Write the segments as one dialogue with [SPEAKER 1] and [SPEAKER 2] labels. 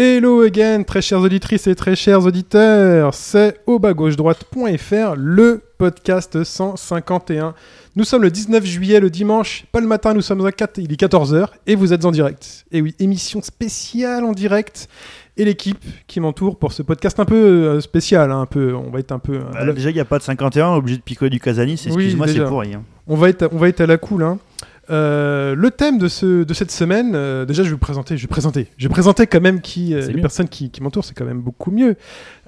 [SPEAKER 1] Hello again, très chères auditrices et très chers auditeurs, c'est au bas gauche droite.fr, le podcast 151. Nous sommes le 19 juillet, le dimanche, pas le matin, nous sommes à 4, il est 14h et vous êtes en direct. Et oui, émission spéciale en direct et l'équipe qui m'entoure pour ce podcast un peu euh, spécial, hein, un peu, on va être un peu...
[SPEAKER 2] Bah, déjà, il n'y a pas de 51, obligé de picoler du Casanis,
[SPEAKER 1] Oui,
[SPEAKER 2] excuse-moi, c'est pourri. hein.
[SPEAKER 1] On va être, on va être à la cool. Hein. Euh, le thème de, ce, de cette semaine, euh, déjà je vais vous présenter, je vais présenter, je vais présenter quand même qui, euh,
[SPEAKER 3] C'est
[SPEAKER 1] les
[SPEAKER 3] mieux.
[SPEAKER 1] personnes qui, qui m'entourent, c'est quand même beaucoup mieux.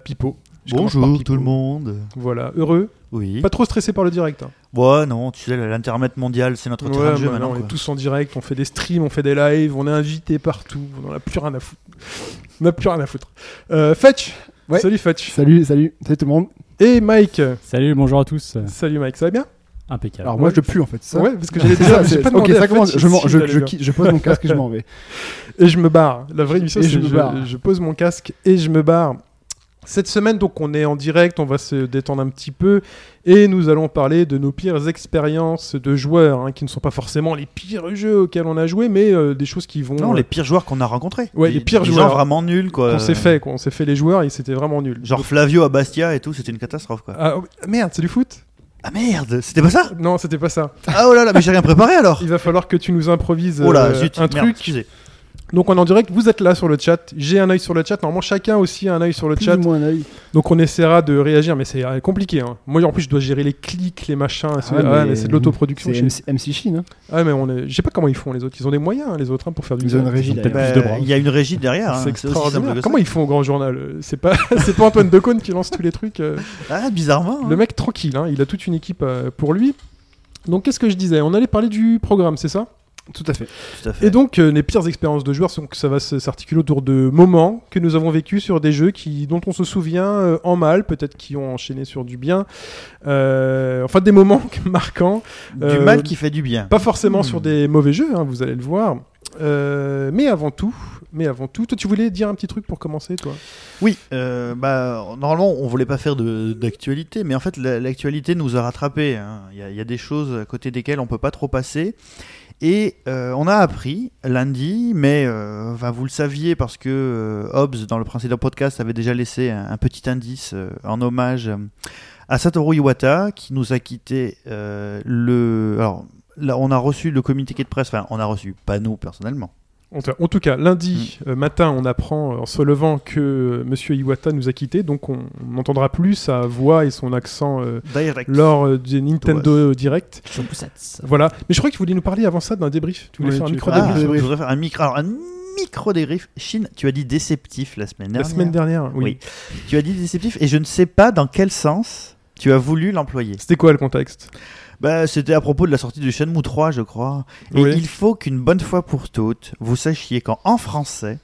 [SPEAKER 1] Pipo. Je commence par
[SPEAKER 2] Bonjour
[SPEAKER 1] Pipo.
[SPEAKER 2] tout le monde.
[SPEAKER 1] Voilà, heureux,
[SPEAKER 2] Oui.
[SPEAKER 1] pas trop stressé par le direct. Hein.
[SPEAKER 2] Ouais, non, tu sais, l'internet mondial, c'est notre terrain
[SPEAKER 1] Ouais,
[SPEAKER 2] de jeu
[SPEAKER 1] bah
[SPEAKER 2] maintenant.
[SPEAKER 1] non, on est
[SPEAKER 2] quoi.
[SPEAKER 1] tous en direct, on fait des streams, on fait des lives, on est invités partout, on n'en a plus rien à foutre. On n'a plus rien à foutre. Euh, Fetch,
[SPEAKER 3] Ouais.
[SPEAKER 1] salut Fetch.
[SPEAKER 3] Salut, salut, salut tout le monde.
[SPEAKER 1] Et Mike,
[SPEAKER 4] Salut, bonjour à tous.
[SPEAKER 1] salut Mike, ça va bien?
[SPEAKER 4] Impeccable.
[SPEAKER 3] Alors moi
[SPEAKER 1] Ouais.
[SPEAKER 3] je pue en fait. Ça.
[SPEAKER 1] Ouais, parce que j'allais
[SPEAKER 3] ça,
[SPEAKER 1] j'ai pas
[SPEAKER 3] ok,
[SPEAKER 1] demandé à
[SPEAKER 3] ça commence. Je, pose mon casque et je m'en vais.
[SPEAKER 1] Et je me barre. La vraie émission,
[SPEAKER 3] Et
[SPEAKER 1] c'est
[SPEAKER 3] je
[SPEAKER 1] je,
[SPEAKER 3] me barre.
[SPEAKER 1] je pose mon casque et je me barre. Cette semaine, donc, on est en direct, on va se détendre un petit peu et nous allons parler de nos pires expériences de joueurs, hein, qui ne sont pas forcément les pires jeux auxquels on a joué, mais euh, des choses qui vont.
[SPEAKER 2] Non,
[SPEAKER 1] euh,
[SPEAKER 2] les pires joueurs qu'on a rencontrés.
[SPEAKER 1] Ouais, les pires
[SPEAKER 2] des
[SPEAKER 1] joueurs.
[SPEAKER 2] vraiment nuls, quoi.
[SPEAKER 1] qu'on s'est fait, quoi. On s'est fait les joueurs et c'était vraiment nul.
[SPEAKER 2] Genre
[SPEAKER 1] Donc-
[SPEAKER 2] Flavio à Bastia et tout, c'était une catastrophe, quoi.
[SPEAKER 1] Ah, oh, merde, c'est du foot?
[SPEAKER 2] Ah merde, c'était pas ça
[SPEAKER 1] Non, c'était pas ça.
[SPEAKER 2] Ah oh là là, mais j'ai rien préparé alors
[SPEAKER 1] Il va falloir que tu nous improvises
[SPEAKER 2] Oh là,
[SPEAKER 1] euh,
[SPEAKER 2] zut,
[SPEAKER 1] un
[SPEAKER 2] merde,
[SPEAKER 1] truc.
[SPEAKER 2] excusez.
[SPEAKER 1] Donc on est en direct, vous êtes là sur le chat, j'ai un œil sur le chat, normalement chacun aussi a un œil sur le
[SPEAKER 3] Plus
[SPEAKER 1] chat.
[SPEAKER 3] ou un œil.
[SPEAKER 1] Donc on essaiera de réagir, mais c'est euh, compliqué. hein. Moi en plus je dois gérer les clics, les machins. c'est ah, c'est de l'autoproduction.
[SPEAKER 3] C'est
[SPEAKER 1] chez-
[SPEAKER 3] MC, Chine. Hein.
[SPEAKER 1] Ah mais on est... je sais pas comment ils font les autres. Ils ont des moyens hein, les autres hein, pour faire du.
[SPEAKER 3] Ils ont une régie
[SPEAKER 2] Bah,
[SPEAKER 4] bras.
[SPEAKER 2] Il y a une régie derrière. hein,
[SPEAKER 1] C'est extraordinaire. Comment ils font au grand journal euh, C'est pas, c'est pas Antoine Decaune qui lance tous les trucs. euh.
[SPEAKER 2] Ah, bizarrement. hein.
[SPEAKER 1] Le mec tranquille, hein, il a toute une équipe euh, pour lui. Donc qu'est-ce que je disais? On allait parler du programme, c'est ça?
[SPEAKER 3] Tout à fait.
[SPEAKER 2] Tout à fait.
[SPEAKER 1] Et donc, euh, les pires expériences de joueurs, ça va s'articuler autour de moments que nous avons vécus sur des jeux qui, dont on se souvient euh, en mal, peut-être qui ont enchaîné sur du bien. Euh, enfin, des moments marquants.
[SPEAKER 2] du mal qui fait du bien.
[SPEAKER 1] Pas forcément
[SPEAKER 2] Hmm.
[SPEAKER 1] sur des mauvais jeux, hein, vous allez le voir. Euh, mais avant tout, mais avant tout, toi, tu voulais dire un petit truc pour commencer, toi?
[SPEAKER 2] Oui, euh, bah, normalement, on voulait pas faire d'actualité, mais en fait, la- l'actualité nous a rattrapés. hein. Il y, a- il y a des choses à côté desquelles on peut pas trop passer. Et euh, on a appris lundi, mais euh, vous le saviez parce que euh, Hobbes, dans le précédent podcast, avait déjà laissé un, un petit indice euh, en hommage euh, à Satoru Iwata, qui nous a quitté euh, le. Alors, là, on a reçu le communiqué de presse, enfin, on a reçu, pas nous personnellement.
[SPEAKER 1] En tout, cas, lundi euh, matin, on apprend euh, en se levant que euh, Monsieur Iwata nous a quittés, donc on n'entendra plus sa voix et son accent euh,
[SPEAKER 2] Direct.
[SPEAKER 1] lors euh, du Nintendo Direct. Voilà. Mais je crois que tu voulais nous parler avant ça d'un débrief. Tu voulais
[SPEAKER 3] Oui,
[SPEAKER 1] faire un micro
[SPEAKER 2] Ah,
[SPEAKER 1] débrief
[SPEAKER 2] je voudrais faire un micro, alors, un micro débrief. Chine, tu as dit déceptif la semaine
[SPEAKER 1] la
[SPEAKER 2] dernière.
[SPEAKER 1] semaine dernière. Oui.
[SPEAKER 2] Oui. Tu as dit déceptif et je ne sais pas dans quel sens tu as voulu l'employer.
[SPEAKER 1] C'était quoi le contexte?
[SPEAKER 2] Bah, c'était à propos de la sortie de Shenmue 3, je crois. Et
[SPEAKER 1] Oui.
[SPEAKER 2] il faut qu'une bonne fois pour toutes, vous sachiez qu'en en français,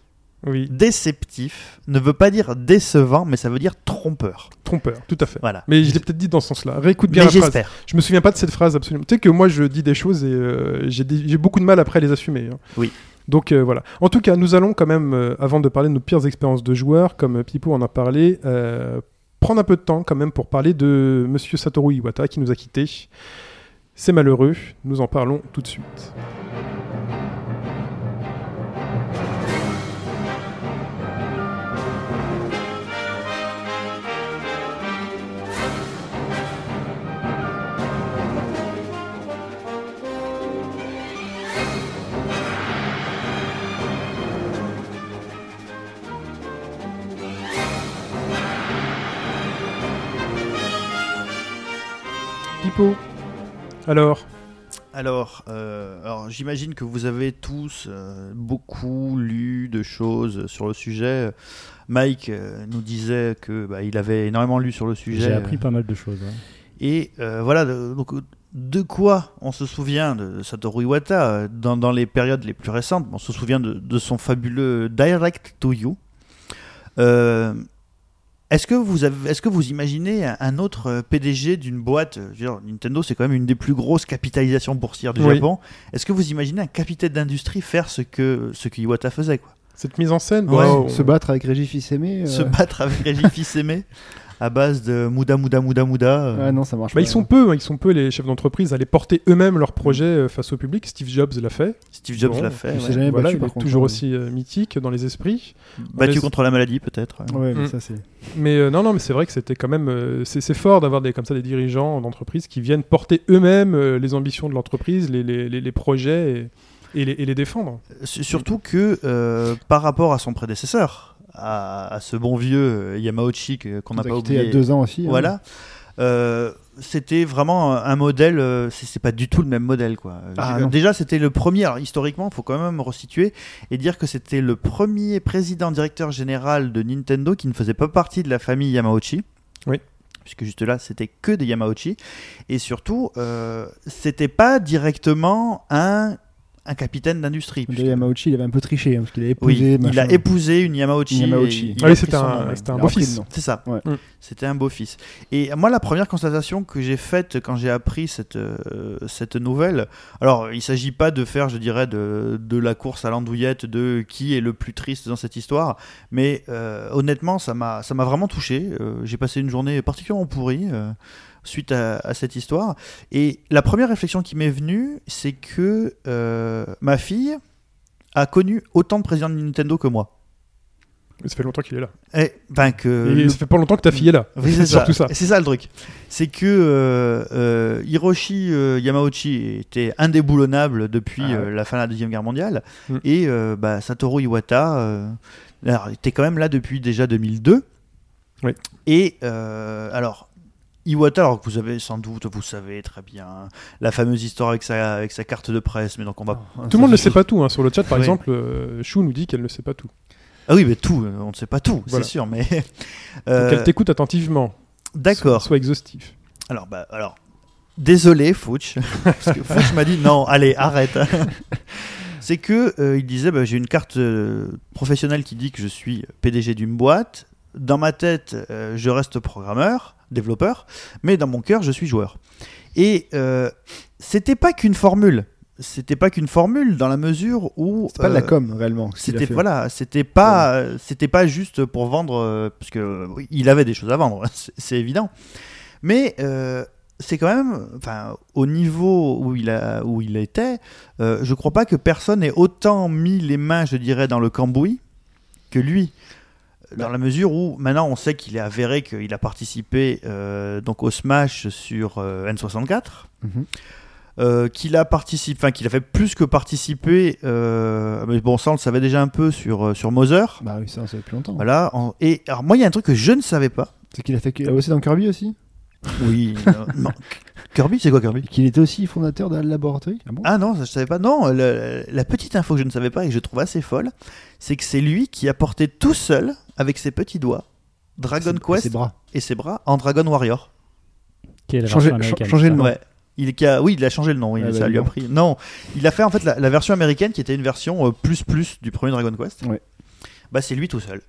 [SPEAKER 1] Oui.
[SPEAKER 2] déceptif ne veut pas dire décevant, mais ça veut dire trompeur.
[SPEAKER 1] Trompeur, tout à fait.
[SPEAKER 2] Voilà.
[SPEAKER 1] Mais je l'ai peut-être dit dans ce sens-là. Réécoute bien
[SPEAKER 2] Mais
[SPEAKER 1] la phrase. Je me souviens pas de cette phrase absolument. Tu sais que moi je dis des choses et euh, j'ai beaucoup de mal après à les assumer. hein.
[SPEAKER 2] Oui.
[SPEAKER 1] Donc euh, voilà. En tout cas, nous allons quand même, euh, avant de parler de nos pires expériences de joueurs, comme Pipo en a parlé, prendre un peu de temps quand même pour parler de Monsieur Satoru Iwata qui nous a quittés. C'est malheureux. Nous en parlons tout de suite. Alors,
[SPEAKER 2] Alors, euh, alors j'imagine que vous avez tous euh, beaucoup lu de choses sur le sujet. Mike euh, nous disait que bah, il avait énormément lu sur le sujet.
[SPEAKER 4] J'ai appris pas mal de choses. ouais.
[SPEAKER 2] Et euh, voilà, de- donc, de quoi on se souvient de Satoru Iwata dans, dans les périodes les plus récentes? On se souvient de, de son fabuleux Direct to You. Euh, est-ce que vous avez, est-ce que vous imaginez un, autre euh, PDG d'une boîte, euh, je veux dire, Nintendo, c'est quand même une des plus grosses capitalisations boursières du
[SPEAKER 1] Oui.
[SPEAKER 2] Japon. Est-ce que vous imaginez un capitaine d'industrie faire ce que ce que Iwata faisait, quoi?
[SPEAKER 1] Cette mise en scène,
[SPEAKER 2] Ouais,
[SPEAKER 1] wow.
[SPEAKER 3] Se battre avec Régis Fils-Aimé. euh,
[SPEAKER 2] Se battre avec Régis Fils-Aimé à base de Mouda Mouda Mouda Mouda.
[SPEAKER 3] Ah non, ça marche
[SPEAKER 1] Bah,
[SPEAKER 3] pas.
[SPEAKER 1] ils sont peu, hein, ils sont peu les chefs d'entreprise à aller porter eux-mêmes leurs projets euh, face au public. Steve Jobs l'a fait.
[SPEAKER 2] Steve Jobs
[SPEAKER 1] Bon,
[SPEAKER 2] l'a fait. ouais.
[SPEAKER 3] jamais
[SPEAKER 1] Voilà,
[SPEAKER 3] battu,
[SPEAKER 1] il est
[SPEAKER 3] contre,
[SPEAKER 1] toujours
[SPEAKER 3] hein.
[SPEAKER 1] aussi euh, mythique dans les esprits.
[SPEAKER 2] Battu
[SPEAKER 1] les-
[SPEAKER 2] contre la maladie, peut-être.
[SPEAKER 3] Ouais, mais
[SPEAKER 1] Mm.
[SPEAKER 3] ça c'est.
[SPEAKER 1] Mais euh, non, non, mais c'est vrai que c'était quand même, euh, c'est fort d'avoir des comme ça des dirigeants d'entreprise qui viennent porter eux-mêmes euh, les ambitions de l'entreprise, les, les, les- les projets et, et les, et les défendre.
[SPEAKER 2] Surtout que euh, par rapport à son prédécesseur, à, à ce bon vieux euh, Yamauchi que- qu'on n'a pas
[SPEAKER 3] quitté il y
[SPEAKER 2] oublié.
[SPEAKER 3] a deux ans aussi. hein.
[SPEAKER 2] Voilà. Euh, c'était vraiment un modèle, euh, c'est pas du tout le même modèle quoi.
[SPEAKER 3] Ah.
[SPEAKER 2] Déjà c'était le premier, alors historiquement il faut quand même resituer et dire que c'était le premier président directeur général de Nintendo qui ne faisait pas partie de la famille Yamauchi.
[SPEAKER 1] Oui.
[SPEAKER 2] Puisque juste là c'était que des Yamauchi et surtout euh, c'était pas directement un, un capitaine d'industrie. Puisque-
[SPEAKER 3] Yamauchi, il avait un peu triché hein, parce qu'il a
[SPEAKER 2] oui,
[SPEAKER 3] épousé.
[SPEAKER 2] il a épousé une Yamauchi.
[SPEAKER 1] Ah oui, c'était un-
[SPEAKER 2] nom, ouais.
[SPEAKER 1] c'était un
[SPEAKER 3] Il a
[SPEAKER 1] beau
[SPEAKER 3] repris le
[SPEAKER 1] fils.
[SPEAKER 3] nom.
[SPEAKER 2] C'est ça.
[SPEAKER 3] Ouais.
[SPEAKER 1] Mm.
[SPEAKER 2] C'était un beau-fils. Et moi, la première constatation que j'ai faite quand j'ai appris cette, euh, cette nouvelle, alors il ne s'agit pas de faire, je dirais, de, de la course à l'andouillette de qui est le plus triste dans cette histoire, mais euh, honnêtement, ça m'a ça m'a vraiment touché. Euh, j'ai passé une journée particulièrement pourrie. Suite à, à cette histoire. Et la première réflexion qui m'est venue, c'est que euh, ma fille a connu autant de présidents de Nintendo que moi.
[SPEAKER 1] Ça fait longtemps qu'il est là.
[SPEAKER 2] Et, ben que
[SPEAKER 1] Et
[SPEAKER 2] le-
[SPEAKER 1] ça fait pas longtemps que ta fille est là.
[SPEAKER 2] oui, c'est ça.
[SPEAKER 1] surtout ça.
[SPEAKER 2] C'est ça le truc. C'est que euh, euh, Hiroshi euh, Yamauchi était indéboulonnable depuis
[SPEAKER 1] Ah ouais.
[SPEAKER 2] la fin de la Deuxième Guerre mondiale.
[SPEAKER 1] Mm.
[SPEAKER 2] Et bah, Satoru Iwata alors, était quand même là depuis déjà 2002.
[SPEAKER 1] Oui.
[SPEAKER 2] Et alors, Iwata, alors que vous avez sans doute, vous savez très bien, la fameuse histoire avec sa, avec sa carte de presse, mais donc on va.
[SPEAKER 1] Tout le monde ne sait pas tout. hein. Sur le chat, par
[SPEAKER 2] Oui.
[SPEAKER 1] exemple, euh, Chou nous dit qu'elle ne sait pas tout.
[SPEAKER 2] Ah oui, mais tout, euh, on ne sait pas tout,
[SPEAKER 1] Voilà.
[SPEAKER 2] c'est sûr, mais.
[SPEAKER 1] Donc
[SPEAKER 2] euh,
[SPEAKER 1] elle t'écoute attentivement.
[SPEAKER 2] D'accord.
[SPEAKER 1] Sois exhaustif.
[SPEAKER 2] Alors, bah, alors, désolé, Fouch, parce que Fouch m'a dit non, allez, arrête. C'est que euh, il disait, bah, j'ai une carte euh, professionnelle qui dit que je suis PDG d'une boîte. Dans ma tête, euh, je reste programmeur, développeur, mais dans mon cœur, je suis joueur. Et euh, c'était pas qu'une formule. C'était pas qu'une formule dans la mesure où
[SPEAKER 3] C'est pas de la
[SPEAKER 2] euh,
[SPEAKER 3] com réellement.
[SPEAKER 2] c'était voilà, c'était pas, c'était pas juste pour vendre, euh, parce que oui, il avait des choses à vendre, c'est évident. Mais c'est quand même, enfin, au niveau où il a, où il était, euh, je crois pas que personne ait autant mis les mains, je dirais, dans le cambouis que lui. Dans la mesure où maintenant on sait qu'il est avéré qu'il a participé euh, donc au Smash sur euh, N64
[SPEAKER 3] Mhm.
[SPEAKER 2] euh, qu'il a participé, enfin qu'il a fait plus que participer, mais bon ça on le savait déjà un peu sur, sur Mother.
[SPEAKER 3] Bah oui, ça, on savait plus longtemps.
[SPEAKER 2] Voilà. en- et alors moi il y a un truc que je ne savais pas.
[SPEAKER 3] C'est qu'il a fait qu'il a bossé dans Kirby aussi?
[SPEAKER 2] Oui. non. Kirby, c'est quoi Kirby
[SPEAKER 3] qu'il était aussi fondateur d'un laboratoire. Ah bon
[SPEAKER 2] Ah non, ça, je savais pas. Non, le- la petite info que je ne savais pas et que je trouve assez folle, c'est que c'est lui qui a porté tout seul, avec ses petits doigts, Dragon
[SPEAKER 3] Ses-
[SPEAKER 2] Quest
[SPEAKER 3] Ses bras.
[SPEAKER 2] et ses bras en Dragon Warrior.
[SPEAKER 4] Qui est la
[SPEAKER 3] Changer-
[SPEAKER 4] version américaine.
[SPEAKER 3] changer le nom.
[SPEAKER 2] Ouais. Il, a, oui, il a changé le nom, oui,
[SPEAKER 3] Ah bah,
[SPEAKER 2] ça
[SPEAKER 3] dis
[SPEAKER 2] lui a pris. Non, il a fait en fait la, la version américaine qui était une version euh, plus plus du premier Dragon Quest.
[SPEAKER 3] Ouais.
[SPEAKER 2] Bah, c'est lui tout seul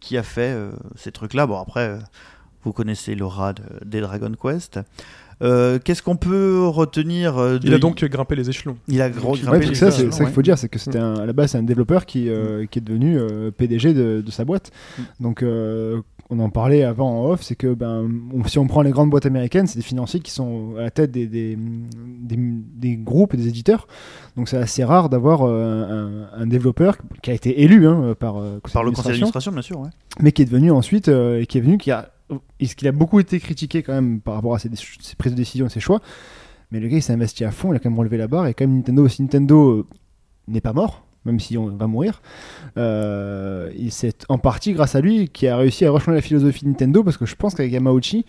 [SPEAKER 2] qui a fait euh, ces trucs-là. Bon, après, euh, vous connaissez l'aura de- des Dragon Quest. Euh, Qu'est-ce qu'on peut retenir euh, de...
[SPEAKER 1] Il a donc grimpé les échelons.
[SPEAKER 2] Il a grimpé
[SPEAKER 3] Ouais,
[SPEAKER 2] les
[SPEAKER 3] ça, c'est ça qu'il
[SPEAKER 2] ouais.
[SPEAKER 3] faut dire, c'est que c'était un- à la base c'est un développeur qui,
[SPEAKER 2] Mm.
[SPEAKER 3] euh, qui est devenu euh, PDG de, de sa boîte. Donc euh, on en parlait avant en off, c'est que ben, on- si on prend les grandes boîtes américaines, c'est des financiers qui sont à la tête des, des, des- des groupes et des éditeurs. Donc c'est assez rare d'avoir euh, un, un développeur qui a été élu hein, par, euh,
[SPEAKER 2] Par le conseil
[SPEAKER 3] d'administration,
[SPEAKER 2] d'administration, bien sûr. Ouais.
[SPEAKER 3] mais qui est devenu ensuite, euh, et qui est venu, qui a, et ce qu'il a beaucoup été critiqué quand même par rapport à ses, ses prises de décision et ses choix? Mais le gars, il s'est investi à fond, il a quand même relevé la barre, et quand même Nintendo, si Nintendo euh, n'est pas mort, même si on va mourir, euh, c'est en partie grâce à lui qui a réussi à rechanger la philosophie de Nintendo, parce que je pense qu'avec Yamauchi,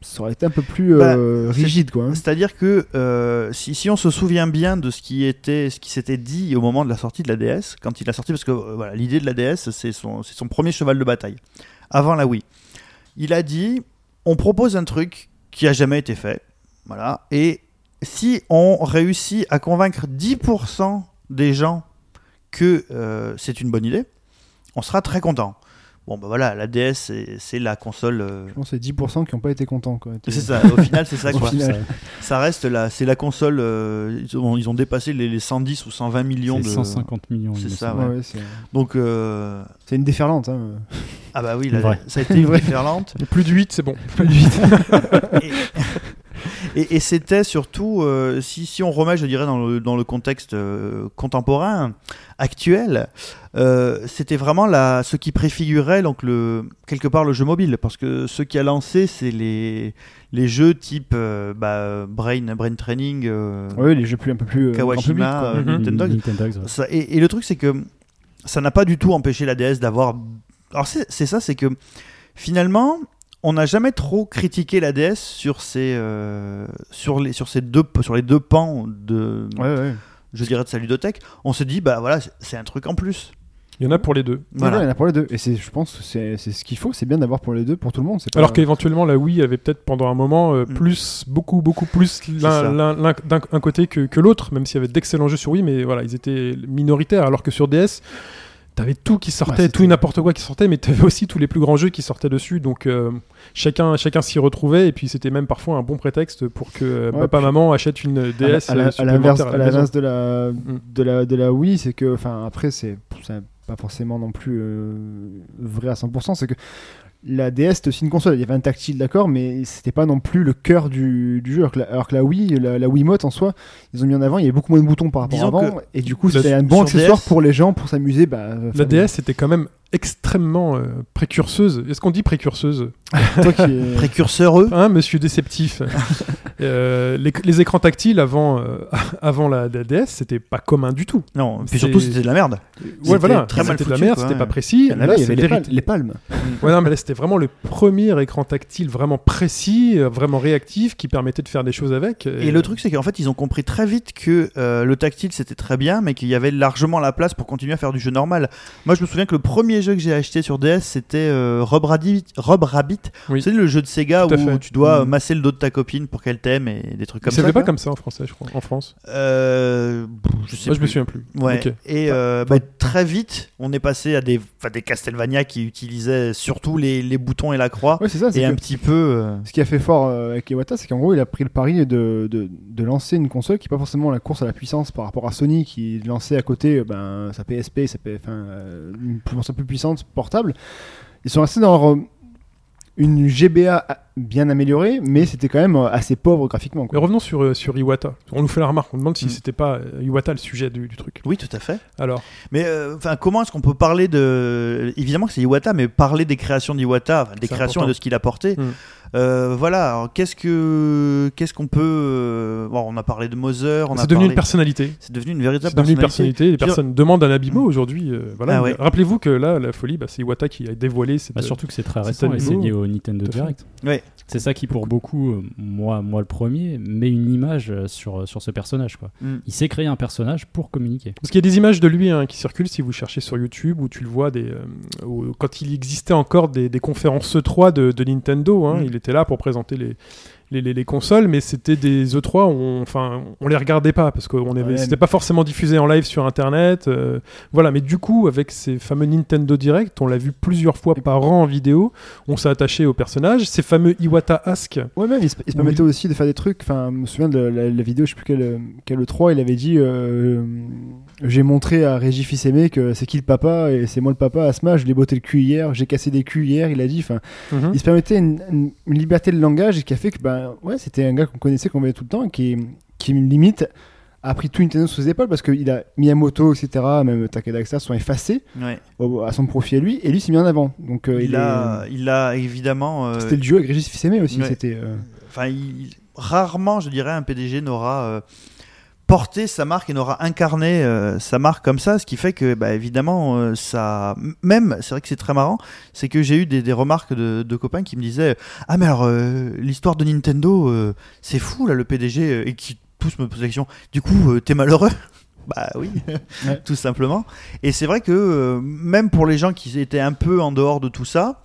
[SPEAKER 3] ça aurait été un peu plus euh,
[SPEAKER 2] Bah,
[SPEAKER 3] rigide, quoi. hein.
[SPEAKER 2] C'est-à-dire que euh, si, si on se souvient bien de ce qui était, ce qui s'était dit au moment de la sortie de la DS, quand il a sorti, parce que euh, voilà, l'idée de la DS, c'est son, c'est son premier cheval de bataille, avant la Wii. Il a dit, on propose un truc qui a jamais été fait, voilà, et si on réussit à convaincre 10% des gens que euh, c'est une bonne idée, on sera très content. Bon, bah voilà, la DS, c'est- la console. euh,
[SPEAKER 3] Je pense que c'est 10% qui n'ont pas été contents. Quoi.
[SPEAKER 2] C'est ça, au final, c'est ça quoi.
[SPEAKER 3] final.
[SPEAKER 2] Ça reste là, c'est la console. euh, ils, ont, ils ont dépassé les, les 110 ou 120 millions de.
[SPEAKER 4] C'est 150 millions. il
[SPEAKER 2] C'est ça, ouais. Donc, euh,
[SPEAKER 3] c'est une déferlante. Hein.
[SPEAKER 2] ah bah oui, là, ça a été une déferlante.
[SPEAKER 1] Plus de 8, c'est bon.
[SPEAKER 2] et et, et c'était surtout, euh, si, si on remet, je dirais, dans le, dans le contexte euh, contemporain, actuel, euh, c'était vraiment la, ce qui préfigurait donc le, quelque part le jeu mobile. Parce que ce qui a lancé, c'est les, les jeux type euh, bah, Brain, Brain Training, euh,
[SPEAKER 3] Ouais, les jeux plus, un peu plus. euh,
[SPEAKER 2] Kawashima,
[SPEAKER 1] Mhm.
[SPEAKER 2] Nintendo.
[SPEAKER 4] Ouais.
[SPEAKER 2] Et, et le truc, c'est que ça n'a pas du tout empêché la DS d'avoir. Alors, c'est c'est ça, c'est que finalement, on n'a jamais trop critiqué la DS sur ces, euh, sur les, sur ces deux, sur les deux pans de,
[SPEAKER 3] Ouais, ouais.
[SPEAKER 2] je dirais, de sa ludothèque. On se dit, bah voilà, c'est un truc en plus.
[SPEAKER 1] Il y en a pour les deux.
[SPEAKER 2] Voilà.
[SPEAKER 3] Il y en a pour les deux. Et c'est, je pense que c'est, c'est ce qu'il faut. C'est bien d'avoir pour les deux, pour tout le monde. C'est pas...
[SPEAKER 1] Alors qu'éventuellement la Wii avait peut-être pendant un moment euh,
[SPEAKER 2] Mm.
[SPEAKER 1] plus, beaucoup, beaucoup plus l'un,
[SPEAKER 2] ça.
[SPEAKER 1] l'un- l'un- d'un un côté que, que l'autre, même s'il y avait d'excellents jeux sur Wii, mais voilà, ils étaient minoritaires. Alors que sur DS, t'avais tout qui sortait,
[SPEAKER 3] Ouais,
[SPEAKER 1] tout et n'importe quoi qui sortait, mais t'avais aussi tous les plus grands jeux qui sortaient dessus. Donc euh, chacun, chacun s'y retrouvait, et puis c'était même parfois un bon prétexte pour que euh,
[SPEAKER 3] Ouais,
[SPEAKER 1] papa,
[SPEAKER 3] puis-
[SPEAKER 1] maman achète une DS.
[SPEAKER 3] à, la- à la- à l'inverse,
[SPEAKER 1] à
[SPEAKER 3] de la,
[SPEAKER 1] Mm.
[SPEAKER 3] de la de la Wii, c'est que, enfin, après, c'est, c'est pas forcément non plus euh, vrai à 100%. C'est que la DS c'était aussi une console. Il y avait un tactile, d'accord, mais c'était pas non plus le cœur du, du jeu. Alors que, la, alors que la Wii, la, la Wiimote en soi, ils ont mis en avant. Il y avait beaucoup moins de boutons par rapport
[SPEAKER 2] Disons
[SPEAKER 3] à avant, et du coup, c'était un bon accessoire
[SPEAKER 2] DS,
[SPEAKER 3] pour les gens pour s'amuser. Bah,
[SPEAKER 1] La DS était quand même extrêmement euh, précurseuse. Est-ce qu'on dit précurseuse
[SPEAKER 3] toi qui es-
[SPEAKER 2] Précurseur, eux.
[SPEAKER 1] Hein, monsieur déceptif. Euh, les, les écrans tactiles avant, euh, avant la, la DS, c'était pas commun du tout.
[SPEAKER 2] Non, puis surtout, c'était de la merde.
[SPEAKER 1] Ouais,
[SPEAKER 2] C'était
[SPEAKER 1] voilà,
[SPEAKER 2] très mal
[SPEAKER 1] c'était de la
[SPEAKER 2] foutu,
[SPEAKER 1] merde, c'était pas précis.
[SPEAKER 3] là,
[SPEAKER 1] Là,
[SPEAKER 3] il y avait les,
[SPEAKER 1] vérit-
[SPEAKER 3] pal- les palmes.
[SPEAKER 1] Ouais, non, mais là, c'était vraiment le premier écran tactile vraiment précis, vraiment réactif, qui permettait de faire des choses avec.
[SPEAKER 2] Et le truc, c'est qu'en fait, ils ont compris très vite que euh, le tactile c'était très bien, mais qu'il y avait largement la place pour continuer à faire du jeu normal. Moi, je me souviens que le premier jeu que j'ai acheté sur DS, c'était euh, Rob Rabbit. Rob Rabbit.
[SPEAKER 1] Oui.
[SPEAKER 2] C'est le jeu de Sega où
[SPEAKER 1] fait.
[SPEAKER 2] tu dois
[SPEAKER 3] Mm.
[SPEAKER 2] masser le dos de ta copine pour qu'elle t'aime et des trucs comme
[SPEAKER 1] ça
[SPEAKER 2] ça.
[SPEAKER 1] pas comme ça en français, je crois, en France.
[SPEAKER 2] Euh, je sais
[SPEAKER 1] Moi, je me souviens plus.
[SPEAKER 2] Ouais. Et euh, bah, très vite, on est passé à des, enfin, des Castlevania qui utilisaient surtout les, les boutons et la croix.
[SPEAKER 3] Ouais, c'est ça. c'est
[SPEAKER 2] et un petit peu. euh,
[SPEAKER 3] Ce qui a fait fort euh, avec Iwata, c'est qu'en gros, il a pris le pari de, de, de lancer une console qui n'est pas forcément la course à la puissance par rapport à Sony, qui lançait à côté euh, ben, sa PSP, sa P- enfin, euh, une console plus puissante, portable. Ils sont restés dans leur, euh, une GBA bien améliorée, mais c'était quand même euh, assez pauvre graphiquement.
[SPEAKER 1] Mais revenons sur, euh, sur Iwata. On nous fait la remarque, on demande si
[SPEAKER 2] Mm.
[SPEAKER 1] c'était pas euh, Iwata le sujet du, du truc.
[SPEAKER 2] Oui, tout à fait.
[SPEAKER 1] Alors,
[SPEAKER 2] Mais euh, enfin, comment est-ce qu'on peut parler de évidemment que c'est Iwata, mais parler des créations d'Iwata, des créations
[SPEAKER 1] important.
[SPEAKER 2] et de ce qu'il a porté.
[SPEAKER 1] Mm.
[SPEAKER 2] Euh, voilà. Alors, qu'est-ce que qu'est-ce qu'on peut euh, bon, on a parlé de Mother, on a
[SPEAKER 1] c'est devenu
[SPEAKER 2] parlé-
[SPEAKER 1] une personnalité.
[SPEAKER 2] C'est devenu une véritable
[SPEAKER 1] une
[SPEAKER 2] personnalité.
[SPEAKER 1] personnalité. Les personnes demandent un Abimo aujourd'hui. euh, voilà.
[SPEAKER 2] Ah ouais.
[SPEAKER 1] Rappelez-vous que là, la folie, bah, c'est Iwata qui a dévoilé cette.
[SPEAKER 4] Bah, surtout que c'est très récent et c'est lié au Nintendo. Direct.
[SPEAKER 2] Ouais.
[SPEAKER 4] C'est ça qui, pour beaucoup, euh, moi, moi le premier, met une image euh, sur, sur ce personnage. Quoi.
[SPEAKER 2] Mm.
[SPEAKER 4] Il s'est créé un personnage pour communiquer.
[SPEAKER 1] Parce qu'il y a des images de lui hein, qui circulent si vous cherchez sur YouTube où tu le vois des, euh, où- quand il existait encore des, des conférences E3 de, de Nintendo. hein,
[SPEAKER 2] Mm.
[SPEAKER 1] Il était là pour présenter les, les, les- les consoles, mais c'était des E3 où on, enfin, on les regardait pas parce que
[SPEAKER 3] Ouais,
[SPEAKER 1] c'était
[SPEAKER 3] mais-
[SPEAKER 1] pas forcément diffusé en live sur Internet. euh, voilà, mais du coup, avec ces fameux Nintendo Direct, on l'a vu plusieurs fois par an en vidéo. On s'est attaché au personnage. Ces fameux Iwata Ask.
[SPEAKER 3] Ouais, même, il se, il se
[SPEAKER 1] Oui.
[SPEAKER 3] permettait aussi de faire des trucs. Enfin, je me souviens de la, la- la vidéo, je sais plus quelle, quelle le 3, il avait dit euh, J'ai montré à Régis Fils-Aimé que c'est qui le papa et c'est moi le papa à Smash, je l'ai botté le cul hier, j'ai cassé des culs hier, il a dit. Enfin,
[SPEAKER 1] Mhm.
[SPEAKER 3] il se permettait une, une- une liberté de langage et qui a fait que ben ouais c'était un gars qu'on connaissait qu'on voyait tout le temps et qui qui limite a pris tout Nintendo sous ses épaules parce qu'il a Miyamoto etc même Takeda etc sont effacés
[SPEAKER 2] Ouais.
[SPEAKER 3] au- à son profit à lui et lui s'est mis en avant donc euh,
[SPEAKER 2] Il,
[SPEAKER 3] il,
[SPEAKER 2] a
[SPEAKER 3] est-
[SPEAKER 2] il a évidemment. euh,
[SPEAKER 3] c'était le duo avec Régis Fils-Aimé aussi
[SPEAKER 2] Ouais.
[SPEAKER 3] c'était euh,
[SPEAKER 2] Enfin, il- rarement, je dirais, un PDG n'aura porté sa marque et n'aura incarné euh, sa marque comme ça, ce qui fait que, bah, évidemment, euh, ça. Même, c'est vrai que c'est très marrant, c'est que j'ai eu des, des remarques de, de copains qui me disaient Ah, mais alors, euh, l'histoire de Nintendo, c'est fou, là, le PDG, et qui tous me posent la question Du coup, t'es malheureux? Bah oui,
[SPEAKER 3] Ouais.
[SPEAKER 2] tout simplement. Et c'est vrai que, même pour les gens qui étaient un peu en dehors de tout ça,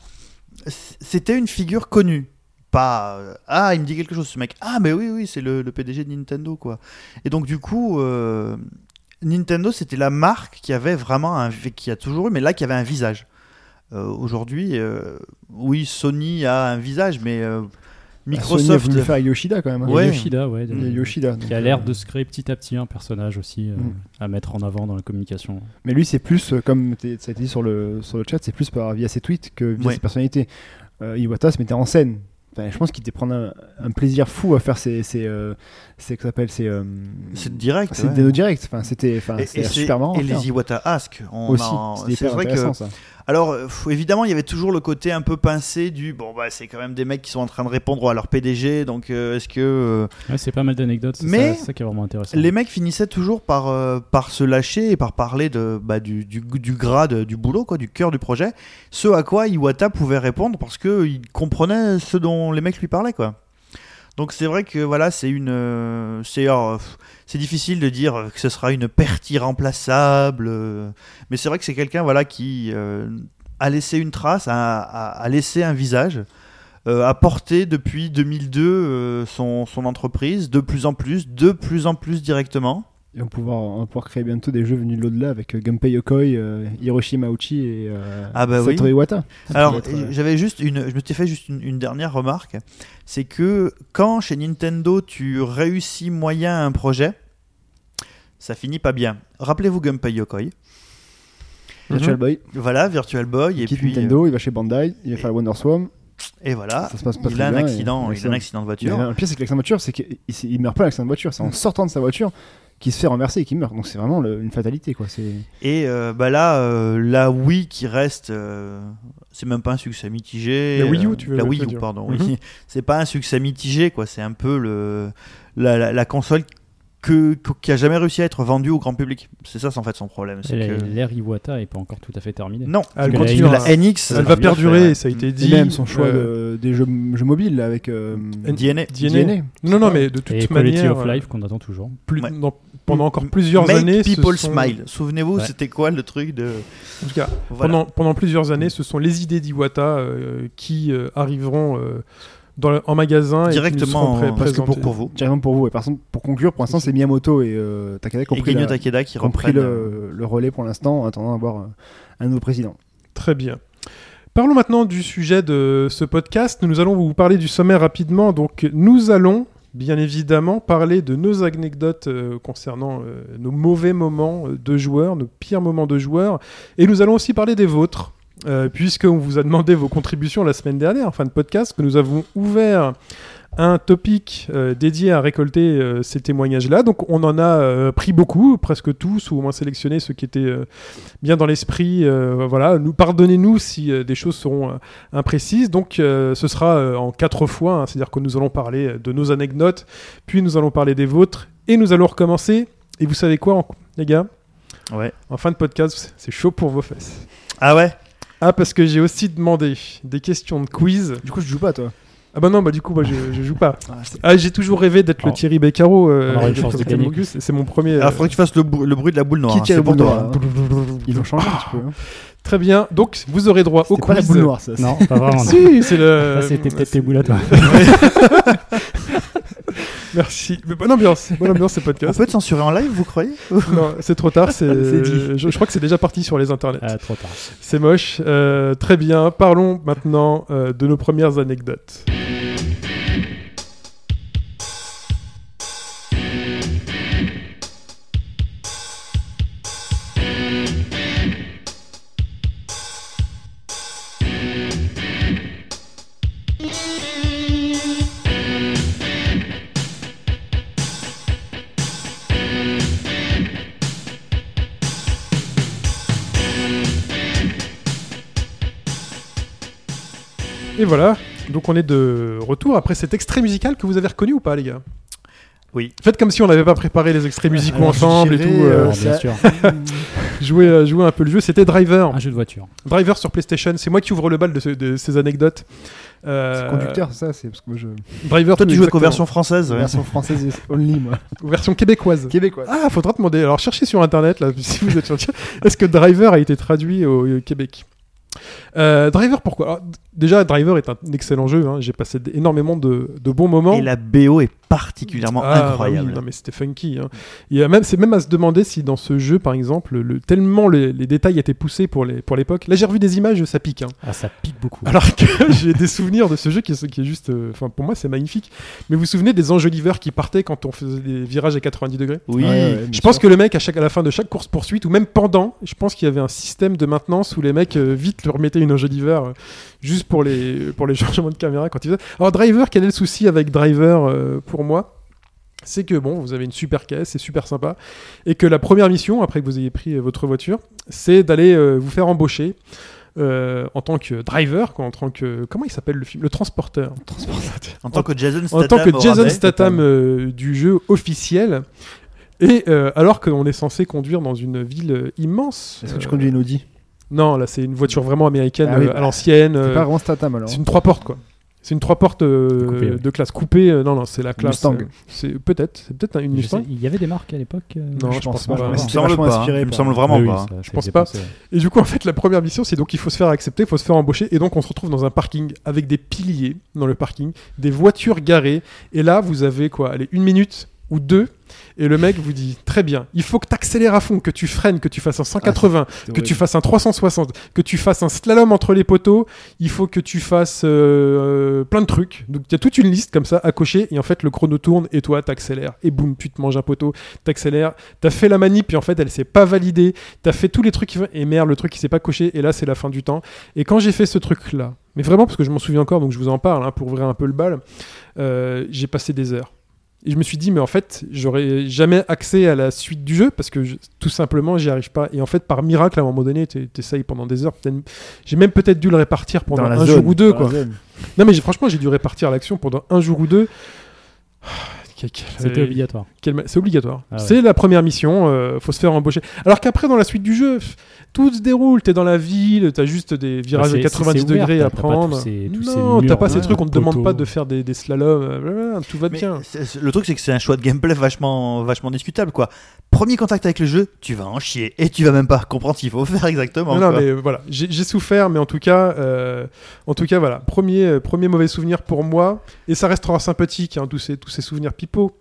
[SPEAKER 2] c'était une figure connue pas euh, ah il me dit quelque chose ce mec ah mais oui oui c'est le, le PDG de Nintendo quoi et donc du coup euh, Nintendo c'était la marque qui avait vraiment un qui a toujours eu mais là qui avait un visage Euh, Aujourd'hui, euh, oui, Sony a un visage, mais euh,
[SPEAKER 3] Sony a
[SPEAKER 2] Microsoft.
[SPEAKER 3] faire Yoshida quand même. hein.
[SPEAKER 4] Il y a
[SPEAKER 2] Ouais.
[SPEAKER 4] Yoshida, ouais,
[SPEAKER 3] Il y a Yoshida. donc,
[SPEAKER 4] qui a l'air de se créer petit à petit un personnage aussi euh,
[SPEAKER 3] Mm.
[SPEAKER 4] à mettre en avant dans la communication.
[SPEAKER 3] Mais lui, c'est plus, euh, comme ça a été dit sur le, sur le chat, c'est plus par, via ses tweets que via
[SPEAKER 2] Ouais.
[SPEAKER 3] ses personnalités. Euh, Iwata se mettait en scène. Enfin, je pense qu'il était prendre un, un plaisir fou à faire ses. ses, euh, ses- que ça s'appelle, ses, euh,
[SPEAKER 2] C'est direct.
[SPEAKER 3] ses
[SPEAKER 2] ouais.
[SPEAKER 3] dénos directs. Enfin, c'était enfin,
[SPEAKER 2] c'est-
[SPEAKER 3] super marrant.
[SPEAKER 2] et les Iwata Ask. On
[SPEAKER 3] aussi.
[SPEAKER 2] C'est vrai que.
[SPEAKER 3] ça.
[SPEAKER 2] Alors, euh, évidemment, il y avait toujours le côté un peu pincé du bon, bah, c'est quand même des mecs qui sont en train de répondre à leur PDG, donc euh, est-ce que. euh,
[SPEAKER 4] Ouais, c'est pas mal d'anecdotes,
[SPEAKER 2] Mais
[SPEAKER 4] ça, c'est ça qui est vraiment intéressant.
[SPEAKER 2] Les mecs finissaient toujours par, euh, par se lâcher et par parler de, bah, du, du, du grade du boulot, quoi, du cœur du projet. Ce à quoi Iwata pouvait répondre parce qu'il comprenait ce dont les mecs lui parlaient. Quoi. Donc c'est vrai que voilà, c'est une, euh, c'est, difficile de dire que ce sera une perte irremplaçable, euh, mais c'est vrai que c'est quelqu'un voilà qui euh, a laissé une trace, a, laissé un visage, a porté depuis 2002 euh, son, son entreprise de plus en plus, de plus en plus directement.
[SPEAKER 3] Et on va, pouvoir, on va pouvoir créer bientôt des jeux venus de l'au-delà avec euh, Gunpei Yokoi, euh, Hiroshi Mauchi et euh,
[SPEAKER 2] Ah bah oui.
[SPEAKER 3] Iwata. Ça
[SPEAKER 2] Alors,
[SPEAKER 3] être, euh,
[SPEAKER 2] j'avais juste une, je me t'ai fait juste une, une dernière remarque, c'est que quand chez Nintendo tu réussis moyen un projet, ça finit pas bien. Rappelez-vous Gunpei Yokoi,
[SPEAKER 3] Virtual Boy,
[SPEAKER 2] voilà Virtual Boy
[SPEAKER 3] il
[SPEAKER 2] et
[SPEAKER 3] quitte
[SPEAKER 2] puis
[SPEAKER 3] Nintendo, il va chez Bandai, il va faire Wonder Swan.
[SPEAKER 2] euh, et voilà,
[SPEAKER 3] Ça se passe pas
[SPEAKER 2] il a un accident, il a un accident de voiture.
[SPEAKER 3] Le pire, c'est que l'accident de voiture, c'est qu'il il- il meurt pas l'accident de voiture, c'est en sortant de sa voiture qu'il se fait renverser et qu'il meurt. Donc c'est vraiment le- une fatalité, quoi. C'est
[SPEAKER 2] Et euh, bah là, euh, la Wii qui reste, euh, c'est même pas un succès mitigé.
[SPEAKER 1] La Wii U,
[SPEAKER 2] euh,
[SPEAKER 1] tu veux-
[SPEAKER 2] La Wii U,
[SPEAKER 1] dire.
[SPEAKER 2] pardon.
[SPEAKER 1] Mhm.
[SPEAKER 2] oui. C'est pas un succès mitigé, quoi. C'est un peu le la, la- la console que, que- qui a jamais réussi à être vendue au grand public. C'est ça, c'est en fait son problème. c'est
[SPEAKER 4] Et
[SPEAKER 2] que-
[SPEAKER 4] L'ère Iwata est pas encore tout à fait terminée.
[SPEAKER 2] Non,
[SPEAKER 1] Elle
[SPEAKER 4] Parce que
[SPEAKER 1] continue.
[SPEAKER 4] la-
[SPEAKER 2] NX,
[SPEAKER 1] Elle va perdurer,
[SPEAKER 2] fait, ouais.
[SPEAKER 1] ça a été
[SPEAKER 3] et
[SPEAKER 1] dit.
[SPEAKER 3] même son choix
[SPEAKER 1] euh,
[SPEAKER 3] de, des jeux, jeux mobiles avec euh,
[SPEAKER 2] DNA.
[SPEAKER 1] DNA.
[SPEAKER 3] DNA.
[SPEAKER 1] Non, non, mais de toute
[SPEAKER 4] Et Quality
[SPEAKER 1] manière,
[SPEAKER 4] of
[SPEAKER 1] euh,
[SPEAKER 4] Life qu'on attend toujours.
[SPEAKER 1] plus-
[SPEAKER 2] Ouais.
[SPEAKER 1] pendant encore plusieurs
[SPEAKER 2] Make
[SPEAKER 1] années,
[SPEAKER 2] people
[SPEAKER 1] sont-
[SPEAKER 2] smile. Souvenez-vous,
[SPEAKER 4] Ouais.
[SPEAKER 2] c'était quoi le truc de
[SPEAKER 1] En tout cas,
[SPEAKER 2] voilà.
[SPEAKER 1] pendant, pendant plusieurs années, ce sont les idées d'Iwata euh, qui euh, arriveront euh, dans le- en magasin et
[SPEAKER 2] directement parce que pour, pour vous.
[SPEAKER 3] Directement pour vous. Et par contre, pour conclure, pour l'instant, c'est Miyamoto et euh, Takeda qui ont
[SPEAKER 2] Et
[SPEAKER 3] pris,
[SPEAKER 2] Genyo
[SPEAKER 3] la-
[SPEAKER 2] Takeda qui
[SPEAKER 3] qui ont pris
[SPEAKER 2] reprennent. euh,
[SPEAKER 3] le, le relais pour l'instant en attendant d'avoir euh, un nouveau président.
[SPEAKER 1] Très bien. Parlons maintenant du sujet de ce podcast. Nous allons vous parler du sommaire rapidement. Donc, nous allons bien évidemment parler de nos anecdotes euh, concernant euh, nos mauvais moments de joueurs, nos pires moments de joueurs. Et nous allons aussi parler des vôtres, euh, puisqu'on vous a demandé vos contributions la semaine dernière, en fin de podcast, que nous avons ouvert un topic euh, dédié à récolter euh, ces témoignages-là. Donc on en a euh, pris beaucoup, presque tous, ou au moins sélectionné ceux qui étaient bien dans l'esprit. voilà, nous pardonnez-nous si des choses seront imprécises. Donc ce sera en quatre fois, hein, c'est-à-dire que nous allons parler de nos anecdotes, puis nous allons parler des vôtres, et nous allons recommencer. Et vous savez quoi, en- les gars?
[SPEAKER 2] Ouais.
[SPEAKER 1] En fin de podcast, c'est chaud pour vos fesses.
[SPEAKER 2] Ah ouais?
[SPEAKER 1] Ah, parce que j'ai aussi demandé des questions de quiz.
[SPEAKER 3] Du coup, je joue pas, toi.
[SPEAKER 1] Ah bah non, bah du coup, moi je, je joue pas.
[SPEAKER 3] Ah,
[SPEAKER 1] Ah, j'ai toujours rêvé d'être le
[SPEAKER 4] Oh.
[SPEAKER 1] Thierry Beccaro. euh,
[SPEAKER 4] On aura une
[SPEAKER 1] de
[SPEAKER 4] chance de
[SPEAKER 1] Captain
[SPEAKER 4] gagner.
[SPEAKER 1] Mogus, C'est mon premier.
[SPEAKER 2] Alors,
[SPEAKER 1] euh,
[SPEAKER 2] faudrait que tu fasses le, le bruit de la boule noire.
[SPEAKER 3] Qui
[SPEAKER 2] hein,
[SPEAKER 3] tire
[SPEAKER 2] c'est
[SPEAKER 3] la
[SPEAKER 2] pour
[SPEAKER 3] boule
[SPEAKER 2] toi.
[SPEAKER 3] noire hein Ils ont changé un petit peu. hein.
[SPEAKER 1] Très bien. Donc, vous aurez droit au
[SPEAKER 3] C'était pas la
[SPEAKER 1] quiz.
[SPEAKER 3] boule noire, ça. c'est-
[SPEAKER 4] Non, pas vraiment. non.
[SPEAKER 1] Si, c'est le.
[SPEAKER 4] Ça, c'était peut-être tes boules à toi.
[SPEAKER 1] Merci. Mais bonne ambiance. Bonne ambiance, ce
[SPEAKER 2] On
[SPEAKER 1] podcast.
[SPEAKER 2] peut te censurer en live, vous croyez
[SPEAKER 1] non, c'est trop tard. C'est. Je crois que c'est déjà parti sur les internets.
[SPEAKER 4] Ah, trop tard.
[SPEAKER 1] C'est moche. Euh, très bien. Parlons maintenant euh, de nos premières anecdotes. Et voilà. Donc, on est de retour après cet extrait musical que vous avez reconnu ou pas, les gars?
[SPEAKER 2] Oui.
[SPEAKER 1] Faites comme si on n'avait pas préparé les extraits musicaux
[SPEAKER 3] Alors,
[SPEAKER 1] ensemble et tout. euh,
[SPEAKER 3] euh,
[SPEAKER 4] bien sûr.
[SPEAKER 1] jouer, euh, jouer un peu le jeu. C'était Driver.
[SPEAKER 4] Un jeu de voiture.
[SPEAKER 1] Driver sur PlayStation. C'est moi qui ouvre le bal de, ce- de ces anecdotes. Euh,
[SPEAKER 3] C'est conducteur, c'est ça, c'est parce que moi je.
[SPEAKER 1] Driver.
[SPEAKER 2] Toi, tu joues qu'aux versions françaises. ouais.
[SPEAKER 3] Version française only, moi.
[SPEAKER 1] Version québécoise.
[SPEAKER 3] Québécois.
[SPEAKER 1] Ah, faudra demander. Alors, cherchez sur internet, là, si vous êtes sur Est-ce que Driver a été traduit au Québec? Euh, Driver, pourquoi? Alors, d- Déjà, Driver est un excellent jeu. hein. J'ai passé énormément de, de bons moments.
[SPEAKER 2] Et la BO est particulièrement
[SPEAKER 1] Ah, bah
[SPEAKER 2] incroyable.
[SPEAKER 1] oui, non mais c'était funky. hein. Il y a même, c'est même à se demander si dans ce jeu, par exemple, le, tellement les, les détails étaient poussés pour les pour l'époque. Là, j'ai revu des images, ça pique. hein.
[SPEAKER 4] Ah, ça pique beaucoup.
[SPEAKER 1] Alors que j'ai des souvenirs de ce jeu qui est, qui est juste, euh, pour moi, c'est magnifique. Mais vous vous souvenez des enjoliveurs qui partaient quand on faisait des virages à 90 degrés?
[SPEAKER 2] Oui,
[SPEAKER 3] Ouais, ouais, bien
[SPEAKER 1] Je pense que le mec, à, chaque, à la fin de chaque course poursuite, ou même pendant, je pense qu'il y avait un système de maintenance où les mecs euh, vite leur mettaient une enjoliveur euh, juste pour les, pour les changements de caméra quand ils faisaient. Alors, Driver, quel est le souci avec Driver euh, pour moi? C'est que bon, vous avez une super caisse, c'est super sympa, et que la première mission, après que vous ayez pris euh, votre voiture, c'est d'aller euh, vous faire embaucher euh, en tant que driver, quoi, en tant que comment il s'appelle le film, le transporteur,
[SPEAKER 2] en tant que Jason
[SPEAKER 1] en
[SPEAKER 2] Statham.
[SPEAKER 1] tant que Jason. Statham euh, du jeu officiel. Et euh, alors qu'on est censé conduire dans une ville immense.
[SPEAKER 3] Est-ce que tu conduis une Audi?
[SPEAKER 1] Non, là c'est une voiture vraiment américaine
[SPEAKER 3] Ah oui,
[SPEAKER 1] euh, à l'ancienne.
[SPEAKER 3] C'est
[SPEAKER 1] euh,
[SPEAKER 3] pas vraiment Statham alors.
[SPEAKER 1] c'est une trois portes quoi. C'est une trois portes euh,
[SPEAKER 4] ouais.
[SPEAKER 1] de classe coupée. euh, non, non, c'est la classe.
[SPEAKER 3] Mustang.
[SPEAKER 1] euh, c'est peut-être, c'est peut-être une Mustang.
[SPEAKER 4] il y avait des marques à l'époque euh,
[SPEAKER 1] Non,
[SPEAKER 3] je
[SPEAKER 1] je
[SPEAKER 3] pense
[SPEAKER 1] pense
[SPEAKER 3] pas.
[SPEAKER 1] pas.
[SPEAKER 2] Il me semble pas. hein.
[SPEAKER 3] inspiré
[SPEAKER 2] Il me
[SPEAKER 3] par-
[SPEAKER 2] semble vraiment
[SPEAKER 4] Oui, oui,
[SPEAKER 2] pas.
[SPEAKER 4] ça-
[SPEAKER 1] Je pense pas. Et du coup, en fait, la première mission, c'est donc il faut se faire accepter, il faut se faire embaucher, et donc on se retrouve dans un parking avec des piliers dans le parking, des voitures garées, et là, vous avez quoi? Allez, une minute ou deux, et le mec vous dit très bien, il faut que tu accélères à fond, que tu freines, que tu fasses un 180,
[SPEAKER 3] C'est
[SPEAKER 1] que tu fasses un 360, que tu fasses un slalom entre les poteaux, il faut que tu fasses euh, plein de trucs. Donc il y a toute une liste comme ça à cocher, et en fait le chrono tourne, et toi t'accélères, et boum, tu te manges un poteau, t'accélères, t'as fait la manip, et en fait elle s'est pas validée, t'as fait tous les trucs, qui... et merde, le truc qui s'est pas coché, et là c'est la fin du temps. Et quand j'ai fait ce truc là, mais vraiment parce que je m'en souviens encore, donc je vous en parle hein, pour ouvrir un peu le bal, euh, j'ai passé des heures. Et je me suis dit, mais en fait, j'aurais jamais accès à la suite du jeu parce que je- tout simplement, j'y arrive pas. Et en fait, par miracle, à un moment donné, t'es- t'essayes pendant des heures. J'ai même peut-être dû le répartir pendant un
[SPEAKER 3] zone,
[SPEAKER 1] jour ou deux. Quoi. Non, mais franchement, j'ai dû répartir l'action pendant un jour ou deux. Quel-
[SPEAKER 4] C'était
[SPEAKER 1] euh,
[SPEAKER 4] obligatoire.
[SPEAKER 1] C'est obligatoire.
[SPEAKER 4] Ah ouais.
[SPEAKER 1] C'est la première mission, euh, faut se faire embaucher. Alors qu'après, dans la suite du jeu, pff, tout se déroule. T'es dans la ville, t'as juste des virages
[SPEAKER 4] Bah, c'est-
[SPEAKER 1] à 90
[SPEAKER 4] c'est ouvert,
[SPEAKER 1] degrés à prendre. non, t'as pas ces
[SPEAKER 4] ouais,
[SPEAKER 1] trucs, on te demande pas de faire des, des slaloms. euh, tout va bien.
[SPEAKER 2] le truc, c'est que c'est un choix de gameplay vachement, vachement discutable, quoi. Premier contact avec le jeu, tu vas en chier et tu vas même pas comprendre ce qu'il faut faire exactement.
[SPEAKER 1] Non, mais euh, voilà, j'ai souffert, mais en tout cas, euh, en tout cas, voilà, premier, euh, premier mauvais souvenir pour moi, et ça restera sympathique, hein, tous ces, tous ces souvenirs pipeaux.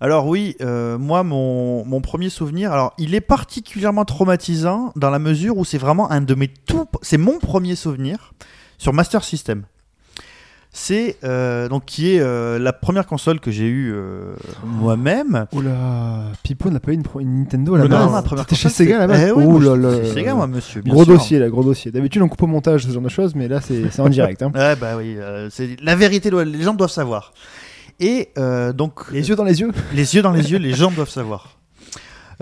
[SPEAKER 2] Alors oui, euh, moi mon, mon premier souvenir, alors il est particulièrement traumatisant dans la mesure où c'est vraiment un de mes tout, c'est mon premier souvenir sur Master System. C'est euh, donc qui est euh, la première console que j'ai eue moi-même.
[SPEAKER 3] Oula, Pipo n'a pas eu une, Nintendo à la
[SPEAKER 1] non,
[SPEAKER 3] base.
[SPEAKER 2] première
[SPEAKER 3] T'étais chez Sega base.
[SPEAKER 2] Eh oui,
[SPEAKER 3] là là.
[SPEAKER 2] c'est Sega moi monsieur. bien
[SPEAKER 3] Gros
[SPEAKER 2] sûr.
[SPEAKER 3] dossier là, gros dossier. D'habitude on coupe au montage ce genre de choses, mais là c'est en direct. Hein.
[SPEAKER 2] Ouais bah oui, c'est la vérité, les gens doivent savoir. Et euh, donc
[SPEAKER 3] Les yeux dans les yeux.
[SPEAKER 2] les yeux dans les yeux, les gens doivent savoir.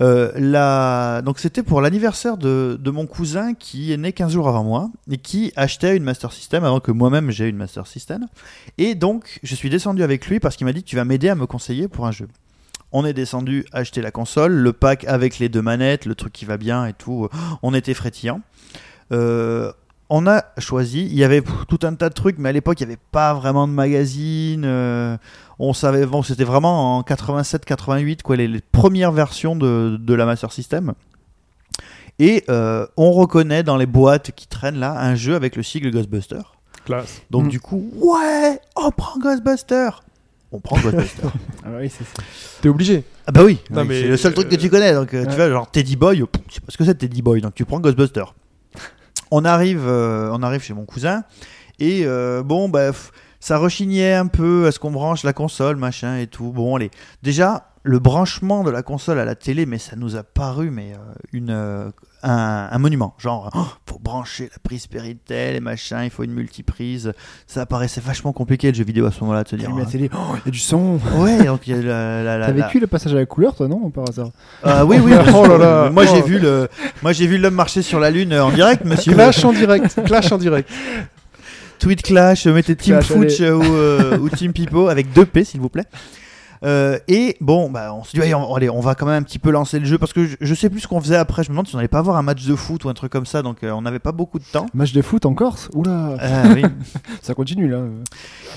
[SPEAKER 2] Euh, la... Donc c'était pour l'anniversaire de, de mon cousin qui est né 15 jours avant moi et qui achetait une Master System avant que moi-même j'ai une Master System. Et donc je suis descendu avec lui parce qu'il m'a dit tu vas m'aider à me conseiller pour un jeu. On est descendu acheter la console, le pack avec les deux manettes, le truc qui va bien et tout. On était frétillant. Euh, on a choisi, il y avait tout un tas de trucs, mais à l'époque il n'y avait pas vraiment de magazine. euh, on savait, bon, c'était vraiment en 87-88, quoi, les, les premières versions de, de la Master System. Et euh, on reconnaît dans les boîtes qui traînent là un jeu avec le sigle Ghostbuster.
[SPEAKER 1] Classe.
[SPEAKER 2] Donc
[SPEAKER 3] Mm.
[SPEAKER 2] du coup, ouais, on prend Ghostbuster. On prend Ghostbuster.
[SPEAKER 3] Ah oui, c'est ça.
[SPEAKER 1] T'es obligé.
[SPEAKER 2] ah bah oui,
[SPEAKER 1] Non,
[SPEAKER 2] oui,
[SPEAKER 1] mais,
[SPEAKER 2] c'est le seul truc que tu connais. Donc euh, tu
[SPEAKER 3] ouais.
[SPEAKER 2] vois, genre Teddy Boy, pff, je sais pas ce que c'est Teddy Boy, donc tu prends Ghostbuster. On arrive, euh, on arrive chez mon cousin et euh, bon bah ça rechignait un peu à ce qu'on branche la console, machin et tout. Bon allez, déjà le branchement de la console à la télé, mais ça nous a paru mais euh, une un, un monument. Genre oh, faut brancher la prise Péritel et machin, il faut une multiprise. Ça paraissait vachement compliqué le jeu vidéo à ce moment-là de se dire. Hein.
[SPEAKER 3] Oh, il y a du son.
[SPEAKER 2] Ouais, donc il y a la, la, la-
[SPEAKER 3] T'as
[SPEAKER 2] la-
[SPEAKER 3] vécu le passage à la couleur, toi, non, par hasard
[SPEAKER 2] ah oui, oui.
[SPEAKER 1] Oh là là.
[SPEAKER 2] Moi j'ai
[SPEAKER 1] Oh.
[SPEAKER 2] vu le, moi j'ai vu l'homme marcher sur la lune euh, en direct, monsieur.
[SPEAKER 1] Clash en direct. Clash en direct.
[SPEAKER 2] Tweet Clash, euh, mettez Team
[SPEAKER 3] Clash,
[SPEAKER 2] Fooch euh, ou, euh, ou Team Pipo avec deux P s'il vous plaît. Euh, et bon, bah, on se dit, allez on, allez, on va quand même un petit peu lancer le jeu parce que je, je sais plus ce qu'on faisait après. Je me demande si on allait pas avoir un match de foot ou un truc comme ça, donc euh, on n'avait pas beaucoup de temps.
[SPEAKER 3] Match de foot en Corse? Oula,
[SPEAKER 2] Euh, oui.
[SPEAKER 3] ça continue là.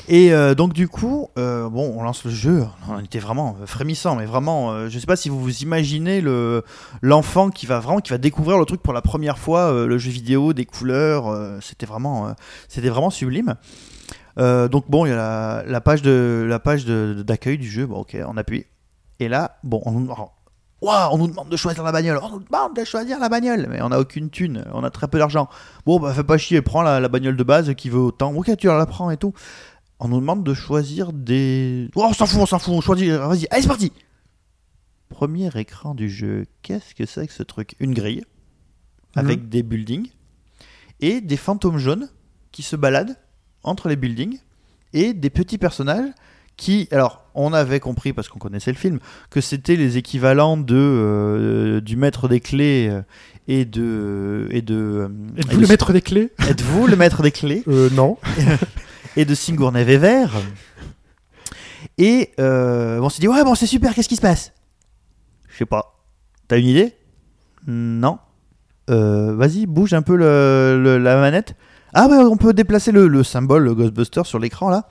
[SPEAKER 2] Et donc du coup, bon, on lance le jeu. On était vraiment frémissant, mais vraiment, je sais pas si vous vous imaginez le l'enfant qui va vraiment qui va découvrir le truc pour la première fois, le jeu vidéo, des couleurs. c'était vraiment, c'était vraiment sublime. Euh, donc bon, il y a la, la page de la page d'accueil du jeu. Bon, ok, on appuie. Et là, bon, on, on nous demande de choisir la bagnole. On nous demande de choisir la bagnole, mais on a aucune thune. On a très peu d'argent. Bon, bah fais pas chier, prends la, la bagnole de base qui veut autant. Ok, tu la prends et tout. On nous demande de choisir des. Oh, on s'en fout, on s'en fout. On choisit. Vas-y, allez, c'est parti. Premier écran du jeu. Qu'est-ce que c'est que ce truc? Une grille avec des buildings et des fantômes jaunes qui se baladent entre les buildings et des petits personnages qui, alors, on avait compris parce qu'on connaissait le film que c'était les équivalents de euh, du maître des clés euh, et de et de euh,
[SPEAKER 1] Êtes-vous le maître des clés?
[SPEAKER 2] Êtes-vous le maître des clés?
[SPEAKER 1] Euh, non.
[SPEAKER 2] et de Singournay Weber. Et euh, on s'est dit ouais bon c'est super qu'est-ce qui se passe? Je sais pas. T'as une idée? Non. Euh, Vas-y bouge un peu le- le- la manette. Ah ouais on peut déplacer le, le symbole le Ghostbuster sur l'écran là.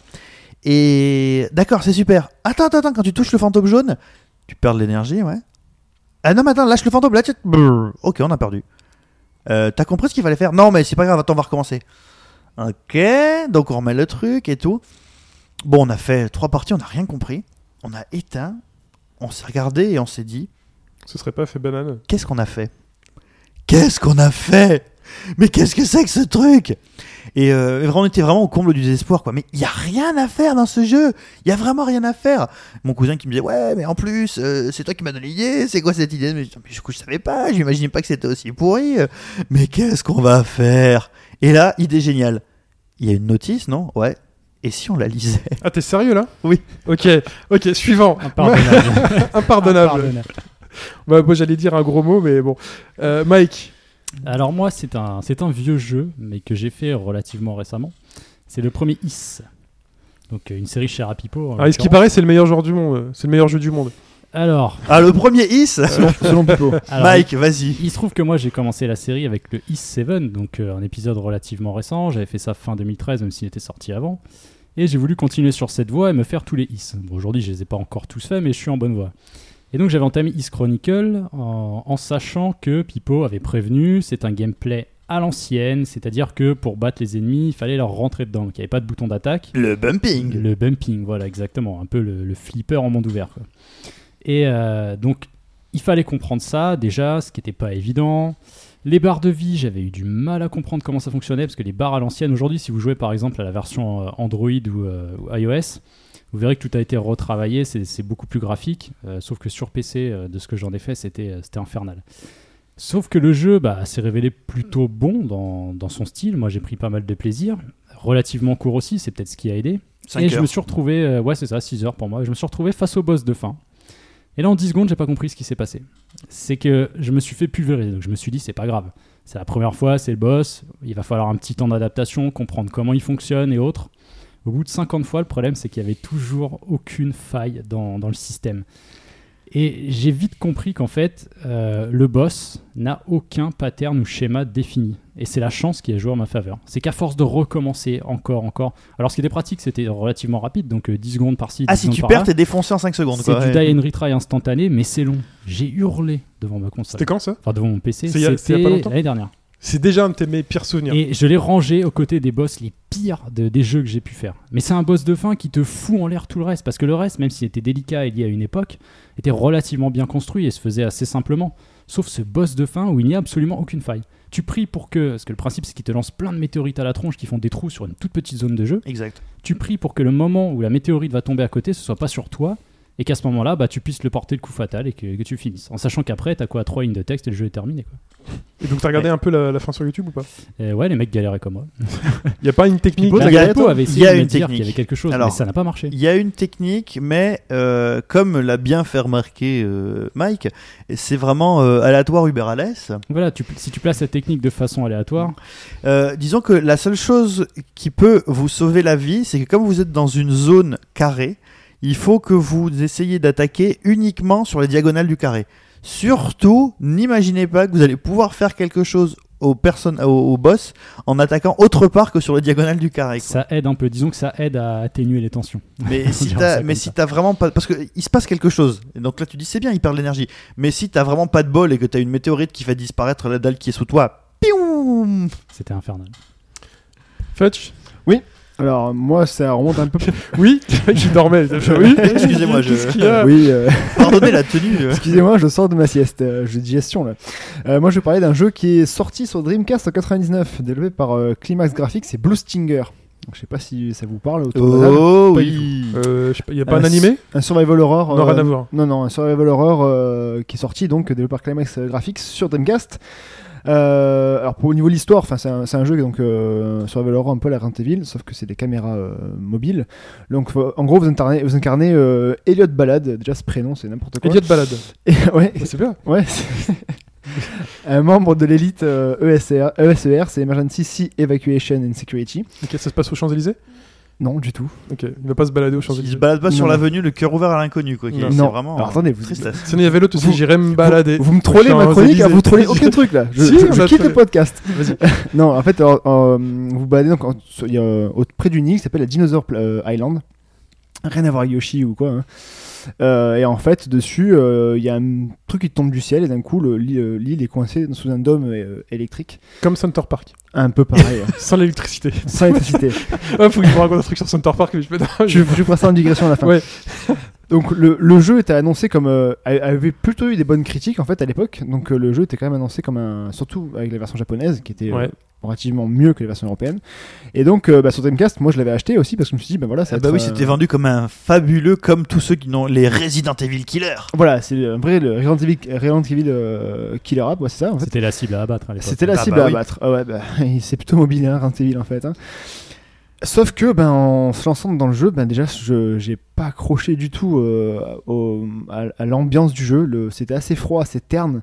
[SPEAKER 2] Et d'accord c'est super. Attends attends attends quand tu touches le fantôme jaune tu perds de l'énergie ouais. Ah non mais attends lâche le fantôme là. tu- Brrr. Ok on a perdu. Euh, T'as compris ce qu'il fallait faire? Non mais c'est pas grave attends on va recommencer. Ok, donc on remet le truc et tout. Bon, on a fait trois parties, on n'a rien compris. On a éteint, on s'est regardé et on s'est dit,
[SPEAKER 1] Ce serait pas fait banane.
[SPEAKER 2] qu'est-ce qu'on a fait? Qu'est-ce qu'on a fait? Mais qu'est-ce que c'est que ce truc? Et euh, on était vraiment au comble du désespoir, quoi. Mais il y a rien à faire dans ce jeu. Il y a vraiment rien à faire. Mon cousin qui me disait, ouais, mais en plus, euh, c'est toi qui m'as donné l'idée. C'est quoi cette idée? Mais du coup, je savais pas. Je m'imaginais pas que c'était aussi pourri. Mais qu'est-ce qu'on va faire? Et là, idée géniale. Il y a une notice, non? Ouais. Et si on la lisait?
[SPEAKER 1] Ah, t'es sérieux là?
[SPEAKER 2] Oui.
[SPEAKER 1] Ok, ok, suivant.
[SPEAKER 4] Impardonnable.
[SPEAKER 1] Impardonnable.
[SPEAKER 4] Impardonnable.
[SPEAKER 1] Bah, moi j'allais dire un gros mot, mais bon. Euh, Mike,
[SPEAKER 4] Alors moi, c'est un, c'est un vieux jeu, mais que j'ai fait relativement récemment. C'est le premier Is. Donc euh, une série chez Rapipo.
[SPEAKER 1] ah, ce qui paraît, c'est le meilleur joueur du monde. C'est le meilleur jeu du monde.
[SPEAKER 4] Alors,
[SPEAKER 2] Ah, le premier is
[SPEAKER 3] Selon, selon Pipo.
[SPEAKER 4] alors,
[SPEAKER 2] Mike, vas-y.
[SPEAKER 4] Il se trouve que moi j'ai commencé la série avec le Is 7, donc euh, un épisode relativement récent. J'avais fait ça fin 2013, même s'il était sorti avant. Et j'ai voulu continuer sur cette voie et me faire tous les Is. Bon, Aujourd'hui, je les ai pas encore tous faits, mais je suis en bonne voie. Et donc j'avais entamé Is Chronicle en, en sachant que Pipo avait prévenu, c'est un gameplay à l'ancienne, c'est-à-dire que pour battre les ennemis, il fallait leur rentrer dedans. Donc il n'y avait pas de bouton d'attaque.
[SPEAKER 2] Le bumping.
[SPEAKER 4] Le bumping, voilà, exactement. Un peu le, le flipper en monde ouvert. quoi. Et euh, donc, il fallait comprendre ça, déjà, ce qui n'était pas évident. Les barres de vie, j'avais eu du mal à comprendre comment ça fonctionnait, parce que les barres à l'ancienne, aujourd'hui, si vous jouez par exemple à la version euh, Android ou, euh, ou iOS, vous verrez que tout a été retravaillé, c'est beaucoup plus graphique, euh, sauf que sur PC, euh, de ce que j'en ai fait, c'était euh, infernal. Sauf que le jeu bah, s'est révélé plutôt bon dans, dans son style, moi j'ai pris pas mal de plaisir, relativement court aussi, c'est peut-être ce qui a aidé. Et je me suis retrouvé, ouais, c'est ça, 6 heures pour moi. Je me suis retrouvé face au boss de fin. Et là, en 10 secondes, j'ai pas compris ce qui s'est passé. C'est que je me suis fait pulvériser. Donc, je me suis dit, c'est pas grave. C'est la première fois, c'est le boss. Il va falloir un petit temps d'adaptation, comprendre comment il fonctionne et autres. Au bout de 50 fois, le problème, c'est qu'il y avait toujours aucune faille dans, dans le système. Et j'ai vite compris qu'en fait, euh, le boss n'a aucun pattern ou schéma défini. Et c'est la chance qui a joué en ma faveur. C'est qu'à force de recommencer encore, encore. Alors, ce qui était pratique, c'était relativement rapide, donc euh, 10 secondes par-ci. 10
[SPEAKER 2] Ah, si
[SPEAKER 4] secondes
[SPEAKER 2] tu
[SPEAKER 4] par
[SPEAKER 2] perds, t'es défoncé en 5 secondes.
[SPEAKER 4] C'est
[SPEAKER 2] quoi.
[SPEAKER 4] du
[SPEAKER 2] ouais.
[SPEAKER 4] die and retry instantané, mais c'est long. J'ai hurlé devant ma console.
[SPEAKER 1] C'était quand ça?
[SPEAKER 4] Enfin, devant mon PC. C'était
[SPEAKER 1] longtemps?
[SPEAKER 4] l'année dernière.
[SPEAKER 1] C'est déjà un de tes mes pires souvenirs.
[SPEAKER 4] Et je l'ai rangé aux côtés des boss les pires de- des jeux que j'ai pu faire. Mais c'est un boss de fin qui te fout en l'air tout le reste. Parce que le reste, même s'il était délicat et lié à une époque, était relativement bien construit et se faisait assez simplement. Sauf ce boss de fin où il n'y a absolument aucune faille. Tu pries pour que. Parce que le principe, c'est qu'il te lance plein de météorites à la tronche qui font des trous sur une toute petite zone de jeu.
[SPEAKER 2] Exact.
[SPEAKER 4] Tu pries pour que le moment où la météorite va tomber à côté, ce soit pas sur toi. Et qu'à ce moment-là, bah, tu puisses le porter le coup fatal et que, que tu finisses. En sachant qu'après, t'as quoi 3 lignes de texte et le jeu est terminé. Quoi.
[SPEAKER 1] Et donc t'as regardé un peu la, la fin sur YouTube ou pas?
[SPEAKER 4] Et ouais, les mecs galéraient comme moi.
[SPEAKER 1] Il y a pas une technique
[SPEAKER 2] y a-
[SPEAKER 4] Pipo avait
[SPEAKER 2] il y
[SPEAKER 4] essayé
[SPEAKER 2] a
[SPEAKER 4] de me
[SPEAKER 2] une
[SPEAKER 4] dire
[SPEAKER 2] technique.
[SPEAKER 4] qu'il y avait quelque chose,
[SPEAKER 2] Alors,
[SPEAKER 4] mais ça n'a pas marché.
[SPEAKER 2] Il y a une technique, mais euh, comme l'a bien fait remarquer euh, Mike, c'est vraiment euh, aléatoire Uber Alles.
[SPEAKER 4] Voilà, tu, si tu places cette technique de façon aléatoire,
[SPEAKER 2] Euh, disons que la seule chose qui peut vous sauver la vie, c'est que comme vous êtes dans une zone carrée, il faut que vous essayiez d'attaquer uniquement sur les diagonales du carré. Surtout, n'imaginez pas que vous allez pouvoir faire quelque chose aux personnes, au, au boss en attaquant autre part que sur les diagonales du carré. quoi.
[SPEAKER 4] ça aide un peu. Disons que ça aide à atténuer les tensions.
[SPEAKER 2] Mais si t'as, mais si t'as vraiment pas, parce que il se passe quelque chose. Et donc là tu dis c'est bien, il perd de l'énergie. Mais si t'as vraiment pas de bol et que t'as une météorite qui fait disparaître la dalle qui est sous toi, piou
[SPEAKER 4] C'était infernal.
[SPEAKER 1] Fetch
[SPEAKER 3] Alors, moi, ça remonte un peu.
[SPEAKER 1] Oui, qui dormait. Oui.
[SPEAKER 2] Excusez-moi, je-
[SPEAKER 3] oui, euh,
[SPEAKER 2] Pardonnez la tenue. euh.
[SPEAKER 3] excusez-moi, je sors de ma sieste. euh, de digestion là. Euh, moi, je vais parler d'un jeu qui est sorti sur Dreamcast en 99, développé par euh, Climax Graphics, c'est Blue Stinger. Je sais pas si ça vous parle autour de la.
[SPEAKER 2] Oh
[SPEAKER 1] Pas
[SPEAKER 2] oui.
[SPEAKER 1] Euh, je y a pas
[SPEAKER 3] Euh,
[SPEAKER 1] un animé
[SPEAKER 3] Un survival horror.
[SPEAKER 1] Non,
[SPEAKER 3] euh,
[SPEAKER 1] rien à voir.
[SPEAKER 3] Non, non, un survival horror euh, qui est sorti donc développé par Climax Graphics sur Dreamcast. Euh, alors pour au niveau de l'histoire, enfin c'est un, jeu donc euh, survival horror un peu la Resident Evil, sauf que c'est des caméras euh, mobiles. Donc en gros vous incarnez, vous incarnez euh, Elliot Ballad. Déjà ce prénom c'est n'importe quoi.
[SPEAKER 1] Elliot Balade.
[SPEAKER 3] Et- ouais,
[SPEAKER 1] C'est bien.
[SPEAKER 3] ouais. un membre de l'élite euh, ESR, ESER, c'est Emergency Sea Evacuation and Security.
[SPEAKER 1] Ok, ça se passe aux Champs-Élysées?
[SPEAKER 3] Non, du tout.
[SPEAKER 1] Ok, il va pas se balader aux
[SPEAKER 2] Il se
[SPEAKER 1] Champs-Élysées.
[SPEAKER 2] balade pas sur l'avenue, le cœur ouvert à l'inconnu, quoi.
[SPEAKER 1] Non.
[SPEAKER 2] Vraiment.
[SPEAKER 3] Alors, attendez, vous-
[SPEAKER 2] tristesse.
[SPEAKER 1] Sinon, il y avait l'autre aussi, j'irais me balader.
[SPEAKER 3] Vous, vous me trollez ma chronique, vous trollez
[SPEAKER 1] Champs-Élysées.
[SPEAKER 3] aucun truc là. Je,
[SPEAKER 1] Si,
[SPEAKER 3] je- je quitte le podcast.
[SPEAKER 1] Vas-y.
[SPEAKER 3] non, en fait, euh, euh, vous baladez donc en- sur- il y a, euh, près d'une île qui s'appelle la Dinosaur euh, Island. Rien à voir avec Yoshi ou quoi. hein. Euh, et en fait, dessus, euh, il y a un truc qui tombe du ciel et d'un coup, l'île euh, l'île est coincée sous un dôme euh, électrique.
[SPEAKER 1] Comme Center Park.
[SPEAKER 3] Un peu pareil, hein.
[SPEAKER 1] Sans l'électricité.
[SPEAKER 3] sans électricité.
[SPEAKER 1] Ah, faut qu'il me raconte un truc sur Center Park. Mais je peux...
[SPEAKER 3] je, je ferai ça en digression à la fin.
[SPEAKER 1] Ouais.
[SPEAKER 3] Donc le, le jeu était annoncé comme euh, avait plutôt eu des bonnes critiques en fait à l'époque. Donc euh, le jeu était quand même annoncé comme un surtout avec la version japonaise qui était euh,
[SPEAKER 1] Ouais.
[SPEAKER 3] Relativement mieux que les versions européennes. Et donc euh, bah, sur Dreamcast, moi je l'avais acheté aussi parce que je me suis dit bah voilà ça
[SPEAKER 2] Ah bah
[SPEAKER 3] être,
[SPEAKER 2] oui,
[SPEAKER 3] euh,
[SPEAKER 2] c'était vendu comme un fabuleux, comme tous ceux qui n'ont les Resident Evil Killers.
[SPEAKER 3] Voilà, c'est un vrai le Resident Evil, Resident Evil, euh, Killer App, ouais, c'est ça en fait.
[SPEAKER 4] C'était la cible à abattre.
[SPEAKER 3] C'était la
[SPEAKER 2] Ah
[SPEAKER 3] cible
[SPEAKER 2] bah
[SPEAKER 3] à
[SPEAKER 2] oui.
[SPEAKER 3] abattre. Ah ouais, bah, c'est plutôt mobile, hein, Resident Evil en fait. hein. Sauf que, ben, en se lançant dans le jeu, ben déjà, je j'ai pas accroché du tout euh, au- à, à l'ambiance du jeu. Le- C'était assez froid, assez terne.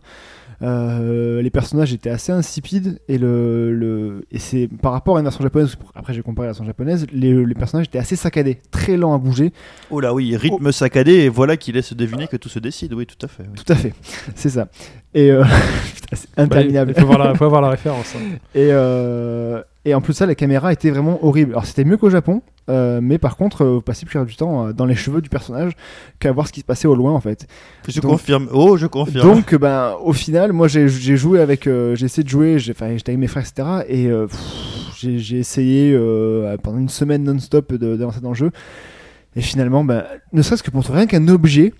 [SPEAKER 3] Euh, les personnages étaient assez insipides et le, le et c'est par rapport à une version japonaise. Après, j'ai comparé la version japonaise. Les, les personnages étaient assez saccadés, très lents à bouger.
[SPEAKER 2] Oh là oui, rythme saccadé, et voilà qui laisse deviner que tout se décide. Oui, tout à fait. oui.
[SPEAKER 3] Tout à fait, c'est ça. Et euh, c'est interminable.
[SPEAKER 1] Bah, Il faut voir la, faut avoir la référence. hein.
[SPEAKER 3] Et, euh, et en plus ça, la caméra était vraiment horrible. Alors c'était mieux qu'au Japon, euh, mais par contre, euh, vous passez plus du temps euh, dans les cheveux du personnage qu'à voir ce qui se passait au loin en fait.
[SPEAKER 2] Je
[SPEAKER 3] Donc-
[SPEAKER 2] confirme. Oh, je confirme.
[SPEAKER 3] Donc, ben, au final, moi j'ai joué avec, euh, j'ai essayé de jouer, j'étais avec mes frères, etc. Et euh, j'ai essayé euh, pendant une semaine non-stop d'avancer dans le jeu. Et finalement, ben, ne serait-ce que pour rien qu'un objet.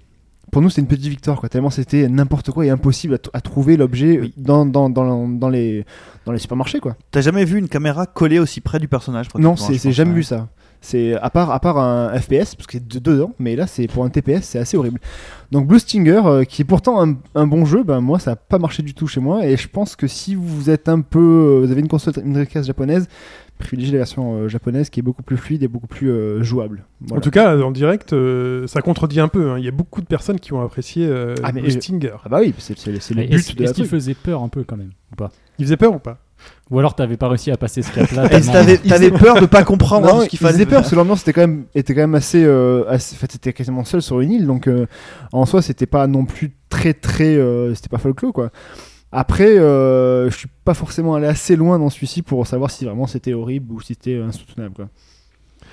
[SPEAKER 3] Pour nous, c'était une petite victoire, quoi. Tellement c'était n'importe quoi et impossible à, trouver l'objet
[SPEAKER 2] Oui.
[SPEAKER 3] dans, dans, dans, dans les, dans les supermarchés, quoi.
[SPEAKER 2] T'as jamais vu une caméra collée aussi près du personnage
[SPEAKER 3] Non, c'est jamais
[SPEAKER 2] ouais.
[SPEAKER 3] vu ça. C'est à part à part un FPS parce que c'est de- dedans, mais là c'est pour un TPS, c'est assez horrible. Donc Blue Stinger, euh, qui est pourtant un, un bon jeu, ben moi ça a pas marché du tout chez moi et je pense que si vous êtes un peu, euh, vous avez une console, une Dreamcast japonaise, privilégiez la version euh, japonaise qui est beaucoup plus fluide et beaucoup plus euh, jouable. Voilà.
[SPEAKER 1] En tout cas, en direct, euh, ça contredit un peu. hein. Il y a beaucoup de personnes qui ont apprécié euh,
[SPEAKER 3] Ah, mais
[SPEAKER 1] le Stinger.
[SPEAKER 3] ah bah oui, c'est le but
[SPEAKER 4] Est-ce
[SPEAKER 3] de
[SPEAKER 4] est-ce
[SPEAKER 3] la
[SPEAKER 4] qu'il faisait peur un peu quand même ou pas?
[SPEAKER 1] Il faisait peur ou pas?
[SPEAKER 4] Ou alors t'avais pas réussi à passer ce cap-là
[SPEAKER 2] t'avais t'avais peur de pas comprendre
[SPEAKER 3] Non,
[SPEAKER 2] ce qu'il
[SPEAKER 3] il faisait
[SPEAKER 2] fallait
[SPEAKER 3] peur parce que l'ambiance était quand même était quand même assez, euh, assez- en fait c'était quasiment seul sur une île donc euh, en soi c'était pas non plus très très euh, c'était pas folklore quoi. Après euh, je suis pas forcément allé assez loin dans celui-ci pour savoir si vraiment c'était horrible ou si c'était insoutenable quoi.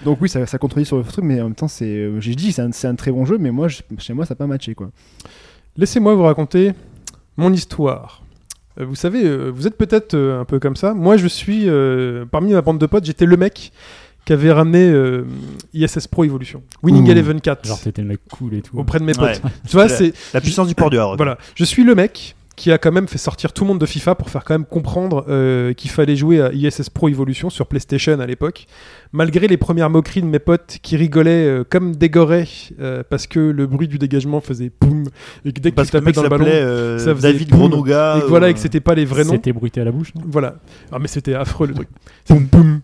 [SPEAKER 3] Donc oui ça, ça contredit sur le truc mais en même temps c'est euh, j'ai dit c'est un, c'est un très bon jeu mais moi je- chez moi ça a pas matché quoi.
[SPEAKER 1] Laissez-moi vous raconter mon histoire. Euh, Vous savez, euh, vous êtes peut-être euh, un peu comme ça. Moi, je suis, euh, parmi ma bande de potes, j'étais le mec qui avait ramené euh, ISS Pro Evolution. Winning
[SPEAKER 3] Ouh.
[SPEAKER 1] Eleven 4
[SPEAKER 4] Genre t'étais le mec cool et tout.
[SPEAKER 1] auprès de mes potes.
[SPEAKER 2] Ouais.
[SPEAKER 1] Tu vois,
[SPEAKER 2] La-
[SPEAKER 1] c'est
[SPEAKER 2] La puissance du port du Havre.
[SPEAKER 1] voilà. Je suis le mec qui a quand même fait sortir tout le monde de FIFA pour faire quand même comprendre euh, qu'il fallait jouer à ISS Pro Evolution sur PlayStation à l'époque. Malgré les premières moqueries de mes potes qui rigolaient euh, comme des euh, parce que le bruit du dégagement faisait boum et que dès que
[SPEAKER 2] Parce
[SPEAKER 1] tu tapais dans le ballon,
[SPEAKER 2] euh,
[SPEAKER 1] ça faisait
[SPEAKER 2] David
[SPEAKER 1] boum.
[SPEAKER 2] Gronouga.
[SPEAKER 1] et que voilà et que c'était pas les vrais noms.
[SPEAKER 4] C'était bruité à la bouche. non?
[SPEAKER 1] Voilà. Ah, mais c'était affreux le truc. Boum, boum.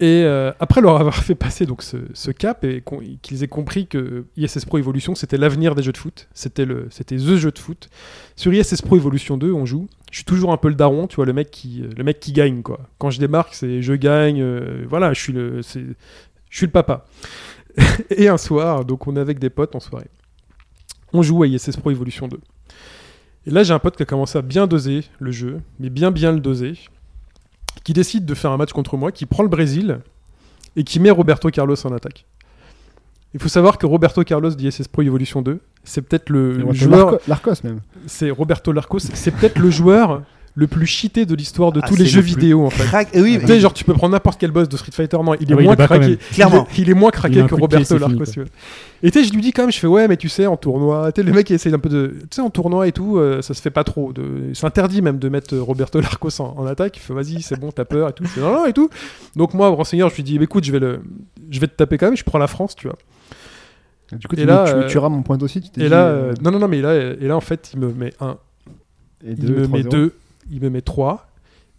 [SPEAKER 1] Et euh, après leur avoir fait passer donc ce, ce cap et qu'ils aient compris que ISS Pro Evolution c'était l'avenir des jeux de foot, c'était le c'était the jeu de foot. Sur ISS Pro Evolution 2, on joue. Je suis toujours un peu le daron, tu vois, le mec qui le mec qui gagne quoi. Quand je démarque, c'est je gagne, euh, voilà, je suis le c'est je suis le papa. et un soir, donc on est avec des potes en soirée. On joue à ISS Pro Evolution 2. Et là, j'ai un pote qui a commencé à bien doser le jeu, mais bien bien le doser qui décide de faire un match contre moi, qui prend le Brésil et qui met Roberto Carlos en attaque. Il faut savoir que Roberto Carlos d'ISS Pro Evolution 2, c'est peut-être le, joueur,
[SPEAKER 3] Larco- Larcos même.
[SPEAKER 1] c'est Roberto Larcos, c'est peut-être le joueur le plus cheaté de l'histoire de
[SPEAKER 2] Ah,
[SPEAKER 1] tous les jeux vidéo en fait.
[SPEAKER 2] Crac- eh oui,
[SPEAKER 1] Tu sais, genre tu peux prendre n'importe quel boss de Street Fighter, non, il est
[SPEAKER 4] Ah oui, il
[SPEAKER 1] moins
[SPEAKER 4] est
[SPEAKER 1] craqué.
[SPEAKER 2] Clairement.
[SPEAKER 1] Il est, il est moins craqué que Roberto vois. Et tu sais, je lui dis quand même, je fais ouais, mais tu sais, en tournoi, tu sais, le mec il essaye un peu de. Tu sais, en tournoi et tout, euh, ça se fait pas trop. De... C'est interdit même de mettre euh, Roberto Larcos en, en attaque. Il fait vas-y, c'est bon, t'as peur et tout. Je fais non, non, et tout. Donc moi, renseigneur, je lui dis écoute, je vais, le... je vais te taper quand même, je prends la France, tu vois.
[SPEAKER 3] Du coup,
[SPEAKER 1] Et
[SPEAKER 3] tu,
[SPEAKER 1] là,
[SPEAKER 3] tu,
[SPEAKER 1] euh,
[SPEAKER 3] tu mon point aussi. Tu
[SPEAKER 1] Et
[SPEAKER 3] dit,
[SPEAKER 1] là,
[SPEAKER 3] euh,
[SPEAKER 1] non, non, non, mais là, et là, en fait, il me met un,
[SPEAKER 3] et
[SPEAKER 1] il
[SPEAKER 3] deux,
[SPEAKER 1] me met
[SPEAKER 3] 3-0.
[SPEAKER 1] 2, il me met 3,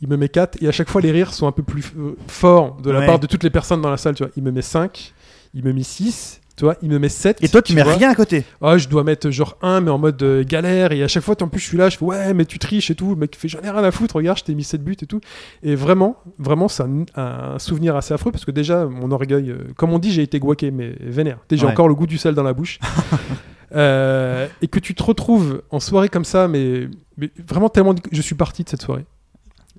[SPEAKER 1] il me met 4, et à chaque fois les rires sont un peu plus euh, forts de la
[SPEAKER 2] Ouais.
[SPEAKER 1] part de toutes les personnes dans la salle, tu vois. Il me met 5, il me met 6, tu vois, il me met 7.
[SPEAKER 2] Et toi, tu mets
[SPEAKER 1] vois.
[SPEAKER 2] rien à côté.
[SPEAKER 1] Ah, je dois mettre genre 1, mais en mode euh, galère, et à chaque fois, en plus, je suis là, je fais ouais, mais tu triches et tout, le mec fait j'en ai rien à foutre, regarde, je t'ai mis 7 buts et tout. Et vraiment, vraiment, c'est un, un souvenir assez affreux, parce que déjà, mon orgueil, euh, comme on dit, j'ai été guaqué, mais vénère. J'ai
[SPEAKER 2] Ouais.
[SPEAKER 1] encore le goût du sel dans la bouche. Euh, et que tu te retrouves en soirée comme ça, mais, mais vraiment tellement, je suis parti de cette soirée.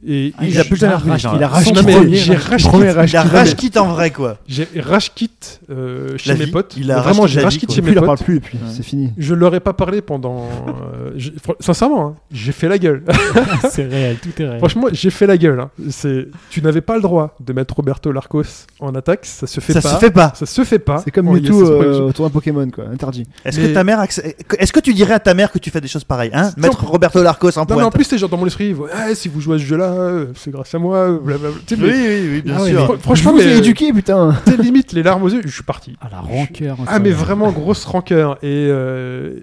[SPEAKER 1] Et,
[SPEAKER 2] Ah, il a plus jamais genre.
[SPEAKER 3] il a
[SPEAKER 1] non,
[SPEAKER 3] rage
[SPEAKER 2] Il a quitte en vrai, quoi.
[SPEAKER 1] J'ai quitte euh, chez mes potes.
[SPEAKER 2] Il a
[SPEAKER 1] Vraiment, j'ai
[SPEAKER 2] quoi.
[SPEAKER 1] chez mes
[SPEAKER 3] il
[SPEAKER 1] potes.
[SPEAKER 3] parle plus, et puis
[SPEAKER 2] Ouais.
[SPEAKER 3] c'est fini.
[SPEAKER 1] Je leur ai pas parlé pendant. euh, sincèrement, hein, j'ai fait la gueule.
[SPEAKER 4] c'est réel, tout est réel.
[SPEAKER 1] Franchement, j'ai fait la gueule. hein. C'est, tu n'avais pas le droit de mettre Roberto Larcos en attaque. Ça se fait
[SPEAKER 2] Ça
[SPEAKER 1] pas.
[SPEAKER 2] se fait pas.
[SPEAKER 1] Ça se fait pas.
[SPEAKER 3] C'est comme
[SPEAKER 1] il problème.
[SPEAKER 3] euh, autour d'un Pokémon, quoi. Interdit.
[SPEAKER 2] Est-ce que ta mère, acc- est-ce que tu dirais à ta mère que tu fais des choses pareilles, hein?
[SPEAKER 1] Non.
[SPEAKER 2] Mettre Roberto Larcos en
[SPEAKER 1] Non, mais en
[SPEAKER 2] pointe.
[SPEAKER 1] plus, c'est genre dans mon esprit. ouais, si vous jouez à ce jeu-là, euh, c'est grâce à moi. blablabla. Tu sais,
[SPEAKER 2] Oui,
[SPEAKER 1] mais-
[SPEAKER 2] oui, oui, bien
[SPEAKER 3] Ah ouais,
[SPEAKER 2] sûr.
[SPEAKER 1] fr- franchement,
[SPEAKER 3] je vous
[SPEAKER 1] mais,
[SPEAKER 3] ai éduqué, putain.
[SPEAKER 1] tu sais, limite les larmes aux yeux. Je suis parti.
[SPEAKER 4] Ah, la rancœur.
[SPEAKER 1] Ah, mais
[SPEAKER 4] incroyable.
[SPEAKER 1] vraiment grosse rancœur. Et euh,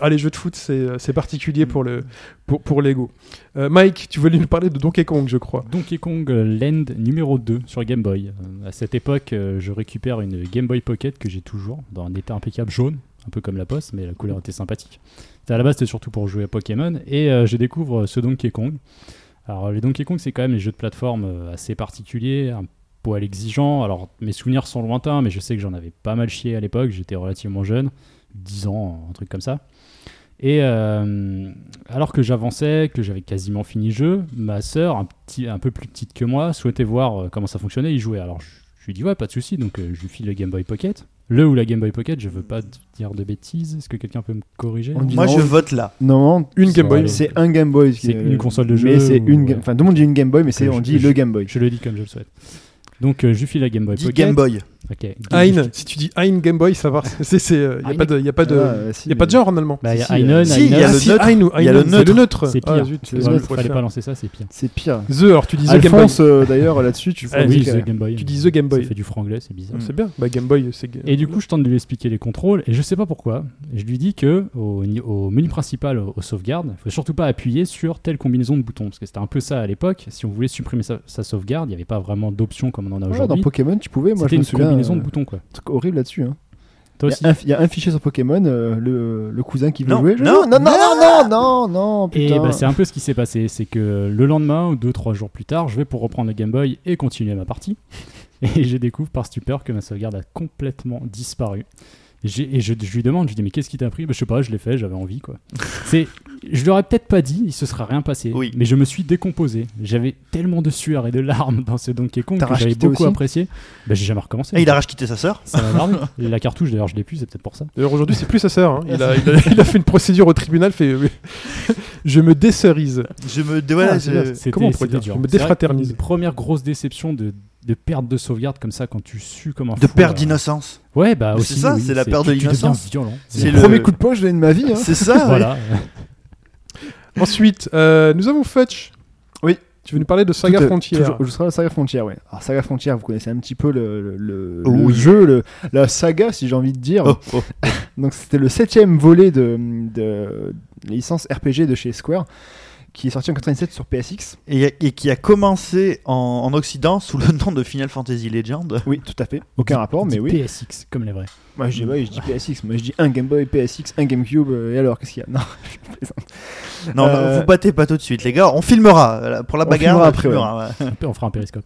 [SPEAKER 1] ah, les jeux de foot, c'est, c'est particulier pour le pour, pour l'ego. Euh, Mike, tu voulais nous parler de Donkey Kong, je crois.
[SPEAKER 4] Donkey Kong euh, Land numéro 2 sur Game Boy. Euh, à cette époque, euh, je récupère une Game Boy Pocket que j'ai toujours dans un état impeccable jaune, un peu comme la poste, mais la couleur était sympathique. C'était- À la base, c'était surtout pour jouer à Pokémon et euh, je découvre ce Donkey Kong. Alors, les Donkey Kong, c'est quand même des jeux de plateforme euh, assez particuliers, un poil exigeant. Alors, mes souvenirs sont lointains, mais je sais que j'en avais pas mal chié à l'époque. J'étais relativement jeune, 10 ans, un truc comme ça. Et euh, alors que j'avançais, que j'avais quasiment fini le jeu, ma sœur, un, un peu plus petite que moi, souhaitait voir euh, comment ça fonctionnait, y jouer. Alors je, lui dis ouais, pas de souci, donc euh, je lui file le Game Boy Pocket. Le ou la Game Boy Pocket, je veux pas dire de bêtises, est-ce que quelqu'un peut me corriger
[SPEAKER 3] On dit
[SPEAKER 2] Moi,
[SPEAKER 3] non,
[SPEAKER 2] je vote là.
[SPEAKER 3] Non,
[SPEAKER 1] Une Game Boy.
[SPEAKER 3] c'est un Game Boy.
[SPEAKER 4] C'est une console de jeu
[SPEAKER 3] Mais c'est une. Enfin, tout le monde dit une Game Boy, mais c'est on dit
[SPEAKER 4] je-
[SPEAKER 3] le Game Boy.
[SPEAKER 4] Je le dis comme je le souhaite. Donc euh, je lui file la Game Boy
[SPEAKER 2] Dis
[SPEAKER 4] Pocket.
[SPEAKER 2] Game Boy.
[SPEAKER 4] Ok.
[SPEAKER 1] Ein, si tu dis Ein Game Boy, ça va. C'est, c'est, euh, y a
[SPEAKER 4] Ein.
[SPEAKER 1] pas de, y a pas de,
[SPEAKER 3] Ah, si,
[SPEAKER 1] y a pas de
[SPEAKER 3] mais-
[SPEAKER 1] genre en allemand.
[SPEAKER 4] Bah, il y a
[SPEAKER 3] Si, si,
[SPEAKER 4] Einen,
[SPEAKER 3] euh,
[SPEAKER 2] si, il y a
[SPEAKER 4] Einen,
[SPEAKER 1] Ah,
[SPEAKER 2] le
[SPEAKER 1] si,
[SPEAKER 2] neutre.
[SPEAKER 1] Ein ou
[SPEAKER 2] Il y a le
[SPEAKER 1] neutre.
[SPEAKER 4] C'est
[SPEAKER 1] Ah,
[SPEAKER 4] pire.
[SPEAKER 1] zut,
[SPEAKER 3] C'est
[SPEAKER 1] ouais,
[SPEAKER 3] le neutre.
[SPEAKER 1] je
[SPEAKER 4] Fallait pas lancer ça, c'est pire.
[SPEAKER 3] C'est pire.
[SPEAKER 1] The, alors tu dis The Game Boy.
[SPEAKER 3] Euh, d'ailleurs, là-dessus, tu
[SPEAKER 1] Ah,
[SPEAKER 4] oui, The Game Boy.
[SPEAKER 1] Tu dis The Game
[SPEAKER 4] Ça
[SPEAKER 1] Boy.
[SPEAKER 4] fait du franglais, c'est bizarre.
[SPEAKER 2] Mm.
[SPEAKER 1] C'est bien. Bah, Game Boy, c'est.
[SPEAKER 4] Et du coup, je tente de lui expliquer les contrôles et je sais pas pourquoi. Je lui dis que au, au menu principal, au, au sauvegarde, il faut surtout pas appuyer sur telle combinaison de boutons parce que c'était un peu ça à l'époque. Si on voulait supprimer sa, sa sauvegarde, il n'y avait pas vraiment d'option comme on en a
[SPEAKER 3] Ouais, dans
[SPEAKER 4] aujourd'hui.
[SPEAKER 3] Pokémon, tu pouvais. Moi, je me souviens.
[SPEAKER 4] Combinaison
[SPEAKER 3] euh,
[SPEAKER 4] de boutons quoi.
[SPEAKER 3] truc horrible là-dessus. hein.
[SPEAKER 4] Toi
[SPEAKER 3] Il
[SPEAKER 4] aussi.
[SPEAKER 3] y, a un- il y a un fichier sur Pokémon, euh, le, le cousin qui veut
[SPEAKER 2] Non,
[SPEAKER 3] jouer.
[SPEAKER 2] non,
[SPEAKER 3] non, non, non, non, non, non,
[SPEAKER 4] Et
[SPEAKER 3] putain.
[SPEAKER 4] bah, c'est un peu ce qui s'est passé. C'est que le lendemain ou deux, trois jours plus tard, je vais pour reprendre le Game Boy et continuer ma partie. Et je découvre par stupeur que ma sauvegarde a complètement disparu. Et, je, je lui demande, je lui dis, mais qu'est-ce qui t'a pris? Bah, Je sais pas, je l'ai fait, j'avais envie quoi. c'est, je lui aurais peut-être pas dit, il se serait rien passé.
[SPEAKER 2] Oui.
[SPEAKER 4] Mais je me suis décomposé. J'avais tellement de sueur et de larmes dans ce Donkey Kong que j'avais beaucoup apprécié. Bah, j'ai jamais recommencé.
[SPEAKER 2] Et il a rage quitté sa sœur.
[SPEAKER 4] La cartouche d'ailleurs, je l'ai plus, c'est peut-être pour ça.
[SPEAKER 1] D'ailleurs, aujourd'hui, c'est plus sa sœur. hein. Il, a, il, a, il a fait une procédure au tribunal. Fait, euh, je me désœurise.
[SPEAKER 2] Je me. Voilà,
[SPEAKER 1] Ah,
[SPEAKER 2] je-
[SPEAKER 1] Comment on pourrait dire?
[SPEAKER 4] dur.
[SPEAKER 1] Je me défraternise.
[SPEAKER 4] Une première grosse déception de, de perte de sauvegarde comme ça quand tu sues comme un
[SPEAKER 2] de
[SPEAKER 4] fou,
[SPEAKER 2] perte
[SPEAKER 4] euh,
[SPEAKER 2] d'innocence.
[SPEAKER 4] Ouais, bah
[SPEAKER 2] Mais
[SPEAKER 4] aussi.
[SPEAKER 2] c'est ça,
[SPEAKER 4] oui,
[SPEAKER 2] c'est la perte de l'innocence.
[SPEAKER 4] violent.
[SPEAKER 2] C'est
[SPEAKER 3] le premier coup de poing que je donne de ma vie. hein.
[SPEAKER 2] C'est ça.
[SPEAKER 4] Voilà.
[SPEAKER 1] Ensuite, euh, nous avons Fetch.
[SPEAKER 3] Oui.
[SPEAKER 1] Tu veux nous parler de Saga
[SPEAKER 3] Tout toujours- Je serai à la Saga Frontier, ouais. Alors, Saga Frontier, vous connaissez un petit peu le, le, le-
[SPEAKER 2] Oh
[SPEAKER 3] le jeu, le- la saga, si j'ai envie de dire.
[SPEAKER 2] Oh, oh.
[SPEAKER 3] Donc, c'était le septième volet de, de licence RPG de chez Square, qui est sorti en 87 sur PSX.
[SPEAKER 2] Et, et qui a commencé en, en Occident sous le nom de Final Fantasy Legend.
[SPEAKER 3] Oui, tout à fait. Aucun rapport, mais oui.
[SPEAKER 4] PSX, comme les vrais.
[SPEAKER 3] Moi, je dis, ouais, je dis PSX. Moi, je dis un Game Boy, PSX, un GameCube. euh, et alors, qu'est-ce qu'il y a? Non, je.
[SPEAKER 2] Non,
[SPEAKER 3] Euh,
[SPEAKER 2] non, vous battez pas tout de suite, les gars. On filmera. euh, Pour la
[SPEAKER 3] On
[SPEAKER 2] bagarre,
[SPEAKER 3] filmera
[SPEAKER 2] on
[SPEAKER 3] après,
[SPEAKER 2] filmera, ouais.
[SPEAKER 4] Peu, on fera un périscope.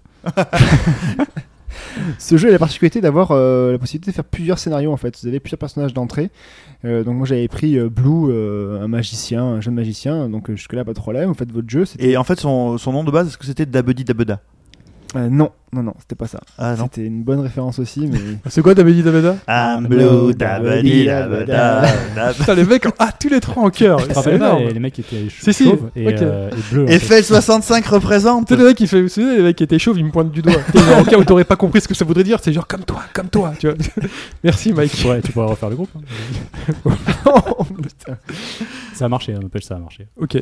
[SPEAKER 3] Ce jeu a la particularité d'avoir euh, la possibilité de faire plusieurs scénarios en fait. Vous avez plusieurs personnages d'entrée. Euh, donc moi j'avais pris euh, Blue, un magicien, un jeune magicien. Donc jusque là pas de problème. Vous faites votre jeu.
[SPEAKER 2] Et en fait, son, son nom de base, est-ce que c'était Dabedi Dabeda?
[SPEAKER 3] Euh, non, non, non, c'était pas ça.
[SPEAKER 2] Ah non.
[SPEAKER 3] C'était une bonne référence aussi, mais.
[SPEAKER 1] C'est quoi Dabedi Dabeda
[SPEAKER 2] I'm blue, dabadi, dabada, dab.
[SPEAKER 1] Putain, les mecs, ah, tous les trois en cœur.
[SPEAKER 4] Je te
[SPEAKER 1] C'est
[SPEAKER 4] rappelle pas,
[SPEAKER 1] énorme.
[SPEAKER 4] les, les mecs étaient ch-
[SPEAKER 1] Si, si,
[SPEAKER 4] chauves et,
[SPEAKER 1] ok.
[SPEAKER 4] euh, et bleus. en fait.
[SPEAKER 2] Eiffel 65 représente.
[SPEAKER 1] Tu sais, les mecs, qui fait, vous savez, les mecs qui étaient chauves, ils me pointent du doigt. Au cas où t'aurais pas compris ce que ça voudrait dire, c'est genre comme toi, comme toi, tu vois. Merci, Mike.
[SPEAKER 4] Tu pourrais, tu pourrais refaire le groupe. hein.
[SPEAKER 3] Oh, putain.
[SPEAKER 4] Ça a marché, on appelle ça a marché.
[SPEAKER 1] Ok.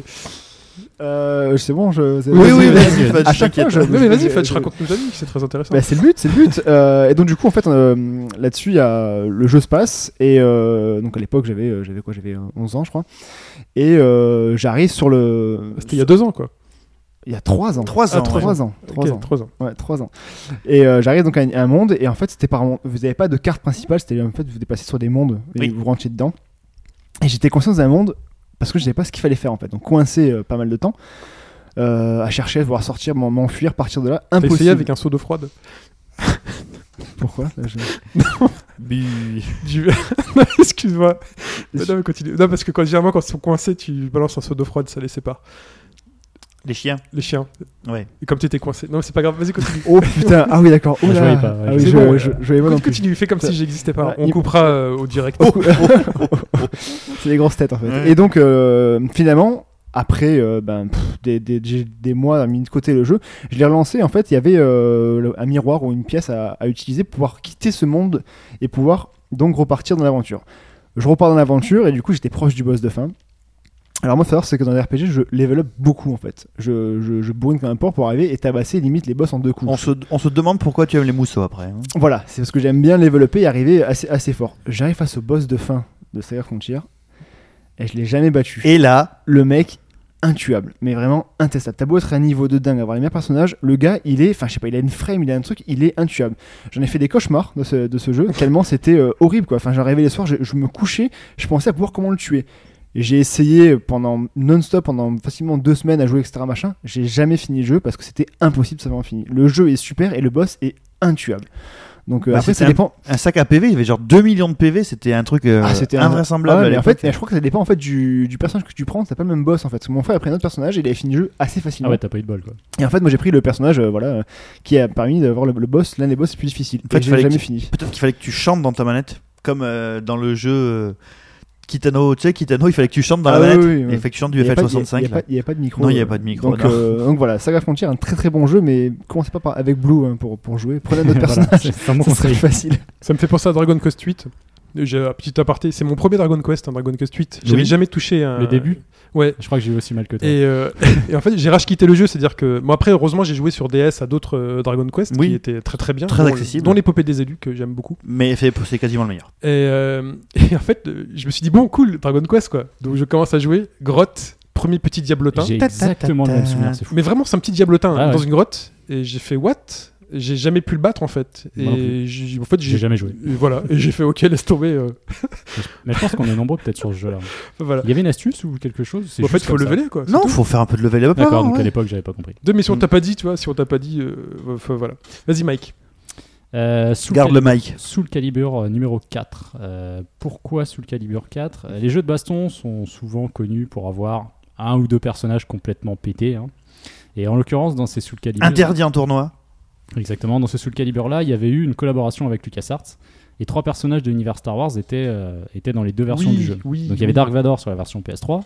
[SPEAKER 3] Euh, c'est bon, je. c'est-
[SPEAKER 2] Oui, oui,
[SPEAKER 4] Vas-y.
[SPEAKER 2] Fudge,
[SPEAKER 3] À chaque fois, je-
[SPEAKER 1] Non, mais vas-y,
[SPEAKER 3] je-
[SPEAKER 1] Fudge,
[SPEAKER 3] je-
[SPEAKER 1] raconte-nous ta vie, c'est très intéressant.
[SPEAKER 3] Bah, c'est le but, c'est le but. Euh, et donc du coup, en fait, euh, là-dessus, il y a le jeu se passe et euh, donc à l'époque, j'avais, j'avais quoi, j'avais euh, 11 ans, je crois. Et euh, j'arrive sur le.
[SPEAKER 1] C'était il y a deux ans, quoi.
[SPEAKER 3] Il y a 3 ans.
[SPEAKER 2] Trois
[SPEAKER 1] Ah,
[SPEAKER 2] ans.
[SPEAKER 1] trois
[SPEAKER 2] ouais.
[SPEAKER 3] 3 ans. 3
[SPEAKER 1] Ok,
[SPEAKER 3] ans.
[SPEAKER 1] trois ans.
[SPEAKER 3] Ouais, 3 ans. Et euh, j'arrive donc à un, à un monde et en fait, c'était par vous n'avez pas de carte principale, c'était en fait vous dépassez sur des mondes et
[SPEAKER 2] Oui.
[SPEAKER 3] vous rentrez dedans. Et j'étais conscient d'un monde parce que je savais pas ce qu'il fallait faire en fait. Donc coincé euh, pas mal de temps euh, à chercher, à voir sortir, m'en- m'enfuir, partir de là.
[SPEAKER 1] T'as essayé
[SPEAKER 3] Impossible.
[SPEAKER 1] avec un seau d'eau froide?
[SPEAKER 3] Pourquoi? Là, je-
[SPEAKER 2] Bu.
[SPEAKER 1] Du- Non, Excuse-moi. Non, mais continue. Non, parce que quand, généralement, quand ils sont coincés, tu balances un seau d'eau froide, ça les sépare.
[SPEAKER 2] Les chiens.
[SPEAKER 1] Les chiens.
[SPEAKER 2] Ouais.
[SPEAKER 1] Et comme tu étais coincé. Non, c'est pas grave, vas-y, continue.
[SPEAKER 3] Oh putain, ah oui d'accord. Oh
[SPEAKER 4] Je voyais pas, ouais,
[SPEAKER 3] Ah
[SPEAKER 4] je
[SPEAKER 3] oui,
[SPEAKER 1] sais
[SPEAKER 3] je, voyais.
[SPEAKER 1] Continue, fais comme si j'existais pas.
[SPEAKER 3] Ouais,
[SPEAKER 1] On
[SPEAKER 3] il-
[SPEAKER 1] coupera euh, au direct.
[SPEAKER 3] C'est des grosses têtes en fait.
[SPEAKER 2] Ouais.
[SPEAKER 3] Et donc euh, finalement, après euh, ben, pff, des, des, des, des mois mis de côté le jeu, je l'ai relancé. En fait, il y avait euh, le- un miroir ou une pièce à, à utiliser pour pouvoir quitter ce monde et pouvoir donc repartir dans l'aventure. Je repars dans l'aventure et du coup j'étais proche du boss de fin. Alors moi, faut savoir c'est que dans les RPG, je level up beaucoup en fait. Je, je, je bourrine comme un porc pour arriver et tabasser limite les boss en deux coups.
[SPEAKER 2] On se, on se demande pourquoi tu aimes les mousseaux après. hein.
[SPEAKER 3] Voilà, c'est parce que j'aime bien level up et arriver assez, assez fort. J'arrive face au boss de fin de Saga Frontier et je l'ai jamais battu.
[SPEAKER 2] Et là,
[SPEAKER 3] le mec intuable, mais vraiment intestable. T'as beau être à un niveau de dingue, avoir les meilleurs personnages, le gars, il est, enfin je sais pas, il a une frame, il a un truc, il est intuable. J'en ai fait des cauchemars de ce, de ce jeu, tellement c'était euh, horrible quoi. Enfin j'en rêvais les soirs, je, je me couchais, je pensais à pouvoir comment le tuer. Et J'ai essayé pendant non-stop, pendant facilement deux semaines à jouer, etc. Machin. J'ai jamais fini le jeu parce que c'était impossible de savoir fini. Le jeu est super et le boss est intuable. Donc euh,
[SPEAKER 2] Bah,
[SPEAKER 3] après, ça
[SPEAKER 2] un-
[SPEAKER 3] dépend.
[SPEAKER 2] un sac à PV, il y avait genre 2 millions de PV, c'était un truc euh,
[SPEAKER 3] Ah, c'était
[SPEAKER 2] invraisemblable.
[SPEAKER 3] Ah ouais,
[SPEAKER 2] à
[SPEAKER 3] mais en fait, je crois que ça dépend en fait du, du personnage que tu prends. T'as pas le même boss en fait. Parce que mon frère a pris un autre personnage et il avait fini le jeu assez
[SPEAKER 4] Ah
[SPEAKER 3] facilement.
[SPEAKER 4] ouais, t'as pas eu de bol quoi.
[SPEAKER 3] Et en fait, moi j'ai pris le personnage euh, voilà, qui a permis d'avoir le, le boss, l'un des boss les plus difficiles.
[SPEAKER 2] En fait,
[SPEAKER 3] j'ai jamais
[SPEAKER 2] que-
[SPEAKER 3] fini.
[SPEAKER 2] Peut-être qu'il fallait que tu chantes dans ta manette, comme euh, dans le jeu euh, Kitano. Tu sais, Kitano, il fallait que tu chantes dans
[SPEAKER 3] Ah
[SPEAKER 2] la
[SPEAKER 3] oui,
[SPEAKER 2] manette.
[SPEAKER 3] oui, oui,
[SPEAKER 2] Et
[SPEAKER 3] oui.
[SPEAKER 2] il fallait que tu chantes du
[SPEAKER 3] Il y a pas de-
[SPEAKER 2] FL65.
[SPEAKER 3] Il n'y a, pas- il y a pas de micro.
[SPEAKER 2] Non, il y a
[SPEAKER 3] euh,
[SPEAKER 2] pas de micro,
[SPEAKER 3] Donc, euh, donc voilà, Saga Frontier, un très très bon jeu, mais commencez pas par, avec Blue hein, pour, pour jouer. Prenez un autre
[SPEAKER 4] Voilà,
[SPEAKER 3] personnage,
[SPEAKER 4] c'est c'est un bon
[SPEAKER 3] ça serait
[SPEAKER 4] conseil.
[SPEAKER 3] facile.
[SPEAKER 1] Ça me fait penser à Dragon Quest 8. J'ai un petit aparté, c'est mon premier Dragon Quest, un Dragon Quest 8. J'avais
[SPEAKER 4] Oui.
[SPEAKER 1] jamais touché un...
[SPEAKER 4] Le début
[SPEAKER 1] Ouais.
[SPEAKER 4] Je crois que j'ai eu aussi mal que toi.
[SPEAKER 1] Et, euh, et en fait, j'ai rage quitté le jeu, c'est-à-dire que moi après, heureusement, j'ai joué sur DS à d'autres euh, Dragon Quest
[SPEAKER 2] Oui.
[SPEAKER 1] qui étaient très très bien,
[SPEAKER 2] Très
[SPEAKER 1] dont,
[SPEAKER 2] accessibles.
[SPEAKER 1] dont l'épopée des élus que j'aime beaucoup.
[SPEAKER 2] Mais c'est quasiment le meilleur.
[SPEAKER 1] Et, euh, et en fait, je me suis dit bon, cool, Dragon Quest quoi. Donc je commence à jouer grotte, premier petit diablotin.
[SPEAKER 4] J'ai exactement le même souvenir, c'est fou.
[SPEAKER 1] Mais vraiment, c'est un petit diablotin
[SPEAKER 4] Ah
[SPEAKER 1] hein, dans
[SPEAKER 4] ouais.
[SPEAKER 1] une grotte. Et j'ai fait what? J'ai jamais pu le battre en fait.
[SPEAKER 4] Moi
[SPEAKER 1] Et j'ai- en fait,
[SPEAKER 4] J'ai jamais joué.
[SPEAKER 1] et voilà. Et j'ai fait ok, laisse tomber. euh.
[SPEAKER 4] Mais je pense qu'on est nombreux peut-être sur ce jeu-là.
[SPEAKER 1] voilà.
[SPEAKER 4] Il y avait une astuce ou quelque chose C'est
[SPEAKER 1] en fait, il faut
[SPEAKER 4] ça
[SPEAKER 1] leveler quoi.
[SPEAKER 2] Non,
[SPEAKER 1] tout.
[SPEAKER 2] faut faire un peu de level up.
[SPEAKER 4] D'accord, donc à l'époque, j'avais pas compris.
[SPEAKER 1] Deux, mais si on
[SPEAKER 3] Mm.
[SPEAKER 1] t'a pas dit, tu vois, si on t'a pas dit, euh, faut- voilà. Vas-y, Mike.
[SPEAKER 4] Euh, Soul
[SPEAKER 2] Garde le mic.
[SPEAKER 4] Soul Calibur euh, numéro 4. Euh, pourquoi Soul Calibur 4 Euh, Les jeux de baston sont souvent connus pour avoir un ou deux personnages complètement pétés. hein. Et en l'occurrence, dans ces Soul Calibur,
[SPEAKER 2] Interdit en tournoi.
[SPEAKER 4] Exactement, dans ce Soul Calibur là, il y avait eu une collaboration avec LucasArts. Et trois personnages de l'univers Star Wars étaient, euh, étaient dans les deux versions
[SPEAKER 1] Oui,
[SPEAKER 4] du jeu.
[SPEAKER 1] oui,
[SPEAKER 4] Donc il y avait. Dark Vador sur la version PS3,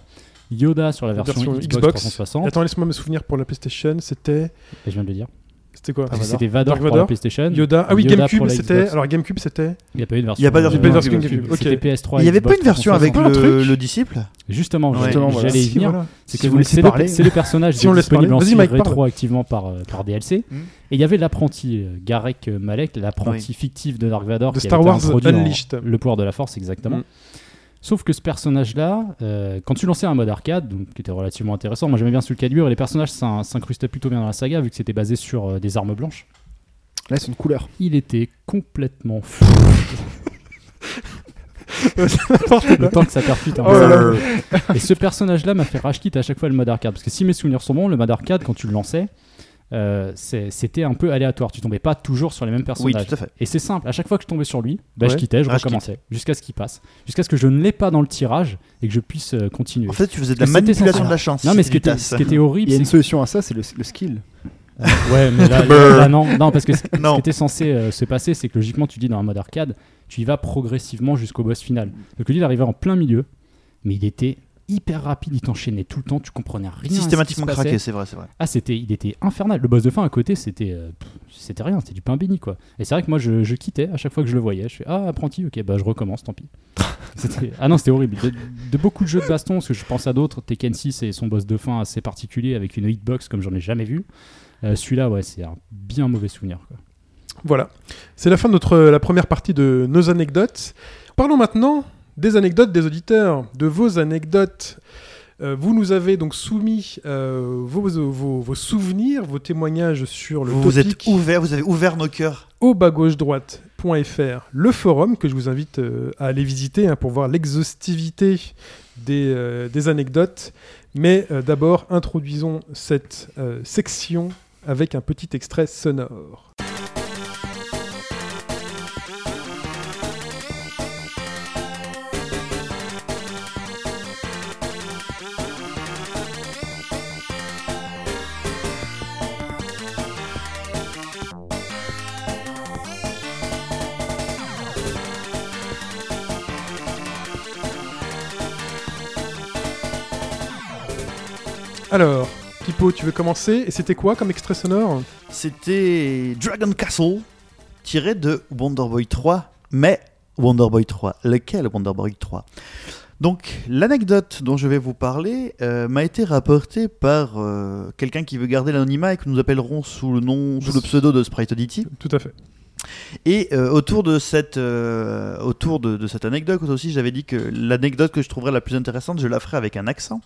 [SPEAKER 4] Yoda sur la version,
[SPEAKER 1] version
[SPEAKER 4] Xbox,
[SPEAKER 1] Xbox.
[SPEAKER 4] 360.
[SPEAKER 1] Attends, laisse-moi me souvenir pour la PlayStation, c'était.
[SPEAKER 4] Et je viens de le dire.
[SPEAKER 1] C'était quoi
[SPEAKER 4] que C'était Vador
[SPEAKER 1] Dark
[SPEAKER 4] pour la
[SPEAKER 1] Vador
[SPEAKER 4] PlayStation.
[SPEAKER 1] Yoda. Ah oui,
[SPEAKER 4] Yoda
[SPEAKER 1] GameCube, c'était. Alors GameCube, c'était.
[SPEAKER 4] Il n'y a pas eu de version.
[SPEAKER 2] Il y a pas de
[SPEAKER 4] euh,
[SPEAKER 2] version GameCube.
[SPEAKER 1] GameCube. Ok.
[SPEAKER 4] C'était PS3.
[SPEAKER 2] Il n'y avait pas une version avec
[SPEAKER 4] 360.
[SPEAKER 1] un
[SPEAKER 2] le, le disciple
[SPEAKER 4] Justement,
[SPEAKER 2] Ouais.
[SPEAKER 4] justement,
[SPEAKER 3] voilà.
[SPEAKER 4] j'allais y
[SPEAKER 1] Si,
[SPEAKER 4] venir.
[SPEAKER 1] voilà.
[SPEAKER 4] C'est
[SPEAKER 3] Si
[SPEAKER 4] que c'est le,
[SPEAKER 3] parler.
[SPEAKER 4] c'est le personnage
[SPEAKER 1] Si on laisse
[SPEAKER 4] disponible en rétroactivement par, euh, par DLC.
[SPEAKER 2] Mm.
[SPEAKER 4] Et il y avait l'apprenti, euh, Garek Malek, l'apprenti fictif de Dark Vador
[SPEAKER 1] De
[SPEAKER 4] qui
[SPEAKER 1] Star Wars Unleashed.
[SPEAKER 4] Le pouvoir de la force, exactement. Sauf que ce personnage-là, euh, quand tu lançais un mode arcade, donc, qui était relativement intéressant, moi j'aimais bien Soul Calibur, et les personnages s'in- s'incrustaient plutôt bien dans la saga, vu que c'était basé sur euh, des armes blanches.
[SPEAKER 3] Là, c'est une couleur.
[SPEAKER 4] Il était complètement fou. le temps que ça percute un
[SPEAKER 1] Oh.
[SPEAKER 4] Et ce personnage-là m'a fait rage quitte à chaque fois le mode arcade. Parce que si mes souvenirs sont bons, le mode arcade, quand tu le lançais, euh, c'était un peu aléatoire. Tu tombais pas toujours sur les mêmes
[SPEAKER 2] Oui,
[SPEAKER 4] personnages.
[SPEAKER 2] tout à fait.
[SPEAKER 4] Et c'est simple, à chaque fois que je tombais sur lui, bah, je quittais, je
[SPEAKER 2] Rage
[SPEAKER 4] recommençais, jusqu'à ce qu'il passe. Jusqu'à ce que je ne l'ai pas dans le tirage et que je puisse euh, continuer.
[SPEAKER 2] En fait, tu faisais de la manipulation de la chance.
[SPEAKER 4] non, mais ce qui, était,
[SPEAKER 2] TAS.
[SPEAKER 4] ce qui était
[SPEAKER 3] Il
[SPEAKER 4] horrible,
[SPEAKER 3] y a une solution à ça, c'est le, le skill.
[SPEAKER 4] Ouais, mais là,
[SPEAKER 2] Brr.
[SPEAKER 4] là, là, non, non, parce que ce, ce qui était censé euh, se passer, c'est que logiquement, tu dis dans un mode arcade, tu y vas progressivement jusqu'au boss final. Donc lui, il arrivait en plein milieu, mais il était hyper rapide, il t'enchaînait tout le temps, tu comprenais rien. à ce qui
[SPEAKER 2] Systématiquement craqué, c'est vrai, c'est vrai.
[SPEAKER 4] Ah, c'était, il était infernal. Le boss de fin à côté, c'était, euh, c'était rien, c'était du pain béni quoi. Et c'est vrai que moi, je, je quittais à chaque fois que je le voyais. Je fais ah apprenti, ok, bah je recommence, tant pis. C'était- ah non, c'était horrible. De, de beaucoup de jeux de baston, parce que je pense à d'autres, Tekken 6 et son boss de fin assez particulier avec une hitbox comme j'en ai jamais vu. Euh, celui-là, ouais, c'est un bien mauvais souvenir. Quoi.
[SPEAKER 1] Voilà. C'est la fin de notre, la première partie de nos anecdotes. Parlons maintenant des anecdotes des auditeurs, de vos anecdotes. Euh, vous nous avez donc soumis euh, vos, vos- vos souvenirs, vos témoignages sur le
[SPEAKER 2] Vous vous êtes ouvert, vous avez ouvert nos cœurs.
[SPEAKER 1] au bas gauche droite.fr, le forum que je vous invite euh, à aller visiter hein, pour voir l'exhaustivité des, des anecdotes. Mais d'abord, introduisons cette section avec un petit extrait sonore. Alors, Pipo, tu veux commencer Et c'était quoi comme extrait sonore
[SPEAKER 2] C'était Dragon Castle, tiré de Wonder Boy 3, mais Wonder Boy 3. Lequel Wonder Boy 3 Donc, l'anecdote dont je vais vous parler euh, m'a été rapportée par euh, quelqu'un qui veut garder l'anonymat et que nous appellerons sous le nom, sous le pseudo de Sprite Oddity.
[SPEAKER 1] Tout à fait.
[SPEAKER 2] Et euh, autour de cette, autour de, de cette anecdote aussi, j'avais dit que l'anecdote que je trouverais la plus intéressante, je la ferais avec un accent.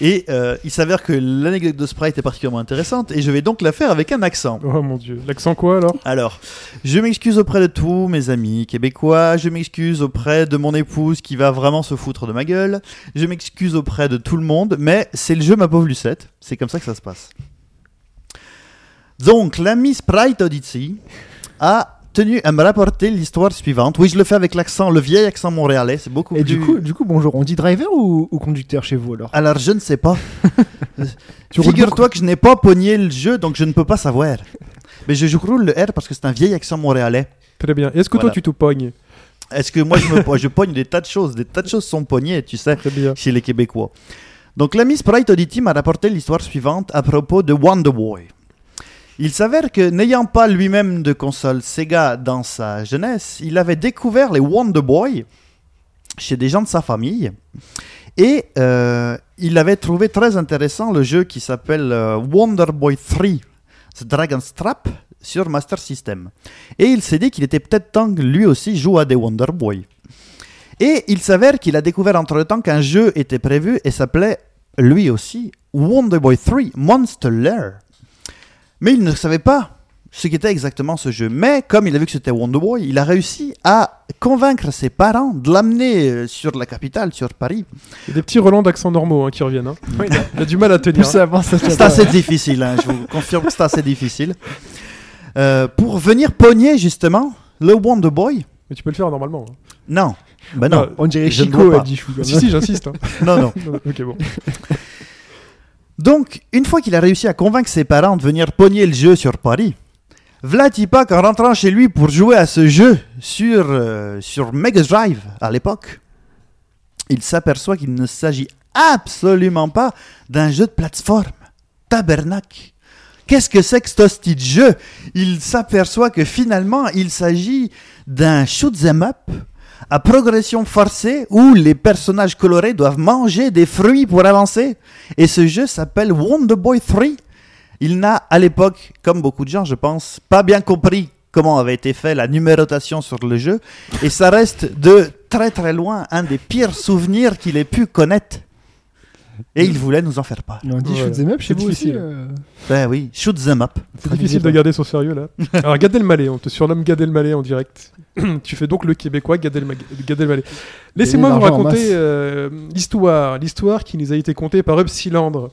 [SPEAKER 2] Et euh, il s'avère que l'anecdote de Sprite est particulièrement intéressante et je vais donc la faire avec un accent.
[SPEAKER 1] Oh mon dieu. L'accent quoi alors?
[SPEAKER 2] Alors, je m'excuse auprès de tous mes amis québécois, je m'excuse auprès de mon épouse qui va vraiment se foutre de ma gueule, je m'excuse auprès de tout le monde, mais c'est le jeu ma pauvre Lucette, c'est comme ça que ça se passe. Donc, l'ami Sprite Odyssey a tenu à me rapporter l'histoire suivante. Oui, je le fais avec l'accent, le vieil accent montréalais, c'est beaucoup
[SPEAKER 3] Et
[SPEAKER 2] plus...
[SPEAKER 3] du coup, du coup, bonjour, on dit driver ou, ou conducteur chez vous alors?
[SPEAKER 2] Alors, je ne sais pas. Figure-toi que je n'ai pas pogné le jeu, donc je ne peux pas savoir. Mais je, je roule le R parce que c'est un vieil accent montréalais.
[SPEAKER 1] Très bien. Est-ce que
[SPEAKER 2] Voilà.
[SPEAKER 1] toi tu te pognes?
[SPEAKER 2] Est-ce que moi je, me, je pogne des tas de choses Des tas de choses sont pognées, tu sais, chez les Québécois. Donc l'ami Sprite Oddity m'a rapporté l'histoire suivante à propos de Wonder Boy. Il s'avère que n'ayant pas lui-même de console Sega dans sa jeunesse, il avait découvert les Wonder Boy chez des gens de sa famille. Et euh, il avait trouvé très intéressant le jeu qui s'appelle euh, Wonder Boy 3, The Dragon's Trap, sur Master System. Et il s'est dit qu'il était peut-être temps que lui aussi joue à des Wonder Boy. Et il s'avère qu'il a découvert entre-temps qu'un jeu était prévu et s'appelait lui aussi Wonder Boy 3 Monster Lair. Mais il ne savait pas ce qu'était exactement ce jeu. Mais comme il a vu que c'était Wonder Boy, il a réussi à convaincre ses parents de l'amener euh, sur la capitale, sur Paris.
[SPEAKER 1] Il y a des petits relents d'accent normaux hein, qui reviennent. hein. Il a du mal à tenir.
[SPEAKER 3] Ça
[SPEAKER 2] C'est assez difficile, hein, je vous confirme que c'est assez difficile. Euh, pour venir pogner justement le Wonder Boy.
[SPEAKER 1] Mais tu peux le faire normalement. hein.
[SPEAKER 2] Non, ben non,
[SPEAKER 1] Ah,
[SPEAKER 3] On dirait
[SPEAKER 2] Je ne
[SPEAKER 3] Chico
[SPEAKER 2] pas.
[SPEAKER 3] à Dichou. quand
[SPEAKER 1] Si, si, j'insiste. hein.
[SPEAKER 2] non, non.
[SPEAKER 1] Non, non, ok, bon.
[SPEAKER 2] Donc, une fois qu'il a réussi à convaincre ses parents de venir pogner le jeu sur Paris, Vlatipak, en rentrant chez lui pour jouer à ce jeu sur, euh, sur Mega Drive à l'époque, il s'aperçoit qu'il ne s'agit absolument pas d'un jeu de plateforme. Tabernacle. Qu'est-ce que c'est que ce de jeu? Il s'aperçoit que finalement, il s'agit d'un shoot 'em up à progression forcée où les personnages colorés doivent manger des fruits pour avancer. Et ce jeu s'appelle Wonder Boy 3. Il n'a à l'époque, comme beaucoup de gens je pense, pas bien compris comment avait été fait la numérotation sur le jeu. Et ça reste de très très loin un des pires souvenirs qu'il ait pu connaître. Et il voulait nous en faire part.
[SPEAKER 3] On dit shoot 'em up chez
[SPEAKER 1] C'est
[SPEAKER 3] vous aussi.
[SPEAKER 1] difficile.
[SPEAKER 2] Ben oui, shoot them up.
[SPEAKER 1] C'est difficile de garder son sérieux là. Alors Gad Elmaleh, on te surnomme Gad Elmaleh en direct. tu fais donc le Québécois Gad, Elma- Gad Elmaleh. Laissez-moi vous raconter euh, l'histoire, l'histoire qui nous a été contée par Upsilandre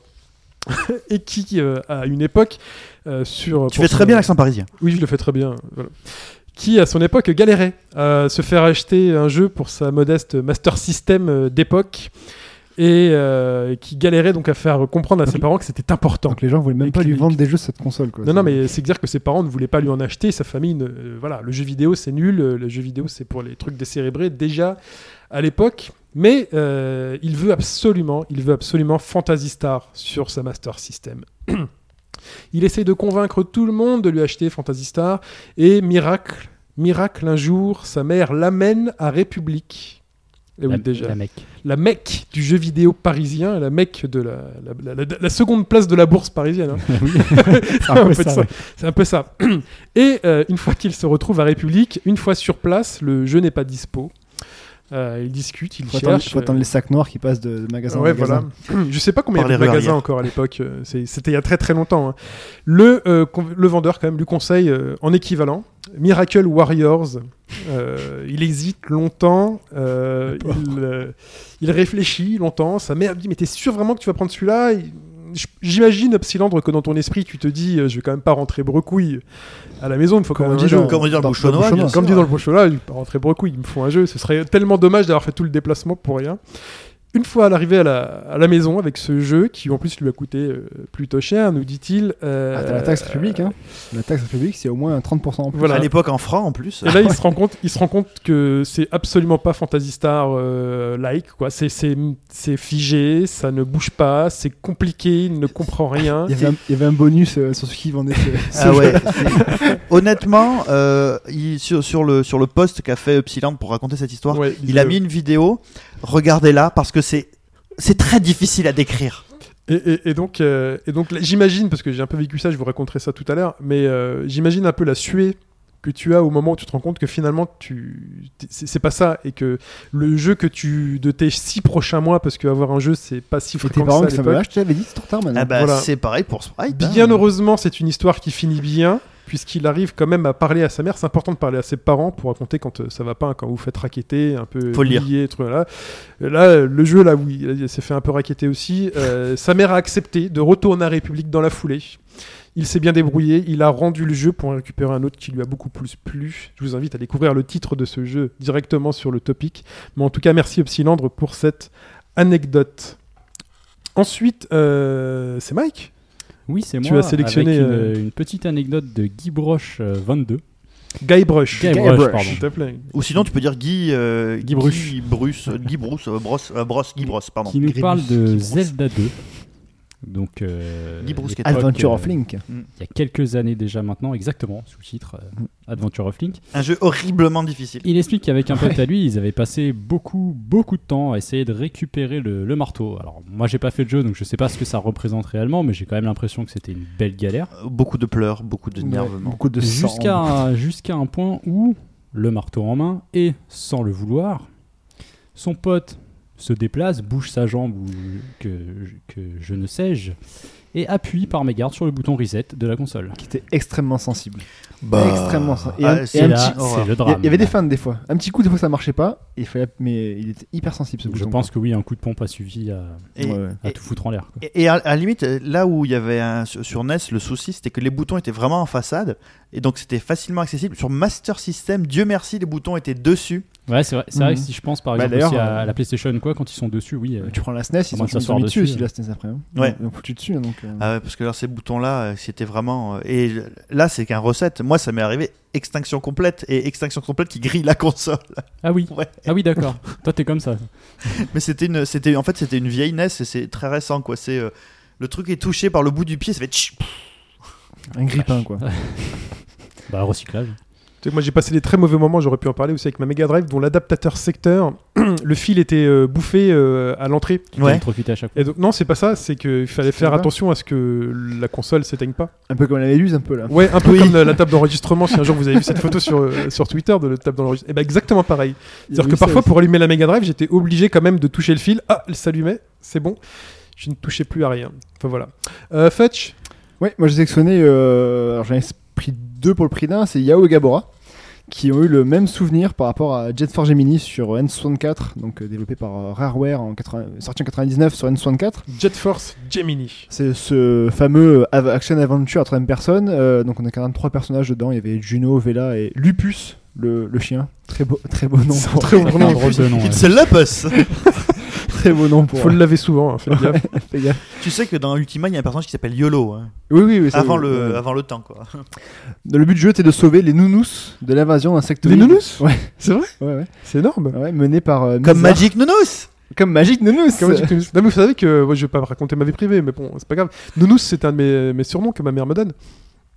[SPEAKER 1] et qui euh, à une époque euh, sur.
[SPEAKER 2] Tu fais
[SPEAKER 1] son-
[SPEAKER 2] très bien l'accent parisien.
[SPEAKER 1] Oui, je le fais très bien. voilà. Qui, à son époque, galérait à se faire acheter un jeu pour sa modeste Master System d'époque. Et euh, qui galérait donc à faire comprendre à ses parents que c'était important.
[SPEAKER 3] Donc les gens voulaient même pas lui vendre des jeux sur cette console. Quoi.
[SPEAKER 1] Non, non, mais c'est dire que ses parents ne voulaient pas lui en acheter, sa famille, ne- euh, voilà, le jeu vidéo c'est nul, euh, le jeu vidéo c'est pour les trucs décérébrés déjà à l'époque, mais euh, il veut absolument, il veut absolument Phantasy Star sur sa Master System. il essaye de convaincre tout le monde de lui acheter Phantasy Star et miracle, miracle un jour, sa mère l'amène à République. Et oui,
[SPEAKER 4] la,
[SPEAKER 1] déjà
[SPEAKER 4] la mec.
[SPEAKER 1] la mecque du jeu vidéo parisien, la mecque de la, la- la- la- la seconde place de la bourse parisienne. hein.
[SPEAKER 4] C'est
[SPEAKER 1] un peu ça, C'est un peu ça. Et euh, une fois qu'il se retrouve à République, une fois sur place, le jeu n'est pas dispo. Euh, il discute, il
[SPEAKER 3] faut attendre,
[SPEAKER 1] cherche.
[SPEAKER 3] faut attendre les sacs noirs qui passent de, de magasin
[SPEAKER 1] Ouais,
[SPEAKER 3] en magasin.
[SPEAKER 1] voilà. Je sais pas combien il y a de magasins encore à l'époque. euh, C'était il y a très très longtemps. hein. Le, euh, le vendeur, quand même, lui conseille euh, en équivalent Miracle Warriors. Euh, il hésite longtemps. euh, il, euh, il réfléchit longtemps. Sa mère lui dit Mais t'es sûr vraiment que tu vas prendre celui-là? Il- J'imagine, Psylandre, que dans ton esprit, tu te dis euh, Je vais quand même pas rentrer brecouille à la maison. Il me faut quand
[SPEAKER 3] Comme dit dans-
[SPEAKER 2] Comme dit dans le
[SPEAKER 3] dans-
[SPEAKER 2] bouchonnois,
[SPEAKER 3] le bouchonnois.
[SPEAKER 1] Comme dit dans le prochain là, il peut rentrer brecouille, il me faut un jeu. Ce serait tellement dommage d'avoir fait tout le déplacement pour rien. Une fois à l'arrivée à la, à la maison avec ce jeu, qui en plus lui a coûté euh, plutôt cher, nous dit-il. euh,
[SPEAKER 3] Ah, t'as la taxe République, hein. La taxe République, c'est au moins 30% en plus.
[SPEAKER 1] Voilà.
[SPEAKER 2] À l'époque en francs en plus.
[SPEAKER 1] Et là, il se rend compte, il se rend compte que c'est absolument pas Fantasy Star euh, like quoi. C'est figé, ça ne bouge pas, c'est compliqué, il ne comprend rien.
[SPEAKER 3] Il y, avait un, il y avait un bonus euh, sur ceux qui vendaient ce, ce
[SPEAKER 2] Ah ouais. Honnêtement, euh, il- sur, sur le, sur le post qu'a fait Psyland pour raconter cette histoire,
[SPEAKER 1] Ouais,
[SPEAKER 2] il a mis une vidéo. Regardez-la parce que c'est c'est très difficile à décrire.
[SPEAKER 1] Et, et- et donc, euh, et donc j'imagine, parce que j'ai un peu vécu ça, je vous raconterai ça tout à l'heure, mais euh, j'imagine un peu la suée que tu as au moment où tu te rends compte que finalement tu c'est pas ça et que le jeu que tu de tes six prochains mois parce qu'avoir un jeu c'est pas si fréquent que ça l'époque.
[SPEAKER 3] je t'avais dit, c'est trop tard maintenant.
[SPEAKER 2] Ah bah,
[SPEAKER 1] Voilà.
[SPEAKER 2] c'est pareil pour Sprite. hein.
[SPEAKER 1] Bien heureusement, c'est une histoire qui finit bien, puisqu'il arrive quand même à parler à sa mère. C'est important de parler à ses parents pour raconter quand euh, ça va pas, hein, quand vous faites raqueter, un peu oublier, truc, là. Et là, euh, le jeu, là, oui, il s'est fait un peu raqueter aussi. Euh, sa mère a accepté de retourner à République dans la foulée. Il s'est bien débrouillé, il a rendu le jeu pour en récupérer un autre qui lui a beaucoup plus plu. Je vous invite à découvrir le titre de ce jeu directement sur le topic. Mais en tout cas, merci Epsilandre pour cette anecdote. Ensuite, euh, c'est Mike?
[SPEAKER 4] Oui, c'est moi.
[SPEAKER 1] Tu as sélectionné,
[SPEAKER 4] avec une,
[SPEAKER 1] euh,
[SPEAKER 4] une petite anecdote de Guy Broche euh, 22.
[SPEAKER 1] Guy Brush.
[SPEAKER 4] Guy
[SPEAKER 3] Guy
[SPEAKER 4] Brush,
[SPEAKER 3] Brush.
[SPEAKER 4] pardon.
[SPEAKER 1] S'il te plaît.
[SPEAKER 2] Ou sinon, tu peux dire Guy. euh,
[SPEAKER 4] Guy Bruche.
[SPEAKER 2] Guy Bruce. euh, Guy Bruce. euh, Brosse, euh, Brosse. Guy Brosse, pardon.
[SPEAKER 4] qui nous
[SPEAKER 3] Grimus,
[SPEAKER 4] parle de. Zelda 2. Donc, euh,
[SPEAKER 3] Adventure
[SPEAKER 4] euh,
[SPEAKER 3] of Link.
[SPEAKER 4] Il y a quelques années déjà maintenant, exactement, sous-titre euh, Adventure of Link.
[SPEAKER 2] Un jeu horriblement difficile.
[SPEAKER 4] Il explique qu'avec un pote à lui, ils avaient passé beaucoup, beaucoup de temps à essayer de récupérer le, le marteau. Alors, moi, j'ai pas fait le jeu, donc je sais pas ce que ça représente réellement, mais j'ai quand même l'impression que c'était une belle galère.
[SPEAKER 2] Euh, Beaucoup de pleurs, beaucoup d'énervement.
[SPEAKER 3] Beaucoup de.
[SPEAKER 4] Jusqu'à jusqu'à un point où, le marteau en main, et sans le vouloir, son pote se déplace, bouge sa jambe ou que, que je ne sais-je, et appuie par mégarde sur le bouton reset de la console.
[SPEAKER 3] Qui était extrêmement sensible.
[SPEAKER 2] Bah,
[SPEAKER 3] Extrêmement. Et
[SPEAKER 2] ah,
[SPEAKER 3] un-
[SPEAKER 2] c'est
[SPEAKER 3] et un
[SPEAKER 4] là,
[SPEAKER 3] petit-
[SPEAKER 4] c'est
[SPEAKER 2] horreur.
[SPEAKER 4] le
[SPEAKER 3] Il y,
[SPEAKER 4] drame.
[SPEAKER 3] il y avait des fans des fois. Un petit coup, des fois ça marchait pas. Et il fallait, mais il était hyper sensible ce
[SPEAKER 4] Je
[SPEAKER 3] bouton.
[SPEAKER 4] pense que oui, un coup de pompe a suffi à,
[SPEAKER 2] Et,
[SPEAKER 3] Ouais, ouais.
[SPEAKER 4] à
[SPEAKER 2] et-
[SPEAKER 4] tout foutre en l'air.
[SPEAKER 2] et- et à, à la limite, là où il y avait un, sur NES, le souci c'était que les boutons étaient vraiment en façade et donc c'était facilement accessible. Sur Master System, Dieu merci, les boutons étaient dessus.
[SPEAKER 4] Ouais, c'est vrai, c'est vrai
[SPEAKER 3] Mhm.
[SPEAKER 4] que si je pense par
[SPEAKER 3] Bah,
[SPEAKER 4] exemple aussi à
[SPEAKER 3] euh,
[SPEAKER 4] la PlayStation, quoi, quand ils sont dessus, oui. euh,
[SPEAKER 3] Tu prends la SNES, ils sont,
[SPEAKER 4] ça
[SPEAKER 3] ils
[SPEAKER 4] sort
[SPEAKER 3] sont mis dessus
[SPEAKER 4] dessus,
[SPEAKER 3] aussi la SNES après. hein.
[SPEAKER 2] Ouais.
[SPEAKER 3] Ils ont foutu dessus. hein, Donc, euh,
[SPEAKER 2] Ah ouais, parce que là, ces boutons-là, c'était vraiment. Et là, c'est qu'un recette. Moi, ça m'est arrivé extinction complète et extinction complète qui grille la console.
[SPEAKER 4] Ah oui,
[SPEAKER 2] Ouais.
[SPEAKER 4] ah oui, d'accord. Toi, t'es comme ça.
[SPEAKER 2] Mais c'était une, c'était en fait, c'était une vieille NES et c'est très récent, quoi. C'est euh, le truc est touché par le bout du pied, ça fait. tch, pff.
[SPEAKER 3] un grippin quoi.
[SPEAKER 4] Bah, recyclage.
[SPEAKER 1] Moi j'ai passé des très mauvais moments, j'aurais pu en parler aussi avec ma Mega Drive dont l'adaptateur secteur, le fil était euh, bouffé euh, à l'entrée.
[SPEAKER 2] Ouais.
[SPEAKER 4] à chaque fois.
[SPEAKER 1] Et donc non c'est pas ça, c'est qu'il fallait faire attention à ce que la console s'éteigne pas.
[SPEAKER 3] Un peu comme la Méduse, un peu là.
[SPEAKER 1] Ouais, un peu
[SPEAKER 2] Oui.
[SPEAKER 1] comme la, la table d'enregistrement, si un jour vous avez vu cette photo sur, euh, sur Twitter de la table d'enregistrement. Et ben exactement pareil. C'est-à-dire que parfois pour allumer la Mega Drive j'étais obligé quand même de toucher le fil. Ah, elle s'allumait, c'est bon. Je ne touchais plus à rien. Enfin voilà. Euh, Fetch?
[SPEAKER 3] Ouais, moi j'ai sélectionné. Euh, alors j'en ai pris deux pour le prix d'un. C'est Yao et Gabora qui ont eu le même souvenir par rapport à Jet Force Gemini sur N64, donc euh, développé par euh, Rareware, en 80 sorti en 99 sur N64.
[SPEAKER 1] Jet Force Gemini.
[SPEAKER 3] C'est ce fameux action adventure à troisième personne. euh, donc on a quand même trois personnages dedans. Il y avait Juno, Vela et Lupus, le, le chien. Très beau, très beau nom.
[SPEAKER 1] Très
[SPEAKER 4] un
[SPEAKER 1] nom.
[SPEAKER 4] nom. ouais.
[SPEAKER 3] Très beau nom pour.
[SPEAKER 1] Faut le laver souvent, hein, gaffe.
[SPEAKER 3] Fais gaffe.
[SPEAKER 2] Tu sais que dans Ultima, il y a un personnage qui s'appelle YOLO. hein.
[SPEAKER 3] Oui, oui, oui. ça,
[SPEAKER 2] avant,
[SPEAKER 3] oui,
[SPEAKER 2] le, avant le temps, quoi.
[SPEAKER 3] Le but du jeu était de sauver les nounous de l'invasion d'insectoïdes.
[SPEAKER 1] Les nounous?
[SPEAKER 3] Ouais,
[SPEAKER 1] C'est vrai?
[SPEAKER 3] Ouais, ouais.
[SPEAKER 1] C'est énorme.
[SPEAKER 3] ouais mené par. euh,
[SPEAKER 2] Comme. Magic Nounous
[SPEAKER 3] Comme Magic Nounous.
[SPEAKER 1] Comment tu- non mais vous savez que moi je vais pas raconter ma vie privée mais bon c'est pas grave. Nounous c'est un de mes, mes surnoms que ma mère me donne.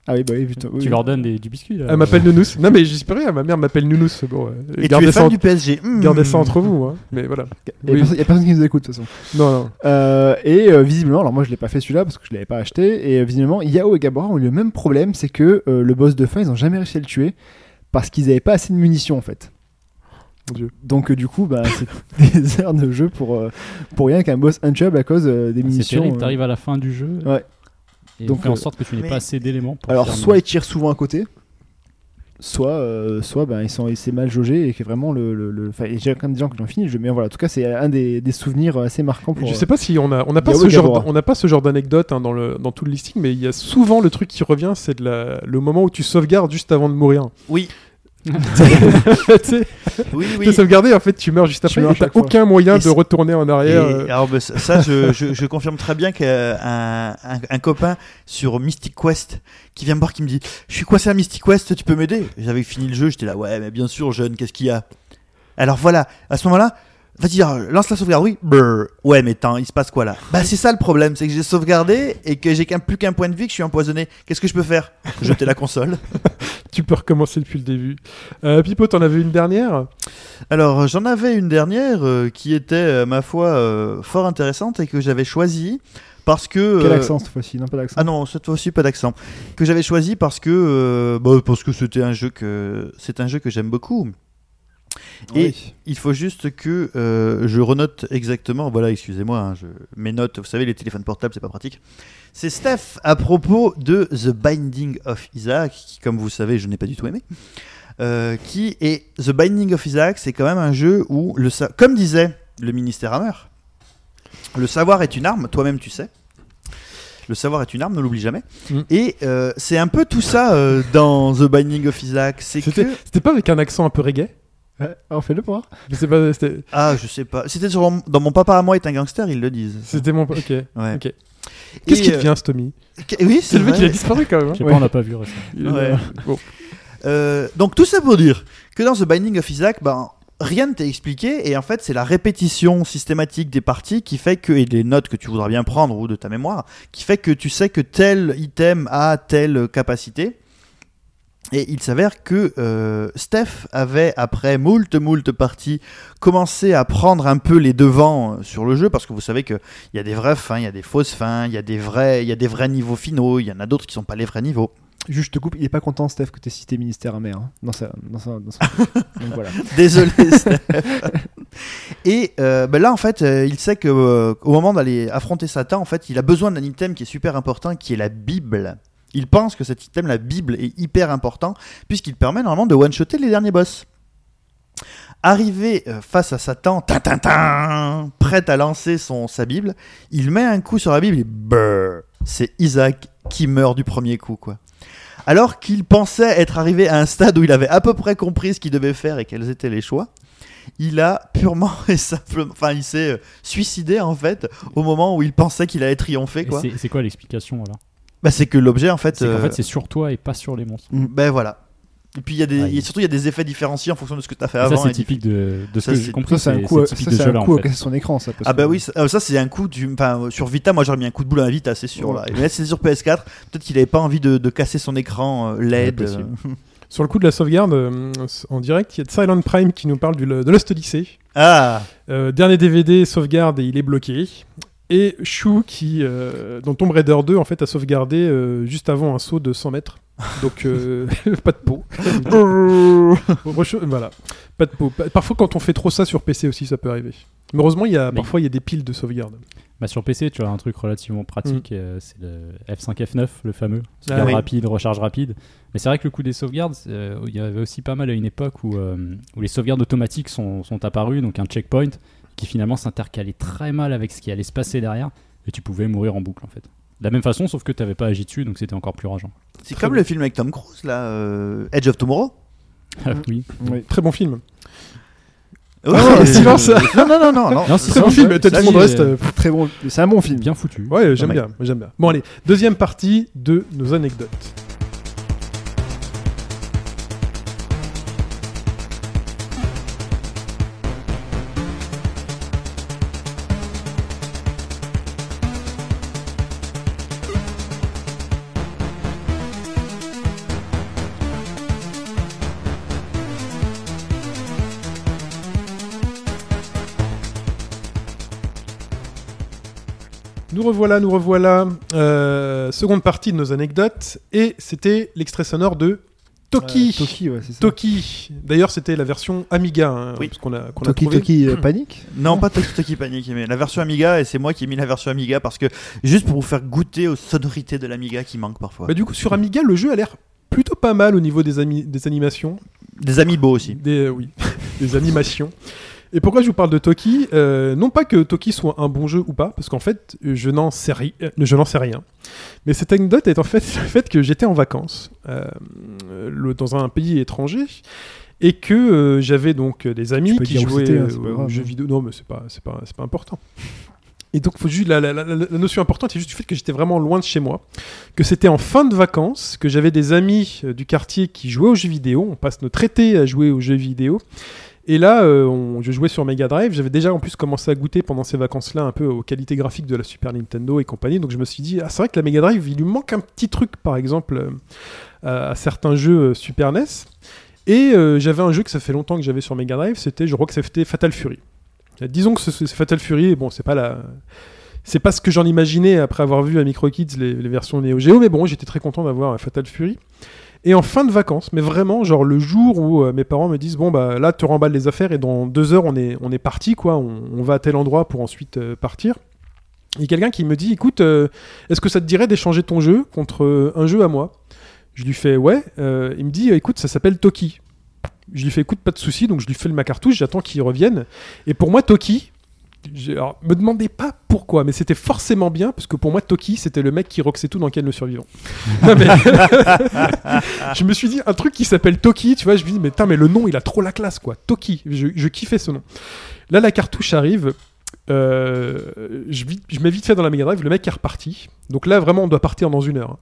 [SPEAKER 3] Ah oui, bah oui, putain. oui,
[SPEAKER 4] Tu
[SPEAKER 3] oui.
[SPEAKER 4] leur donnes des- du biscuit là.
[SPEAKER 1] Elle m'appelle Nounous. Non mais j'y peux rien, ma mère m'appelle Nounous. Bon, euh,
[SPEAKER 2] Et tu
[SPEAKER 1] gardez,
[SPEAKER 2] es
[SPEAKER 1] ça,
[SPEAKER 2] fan
[SPEAKER 1] en-
[SPEAKER 2] du PSG. Hmm.
[SPEAKER 1] gardez ça entre vous. Hein. Mais voilà.
[SPEAKER 3] Il y a
[SPEAKER 1] Oui.
[SPEAKER 3] personne- a qui nous écoute de toute façon.
[SPEAKER 1] Non non.
[SPEAKER 3] Euh, et euh, visiblement, alors moi je l'ai pas fait celui-là parce que je l'avais pas acheté. Et euh, visiblement, Yao et Gabora ont eu le même problème, c'est que euh, le boss de fin, ils ont jamais réussi à le tuer parce qu'ils avaient pas assez de munitions en fait.
[SPEAKER 1] Mon Dieu.
[SPEAKER 3] Donc euh, du coup, bah, c'est des heures de jeu pour euh, pour rien qu'un boss untuable à cause euh, des
[SPEAKER 4] C'est
[SPEAKER 3] munitions.
[SPEAKER 4] terrible,
[SPEAKER 3] euh.
[SPEAKER 4] t'arrives à la fin du jeu.
[SPEAKER 3] Ouais.
[SPEAKER 4] Et
[SPEAKER 3] Donc,
[SPEAKER 4] fait en
[SPEAKER 3] euh,
[SPEAKER 4] sorte que tu n'aies
[SPEAKER 2] mais-
[SPEAKER 4] pas assez d'éléments pour
[SPEAKER 3] Alors
[SPEAKER 4] faire
[SPEAKER 3] soit ils tirent souvent à côté, soit euh, soit ben ils sont c'est mal jaugé et que vraiment le le, le- enfin, j'ai quand même des gens qui l'ont fini jeu, mais voilà en tout cas c'est un des, des souvenirs assez marquants pour
[SPEAKER 1] Je sais pas si on a on n'a pas ce genre on n'a pas ce genre d'anecdote hein, dans le dans tout le listing mais il y a souvent le truc qui revient c'est de la le moment où tu sauvegardes juste avant de mourir.
[SPEAKER 2] Oui,
[SPEAKER 1] tu
[SPEAKER 2] oui, oui.
[SPEAKER 1] sauvegardé en fait tu meurs juste après
[SPEAKER 3] meurs
[SPEAKER 1] et
[SPEAKER 3] fois.
[SPEAKER 1] aucun moyen
[SPEAKER 2] Et
[SPEAKER 1] de retourner en
[SPEAKER 2] Et,
[SPEAKER 1] arrière. euh.
[SPEAKER 2] alors, bah, ça, ça, je, je, je confirme très bien qu'un un, un copain sur Mystic Quest qui vient me voir qui me dit Je suis coincé à Mystic Quest, tu peux m'aider? J'avais fini le jeu, j'étais là, ouais, mais bien sûr, jeune, qu'est-ce qu'il y a? Alors voilà, à ce moment-là, vas-y, lance la sauvegarde, oui, Brr. ouais, mais attends, il se passe quoi là? Bah, c'est ça le problème, c'est que j'ai sauvegardé et que j'ai plus qu'un point de vie, que je suis empoisonné. Qu'est-ce que je peux faire? Jeter la console.
[SPEAKER 1] Tu peux recommencer depuis le début. Euh, Pipo, t'en avais une dernière?
[SPEAKER 2] Alors, j'en avais une dernière euh, qui était, euh, ma foi, euh, fort intéressante et que j'avais choisie parce que.
[SPEAKER 3] quel
[SPEAKER 2] euh,
[SPEAKER 3] accent cette fois-ci? Non pas d'accent
[SPEAKER 2] Ah non, cette fois-ci pas d'accent. Que j'avais choisi parce que euh, bah, parce que c'était un jeu que c'est un jeu que j'aime beaucoup. Et
[SPEAKER 3] Oui.
[SPEAKER 2] il faut juste que euh, je renote exactement. Voilà, excusez-moi, hein, je... mes notes. Vous savez, les téléphones portables, c'est pas pratique. C'est Steph à propos de The Binding of Isaac, qui, comme vous savez, je n'ai pas du tout aimé. Euh, qui est The Binding of Isaac, c'est quand même un jeu où le sa- comme disait le ministère Hammer, le savoir est une arme. Toi-même, tu sais. Le savoir est une arme, ne l'oublie jamais.
[SPEAKER 1] Mm.
[SPEAKER 2] Et euh, c'est un peu tout ça euh, dans The Binding of Isaac.
[SPEAKER 1] C'était
[SPEAKER 2] que
[SPEAKER 1] c'était pas avec un accent un peu reggae?
[SPEAKER 3] Ouais, on fait le voir
[SPEAKER 1] Je sais pas, c'était
[SPEAKER 2] ah, je sais pas. C'était sur dans mon papa à moi est un gangster, ils le disent.
[SPEAKER 1] c'était mon. Ok.
[SPEAKER 2] Ouais.
[SPEAKER 1] ok. Qu'est-ce qui
[SPEAKER 2] euh,
[SPEAKER 1] devient, ce Tommy
[SPEAKER 2] qu- Oui,
[SPEAKER 1] C'est le mec, il a disparu quand même. hein.
[SPEAKER 4] Je sais
[SPEAKER 3] Ouais.
[SPEAKER 4] pas, on n'a pas vu récemment.
[SPEAKER 2] Ouais.
[SPEAKER 1] Bon.
[SPEAKER 2] Euh, donc tout ça pour dire que dans The Binding of Isaac, ben, rien ne t'est expliqué et en fait c'est la répétition systématique des parties qui fait que, et des notes que tu voudras bien prendre ou de ta mémoire, qui fait que tu sais que tel item a telle capacité. Et il s'avère que euh, Steph avait, après moult moult parties, commencé à prendre un peu les devants euh, sur le jeu, parce que vous savez qu'il y a des vraies fins, il y a des fausses fins, il y a des vrais, y a des vrais niveaux finaux, il y en a d'autres qui sont pas les vrais niveaux.
[SPEAKER 3] Juste, je te coupe, il est pas content, Steph, que t'aies cité ministère amer. Hein, dans sa, dans sa, dans sa- Donc voilà.
[SPEAKER 2] Désolé. Steph. Et euh, ben là, en fait, euh, il sait que au moment d'aller affronter Satan, en fait, il a besoin d'un item qui est super important, qui est la Bible. Il pense que cet item, la Bible, est hyper important puisqu'il permet normalement de one-shotter les derniers boss. Arrivé euh, face à Satan, tin, tin, tin, prêt à lancer son, sa Bible, il met un coup sur la Bible et c'est Isaac qui meurt du premier coup, quoi. Alors qu'il pensait être arrivé à un stade où il avait à peu près compris ce qu'il devait faire et quels étaient les choix, il a purement et simplement, enfin, il s'est euh, suicidé en fait au moment où il pensait qu'il allait triompher, quoi.
[SPEAKER 4] c'est- C'est quoi l'explication alors?
[SPEAKER 2] Bah, c'est que l'objet en fait,
[SPEAKER 4] C'est qu'en
[SPEAKER 2] euh,
[SPEAKER 4] fait c'est sur toi et pas sur les monstres.
[SPEAKER 2] ben voilà. Et puis il y a des,
[SPEAKER 4] Ouais.
[SPEAKER 2] a- surtout il y a des effets différenciés en fonction de ce que tu as fait
[SPEAKER 4] Et ça
[SPEAKER 2] avant.
[SPEAKER 4] c'est
[SPEAKER 2] et
[SPEAKER 4] typique de, de ce
[SPEAKER 2] Ça,
[SPEAKER 4] que
[SPEAKER 2] c'est-
[SPEAKER 4] j'ai compris.
[SPEAKER 3] Ça, c'est un coup, ça,
[SPEAKER 4] de
[SPEAKER 3] un
[SPEAKER 4] là
[SPEAKER 3] coup
[SPEAKER 4] en
[SPEAKER 3] à
[SPEAKER 4] fait.
[SPEAKER 3] casser son écran, ça. parce
[SPEAKER 2] Ah bah
[SPEAKER 3] que-
[SPEAKER 2] oui, ça, euh, ça, c'est un coup du, enfin sur Vita, moi j'aurais mis un coup de boule à Vita, c'est sûr là. Mais là c'est sur PS4, peut-être qu'il avait pas envie de, de casser son écran euh, LED.
[SPEAKER 4] Ouais,
[SPEAKER 2] euh.
[SPEAKER 1] Sur le coup de la sauvegarde, euh, en direct, il y a Silent Prime qui nous parle du, de Lost Odyssey.
[SPEAKER 2] Ah,
[SPEAKER 1] Euh, dernier DVD sauvegarde et il est bloqué. Et Shu qui, euh, dans Tomb Raider 2, en fait, a sauvegardé euh, juste avant un saut de 100 mètres. Donc, euh, pas de peau. Voilà, pas de peau. Pa- Parfois, quand on fait trop ça sur PC aussi, ça peut arriver. Mais heureusement, il y a,
[SPEAKER 4] Mais-
[SPEAKER 1] parfois, il y a des piles de sauvegarde.
[SPEAKER 4] Bah, sur PC, tu as un truc relativement pratique, euh, c'est le F5 F9, le fameux.
[SPEAKER 1] Ah
[SPEAKER 4] Sauvegarde
[SPEAKER 2] oui.
[SPEAKER 4] rapide, recharge rapide. Mais c'est vrai que le coup des sauvegardes, euh, il y avait aussi pas mal à une époque où, euh, où les sauvegardes automatiques sont, sont apparues, donc un checkpoint qui finalement s'intercalait très mal avec ce qui allait se passer derrière, et tu pouvais mourir en boucle en fait. De la même façon, sauf que tu n'avais pas agi dessus, donc c'était encore plus rageant.
[SPEAKER 2] c'est comme
[SPEAKER 1] bien.
[SPEAKER 2] le film avec Tom Cruise là, euh, Edge of Tomorrow.
[SPEAKER 4] Ah oui.
[SPEAKER 3] Oui.
[SPEAKER 1] Très bon film.
[SPEAKER 2] Ouais, euh,
[SPEAKER 1] silence.
[SPEAKER 2] Non, non, non, non. non.
[SPEAKER 4] Non,
[SPEAKER 1] Très bon film, tout le monde reste. euh,
[SPEAKER 3] Très bon. C'est un bon film.
[SPEAKER 4] Bien foutu.
[SPEAKER 1] Ouais, j'aime bien, j'aime bien. Bon allez, deuxième partie de nos anecdotes. Nous revoilà, nous revoilà. Euh, seconde partie de nos anecdotes. Et c'était l'extrait sonore de Toki.
[SPEAKER 3] Euh, Toki, ouais, c'est ça.
[SPEAKER 1] Toki. D'ailleurs, c'était la version Amiga, hein,
[SPEAKER 2] Oui.
[SPEAKER 1] parce qu'on a, qu'on a
[SPEAKER 3] Toki
[SPEAKER 1] trouvé.
[SPEAKER 3] Toki euh, Panic.
[SPEAKER 2] Non, pas Toki Toki Panic, mais la version Amiga, et c'est moi qui ai mis la version Amiga parce que juste pour vous faire goûter aux sonorités de l'Amiga qui manquent parfois.
[SPEAKER 1] Bah, du coup, sur Amiga, le jeu a l'air plutôt pas mal au niveau des, ami- des animations.
[SPEAKER 2] Des amiibo aussi.
[SPEAKER 1] Des, euh, oui, des animations. Et pourquoi je vous parle de Toki Euh, Non pas que Toki soit un bon jeu ou pas, parce qu'en fait, je n'en sais, ri- euh, sais rien. Mais cette anecdote est en fait le fait que j'étais en vacances euh, le- dans un pays étranger et que euh, j'avais donc des amis qui jouaient
[SPEAKER 3] hein,
[SPEAKER 1] aux jeux
[SPEAKER 3] hein.
[SPEAKER 1] vidéo. Non, mais c'est pas, c'est pas, c'est pas important. Et donc, faut juste, la, la- la- la notion importante, c'est juste du fait que j'étais vraiment loin de chez moi, que c'était en fin de vacances, que j'avais des amis euh, du quartier qui jouaient aux jeux vidéo. On passe notre été à jouer aux jeux vidéo. Et là, euh, je jouais sur Mega Drive. J'avais déjà en plus commencé à goûter pendant ces vacances-là un peu aux qualités graphiques de la Super Nintendo et compagnie. Donc je me suis dit, ah, c'est vrai que la Mega Drive, il lui manque un petit truc, par exemple, euh, à, à certains jeux euh, Super NES. Et euh, j'avais un jeu que ça fait longtemps que j'avais sur Mega Drive. C'était, je crois que c'était Fatal Fury. Euh, Disons que ce, Fatal Fury, bon, c'est pas la. C'est pas ce que j'en imaginais après avoir vu à Microkids les, les versions Neo Geo, mais bon, j'étais très content d'avoir euh, Fatal Fury. Et en fin de vacances, mais vraiment, genre le jour où euh, mes parents me disent bon bah là, te remballes les affaires et dans deux heures on est on est parti quoi, on, va à tel endroit pour ensuite euh, partir. Il y a quelqu'un qui me dit écoute, euh, est-ce que ça te dirait d'échanger ton jeu contre un jeu à moi? Je lui fais ouais. Il me dit écoute, ça s'appelle Toki. Je lui fais écoute, pas de souci, donc je lui fais ma cartouche, j'attends qu'il revienne. Et pour moi, Toki, alors, me demandez pas pourquoi, mais c'était forcément bien, parce que pour moi, Toki, c'était le mec qui roxait tout dans Ken le survivant. Non, mais- je me suis dit, un truc qui s'appelle Toki, tu vois, je me dis, mais mais le nom, il a trop la classe, quoi. Toki, je, je kiffais ce nom. Là, la cartouche arrive. euh, je, je mets vite fait dans la Mega Drive, le mec est reparti. Donc là, vraiment, on doit partir dans une heure. hein.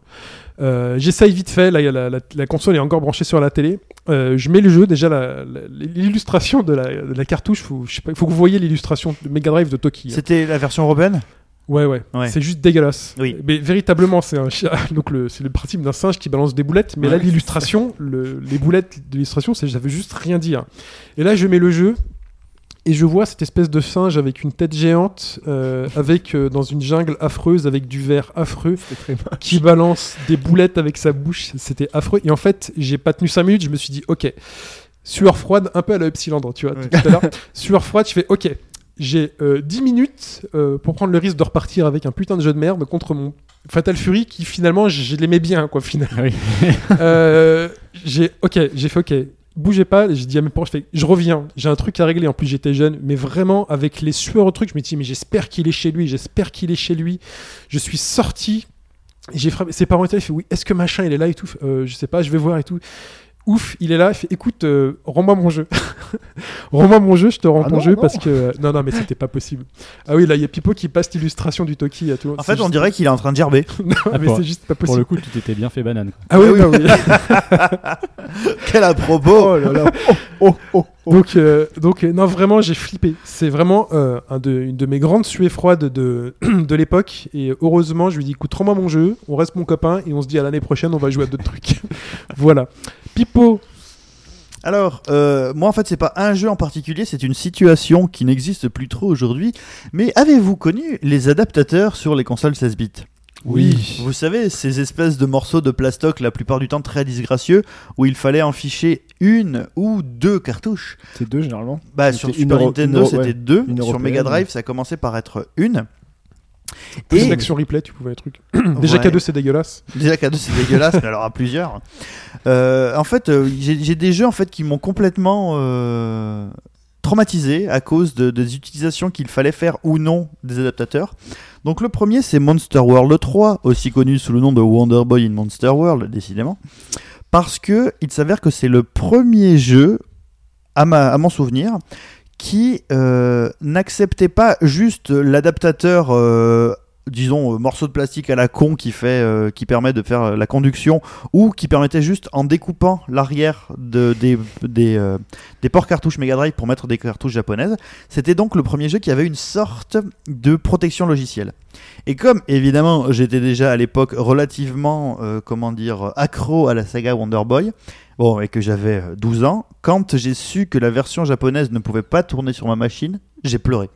[SPEAKER 1] Euh, J'essaye vite fait, là, la console est encore branchée sur la télé. Euh, je mets le jeu, déjà, l'illustration de la, de la cartouche, faut, je sais pas, faut que vous voyez l'illustration de Mega Drive de Toki. hein.
[SPEAKER 2] C'était la version européenne?
[SPEAKER 1] Ouais, ouais.
[SPEAKER 2] Ouais.
[SPEAKER 1] C'est juste dégueulasse.
[SPEAKER 2] Oui.
[SPEAKER 1] Mais véritablement, c'est un chien. Donc, c'est le principe d'un singe qui balance des boulettes. Mais là, l'illustration, le- les boulettes de l'illustration, c'est, ça veut juste rien dire. Et là, je mets le jeu. Et je vois cette espèce de singe avec une tête géante, euh, avec euh, dans une jungle affreuse, avec du verre affreux, qui balance des boulettes avec sa bouche. C'était affreux. Et en fait, j'ai pas tenu 5 minutes. Je me suis dit, ok, sueur froide, un peu à la Epsilandre, tu vois,
[SPEAKER 2] Ouais.
[SPEAKER 1] tout à l'heure. sueur froide, je fais, ok, j'ai euh, 10 minutes euh, pour prendre le risque de repartir avec un putain de jeu de merde contre mon Fatal Fury qui finalement je, je l'aimais bien quoi finalement.
[SPEAKER 4] Oui.
[SPEAKER 1] Euh, j'ai ok, j'ai fait ok, bougez pas, j'ai dit à mes parents je je reviens, j'ai un truc à régler en plus j'étais jeune mais vraiment avec les sueurs au truc, je me dis mais j'espère qu'il est chez lui, j'espère qu'il est chez lui. Je suis sorti j'ai frappé ses parents étaient là, fait oui, est-ce que machin il est là et tout? Euh, je sais pas, je vais voir et tout. Ouf, il est là, il fait écoute, euh, rends-moi mon jeu. rends-moi mon jeu, je te rends
[SPEAKER 3] Ah
[SPEAKER 1] ton
[SPEAKER 3] non,
[SPEAKER 1] jeu
[SPEAKER 3] non.
[SPEAKER 1] parce que euh, non non mais c'était pas possible. Ah oui, là il y a Pipo qui passe l'illustration du Toki à tout.
[SPEAKER 2] En fait, on dirait qu'il est en train de gerber.
[SPEAKER 1] non,
[SPEAKER 4] Ah,
[SPEAKER 1] mais
[SPEAKER 4] pour-
[SPEAKER 1] c'est juste pas
[SPEAKER 4] Pour
[SPEAKER 1] possible.
[SPEAKER 4] le coup, tu t'étais bien fait banane. quoi.
[SPEAKER 1] Ah oui, oui, oui.
[SPEAKER 2] Quel à propos
[SPEAKER 3] Oh là là. Oh, oh, oh.
[SPEAKER 1] donc, euh, donc euh, non, vraiment, j'ai flippé. C'est vraiment euh, un de, une de mes grandes suées froides de, de l'époque. Et heureusement, je lui dis écoute, rends-moi mon jeu, on reste mon copain et on se dit à l'année prochaine, on va jouer à d'autres trucs. voilà. Pipo,
[SPEAKER 2] Alors, euh, moi en fait, c'est pas un jeu en particulier, c'est une situation qui n'existe plus trop aujourd'hui. Mais avez-vous connu les adaptateurs sur les consoles 16 bits?
[SPEAKER 1] Oui.
[SPEAKER 2] Vous savez, ces espèces de morceaux de plastoc, la plupart du temps très disgracieux, où il fallait en ficher une ou deux cartouches.
[SPEAKER 3] C'est deux généralement.
[SPEAKER 2] Bah, sur Super Nintendo, c'était
[SPEAKER 3] ouais,
[SPEAKER 2] deux.
[SPEAKER 3] une
[SPEAKER 2] Sur Mega Drive,
[SPEAKER 3] ouais.
[SPEAKER 2] ça commençait par être une.
[SPEAKER 1] Plus
[SPEAKER 2] Et-
[SPEAKER 1] l'action replay, tu pouvais un truc. Déjà
[SPEAKER 2] Ouais.
[SPEAKER 1] qu'à deux, c'est dégueulasse.
[SPEAKER 2] Déjà qu'à deux c'est dégueulasse, mais alors à plusieurs. Euh, en fait, euh, j'ai j'ai des jeux en fait qui m'ont complètement euh, traumatisé à cause de, des utilisations qu'il fallait faire ou non des adaptateurs. Donc le premier c'est Monster World 3, aussi connu sous le nom de Wonder Boy in Monster World, décidément, parce que il s'avère que c'est le premier jeu à, ma, à mon souvenir qui euh, n'acceptait pas juste l'adaptateur, euh, disons, euh, morceau de plastique à la con qui, fait, qui permet de faire la conduction, ou qui permettait juste en découpant l'arrière de, des, des, des ports cartouches Mega Drive pour mettre des cartouches japonaises. C'était donc le premier jeu qui avait une sorte de protection logicielle. Et comme évidemment j'étais déjà à l'époque relativement, comment dire, accro à la saga Wonder Boy, bon, et que j'avais euh, 12 ans, quand j'ai su que la version japonaise ne pouvait pas tourner sur ma machine, j'ai pleuré.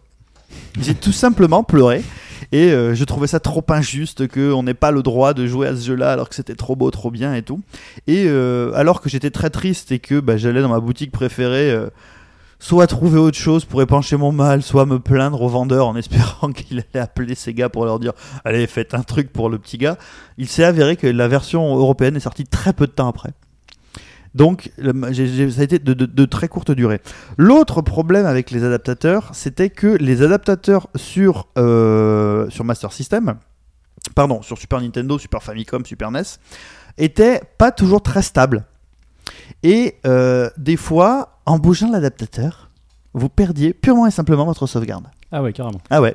[SPEAKER 2] J'ai tout simplement pleuré. Et euh, je trouvais ça trop injuste qu'on n'ait pas le droit de jouer à ce jeu-là alors que c'était trop beau, trop bien et tout. Et euh, alors que j'étais très triste et que bah, j'allais dans ma boutique préférée, euh, soit trouver autre chose pour épancher mon mal, soit me plaindre au vendeur en espérant qu'il allait appeler ces gars pour leur dire Allez, faites un truc pour le petit gars. Il s'est avéré que la version européenne est sortie très peu de temps après. Donc, ça a été de, très courte durée. L'autre problème avec les adaptateurs, c'était que les adaptateurs sur, euh, Master System, pardon, sur Super Nintendo, Super Famicom, Super NES, étaient pas toujours très stables. Et euh, des fois, en bougeant l'adaptateur, vous perdiez purement et simplement votre sauvegarde.
[SPEAKER 4] Ah ouais, carrément.
[SPEAKER 2] Ah ouais.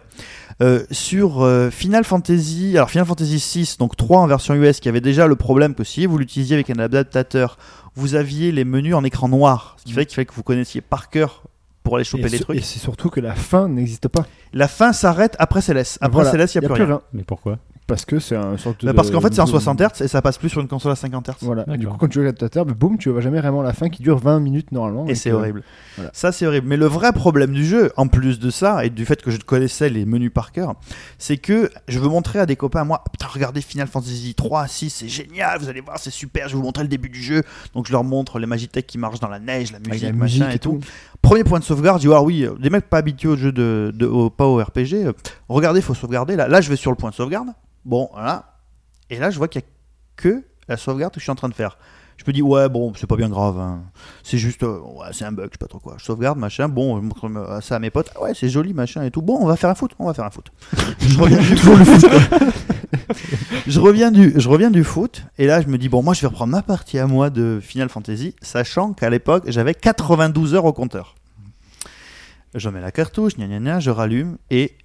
[SPEAKER 2] Euh, sur euh, Final Fantasy, alors Final Fantasy 6, donc 3 en version US, qui avait déjà le problème que si vous l'utilisiez avec un adaptateur, vous aviez les menus en écran noir, ce qui fait qu'il fallait que vous connaissiez par cœur pour aller choper
[SPEAKER 3] Et,
[SPEAKER 2] les trucs.
[SPEAKER 3] et c'est surtout que la fin n'existe pas.
[SPEAKER 2] La fin s'arrête après Céleste. Après
[SPEAKER 3] Voilà,
[SPEAKER 2] Céleste, il n'y a, plus rien.
[SPEAKER 4] Mais pourquoi?
[SPEAKER 3] Parce que c'est un sorte
[SPEAKER 2] Bah,
[SPEAKER 3] de.
[SPEAKER 2] parce qu'en fait, c'est en
[SPEAKER 3] de-
[SPEAKER 2] 60 Hz et ça passe plus sur une console à 50 Hz.
[SPEAKER 3] Voilà. Du coup, quand tu joues l'adaptateur, bah, boum, tu vois jamais vraiment la fin qui dure 20 minutes normalement.
[SPEAKER 2] Et c'est
[SPEAKER 3] euh,
[SPEAKER 2] horrible.
[SPEAKER 3] voilà.
[SPEAKER 2] Ça, c'est horrible. Mais le vrai problème du jeu, en plus de ça, et du fait que je connaissais les menus par cœur, c'est que je veux montrer à des copains à moi, putain, regardez Final Fantasy 3, 6, c'est génial, vous allez voir, c'est super, je vais vous montrer le début du jeu. Donc je leur montre les Magitech qui marchent dans la neige, la musique,
[SPEAKER 3] la
[SPEAKER 2] machin et tout. Premier point de sauvegarde, je dis, ah oui, des mecs pas habitués au jeu de, de- au- pas au RPG, euh, regardez, faut sauvegarder. Là, là, je vais sur le point de sauvegarde. Bon, voilà. Et là, je vois qu'il y a que la sauvegarde que je suis en train de faire. Je me dis, ouais, bon, c'est pas bien grave. hein. C'est juste, euh, ouais, c'est un bug, je sais pas trop quoi. Je sauvegarde, machin. Bon, je montre euh, ça à mes potes. Ah ouais, c'est joli, machin et tout. Bon, on va faire un foot. On va faire un foot. je reviens du foot. je, reviens du, je reviens du foot. Et là, je me dis, bon, moi, je vais reprendre ma partie à moi de Final Fantasy, sachant qu'à l'époque, j'avais 92 heures au compteur. Je mets la cartouche, gna gna gna, je rallume et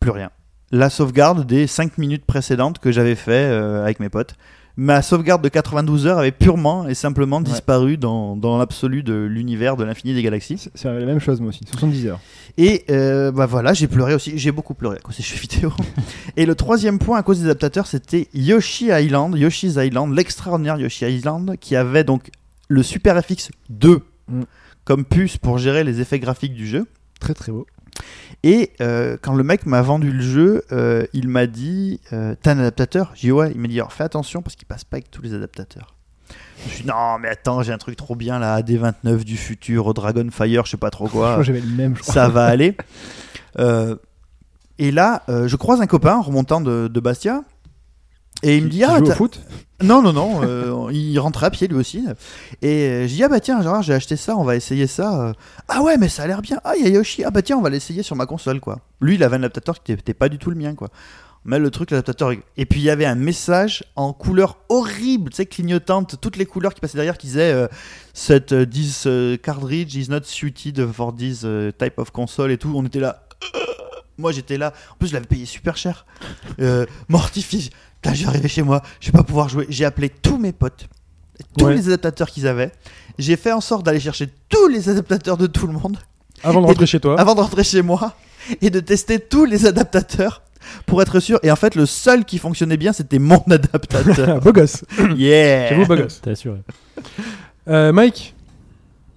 [SPEAKER 2] plus rien. La sauvegarde des 5 minutes précédentes que j'avais fait euh, avec mes potes. Ma sauvegarde de 92 heures avait purement et simplement disparu dans, dans l'absolu de l'univers de l'infini des galaxies.
[SPEAKER 3] C'est- la même chose, moi aussi. 70 heures.
[SPEAKER 2] Et euh, bah voilà, j'ai pleuré aussi. J'ai beaucoup pleuré à cause des jeux vidéo. et le troisième point à cause des adaptateurs, c'était Yoshi Island, Yoshi's Island, l'extraordinaire Yoshi Island, qui avait donc le Super FX 2
[SPEAKER 3] Mm.
[SPEAKER 2] comme puce pour gérer les effets graphiques du jeu.
[SPEAKER 3] Très très beau.
[SPEAKER 2] Et euh, quand le mec m'a vendu le jeu, euh, il m'a dit euh, T'as un adaptateur? J'ai dit Ouais. Il m'a dit Alors fais attention parce qu'il passe pas avec tous les adaptateurs. Je suis dit Non, mais attends, j'ai un truc trop bien là, AD29 du futur, Dragonfire, je sais pas trop quoi
[SPEAKER 3] Moi j'avais le même, je crois.
[SPEAKER 2] ça va aller. Et là, je croise un copain en remontant de, de Bastia. Et il me dit Ah,
[SPEAKER 3] au foot
[SPEAKER 2] non, non, non, euh, il rentrait à pied lui aussi. Et euh, je dis Ah, bah tiens, Gérard, j'ai acheté ça, on va essayer ça. Euh, Ah, ouais, mais ça a l'air bien. Ah, il y a Yoshi. Ah, bah tiens, on va l'essayer sur ma console, quoi. Lui, il avait un adaptateur qui n'était pas du tout le mien, quoi. Mais le truc, l'adaptateur. Et puis il y avait un message en couleur horrible, tu sais, clignotante, toutes les couleurs qui passaient derrière qui disaient euh, Cette euh, this euh, cartridge is not suited for this type of console et tout. On était là. Moi j'étais là. En plus, je l'avais payé super cher. Mortifié. Putain, je vais arriver chez moi. Je vais pas pouvoir jouer. J'ai appelé tous mes potes, tous
[SPEAKER 1] Ouais.
[SPEAKER 2] les adaptateurs qu'ils avaient. J'ai fait en sorte d'aller chercher tous les adaptateurs de tout le monde
[SPEAKER 1] Avant de rentrer
[SPEAKER 2] de-
[SPEAKER 1] chez toi.
[SPEAKER 2] avant de rentrer chez moi et de tester tous les adaptateurs pour être sûr. Et en fait, le seul qui fonctionnait bien, c'était mon adaptateur.
[SPEAKER 1] beau gosse.
[SPEAKER 2] yeah.
[SPEAKER 1] J'avoue, beau gosse.
[SPEAKER 4] T'es assuré.
[SPEAKER 1] Euh, Mike,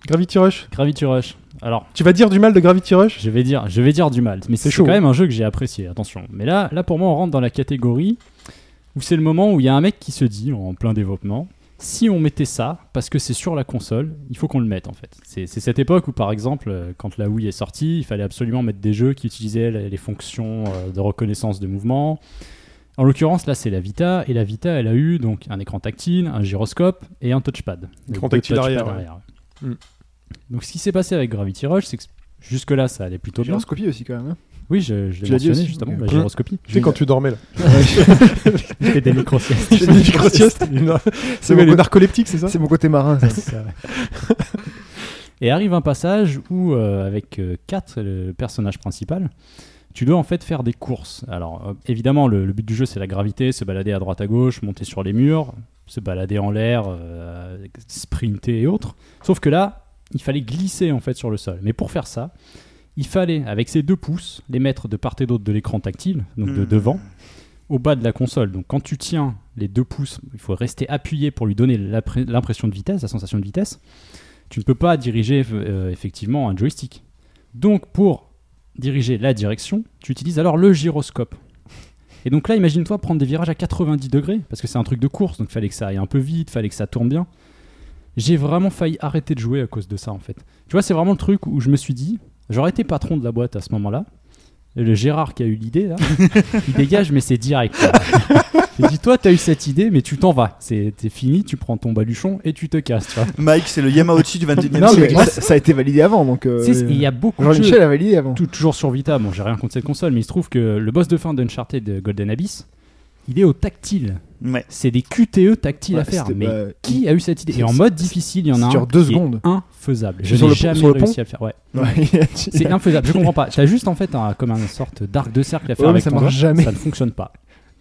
[SPEAKER 1] Gravity Rush.
[SPEAKER 4] Gravity Rush. Alors,
[SPEAKER 1] Tu vas dire du mal de Gravity Rush?
[SPEAKER 4] Je vais dire, je vais dire du mal, mais c'est
[SPEAKER 1] chaud,
[SPEAKER 4] quand même un jeu que j'ai apprécié. Attention. Mais là, là pour moi, on rentre dans la catégorie où c'est le moment où il y a un mec qui se dit en plein développement. Si on mettait ça, parce que c'est sur la console, il faut qu'on le mette en fait. C'est cette époque où par exemple, euh, quand la Wii est sortie, il fallait absolument mettre des jeux qui utilisaient les les fonctions euh, de reconnaissance de mouvement. En l'occurrence, là, c'est la Vita, et la Vita, elle a eu donc un écran tactile, un gyroscope et un touchpad.
[SPEAKER 1] Écran tactile
[SPEAKER 4] touchpads
[SPEAKER 1] arrière, ouais. Mm.
[SPEAKER 4] Donc, ce qui s'est passé avec Gravity Rush, c'est que jusque-là, ça allait plutôt bien.
[SPEAKER 3] Gyroscopie aussi quand même. hein.
[SPEAKER 4] Oui, je, je l'ai mentionné justement, la gyroscopie.
[SPEAKER 1] Tu sais, quand tu dormais là.
[SPEAKER 4] Je fais des micro-siestes.
[SPEAKER 1] Tu fais des micro-siestes. C'est les narcoleptiques, c'est ça
[SPEAKER 3] C'est mon côté marin. ça.
[SPEAKER 4] Et arrive un passage où, euh, avec 4, le personnage principal, tu dois en fait faire des courses. Alors euh, évidemment, le, le but du jeu c'est la gravité, se balader à droite à gauche, monter sur les murs, se balader en l'air, euh, sprinter et autres. Sauf que là, il fallait glisser en fait sur le sol. Mais pour faire ça, il fallait avec ses deux pouces les mettre de part et d'autre de l'écran tactile, donc de
[SPEAKER 2] Hmm.
[SPEAKER 4] devant, au bas de la console. Donc quand tu tiens les deux pouces, il faut rester appuyé pour lui donner l'impression de vitesse, la sensation de vitesse. Tu ne peux pas diriger euh, effectivement un joystick. Donc pour diriger la direction, tu utilises alors le gyroscope. Et donc là, imagine-toi prendre des virages à 90 degrés, parce que c'est un truc de course, donc fallait que ça aille un peu vite, fallait que ça tourne bien. J'ai vraiment failli arrêter de jouer à cause de ça en fait. Tu vois, c'est vraiment le truc où je me suis dit, j'aurais été patron de la boîte à ce moment-là. Le Gérard qui a eu l'idée là, il dégage, mais c'est direct. Il dit toi, t'as eu cette idée, mais tu t'en vas. C'est t'es fini, tu prends ton baluchon et tu te casses. Tu vois.
[SPEAKER 2] Mike, c'est le Yamauchi du 21 e
[SPEAKER 4] Non, mais
[SPEAKER 2] siècle.
[SPEAKER 4] moi,
[SPEAKER 3] ça, ça a été validé avant, donc. euh,
[SPEAKER 4] Tu sais, il y a beaucoup de jeux.
[SPEAKER 3] Jean-Michel a validé avant.
[SPEAKER 4] Tout- toujours sur Vita, bon j'ai rien contre cette console, mais il se trouve que le boss de fin d'Uncharted de Golden Abyss, il est au tactile.
[SPEAKER 2] Ouais.
[SPEAKER 4] C'est des QTE tactiles
[SPEAKER 3] Ouais,
[SPEAKER 4] à faire, mais
[SPEAKER 3] bah,
[SPEAKER 4] qui a eu cette idée Et en mode difficile, il y en a
[SPEAKER 3] ça
[SPEAKER 4] un
[SPEAKER 3] dure deux
[SPEAKER 4] qui est
[SPEAKER 3] secondes.
[SPEAKER 4] infaisable. Je n'ai
[SPEAKER 3] pont-
[SPEAKER 4] jamais
[SPEAKER 3] sur le
[SPEAKER 4] réussi
[SPEAKER 3] pont
[SPEAKER 4] à le faire. Ouais. C'est infaisable, je comprends pas. T'as juste en fait un, comme une sorte d'arc de cercle à faire
[SPEAKER 3] Ouais, mais
[SPEAKER 4] avec
[SPEAKER 3] ça
[SPEAKER 4] ton
[SPEAKER 3] jamais.
[SPEAKER 4] ça ne fonctionne pas.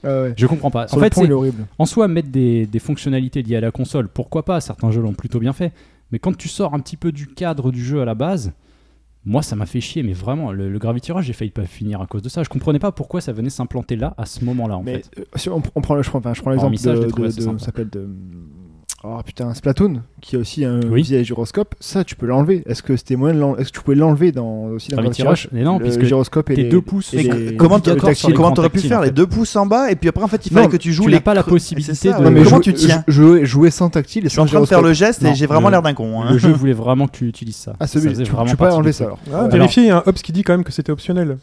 [SPEAKER 3] Ah ouais.
[SPEAKER 4] Je comprends pas.
[SPEAKER 3] Sur
[SPEAKER 4] en fait,
[SPEAKER 3] pont, est horrible.
[SPEAKER 4] en soi, mettre des, des fonctionnalités liées à la console, pourquoi pas Certains jeux l'ont plutôt bien fait. Mais quand tu sors un petit peu du cadre du jeu à la base, moi ça m'a fait chier. Mais vraiment, le, le Gravity Rush, j'ai failli pas finir à cause de ça. Je comprenais pas pourquoi ça venait s'implanter là, à ce moment-là en
[SPEAKER 3] Mais
[SPEAKER 4] fait.
[SPEAKER 3] euh, si on, on prend le, je prends, enfin, je prends l'exemple de, de-
[SPEAKER 4] assez
[SPEAKER 3] de-
[SPEAKER 4] sympa.
[SPEAKER 3] ça s'appelle de oh putain Splatoon qui a aussi un
[SPEAKER 4] Oui.
[SPEAKER 3] vieil gyroscope. Ça, tu peux l'enlever. Est-ce que c'était moyen Est-ce que tu pouvais l'enlever dans aussi dans
[SPEAKER 4] Gravity Rush, mais non,
[SPEAKER 3] le
[SPEAKER 4] puisque
[SPEAKER 3] gyroscope et les-
[SPEAKER 4] deux pouces,
[SPEAKER 3] et
[SPEAKER 2] Mais
[SPEAKER 3] les-
[SPEAKER 2] comment t'aurais pu faire
[SPEAKER 4] en
[SPEAKER 2] les deux pouces en bas et puis après en fait il fallait
[SPEAKER 3] Non,
[SPEAKER 2] que tu joues
[SPEAKER 4] tu
[SPEAKER 2] les
[SPEAKER 4] n'as pas la possibilité
[SPEAKER 2] ça,
[SPEAKER 4] de-.
[SPEAKER 3] Non, mais
[SPEAKER 2] comment tu tiens
[SPEAKER 3] jou- jouer sans tactile et
[SPEAKER 2] Je suis en
[SPEAKER 3] sans
[SPEAKER 2] train de faire le geste et j'ai vraiment
[SPEAKER 4] le-
[SPEAKER 2] l'air d'un con. hein.
[SPEAKER 4] le jeu voulait vraiment que tu utilises ça.
[SPEAKER 3] Ah, celui, tu, peux pas enlever ça alors.
[SPEAKER 1] Vérifier, il y a un Hobbs qui dit quand même que c'était optionnel.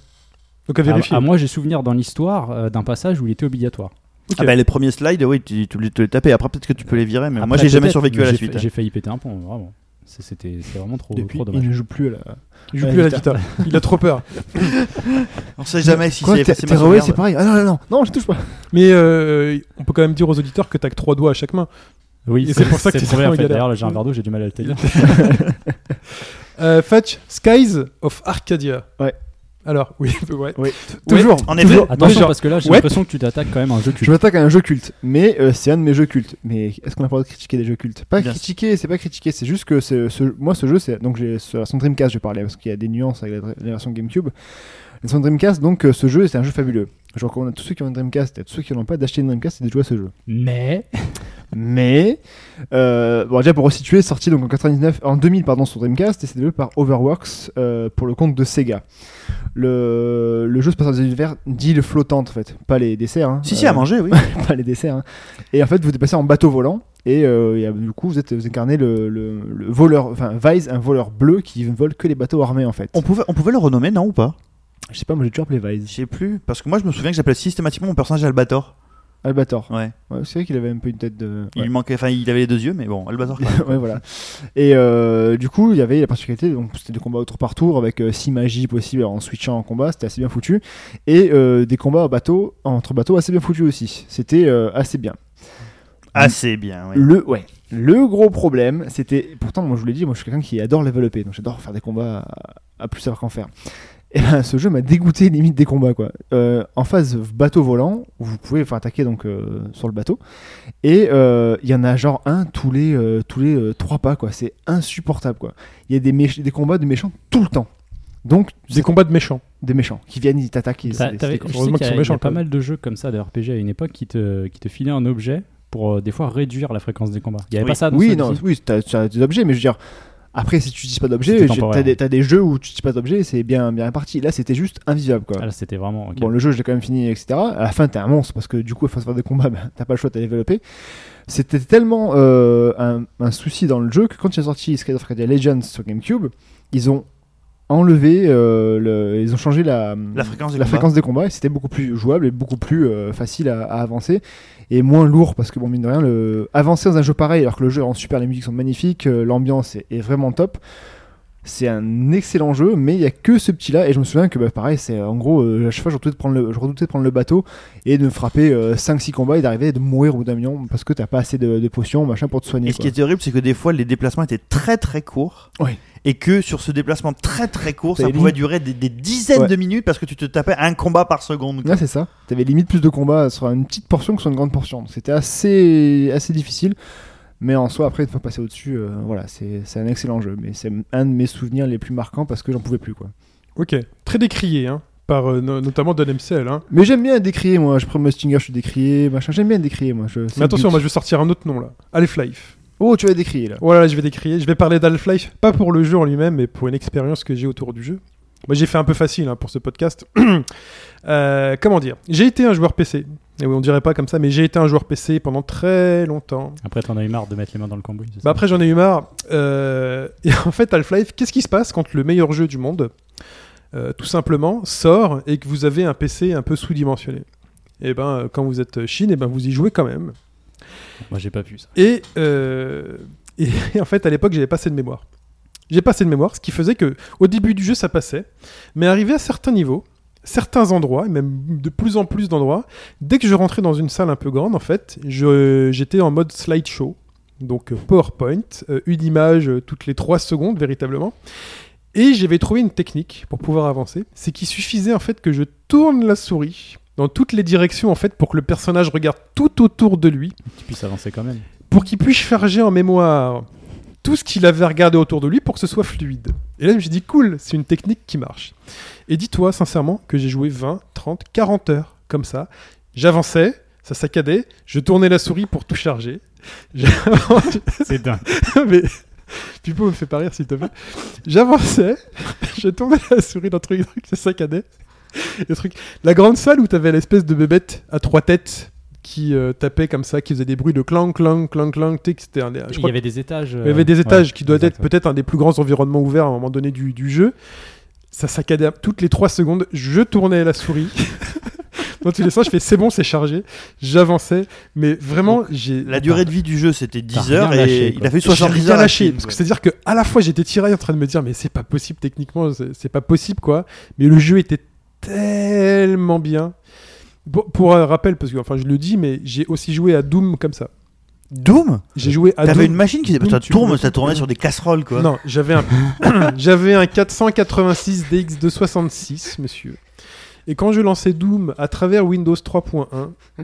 [SPEAKER 1] Donc à vérifier.
[SPEAKER 4] moi, j'ai souvenir dans l'histoire euh, d'un passage où il était obligatoire.
[SPEAKER 2] Ah bah les premiers slides, oui, tu, tu, tu les tapais. Après peut-être que tu peux les virer, mais moi j'ai jamais survécu à la suite.
[SPEAKER 4] J'ai failli péter un pont, vraiment. C'était vraiment trop,
[SPEAKER 3] Depuis,
[SPEAKER 4] trop
[SPEAKER 3] il
[SPEAKER 4] dommage.
[SPEAKER 3] ne joue plus à la.
[SPEAKER 1] Il joue
[SPEAKER 3] Ouais,
[SPEAKER 1] plus à la
[SPEAKER 3] guitare.
[SPEAKER 1] Il a trop peur.
[SPEAKER 2] On sait jamais si c'est
[SPEAKER 3] c'est pareil. Ah non, non, non, non, je touche pas.
[SPEAKER 1] Mais euh, on peut quand même dire aux auditeurs que t'as que trois doigts à chaque main.
[SPEAKER 4] Oui,
[SPEAKER 1] Et c'est pour ça que
[SPEAKER 4] c'est en fait. D'ailleurs, là, j'ai un verre d'eau, j'ai du mal à le tenir.
[SPEAKER 1] Euh, Fetch, Skies of Arcadia.
[SPEAKER 3] Ouais.
[SPEAKER 1] Alors, oui, ouais.
[SPEAKER 3] Oui, toujours.
[SPEAKER 2] En effet.
[SPEAKER 3] toujours.
[SPEAKER 4] Attention, parce que là, j'ai
[SPEAKER 1] ouais.
[SPEAKER 4] l'impression que tu t'attaques quand même à un jeu
[SPEAKER 3] Je
[SPEAKER 4] culte.
[SPEAKER 3] m'attaque à un jeu culte, mais euh, c'est un de mes jeux cultes. Mais est-ce qu'on a pas le droit de critiquer des jeux cultes? Pas
[SPEAKER 2] Bien
[SPEAKER 3] critiquer, c'est pas critiquer, c'est juste que ce, moi ce jeu, c'est donc j'ai sur la version Dreamcast, je parlais parce qu'il y a des nuances avec la, la version GameCube. La version Dreamcast, donc euh, ce jeu, c'est un jeu fabuleux. Je recommande à tous ceux qui ont une Dreamcast et à tous ceux qui n'ont pas d'acheter une Dreamcast et de jouer à ce jeu.
[SPEAKER 4] Mais,
[SPEAKER 3] Mais euh, bon, déjà pour resituer, sorti donc en 99, en 2000 pardon sur Dreamcast et c'est développé par Overworks euh, pour le compte de Sega. Le, le jeu se passe dans un univers d'îles flottantes en fait, pas les desserts. hein.
[SPEAKER 2] Si si
[SPEAKER 3] Euh,
[SPEAKER 2] à manger, oui.
[SPEAKER 3] pas les desserts. hein. Et en fait, vous déplacez en bateau volant. Et euh, du coup, vous, êtes, vous incarnez le, le- le voleur, enfin, Vise, un voleur bleu qui ne vole que les bateaux armés en fait.
[SPEAKER 2] On pouvait on pouvait le renommer non ou pas?
[SPEAKER 3] Je sais pas, moi j'ai toujours appelé Vise.
[SPEAKER 2] Je sais plus parce que moi je me souviens que j'appelais systématiquement mon personnage Albator.
[SPEAKER 3] Albator.
[SPEAKER 2] Ouais.
[SPEAKER 3] Ouais, c'est vrai qu'il avait un peu une tête de.
[SPEAKER 2] Il lui manquait enfin il avait les deux yeux mais bon, Albator.
[SPEAKER 3] ouais, voilà. Et euh, du coup, il y avait la particularité, donc c'était des combats au tour par tour avec 6 magies possibles en switchant en combat, c'était assez bien foutu. Et euh, des combats bateau, entre bateaux assez bien foutus aussi. C'était euh, assez bien.
[SPEAKER 2] Assez bien, oui.
[SPEAKER 3] Le, ouais. Le gros problème, c'était. Pourtant, moi je vous l'ai dit, moi je suis quelqu'un qui adore level donc j'adore faire des combats à, à plus savoir qu'en faire. Et ben, ce jeu m'a dégoûté limite des combats quoi. Euh, en phase bateau volant, où vous pouvez enfin, attaquer donc euh, sur le bateau, et euh, il y en a genre un tous les euh, tous les euh, trois pas quoi. C'est insupportable quoi. Il y a des, des combats de méchants tout le temps. Donc
[SPEAKER 1] Des combats de méchants.
[SPEAKER 3] des méchants qui viennent, ils t'attaquent.
[SPEAKER 4] je sais qu'il y a,
[SPEAKER 1] qu'ils sont
[SPEAKER 4] il y a
[SPEAKER 1] méchants,
[SPEAKER 4] pas mal de jeux comme ça de RPG à une époque qui te, qui te filaient un objet pour euh, des fois réduire la fréquence des combats. Il y avait
[SPEAKER 2] Oui.
[SPEAKER 4] pas ça dans
[SPEAKER 3] Oui, non, oui, t'as as des objets, mais je veux dire, après, si tu utilises pas
[SPEAKER 4] temporaire.
[SPEAKER 3] t'as des, des jeux où tu utilises pas d'objets, c'est bien, bien réparti. Là, c'était juste invisible, quoi.
[SPEAKER 4] Ah, là, c'était vraiment.
[SPEAKER 3] Bon, le jeu, je l'ai quand même fini, etc. À la fin, t'es un monstre parce que du coup, il faut se faire des combats, ben, t'as pas le choix, t'as développé. C'était tellement euh, un, un souci dans le jeu que quand il est sorti Skies of Legends sur GameCube, ils ont enlevé, euh, le, ils ont changé la,
[SPEAKER 2] La fréquence des
[SPEAKER 3] la
[SPEAKER 2] combats.
[SPEAKER 3] fréquence des combats et c'était beaucoup plus jouable et beaucoup plus euh, facile à, à avancer et moins lourd parce que bon mine de rien le avancer dans un jeu pareil alors que le jeu est en super les musiques sont magnifiques euh, l'ambiance est, est vraiment top C'est un excellent jeu, mais il y a que ce petit-là. Et je me souviens que, bah, pareil, c'est en gros, euh, à chaque fois, je redoutais de prendre le, je redoutais de prendre le bateau et de me frapper 5-6 combats et d'arriver et de mourir au bout d'un million parce que t'as pas assez de, de potions, machin, pour te soigner.
[SPEAKER 2] Et ce qui était horrible, c'est que des fois, les déplacements étaient très très courts.
[SPEAKER 3] Ouais.
[SPEAKER 2] Et que sur ce déplacement très très court, ça pouvait durer des, des dizaines
[SPEAKER 3] Ouais.
[SPEAKER 2] de minutes parce que tu te tapais un combat par seconde. quoi.
[SPEAKER 3] Ouais, c'est ça. T'avais limite plus de combats sur une petite portion que sur une grande portion. C'était assez, assez difficile. Mais en soi, après, une fois passé au-dessus, euh, voilà, c'est un excellent jeu. Mais c'est un de mes souvenirs les plus marquants parce que j'en pouvais plus, quoi.
[SPEAKER 1] Ok, très décrié, hein, par euh, no- notamment Don MCL. Hein.
[SPEAKER 3] Mais j'aime bien décrier, moi. Je prends mon Stinger, je suis décrié, machin. J'aime bien décrier, moi. Je,
[SPEAKER 1] Mais attention, moi je vais sortir un autre nom là. Half-Life.
[SPEAKER 3] Oh, tu vas décrier là.
[SPEAKER 1] Voilà, je vais décrier. Je vais parler d'Half-Life, pas pour le jeu en lui-même, mais pour une expérience que j'ai autour du jeu. Moi j'ai fait un peu facile hein, pour ce podcast. Euh, comment dire? J'ai été un joueur PC. Et oui, on dirait pas comme ça, mais j'ai été un joueur PC pendant très longtemps.
[SPEAKER 4] Après, t'en as eu marre de mettre les mains dans le cambouis.
[SPEAKER 1] Bah après j'en ai eu marre. Euh, et en fait Half-Life, qu'est-ce qui se passe quand le meilleur jeu du monde, euh, tout simplement, sort et que vous avez un PC un peu sous-dimensionné? Et ben euh, quand vous êtes Chine, et ben vous y jouez quand même.
[SPEAKER 4] Moi, j'ai pas pu ça.
[SPEAKER 1] Et, euh, et en fait, à l'époque, j'avais pas assez de mémoire. J'ai pas assez de mémoire, ce qui faisait que au début du jeu, ça passait, mais arrivé à certains niveaux, certains endroits, et même de plus en plus d'endroits, dès que je rentrais dans une salle un peu grande, en fait, j'étais en mode slideshow, donc euh, PowerPoint, euh, une image euh, toutes les 3 secondes, véritablement. Et j'avais trouvé une technique pour pouvoir avancer, c'est qu'il suffisait en fait que je tourne la souris dans toutes les directions en fait pour que le personnage regarde tout autour de lui.
[SPEAKER 4] Tu puisses avancer quand même.
[SPEAKER 1] pour qu'il puisse charger en mémoire tout ce qu'il avait regardé autour de lui pour que ce soit fluide. Et là, je me suis dit, cool, c'est une technique qui marche. Et dis-toi sincèrement que j'ai joué 20, 30, 40 heures comme ça. J'avançais, ça saccadait, je tournais la souris pour tout charger.
[SPEAKER 4] C'est dingue.
[SPEAKER 1] mais Pipo me fait pas rire s'il te plaît. J'avançais, je tournais la souris dans le truc, ça saccadait. Le truc. La grande salle où t'avais l'espèce de bébête à trois têtes qui euh, tapait comme ça, qui faisait des bruits de clang, clang, clang, clang. Tu sais que c'était un des- je
[SPEAKER 4] Il y avait des étages.
[SPEAKER 1] il y avait des étages qui doivent être
[SPEAKER 4] peut
[SPEAKER 1] peut-être un des plus grands environnements ouverts à un moment donné du, du jeu. Ça saccadait toutes les 3 secondes. Je tournais la souris. Dans tous les sens, je fais c'est bon, c'est chargé. J'avançais. Mais vraiment, j'ai.
[SPEAKER 2] La durée de vie du jeu c'était 10
[SPEAKER 4] T'as
[SPEAKER 2] heures et
[SPEAKER 4] lâché,
[SPEAKER 2] il a fait
[SPEAKER 1] J'ai
[SPEAKER 2] 70
[SPEAKER 1] rien
[SPEAKER 2] heures.
[SPEAKER 1] lâché. Parce que c'est-à-dire que à la fois j'étais tiraillé en train de me dire mais c'est pas possible techniquement, c'est pas possible quoi. Mais le jeu était tellement bien. Pour, pour un rappel, parce que enfin je le dis, mais j'ai aussi joué à Doom comme ça.
[SPEAKER 2] Doom?
[SPEAKER 1] J'ai joué à
[SPEAKER 2] T'avais
[SPEAKER 1] Doom.
[SPEAKER 2] une machine qui
[SPEAKER 1] Doom,
[SPEAKER 2] ça
[SPEAKER 1] tu
[SPEAKER 2] tourne, ça tournait sur des casseroles quoi.
[SPEAKER 1] Non, j'avais un, j'avais un 486 DX266, monsieur. Et quand je lançais Doom à travers Windows 3.1,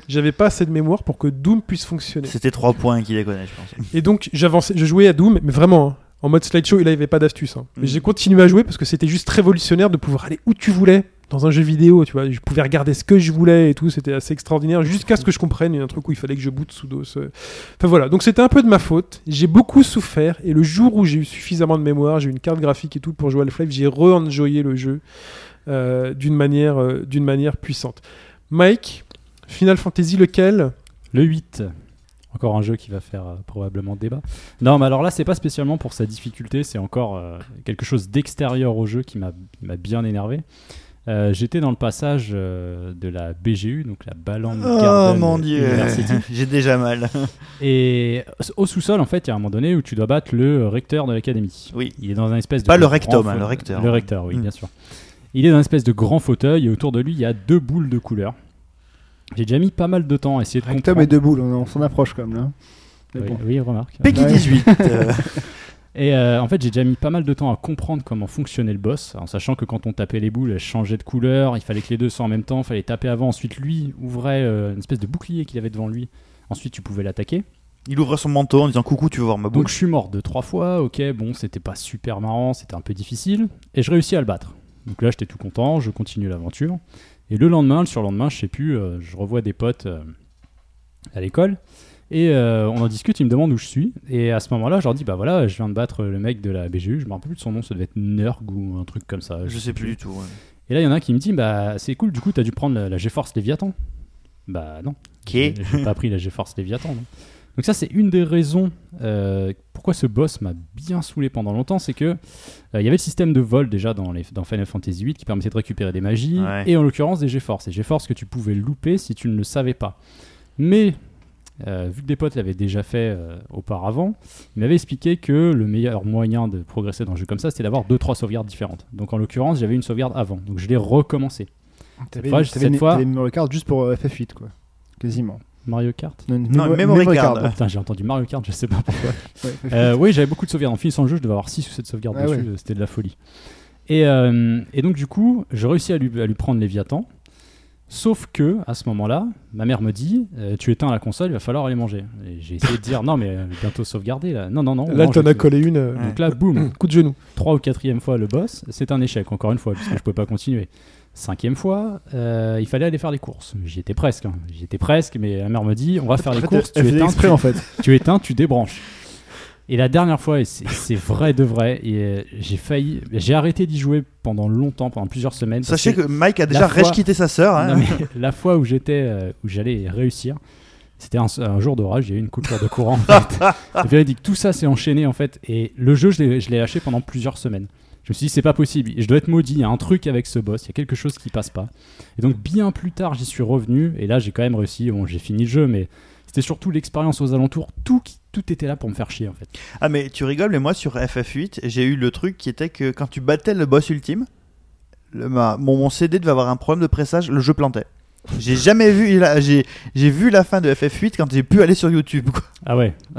[SPEAKER 1] j'avais pas assez de mémoire pour que Doom puisse fonctionner.
[SPEAKER 2] C'était 3 points qui déconnaient, je pense.
[SPEAKER 1] Et donc j'avançais, je jouais à Doom, mais vraiment hein, en mode slideshow, et là il n'y avait pas d'astuce. hein. Mais
[SPEAKER 2] Mhm.
[SPEAKER 1] j'ai continué à jouer parce que c'était juste révolutionnaire de pouvoir aller où tu voulais dans un jeu vidéo, tu vois. Je pouvais regarder ce que je voulais et tout, c'était assez extraordinaire jusqu'à ce que je comprenne. Il y a un truc où il fallait que je boot sous dos. Enfin voilà, donc c'était un peu de ma faute. J'ai beaucoup souffert et le jour où j'ai eu suffisamment de mémoire, j'ai eu une carte graphique et tout pour jouer à Half-Life, j'ai re-enjoyé le jeu euh, d'une manière, euh, manière puissante. Mike, Final Fantasy lequel?
[SPEAKER 4] Le 8. Encore un jeu qui va faire euh, probablement débat. Non, mais alors là, c'est pas spécialement pour sa difficulté, c'est encore quelque chose d'extérieur au jeu qui m'a bien énervé. Euh, J'étais dans le passage euh, de la BGU, donc la Balland
[SPEAKER 2] Oh
[SPEAKER 4] Garden
[SPEAKER 2] mon dieu,
[SPEAKER 4] University.
[SPEAKER 2] j'ai déjà mal.
[SPEAKER 4] Et au sous-sol, en fait, il y a un moment donné où tu dois battre le recteur de l'académie.
[SPEAKER 2] Oui.
[SPEAKER 4] Il est dans un espèce de.
[SPEAKER 2] Pas le rectum, hein,
[SPEAKER 4] fauteuil-
[SPEAKER 2] le recteur.
[SPEAKER 4] Le recteur, oui,
[SPEAKER 2] Mm.
[SPEAKER 4] bien sûr. Il est dans un espèce de grand fauteuil et autour de lui, il y a deux boules de couleur. J'ai déjà mis pas mal de temps à essayer de
[SPEAKER 3] Rectum
[SPEAKER 4] comprendre.
[SPEAKER 3] et deux boules, on, on s'en approche quand même là.
[SPEAKER 4] Oui,
[SPEAKER 3] bon.
[SPEAKER 4] oui, remarque.
[SPEAKER 2] Peggy
[SPEAKER 3] Ouais.
[SPEAKER 2] 18.
[SPEAKER 4] Et euh, en fait, j'ai déjà mis pas mal de temps à comprendre comment fonctionnait le boss, en sachant que quand on tapait les boules, elles changeaient de couleur, il fallait que les deux soient en même temps, il fallait taper avant, ensuite lui ouvrait euh, une espèce de bouclier qu'il avait devant lui, ensuite tu pouvais l'attaquer.
[SPEAKER 2] il ouvre son manteau en disant coucou, tu veux voir ma boule
[SPEAKER 4] Donc je suis mort deux, trois fois, ok, bon, c'était pas super marrant, c'était un peu difficile, et je réussis à le battre. Donc là, j'étais tout content, je continue l'aventure. Et le lendemain, le surlendemain, je sais plus, euh, je revois des potes à l'école, et euh, on en discute, ils me demandent où je suis, et à ce moment-là, je leur dis, bah voilà, je viens de battre le mec de la BGU, je me rappelle plus de son nom, ça devait être Nerg ou un truc comme ça.
[SPEAKER 2] Je sais plus du tout. ouais.
[SPEAKER 4] Et là, il y en a un qui me dit, bah c'est cool, du coup, t'as dû prendre la, la GeForce Léviathan. Bah non.
[SPEAKER 2] Ok.
[SPEAKER 4] J'ai pas pris la GeForce Léviathan. non. Donc ça, c'est une des raisons euh, pourquoi ce boss m'a bien saoulé pendant longtemps, c'est que euh, il y avait le système de vol déjà dans, les, dans Final Fantasy VIII qui permettait de récupérer des magies,
[SPEAKER 2] Ouais.
[SPEAKER 4] et en l'occurrence des GeForce. Et GeForce que tu pouvais louper si tu ne le savais pas. Mais euh, vu que des potes l'avaient déjà fait euh, auparavant, il m'avait expliqué que le meilleur moyen de progresser dans un jeu comme ça, c'était d'avoir 2-3 sauvegardes différentes. Donc en l'occurrence, j'avais une sauvegarde avant, donc je l'ai recommencé.
[SPEAKER 3] T'avais t'avais
[SPEAKER 4] cette
[SPEAKER 3] une-
[SPEAKER 4] fois-
[SPEAKER 3] une memory card juste pour euh, FF8, quoi. Quasiment.
[SPEAKER 4] Mario Kart
[SPEAKER 3] Non, une
[SPEAKER 2] Non,
[SPEAKER 3] mémo-
[SPEAKER 2] une memory
[SPEAKER 3] memory
[SPEAKER 2] card.
[SPEAKER 4] Ah, Putain, j'ai entendu Mario Kart, je sais pas pourquoi.
[SPEAKER 3] Ouais, FF8.
[SPEAKER 4] Euh, oui, j'avais beaucoup de sauvegardes. En finissant le jeu, je devais avoir 6 ou 7 sauvegardes
[SPEAKER 3] Ah
[SPEAKER 4] dessus,
[SPEAKER 3] ouais.
[SPEAKER 4] c'était de la folie. Et, euh, et donc, du coup, j'ai réussi à lui, à lui prendre Léviathan. Sauf que, à ce moment-là, ma mère me dit euh, Tu éteins la console, il va falloir aller manger. Et j'ai essayé de dire Non, mais euh, bientôt sauvegarder là. Non, non, non. on
[SPEAKER 1] Là, t'en as collé une. euh.
[SPEAKER 4] Donc là, boum,
[SPEAKER 1] Coup de genou.
[SPEAKER 4] trois ou quatrième fois le boss, c'est un échec, encore une fois, puisque je pouvais pas continuer. Cinquième fois, euh, il fallait aller faire les courses. J'y étais presque, hein. j'y étais presque, mais la mère me dit on va faire les courses, tu éteins,
[SPEAKER 3] exprès
[SPEAKER 4] tu,
[SPEAKER 3] en fait.
[SPEAKER 4] tu éteins, tu débranches. Et la dernière fois, et c'est vrai de vrai, et euh, j'ai failli, j'ai arrêté d'y jouer pendant longtemps, pendant plusieurs semaines.
[SPEAKER 2] Sachez que Mike a déjà
[SPEAKER 4] fois-
[SPEAKER 2] quitté sa sœur. hein.
[SPEAKER 4] la fois où j'étais, euh, où j'allais réussir, c'était un, un jour d'orage, j'ai eu une coupure de courant. En fait. Tout ça s'est enchaîné en fait, et le jeu, je l'ai je l'ai lâché pendant plusieurs semaines. Je me suis dit, c'est pas possible, je dois être maudit, il y a un truc avec ce boss, il y a quelque chose qui passe pas. Et donc, bien plus tard, j'y suis revenu, et là, j'ai quand même réussi. Bon, j'ai fini le jeu, mais c'était surtout l'expérience aux alentours, tout, qui- tout était là pour me faire chier en fait.
[SPEAKER 2] Ah mais tu rigoles, mais moi sur FF8, j'ai eu le truc qui était que quand tu battais le boss ultime, le- ma- mon, mon CD devait avoir un problème de pressage, le jeu plantait. J'ai jamais vu, il a- j'ai j'ai vu la fin de FF8 quand j'ai pu aller sur YouTube. quoi.
[SPEAKER 4] Ah ouais,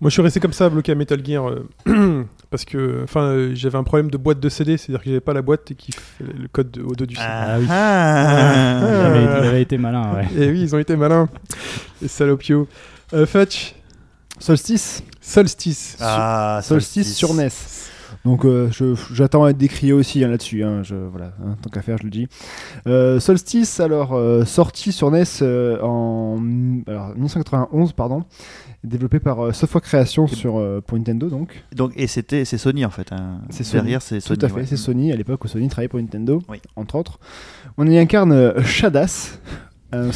[SPEAKER 1] Moi, je suis resté comme ça, bloqué à Metal Gear, euh, parce que, enfin, euh, j'avais un problème de boîte de CD, c'est-à-dire que j'avais pas la boîte qui fait le code de- au dos du CD.
[SPEAKER 4] Ah oui.
[SPEAKER 2] Ah.
[SPEAKER 4] il avait, il avait été malin, ouais.
[SPEAKER 1] Et oui, ils ont été malins, les salopios. Euh, Fetch,
[SPEAKER 3] Solstice.
[SPEAKER 1] Solstice.
[SPEAKER 2] Ah,
[SPEAKER 3] Solstice sur NES. Donc euh, j'attends à être décrié aussi hein, là-dessus. hein, voilà, hein, tant qu'à faire, je le dis. Euh, Solstice, alors euh, sorti sur NES euh, en alors, 1991, pardon, développé par Software Creation sur pour Nintendo donc.
[SPEAKER 2] Donc et c'était c'est Sony en fait.
[SPEAKER 3] C'est Sony.
[SPEAKER 2] Derrière c'est
[SPEAKER 3] Tout
[SPEAKER 2] Sony.
[SPEAKER 3] à fait,
[SPEAKER 2] ouais.
[SPEAKER 3] c'est Sony à l'époque où Sony travaillait pour Nintendo,
[SPEAKER 2] Oui.
[SPEAKER 3] entre autres. On y incarne Shadas. Un-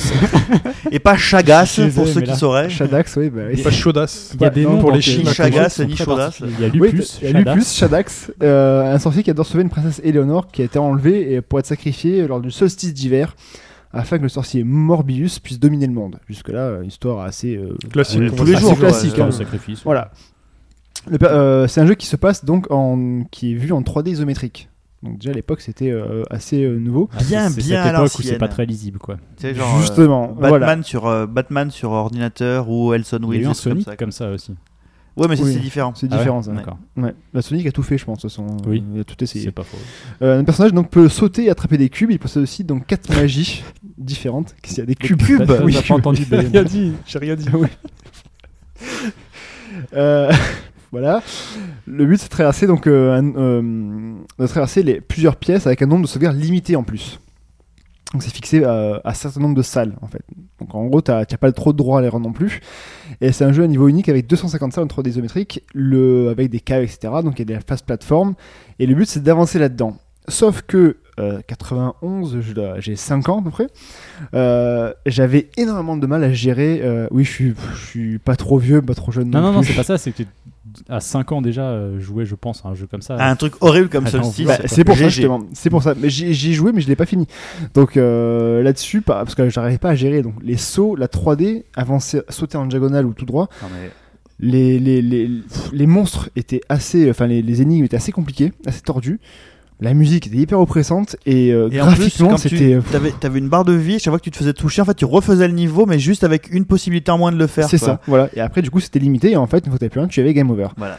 [SPEAKER 2] Et pas Chagas pour ceux qui sauraient.
[SPEAKER 3] Shadax, oui, bah, oui.
[SPEAKER 1] Pas chaudasse.
[SPEAKER 4] Il y a des noms
[SPEAKER 1] pour les Chines,
[SPEAKER 4] ce
[SPEAKER 2] Chagas, Ni Chaudas.
[SPEAKER 4] Il y a
[SPEAKER 3] Oui,
[SPEAKER 4] Lupus,
[SPEAKER 3] il y a
[SPEAKER 4] Shadas.
[SPEAKER 3] Lupus, Shadax, euh, un sorcier qui adore sauver une princesse Éléonore qui a été enlevée et pour être sacrifiée lors du solstice d'hiver afin que le sorcier Morbius puisse dominer le monde. Jusque-là, euh, histoire assez euh,
[SPEAKER 1] Classique.
[SPEAKER 3] euh,
[SPEAKER 2] tous les jours,
[SPEAKER 3] classique.
[SPEAKER 2] ouais.
[SPEAKER 3] hein.
[SPEAKER 4] sacrifice.
[SPEAKER 3] Voilà. Euh, c'est un jeu qui se passe donc en qui est vu en 3D isométrique. Donc déjà à l'époque c'était euh, assez euh, nouveau.
[SPEAKER 4] Ah, c'est-
[SPEAKER 2] Bien,
[SPEAKER 4] c'est
[SPEAKER 2] bien à
[SPEAKER 4] cette époque où c'est pas très lisible quoi.
[SPEAKER 2] Genre, euh,
[SPEAKER 3] Justement,
[SPEAKER 2] Batman
[SPEAKER 3] voilà.
[SPEAKER 2] sur euh, Batman sur ordinateur ou Elson Wheels
[SPEAKER 4] un Sonic
[SPEAKER 2] comme ça.
[SPEAKER 4] comme ça aussi.
[SPEAKER 2] Ouais mais
[SPEAKER 3] Oui.
[SPEAKER 2] c'est différent.
[SPEAKER 3] C'est
[SPEAKER 4] Ah ouais
[SPEAKER 3] différent ça.
[SPEAKER 4] D'accord.
[SPEAKER 3] Ouais. La Sonic a tout fait je pense. façon.
[SPEAKER 4] Oui.
[SPEAKER 3] Il a tout essayé.
[SPEAKER 4] C'est pas faux.
[SPEAKER 3] Euh, un personnage donc peut sauter et attraper des cubes. Il possède aussi donc quatre magies différentes. Qu'est-ce qu'il y a? Des cubes Oui,
[SPEAKER 4] pas entendu
[SPEAKER 1] J'ai rien dit, j'ai rien dit.
[SPEAKER 3] Euh, voilà. Le but c'est de traverser donc euh, un- euh, de traverser les plusieurs pièces avec un nombre de sauvegardes limité en plus. Donc c'est fixé à, à un certain nombre de salles en fait. Donc en gros t'as t'as pas trop de droit à l'erreur non plus. Et c'est un jeu à niveau unique avec 250 salles en 3D isométrique, le avec des caves etc. Donc il y a des phases plateforme et le but c'est d'avancer là-dedans. Sauf que euh, 91, je dois- j'ai 5 ans à peu près. Euh, j'avais énormément de mal à gérer. euh, oui, je suis, je suis pas trop vieux, pas trop jeune.
[SPEAKER 4] Non, non, non,
[SPEAKER 3] plus.
[SPEAKER 4] c'est pas ça. C'est que à 5 ans déjà, euh, jouer, je pense, à un jeu comme ça.
[SPEAKER 2] Ah, un truc horrible comme.
[SPEAKER 3] Bah, c'est pour ça justement. C'est pour ça. Mais j'ai joué, mais je l'ai pas fini. Donc euh, là-dessus, parce que j'arrivais pas à gérer. Donc les sauts, la 3D, avancer, sauter en diagonale ou tout droit.
[SPEAKER 2] Non, mais-
[SPEAKER 3] Les, les, les, les monstres étaient assez, enfin les, les énigmes étaient assez compliquées, assez tordues. La musique était hyper oppressante et, euh,
[SPEAKER 2] Et
[SPEAKER 3] graphiquement c'était.
[SPEAKER 2] tu avais, avais une barre de vie, chaque fois que tu te faisais toucher, en fait, tu refaisais le niveau, mais juste avec une possibilité en moins de le faire.
[SPEAKER 3] C'est ça, voilà. Et après, du coup, c'était limité. Et en fait, une fois que t'avais plus rien, tu avais game over.
[SPEAKER 2] Voilà.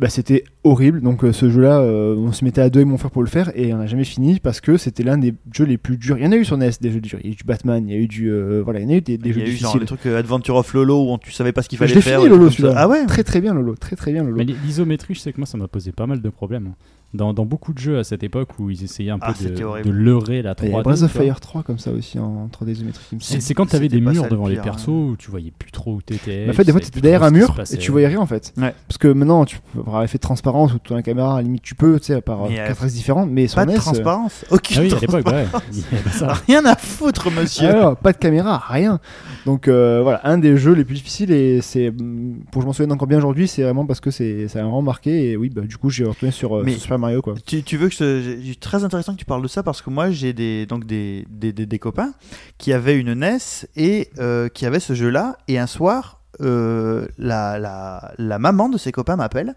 [SPEAKER 3] Bah, c'était horrible. Donc, euh, ce jeu-là, euh, on se mettait à deux avec mon frère pour le faire et on n'a jamais fini parce que c'était l'un des jeux les plus durs. Il y en a eu sur NES des jeux durs. Il y a eu du Batman, il y a eu du. euh, voilà, il y en a eu des, des
[SPEAKER 2] Il
[SPEAKER 3] jeux
[SPEAKER 2] y a eu genre les trucs euh, Adventure of Lolo où on- tu savais pas ce qu'il fallait
[SPEAKER 3] je
[SPEAKER 2] faire.
[SPEAKER 3] fini, Lolo, celui-là.
[SPEAKER 2] Ah ouais?
[SPEAKER 3] Très très bien, Lolo. Très très bien, Lolo.
[SPEAKER 4] Mais l'isométrie, je sais que moi, ça m'a posé pas mal de problèmes. Dans, dans beaucoup de jeux à cette époque où ils essayaient un peu
[SPEAKER 2] Ah,
[SPEAKER 4] de, de leurrer la
[SPEAKER 3] Il y a
[SPEAKER 4] 3D.
[SPEAKER 3] Breath of. Fire 3 comme ça aussi en 3D isométrique. il me
[SPEAKER 4] C'est quand tu avais des murs devant les persos
[SPEAKER 2] hein.
[SPEAKER 4] où tu voyais plus trop où t'étais.
[SPEAKER 3] Mais en fait, des fois,
[SPEAKER 4] tu
[SPEAKER 3] tu
[SPEAKER 4] savais
[SPEAKER 3] étais derrière un mur et tu voyais rien en fait.
[SPEAKER 2] Ouais.
[SPEAKER 3] Parce que maintenant, tu peux avoir effet de transparence ou tourner la caméra, à la limite, tu peux, tu sais, par
[SPEAKER 2] Mais, euh,
[SPEAKER 3] 4 axes différents. Mais
[SPEAKER 2] Pas de
[SPEAKER 3] euh,
[SPEAKER 2] transparence. Aucune
[SPEAKER 4] Ah oui, ouais.
[SPEAKER 2] transparence.
[SPEAKER 4] Il ça.
[SPEAKER 2] Rien à foutre, monsieur.
[SPEAKER 3] Alors, pas de caméra, rien. Donc euh, voilà, un des jeux les plus difficiles et c'est pour que je m'en souvienne encore bien aujourd'hui, c'est vraiment parce que c'est ça a vraiment marqué et oui, bah, du coup j'ai retourné sur, sur Super Mario quoi.
[SPEAKER 2] Tu, tu veux que je, très intéressant que tu parles de ça parce que moi j'ai des donc des, des, des, des copains qui avaient une NES et euh, qui avaient ce jeu-là et un soir euh, la, la, la maman de ces copains m'appelle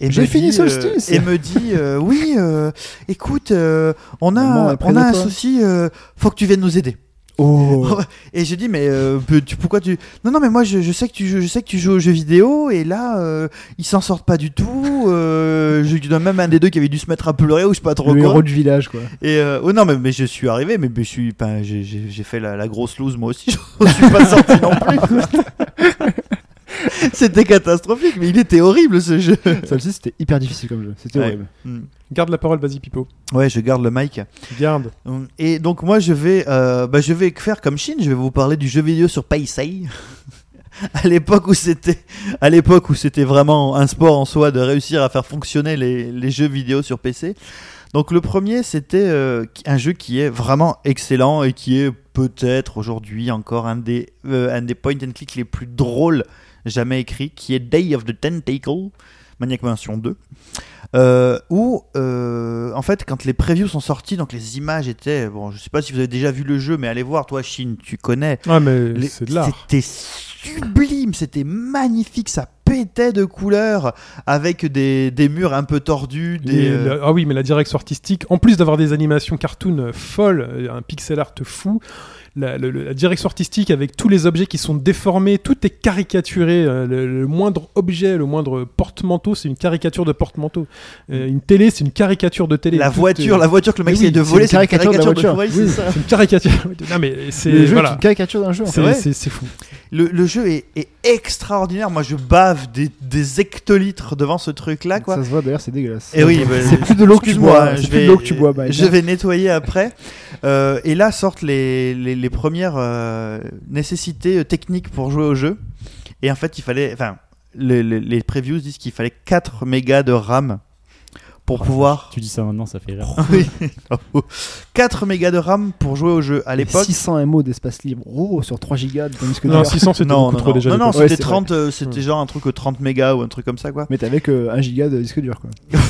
[SPEAKER 2] et
[SPEAKER 3] J'ai
[SPEAKER 2] me
[SPEAKER 3] fini
[SPEAKER 2] dit,
[SPEAKER 3] Solstice.
[SPEAKER 2] euh, et me dit euh, oui euh, écoute euh, on a on a un
[SPEAKER 3] toi.
[SPEAKER 2] souci euh, faut que tu viennes nous aider
[SPEAKER 3] Oh.
[SPEAKER 2] et j'ai dit mais euh, tu, pourquoi tu non non mais moi je, je sais que tu joues, je sais que tu joues aux jeux vidéo et là euh, ils s'en sortent pas du tout euh, je dois même un des deux qui avait dû se mettre à pleurer ou je sais pas trop
[SPEAKER 3] Le
[SPEAKER 2] quoi
[SPEAKER 3] héros du village quoi.
[SPEAKER 2] et euh, oh non mais, mais je suis arrivé mais, mais je suis ben, j'ai- fait la, la grosse loose moi aussi je suis pas sorti non plus c'était catastrophique mais il était horrible ce jeu
[SPEAKER 3] Celle-ci c'était hyper difficile comme jeu. C'était
[SPEAKER 2] Ouais.
[SPEAKER 3] horrible.
[SPEAKER 2] Mm.
[SPEAKER 1] Garde la parole, vas-y, Pipo.
[SPEAKER 2] ouais je garde le mic
[SPEAKER 1] Garde.
[SPEAKER 2] Et donc moi je vais, euh, bah, je vais faire comme Chine, je vais vous parler du jeu vidéo sur PC. à l'époque où c'était, à l'époque où c'était vraiment un sport en soi de réussir à faire fonctionner les, les jeux vidéo sur PC. Donc le premier c'était euh, un jeu qui est vraiment excellent et qui est peut-être aujourd'hui encore un des, euh, un des point and click les plus drôles jamais écrits, qui est Day of the Tentacle, Maniac Mansion 2. Euh, où euh, en fait quand les previews sont sortis donc les images étaient bon je sais pas si vous avez déjà vu le jeu mais allez voir toi Chine tu connais
[SPEAKER 1] Ah, mais
[SPEAKER 2] Les-
[SPEAKER 1] c'est de l'art.
[SPEAKER 2] c'était sublime c'était magnifique ça pétait de couleurs avec des, des murs un peu tordus des euh,
[SPEAKER 1] la- ah oui, mais la direction artistique, en plus d'avoir des animations cartoon folles, un pixel art fou, la, le- le- la direction artistique avec tous les objets qui sont déformés, tout est caricaturé. euh, le, le moindre objet, le moindre porte-manteau, c'est une caricature de porte-manteau. Euh, une télé, c'est une caricature de télé.
[SPEAKER 2] la
[SPEAKER 1] Tout
[SPEAKER 2] voiture
[SPEAKER 1] est-
[SPEAKER 2] la voiture que le mec
[SPEAKER 1] Mais oui,
[SPEAKER 2] essaie de voler c'est une
[SPEAKER 3] caricature de la
[SPEAKER 2] caricature de
[SPEAKER 3] voiture.
[SPEAKER 2] oui,
[SPEAKER 3] Oui.
[SPEAKER 2] c'est
[SPEAKER 1] une caricature. non mais c'est
[SPEAKER 3] Le jeu est
[SPEAKER 1] voilà.
[SPEAKER 3] une caricature d'un jeu.
[SPEAKER 1] C'est
[SPEAKER 2] vrai.
[SPEAKER 1] c'est- c'est fou.
[SPEAKER 2] le, le jeu est, est extraordinaire moi je bave des, des hectolitres devant ce truc là quoi
[SPEAKER 3] Ça se voit d'ailleurs, c'est dégueulasse.
[SPEAKER 2] Et oui, bah,
[SPEAKER 3] c'est plus de l'eau que tu bois.
[SPEAKER 2] je vais,
[SPEAKER 3] de l'eau que tu bois. Mike,
[SPEAKER 2] je vais nettoyer après. Euh, et là sortent les, les, les premières euh, nécessités euh, techniques pour jouer au jeu. Et en fait, il fallait, enfin, les, les, les previews disent qu'il fallait 4 mégas de RAM pour
[SPEAKER 4] Oh,
[SPEAKER 2] pouvoir.
[SPEAKER 4] Tu dis ça maintenant, ça fait rire.
[SPEAKER 2] Oui. 4 mégas de RAM pour jouer au jeu. À l'époque,
[SPEAKER 3] 600 MO d'espace libre. Oh, sur 3 gigas de disque
[SPEAKER 1] Non,
[SPEAKER 3] dur.
[SPEAKER 1] 600 c'était
[SPEAKER 2] non,
[SPEAKER 1] beaucoup
[SPEAKER 2] non,
[SPEAKER 1] trop
[SPEAKER 2] non,
[SPEAKER 1] déjà.
[SPEAKER 2] non, non.
[SPEAKER 3] Ouais,
[SPEAKER 2] c'était
[SPEAKER 3] c'est
[SPEAKER 2] 30, euh, c'était genre un truc 30 mégas ou un truc comme ça, quoi.
[SPEAKER 3] Mais t'avais que 1 giga de disque dur quoi.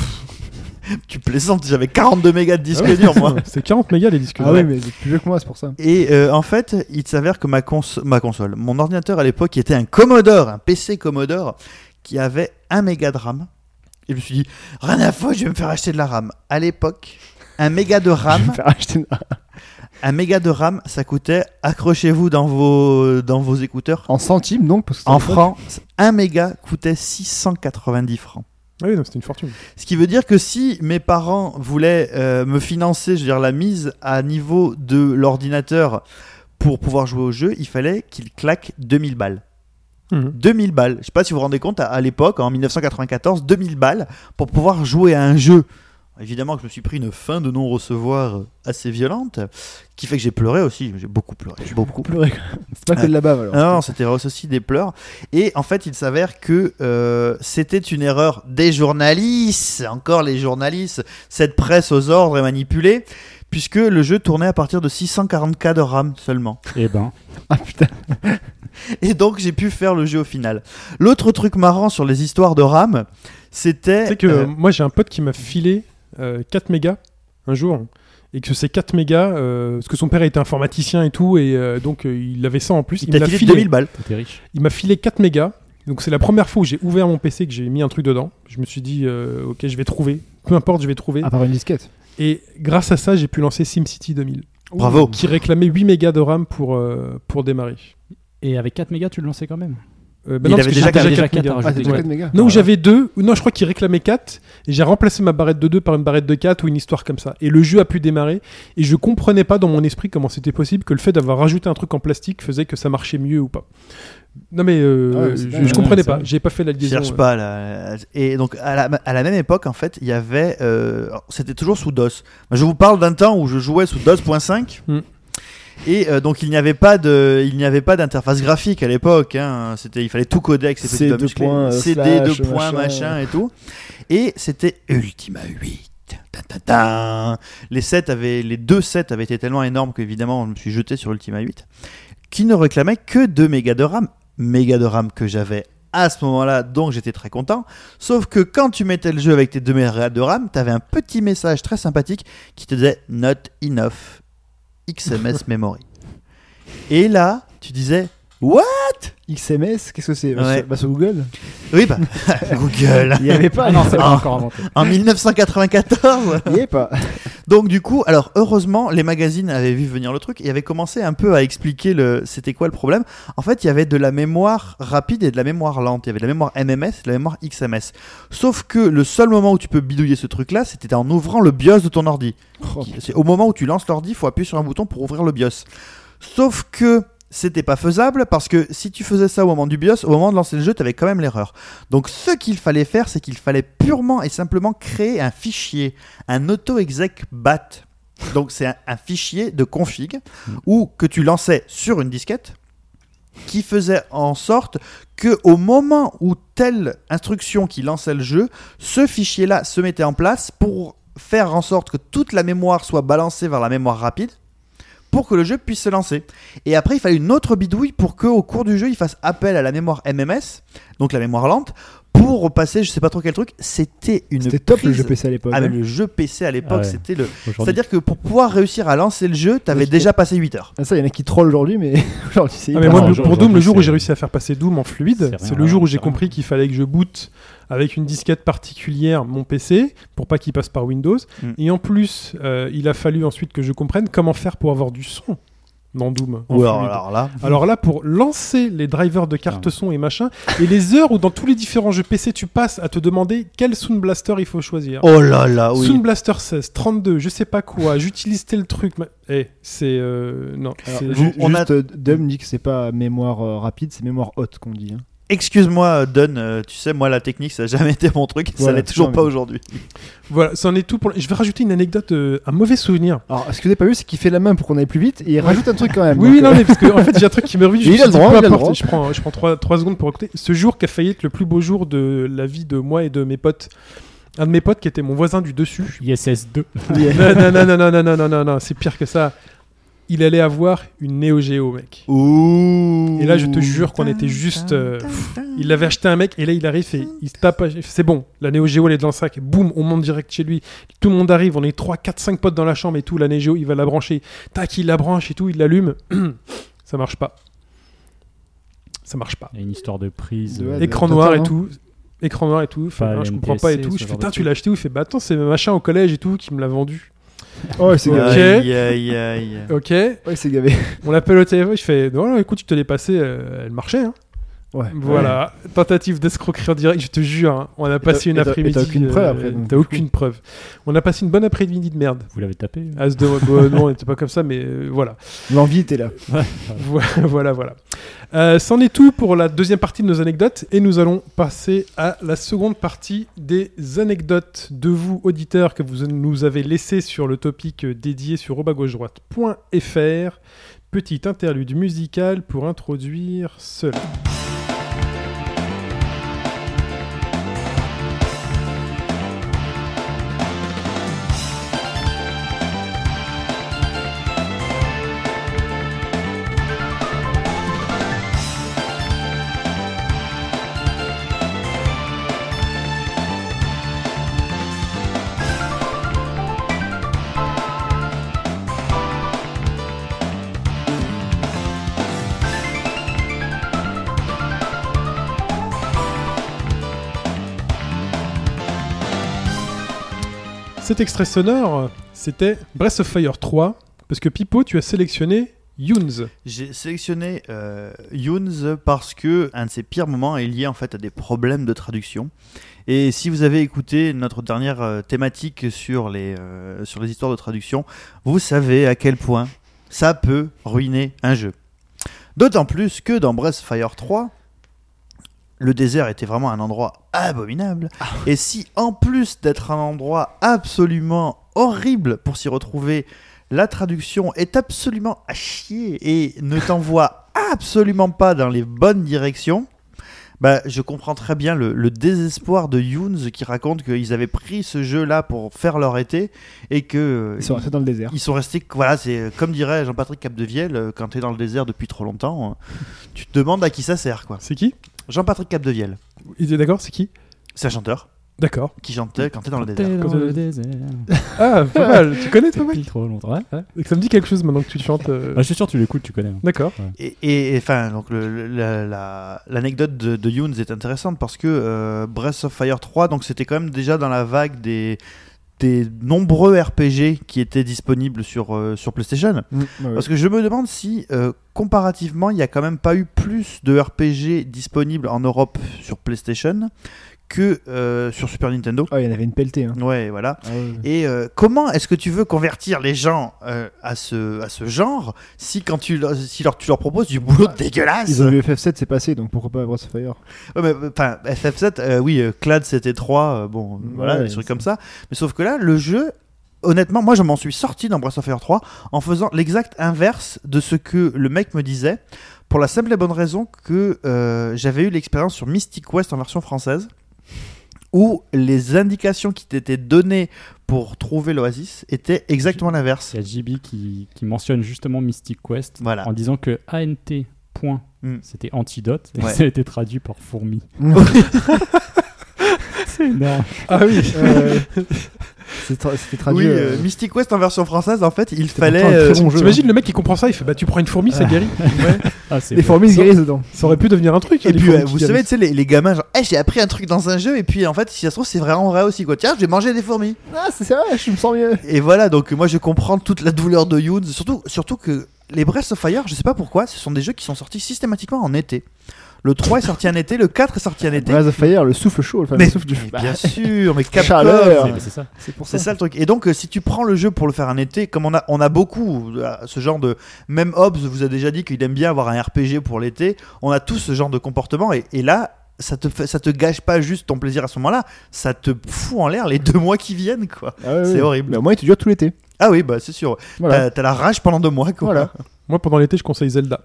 [SPEAKER 2] Tu plaisantes, j'avais 42 mégas de disque
[SPEAKER 1] Ah ouais,
[SPEAKER 2] dur, moi.
[SPEAKER 1] C'est 40 mégas les disques.
[SPEAKER 3] Ah
[SPEAKER 1] durs.
[SPEAKER 3] oui, mais vous êtes plus vieux que moi, c'est pour ça.
[SPEAKER 2] Et euh, en fait, il s'avère que ma, cons ma console, mon ordinateur à l'époque était un Commodore, un PC Commodore, qui avait 1 méga de RAM. Et je me suis dit, rien à foutre, je vais me faire acheter de la RAM. À l'époque, un méga de
[SPEAKER 3] Je vais
[SPEAKER 2] RAM,
[SPEAKER 3] me faire acheter
[SPEAKER 2] un méga de RAM, ça coûtait, accrochez-vous dans vos, dans vos écouteurs,
[SPEAKER 3] En centimes donc parce que
[SPEAKER 2] en francs, 1 méga coûtait 690 francs.
[SPEAKER 1] Ah oui, c'était une fortune.
[SPEAKER 2] Ce qui veut dire que si mes parents voulaient euh, me financer, je veux dire la mise à niveau de l'ordinateur pour pouvoir jouer au jeu, il fallait qu'ils claquent 2000 balles.
[SPEAKER 1] Mhm.
[SPEAKER 2] 2000 balles. Je sais pas si vous vous rendez compte, à, à l'époque, en 1994, 2000 balles pour pouvoir jouer à un jeu. Évidemment que je me suis pris une fin de non-recevoir assez violente, qui fait que j'ai pleuré aussi. J'ai beaucoup pleuré. J'ai beaucoup
[SPEAKER 3] quoi. C'est pas que de la bave alors.
[SPEAKER 2] non, c'était aussi des pleurs. Et en fait, il s'avère que euh, c'était une erreur des journalistes, encore les journalistes, cette presse aux ordres et manipulée, puisque le jeu tournait à partir de 640K de RAM seulement.
[SPEAKER 4] Eh ben,
[SPEAKER 3] Ah putain.
[SPEAKER 2] Et donc, j'ai pu faire le jeu au final. L'autre truc marrant sur les histoires de RAM, c'était...
[SPEAKER 1] Tu sais que
[SPEAKER 2] euh,
[SPEAKER 1] moi j'ai un pote qui m'a filé euh, 4 mégas un jour et que ces 4 mégas euh, parce que son père était informaticien et tout et euh, donc euh, il avait ça en plus
[SPEAKER 2] il
[SPEAKER 1] l'a
[SPEAKER 2] filé
[SPEAKER 1] filé
[SPEAKER 2] 2000 balles.
[SPEAKER 4] t'es riche.
[SPEAKER 1] il m'a filé 4 mégas donc c'est la première fois où j'ai ouvert mon PC que j'ai mis un truc dedans je me suis dit euh, ok je vais trouver peu importe je vais trouver
[SPEAKER 3] À part une disquette.
[SPEAKER 1] et grâce à ça j'ai pu lancer SimCity 2000
[SPEAKER 2] Bravo.
[SPEAKER 1] qui réclamait 8 mégas de RAM pour, euh, pour démarrer
[SPEAKER 4] Et avec 4 mégas, tu le lançais quand même
[SPEAKER 1] Euh, bah
[SPEAKER 2] Il
[SPEAKER 1] non,
[SPEAKER 2] avait
[SPEAKER 1] parce que
[SPEAKER 2] déjà
[SPEAKER 4] déjà
[SPEAKER 1] 4
[SPEAKER 4] quatre
[SPEAKER 1] mégas.
[SPEAKER 4] à
[SPEAKER 3] Ah, déjà. 4 mégas.
[SPEAKER 1] Non,
[SPEAKER 4] Ah,
[SPEAKER 1] j'avais deux. Non, je crois qu'il réclamait 4. Et j'ai remplacé ma barrette de 2 par une barrette de 4 ou une histoire comme ça. Et le jeu a pu démarrer. Et je comprenais pas dans mon esprit comment c'était possible que le fait d'avoir rajouté un truc en plastique faisait que ça marchait mieux ou pas. Non, mais euh,
[SPEAKER 3] Ah
[SPEAKER 1] je,
[SPEAKER 3] dingue.
[SPEAKER 1] je comprenais
[SPEAKER 4] Ouais,
[SPEAKER 1] pas. J'ai pas fait la liaison.
[SPEAKER 2] cherche
[SPEAKER 1] euh.
[SPEAKER 2] pas là. Et donc à la, à la même époque en fait, il y avait, euh, c'était toujours sous DOS. Je vous parle d'un temps où je jouais sous DOS.5.
[SPEAKER 1] Hmm.
[SPEAKER 2] Et euh, donc il n'y avait pas de, il n'y avait pas d'interface graphique à l'époque. Hein. C'était, il fallait tout coder avec ces petits
[SPEAKER 3] C
[SPEAKER 2] doigts
[SPEAKER 3] deux points, euh,
[SPEAKER 2] CD deux points
[SPEAKER 3] machin.
[SPEAKER 2] et tout. Et c'était Ultima 8. Ta, ta, ta. Les sets avaient, les deux sets avaient été tellement énormes qu'évidemment je me suis jeté sur Ultima 8, qui ne réclamait que 2 mégas de RAM. Mégas de RAM que j'avais à ce moment-là, donc j'étais très content. Sauf que quand tu mettais le jeu avec tes 2 mégas de RAM, t'avais un petit message très sympathique qui te disait Not enough XMS memory. Et là, tu disais What?
[SPEAKER 3] XMS, qu'est-ce que c'est? Bah,
[SPEAKER 2] Ouais.
[SPEAKER 3] sur- bah, sur Google.
[SPEAKER 2] Oui, bah, Google.
[SPEAKER 3] Il n'y avait pas.
[SPEAKER 4] Non, c'est pas
[SPEAKER 2] Ah.
[SPEAKER 4] encore inventé.
[SPEAKER 2] En 1994
[SPEAKER 3] Il n'y avait pas.
[SPEAKER 2] Donc du coup, alors heureusement, les magazines avaient vu venir le truc et avaient commencé un peu à expliquer le c'était quoi le problème. En fait, il y avait de la mémoire rapide et de la mémoire lente. Il y avait de la mémoire MMS et de la mémoire XMS. Sauf que le seul moment où tu peux bidouiller ce truc-là, c'était en ouvrant le BIOS de ton ordi.
[SPEAKER 3] Oh,
[SPEAKER 2] C'est au moment où tu lances l'ordi, il faut appuyer sur un bouton pour ouvrir le BIOS. Sauf que c'était pas faisable parce que si tu faisais ça au moment du BIOS, au moment de lancer le jeu, tu avais quand même l'erreur. Donc ce qu'il fallait faire, c'est qu'il fallait purement et simplement créer un fichier, un auto-exec bat. Donc c'est un, fichier de config ou que tu lançais sur une disquette qui faisait en sorte que au moment où telle instruction qui lançait le jeu, ce fichier-là se mettait en place pour faire en sorte que toute la mémoire soit balancée vers la mémoire rapide pour que le jeu puisse se lancer. Et après, il fallait une autre bidouille pour que au cours du jeu, il fasse appel à la mémoire MMS, donc la mémoire lente, pour passer, je sais pas trop quel truc. C'était une
[SPEAKER 3] C'était top le jeu PC à l'époque.
[SPEAKER 2] Ah, mais
[SPEAKER 3] hein.
[SPEAKER 2] le jeu PC à l'époque,
[SPEAKER 4] Ah ouais.
[SPEAKER 2] c'était le. C'est-à-dire que pour pouvoir réussir à lancer le jeu, t'avais
[SPEAKER 3] Oui,
[SPEAKER 2] déjà passé 8 heures.
[SPEAKER 3] Ah, ça, il y en a qui trollent aujourd'hui, mais aujourd'hui, c'est
[SPEAKER 1] Ah, mais moi,
[SPEAKER 4] Non,
[SPEAKER 1] pour Doom, le jour où j'ai réussi à faire passer Doom en fluide,
[SPEAKER 4] C'est
[SPEAKER 1] le jour où j'ai compris qu'il fallait que je boot avec une disquette particulière mon PC pour pas qu'il passe par Windows.
[SPEAKER 2] Mm.
[SPEAKER 1] Et en plus, euh, il a fallu ensuite que je comprenne comment faire pour avoir du son dans Doom.
[SPEAKER 2] Ou alors, là.
[SPEAKER 1] Alors là, pour lancer les drivers de carte
[SPEAKER 4] Ah.
[SPEAKER 1] son et machin, et les heures où dans tous les différents jeux PC tu passes à te demander quel Sound Blaster il faut choisir.
[SPEAKER 2] Oh là là, oui.
[SPEAKER 1] Sound Blaster 16, 32, je sais pas quoi, j'utilise tel truc. ma- Eh, c'est. euh, non,
[SPEAKER 3] Alors,
[SPEAKER 2] on a-
[SPEAKER 3] juste, euh, Dom dit que c'est pas mémoire euh, rapide, c'est mémoire haute qu'on dit. hein.
[SPEAKER 2] Excuse-moi, Don, euh, tu sais, moi, la technique, ça n'a jamais été mon truc, ça l'est toujours pas aujourd'hui.
[SPEAKER 1] Voilà, c'en est tout pour. Je vais rajouter une anecdote, euh, un mauvais souvenir.
[SPEAKER 3] Alors, ce que vous n'avez pas vu, c'est qu'il fait la main pour qu'on aille plus vite et il rajoute un truc quand même.
[SPEAKER 1] Oui, oui, non,
[SPEAKER 3] euh,
[SPEAKER 1] mais parce que en fait, j'ai un truc qui me
[SPEAKER 3] a
[SPEAKER 1] suis
[SPEAKER 3] le
[SPEAKER 1] dit,
[SPEAKER 3] droit,
[SPEAKER 1] peu
[SPEAKER 3] il a le droit.
[SPEAKER 1] Je prends, je prends 3, secondes pour écouter. Ce jour qui a failli être le plus beau jour de la vie de moi et de mes potes. Un de mes potes qui était mon voisin du dessus.
[SPEAKER 4] ISS 2.
[SPEAKER 1] non, non, non, non, non, non, non, non, non, non, c'est pire que ça. Il allait avoir une Neo Geo, mec.
[SPEAKER 2] Ouh.
[SPEAKER 1] Et là, je te jure qu'on était juste. euh, pff, il l'avait acheté un mec, et là, il arrive et il se tape. C'est bon, la Neo Geo, elle est dans le sac. Boum, on monte direct chez lui. Tout le monde arrive, on est 3, 4, 5 potes dans la chambre et tout. La Neo Geo, il va la brancher. Tac, il la branche et tout, il l'allume. ça marche pas. Ça marche pas.
[SPEAKER 4] Il y a une histoire de prise.
[SPEAKER 3] De-
[SPEAKER 4] euh,
[SPEAKER 1] Écran noir et tout. Écran noir et tout. Je comprends pas et tout. Je fais, tu l'as acheté où? Il fait, bah attends, c'est machin au collège et tout qui me l'a vendu.
[SPEAKER 3] Oh, c'est gavé.
[SPEAKER 1] Ok.
[SPEAKER 2] Aïe, aïe, aïe.
[SPEAKER 1] Ok.
[SPEAKER 3] Ouais, c'est gavé.
[SPEAKER 1] On l'appelle au téléphone. Je fais, non, non, écoute, tu te l'ai passé, euh, elle marchait. Hein.
[SPEAKER 3] Ouais.
[SPEAKER 1] Voilà, tentative d'escroquerie en direct, je te jure, hein. on a passé
[SPEAKER 3] et
[SPEAKER 1] une après-midi.
[SPEAKER 3] t'as aucune preuve
[SPEAKER 1] euh,
[SPEAKER 3] après, donc,
[SPEAKER 1] T'as aucune preuve. On a passé une bonne après-midi de merde.
[SPEAKER 4] Vous l'avez tapé
[SPEAKER 1] de... non, on n'était pas comme ça, mais euh, voilà.
[SPEAKER 3] L'envie était là.
[SPEAKER 1] Voilà, voilà, voilà. Euh, C'en est tout pour la deuxième partie de nos anecdotes et nous allons passer à la seconde partie des anecdotes de vous, auditeurs, que vous nous avez laissé sur le topic dédié sur robagauche-droite.fr. Petite interlude musicale pour introduire cela. Cet extrait sonore, c'était Breath of Fire 3, parce que Pipo, tu as sélectionné Younes.
[SPEAKER 2] J'ai sélectionné euh, parce que un de ses pires moments est lié en fait à des problèmes de traduction. Et si vous avez écouté notre dernière euh, thématique sur les, euh, sur les histoires de traduction, vous savez à quel point ça peut ruiner un jeu. D'autant plus que dans Breath of Fire 3, le désert était vraiment un endroit abominable. Et si en plus d'être un endroit absolument horrible pour s'y retrouver, la traduction est absolument à chier et ne t'envoie absolument pas dans les bonnes directions, bah, je comprends très bien le, le désespoir de Younes qui raconte qu'ils avaient pris ce jeu-là pour faire leur été et que
[SPEAKER 3] Ils sont restés dans le désert.
[SPEAKER 2] ils sont restés, voilà, c'est comme dirait Jean-Patrick Capdevielle, euh, quand tu es dans le désert depuis trop longtemps, euh, tu te demandes à qui ça sert, quoi.
[SPEAKER 1] C'est qui?
[SPEAKER 2] Jean-Patrick Capdevielle.
[SPEAKER 1] Il est d'accord, c'est qui?
[SPEAKER 2] C'est un chanteur
[SPEAKER 1] D'accord.
[SPEAKER 2] qui chantait quand t'es dans le
[SPEAKER 4] T'es
[SPEAKER 2] désert.
[SPEAKER 4] dans le désert.
[SPEAKER 1] Ah, pas mal. tu connais toi, mec?
[SPEAKER 4] Trop longtemps. Ouais, ouais.
[SPEAKER 1] Ça me dit quelque chose maintenant que tu chantes. euh,
[SPEAKER 4] Ah, je suis sûr que tu l'écoutes, tu connais. hein.
[SPEAKER 1] D'accord.
[SPEAKER 2] Et, enfin, donc la- l'anecdote de, de Younes est intéressante parce que euh, Breath of Fire 3, donc c'était quand même déjà dans la vague des des nombreux RPG qui étaient disponibles sur, euh, sur PlayStation.
[SPEAKER 3] Mm, ouais.
[SPEAKER 2] Parce que je me demande si, euh, comparativement, il n'y a quand même pas eu plus de RPG disponibles en Europe sur PlayStation que euh, sur Super Nintendo.
[SPEAKER 3] Ah, il y en avait une pelletée. Hein.
[SPEAKER 2] Ouais, voilà.
[SPEAKER 3] Ah, ouais.
[SPEAKER 2] Et euh, comment est-ce que tu veux convertir les gens euh, à, ce, à ce genre si quand tu, leur- si leur, tu leur proposes du boulot dégueulasse?
[SPEAKER 3] Ils ont eu FF7, c'est passé, donc pourquoi pas Breath of Fire?
[SPEAKER 2] Ouais, mais, Enfin, FF7, euh, oui, Clad c'était 3, bon,
[SPEAKER 3] Ouais,
[SPEAKER 2] voilà, des trucs comme ça. Mais sauf que là, le jeu, honnêtement, moi je m'en suis sorti dans Breath of Fire 3 en faisant l'exact inverse de ce que le mec me disait, pour la simple et bonne raison que euh, j'avais eu l'expérience sur Mystic West en version française, où les indications qui t'étaient données pour trouver l'oasis étaient exactement l'inverse.
[SPEAKER 4] Il y a JB qui, qui mentionne justement Mystic Quest
[SPEAKER 2] Voilà.
[SPEAKER 4] en disant que ANT. point,
[SPEAKER 2] Mm.
[SPEAKER 4] C'était antidote et
[SPEAKER 2] Ouais.
[SPEAKER 4] ça a été traduit par fourmi. C'est énorme.
[SPEAKER 1] Ah oui.
[SPEAKER 3] Euh, C'était traduit.
[SPEAKER 2] oui,
[SPEAKER 3] euh,
[SPEAKER 2] euh, Mystic West en version française, en fait, il fallait.
[SPEAKER 3] pourtant un très
[SPEAKER 2] euh,
[SPEAKER 3] bon jeu,
[SPEAKER 1] T'imagines le mec qui comprend ça, il fait bah tu prends une fourmi, ça guérit.
[SPEAKER 4] Ah, c'est
[SPEAKER 3] Les fourmis guérissent dedans.
[SPEAKER 1] Ça aurait pu devenir un truc.
[SPEAKER 2] Et
[SPEAKER 1] les
[SPEAKER 2] puis, euh, vous savez, tu sais, les, les gamins, genre, Eh, j'ai appris un truc dans un jeu, et puis en fait, si ça se trouve, c'est vraiment vrai aussi, quoi. Tiens, je vais manger des fourmis.
[SPEAKER 3] Ah, c'est vrai, je me sens mieux.
[SPEAKER 2] Et voilà, donc moi, je comprends toute la douleur de Youn, surtout, surtout que les Breath of Fire, je sais pas pourquoi, ce sont des jeux qui sont sortis systématiquement en été. Le 3 est sorti en été, le 4 est sorti en été.
[SPEAKER 3] Breath of Fire, le souffle chaud, enfin,
[SPEAKER 2] mais,
[SPEAKER 3] le souffle du
[SPEAKER 2] mais bien sûr, mais Capcom,
[SPEAKER 3] Chaleur.
[SPEAKER 4] C'est- C'est ça.
[SPEAKER 3] C'est pour
[SPEAKER 2] ça le truc. Et donc, euh, si tu prends le jeu pour le faire en été, comme on a, on a beaucoup euh, ce genre de. Même Hobbes vous a déjà dit qu'il aime bien avoir un RPG pour l'été. On a tous ce genre de comportement. Et, et là, ça te, fait, ça te gâche pas juste ton plaisir à ce moment-là. Ça te fout en l'air les deux mois qui viennent, quoi.
[SPEAKER 3] Ah
[SPEAKER 2] C'est horrible.
[SPEAKER 3] Mais au moins, tu dures tout l'été.
[SPEAKER 2] Ah oui, bah c'est sûr.
[SPEAKER 3] Voilà.
[SPEAKER 2] T'as t'as la rage pendant deux mois, quoi.
[SPEAKER 3] Voilà.
[SPEAKER 1] Moi pendant l'été, je conseille Zelda.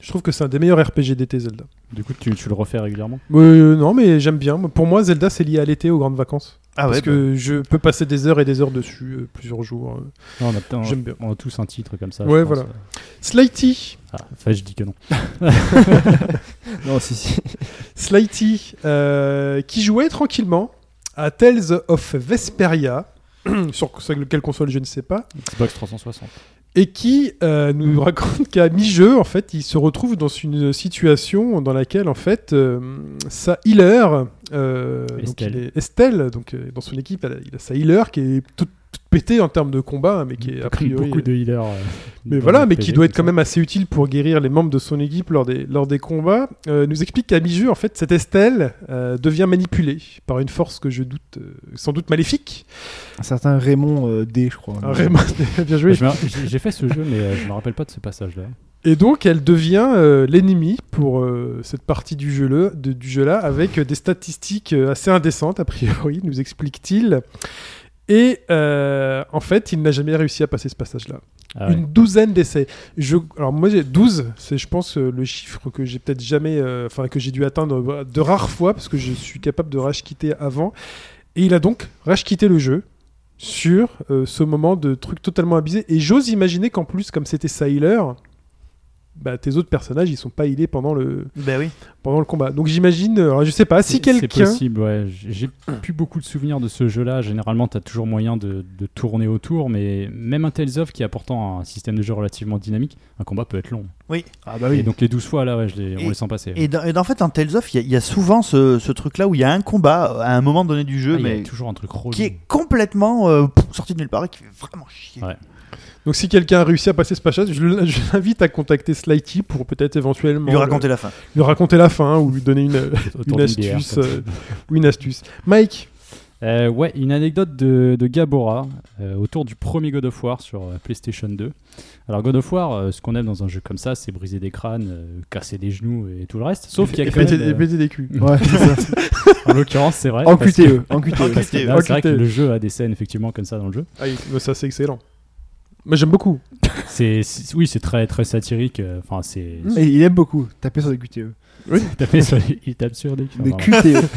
[SPEAKER 1] Je trouve que c'est un des meilleurs RPG d'été, Zelda.
[SPEAKER 4] Du coup, tu, tu le refais régulièrement?
[SPEAKER 1] Euh, non, mais j'aime bien. Pour moi, Zelda, c'est lié à l'été, aux grandes vacances.
[SPEAKER 2] Ah
[SPEAKER 1] parce
[SPEAKER 2] ouais,
[SPEAKER 1] que je peux passer des heures et des heures dessus, euh, plusieurs jours. euh.
[SPEAKER 4] Non, on, a, on, a-
[SPEAKER 1] J'aime bien.
[SPEAKER 4] on a tous un titre comme ça.
[SPEAKER 1] Ouais, voilà. Slighty.
[SPEAKER 4] Ah, enfin, je dis que non.
[SPEAKER 3] Non, si, si.
[SPEAKER 1] Slighty, euh, qui jouait tranquillement à Tales of Vesperia, sur quelle console je ne sais pas,
[SPEAKER 4] Xbox 360.
[SPEAKER 1] Et qui euh, nous raconte qu'à mi-jeu, en fait, il se retrouve dans une situation dans laquelle, en fait, euh, sa healer, euh, donc
[SPEAKER 4] Estelle.
[SPEAKER 1] il est- Estelle, donc dans son équipe, il a sa healer qui est toute, toute pétée en termes de combat, mais qui est a priori.
[SPEAKER 4] beaucoup de healers. euh,
[SPEAKER 1] Mais voilà,
[SPEAKER 4] le
[SPEAKER 1] mais qui doit être quand
[SPEAKER 4] ça.
[SPEAKER 1] même assez utile pour guérir les membres de son équipe lors des, lors des combats, euh, nous explique qu'à mi-jeu, en fait, cette Estelle euh, devient manipulée par une force que je doute, euh, sans doute maléfique.
[SPEAKER 3] Un certain Raymond euh, D, je crois.
[SPEAKER 1] Ah, Raymond, bien joué.
[SPEAKER 4] J'ai fait ce jeu, mais euh, je me rappelle pas de ce passage-là.
[SPEAKER 1] Et donc, elle devient euh, l'ennemi pour euh, cette partie du jeu-là, de- du jeu-là, avec euh, des statistiques euh, assez indécentes, a priori, nous explique-t-il. Et euh, en fait, il n'a jamais réussi à passer ce passage-là.
[SPEAKER 4] Ah ouais.
[SPEAKER 1] Une douzaine d'essais. Je... Alors moi j'ai 12, c'est je pense euh, le chiffre que j'ai peut-être jamais, euh, enfin que j'ai dû atteindre de rares fois parce que je suis capable de rage quitter avant. Et il a donc rage quitté le jeu sur euh, ce moment de truc totalement abusé. Et j'ose imaginer qu'en plus comme c'était sa healer, bah, tes autres personnages ils sont pas healés pendant le,
[SPEAKER 2] Ben oui.
[SPEAKER 1] pendant le combat. Donc j'imagine, euh, alors je sais pas, si quelqu'un...
[SPEAKER 4] C'est possible, ouais. J'ai plus beaucoup de souvenirs de ce jeu-là. Généralement, tu as toujours moyen de, de tourner autour, mais même un Tales of qui a pourtant un système de jeu relativement dynamique, un combat peut être long.
[SPEAKER 3] Ah bah
[SPEAKER 4] Et
[SPEAKER 3] oui.
[SPEAKER 4] donc les 12 fois, là, ouais, je les,
[SPEAKER 2] Et-
[SPEAKER 4] on les sent passer.
[SPEAKER 2] Et, dans- et en fait, en Tales of, il y, a- il y a souvent ce, ce truc-là où il y a un combat à un moment donné du jeu,
[SPEAKER 4] Ah, il y a
[SPEAKER 2] mais
[SPEAKER 4] toujours un truc relou.
[SPEAKER 2] qui est complètement euh, sorti de nulle part et qui fait vraiment chier.
[SPEAKER 4] Ouais.
[SPEAKER 1] Donc si quelqu'un a réussi à passer ce passage, je l'invite à contacter Slighty pour peut-être éventuellement
[SPEAKER 2] Lui
[SPEAKER 1] le-
[SPEAKER 2] raconter la fin.
[SPEAKER 1] lui raconter la fin ou lui donner une,
[SPEAKER 4] bière,
[SPEAKER 1] astuce, euh, ou une astuce. Mike,
[SPEAKER 4] Euh, ouais, une anecdote de, de Gabora euh, autour du premier God of War sur euh, PlayStation 2. Alors God of War, euh, ce qu'on aime dans un jeu comme ça, c'est briser des crânes, euh, casser des genoux et tout le reste. Sauf qu'il y a quand même,
[SPEAKER 1] péter, et
[SPEAKER 4] euh,
[SPEAKER 1] péter des culs.
[SPEAKER 3] Ouais, ça.
[SPEAKER 4] en l'occurrence, c'est vrai.
[SPEAKER 3] En QTE.
[SPEAKER 4] que-
[SPEAKER 3] En QTE.
[SPEAKER 4] C'est vrai que le jeu a des scènes effectivement comme ça dans le jeu.
[SPEAKER 1] Ah, ça c'est excellent. Moi j'aime beaucoup.
[SPEAKER 4] C'est, c'est- oui, c'est très très satirique. euh, Enfin, c'est.
[SPEAKER 3] Mais il aime beaucoup taper sur des QTE.
[SPEAKER 4] Tapé sur les- il tape sur des.
[SPEAKER 3] Des
[SPEAKER 4] enfin, vraiment.
[SPEAKER 3] QTE.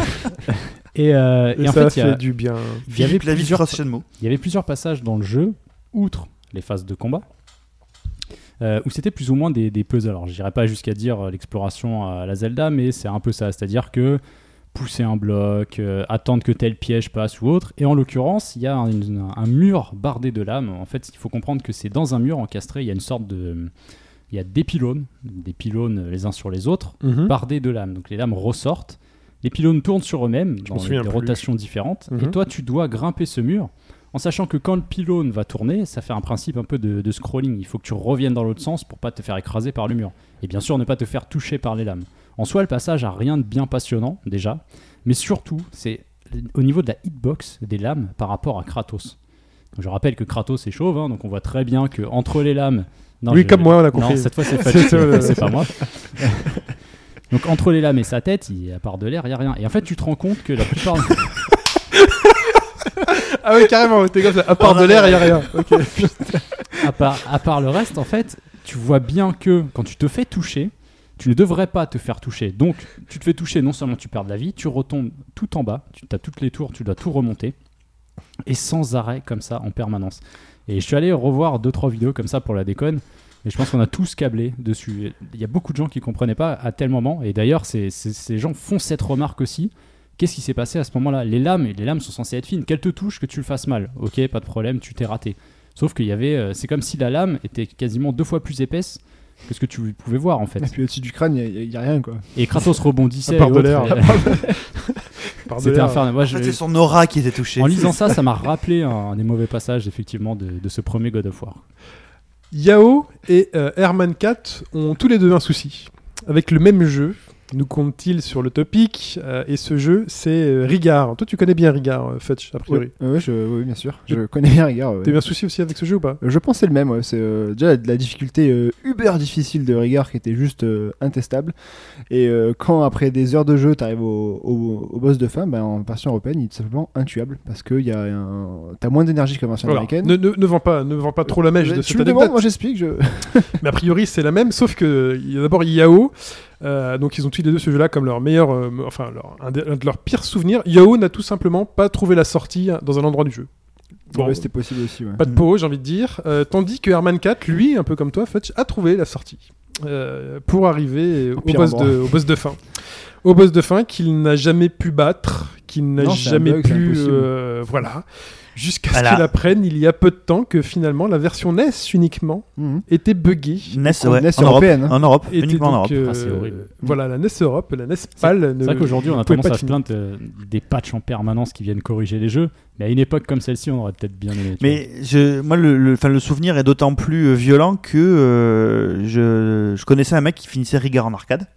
[SPEAKER 4] Et, euh,
[SPEAKER 1] Et,
[SPEAKER 4] et en
[SPEAKER 1] ça
[SPEAKER 4] fait, il y
[SPEAKER 1] fait
[SPEAKER 4] a-
[SPEAKER 1] du bien.
[SPEAKER 4] il y avait
[SPEAKER 2] Philippe Lavis
[SPEAKER 4] plusieurs
[SPEAKER 2] Cross Shenmue.
[SPEAKER 4] Il y avait plusieurs passages dans le jeu, outre les phases de combat, euh, où c'était plus ou moins des, des puzzles. Alors, je n'irai pas jusqu'à dire euh, l'exploration à la Zelda, mais c'est un peu ça. C'est-à-dire que pousser un bloc, euh, attendre que tel piège passe ou autre. Et en l'occurrence, il y a un, un mur bardé de lames. En fait, il faut comprendre que c'est dans un mur encastré, il y a une sorte de. Il y a des pylônes, des pylônes les uns sur les autres,
[SPEAKER 1] Mhm.
[SPEAKER 4] bardés de lames. Donc les lames ressortent, les pylônes tournent sur eux-mêmes dans des rotations différentes. Et
[SPEAKER 1] Mhm.
[SPEAKER 4] toi, tu dois grimper ce mur en sachant que quand le pylône va tourner, ça fait un principe un peu de, de scrolling. Il faut que tu reviennes dans l'autre sens pour pas te faire écraser par le mur. Et bien sûr, ne pas te faire toucher par les lames. En soi, le passage a rien de bien passionnant déjà, mais surtout, c'est au niveau de la hitbox des lames par rapport à Kratos. Je rappelle que Kratos est chauve, hein, donc on voit très bien que entre les lames. Non,
[SPEAKER 1] Oui,
[SPEAKER 4] je-
[SPEAKER 1] comme moi, on a
[SPEAKER 4] Non,
[SPEAKER 1] compris.
[SPEAKER 4] cette fois c'est pas moi. donc entre les lames et sa tête, il, à part de l'air, il y a rien. Et en fait, tu te rends compte que la plupart.
[SPEAKER 1] Ah oui, carrément, t'es comme ça. À part de l'air, il y a rien. Ok.
[SPEAKER 4] à part, à part le reste, en fait, tu vois bien que quand tu te fais toucher, tu ne devrais pas te faire toucher. Donc, tu te fais toucher, non seulement tu perds de la vie, tu retombes tout en bas, tu as toutes les tours, tu dois tout remonter, et sans arrêt comme ça en permanence. Et je suis allé revoir deux trois vidéos comme ça pour la déconne. Et je pense qu'on a tous câblé dessus. Il y a beaucoup de gens qui comprenaient pas à tel moment. Et d'ailleurs, c'est- ces gens font cette remarque aussi. Qu'est-ce qui s'est passé à ce moment-là? Les lames, les lames sont censées être fines. Qu'elles te touchent, que tu le fasses mal. Ok, pas de problème, tu t'es raté. Sauf qu'il y avait, euh, c'est comme si la lame était quasiment deux fois plus épaisse que ce que tu pouvais voir en
[SPEAKER 3] Et
[SPEAKER 4] fait.
[SPEAKER 3] puis au-dessus du crâne, il n'y a, rien quoi.
[SPEAKER 4] Et Kratos rebondissait. Et
[SPEAKER 1] de l'air.
[SPEAKER 4] et-
[SPEAKER 1] Par de
[SPEAKER 4] C'était infernal. Moi,
[SPEAKER 2] c'est son aura qui était touchée.
[SPEAKER 4] en lisant ça, ça m'a rappelé un, des mauvais passages effectivement de, de ce premier God of War.
[SPEAKER 1] Yao et euh, Herman 4 ont tous les deux un souci. Avec le même jeu, nous comptent-ils sur le topic euh, Et ce jeu, c'est euh, Rigard. Toi, tu connais bien Rigard, euh, Fetch, a priori.
[SPEAKER 3] Oui, je, oui, bien sûr. Je connais bien Rigard. ouais.
[SPEAKER 1] T'as eu un souci aussi avec ce jeu ou pas?
[SPEAKER 3] Je pense c'est le même. ouais. C'est euh, déjà la, la difficulté uber difficile de Rigard qui était juste intestable. Et quand après des heures de jeu, t'arrives au, au, au boss de fin, ben, en version européenne, il est tout simplement intuable parce que y a un... t'as moins d'énergie que la version
[SPEAKER 1] Voilà.
[SPEAKER 3] américaine.
[SPEAKER 1] Ne, ne, ne vends pas, ne vends pas trop la mèche de
[SPEAKER 3] tu
[SPEAKER 1] cette
[SPEAKER 3] me demandes, moi j'explique. Je...
[SPEAKER 1] Mais a priori, c'est la même, sauf que il y a d'abord Yao. Euh, donc ils ont tous les deux ce jeu-là comme leur meilleur, euh, enfin leur, un, de, un de leurs pires souvenirs. Yao n'a tout simplement pas trouvé la sortie dans un endroit du jeu. Bon,
[SPEAKER 3] Ouais, c'était possible aussi. ouais.
[SPEAKER 1] pas de peau, j'ai envie de dire. Euh, tandis que Herman 4, lui, un peu comme toi, Fetch, a trouvé la sortie pour arriver au boss, de, au boss de fin. Au boss de fin qu'il n'a jamais pu battre, qu'il n'a jamais
[SPEAKER 3] bug,
[SPEAKER 1] pu. euh, voilà. Jusqu'à ce qu'il apprenne il y a peu de temps que finalement la version NES uniquement
[SPEAKER 3] Mhm.
[SPEAKER 1] était buggée.
[SPEAKER 2] NES,
[SPEAKER 3] Donc,
[SPEAKER 2] ouais,
[SPEAKER 3] NES
[SPEAKER 2] en Europe.
[SPEAKER 3] européenne, hein.
[SPEAKER 2] En Europe,
[SPEAKER 1] Était
[SPEAKER 2] uniquement en Europe.
[SPEAKER 1] euh,
[SPEAKER 4] Ah, c'est horrible.
[SPEAKER 1] Voilà, la NES Europe, la NES PAL.
[SPEAKER 4] C'est vrai qu'aujourd'hui, on a tendance à se plaindre euh, des patchs en permanence qui viennent corriger les jeux. Mais à une époque comme celle-ci, on aurait peut-être bien aimé.
[SPEAKER 2] Mais je, moi, le, le, enfin, le souvenir est d'autant plus euh, violent que euh, je, je connaissais un mec qui finissait Rigard en arcade.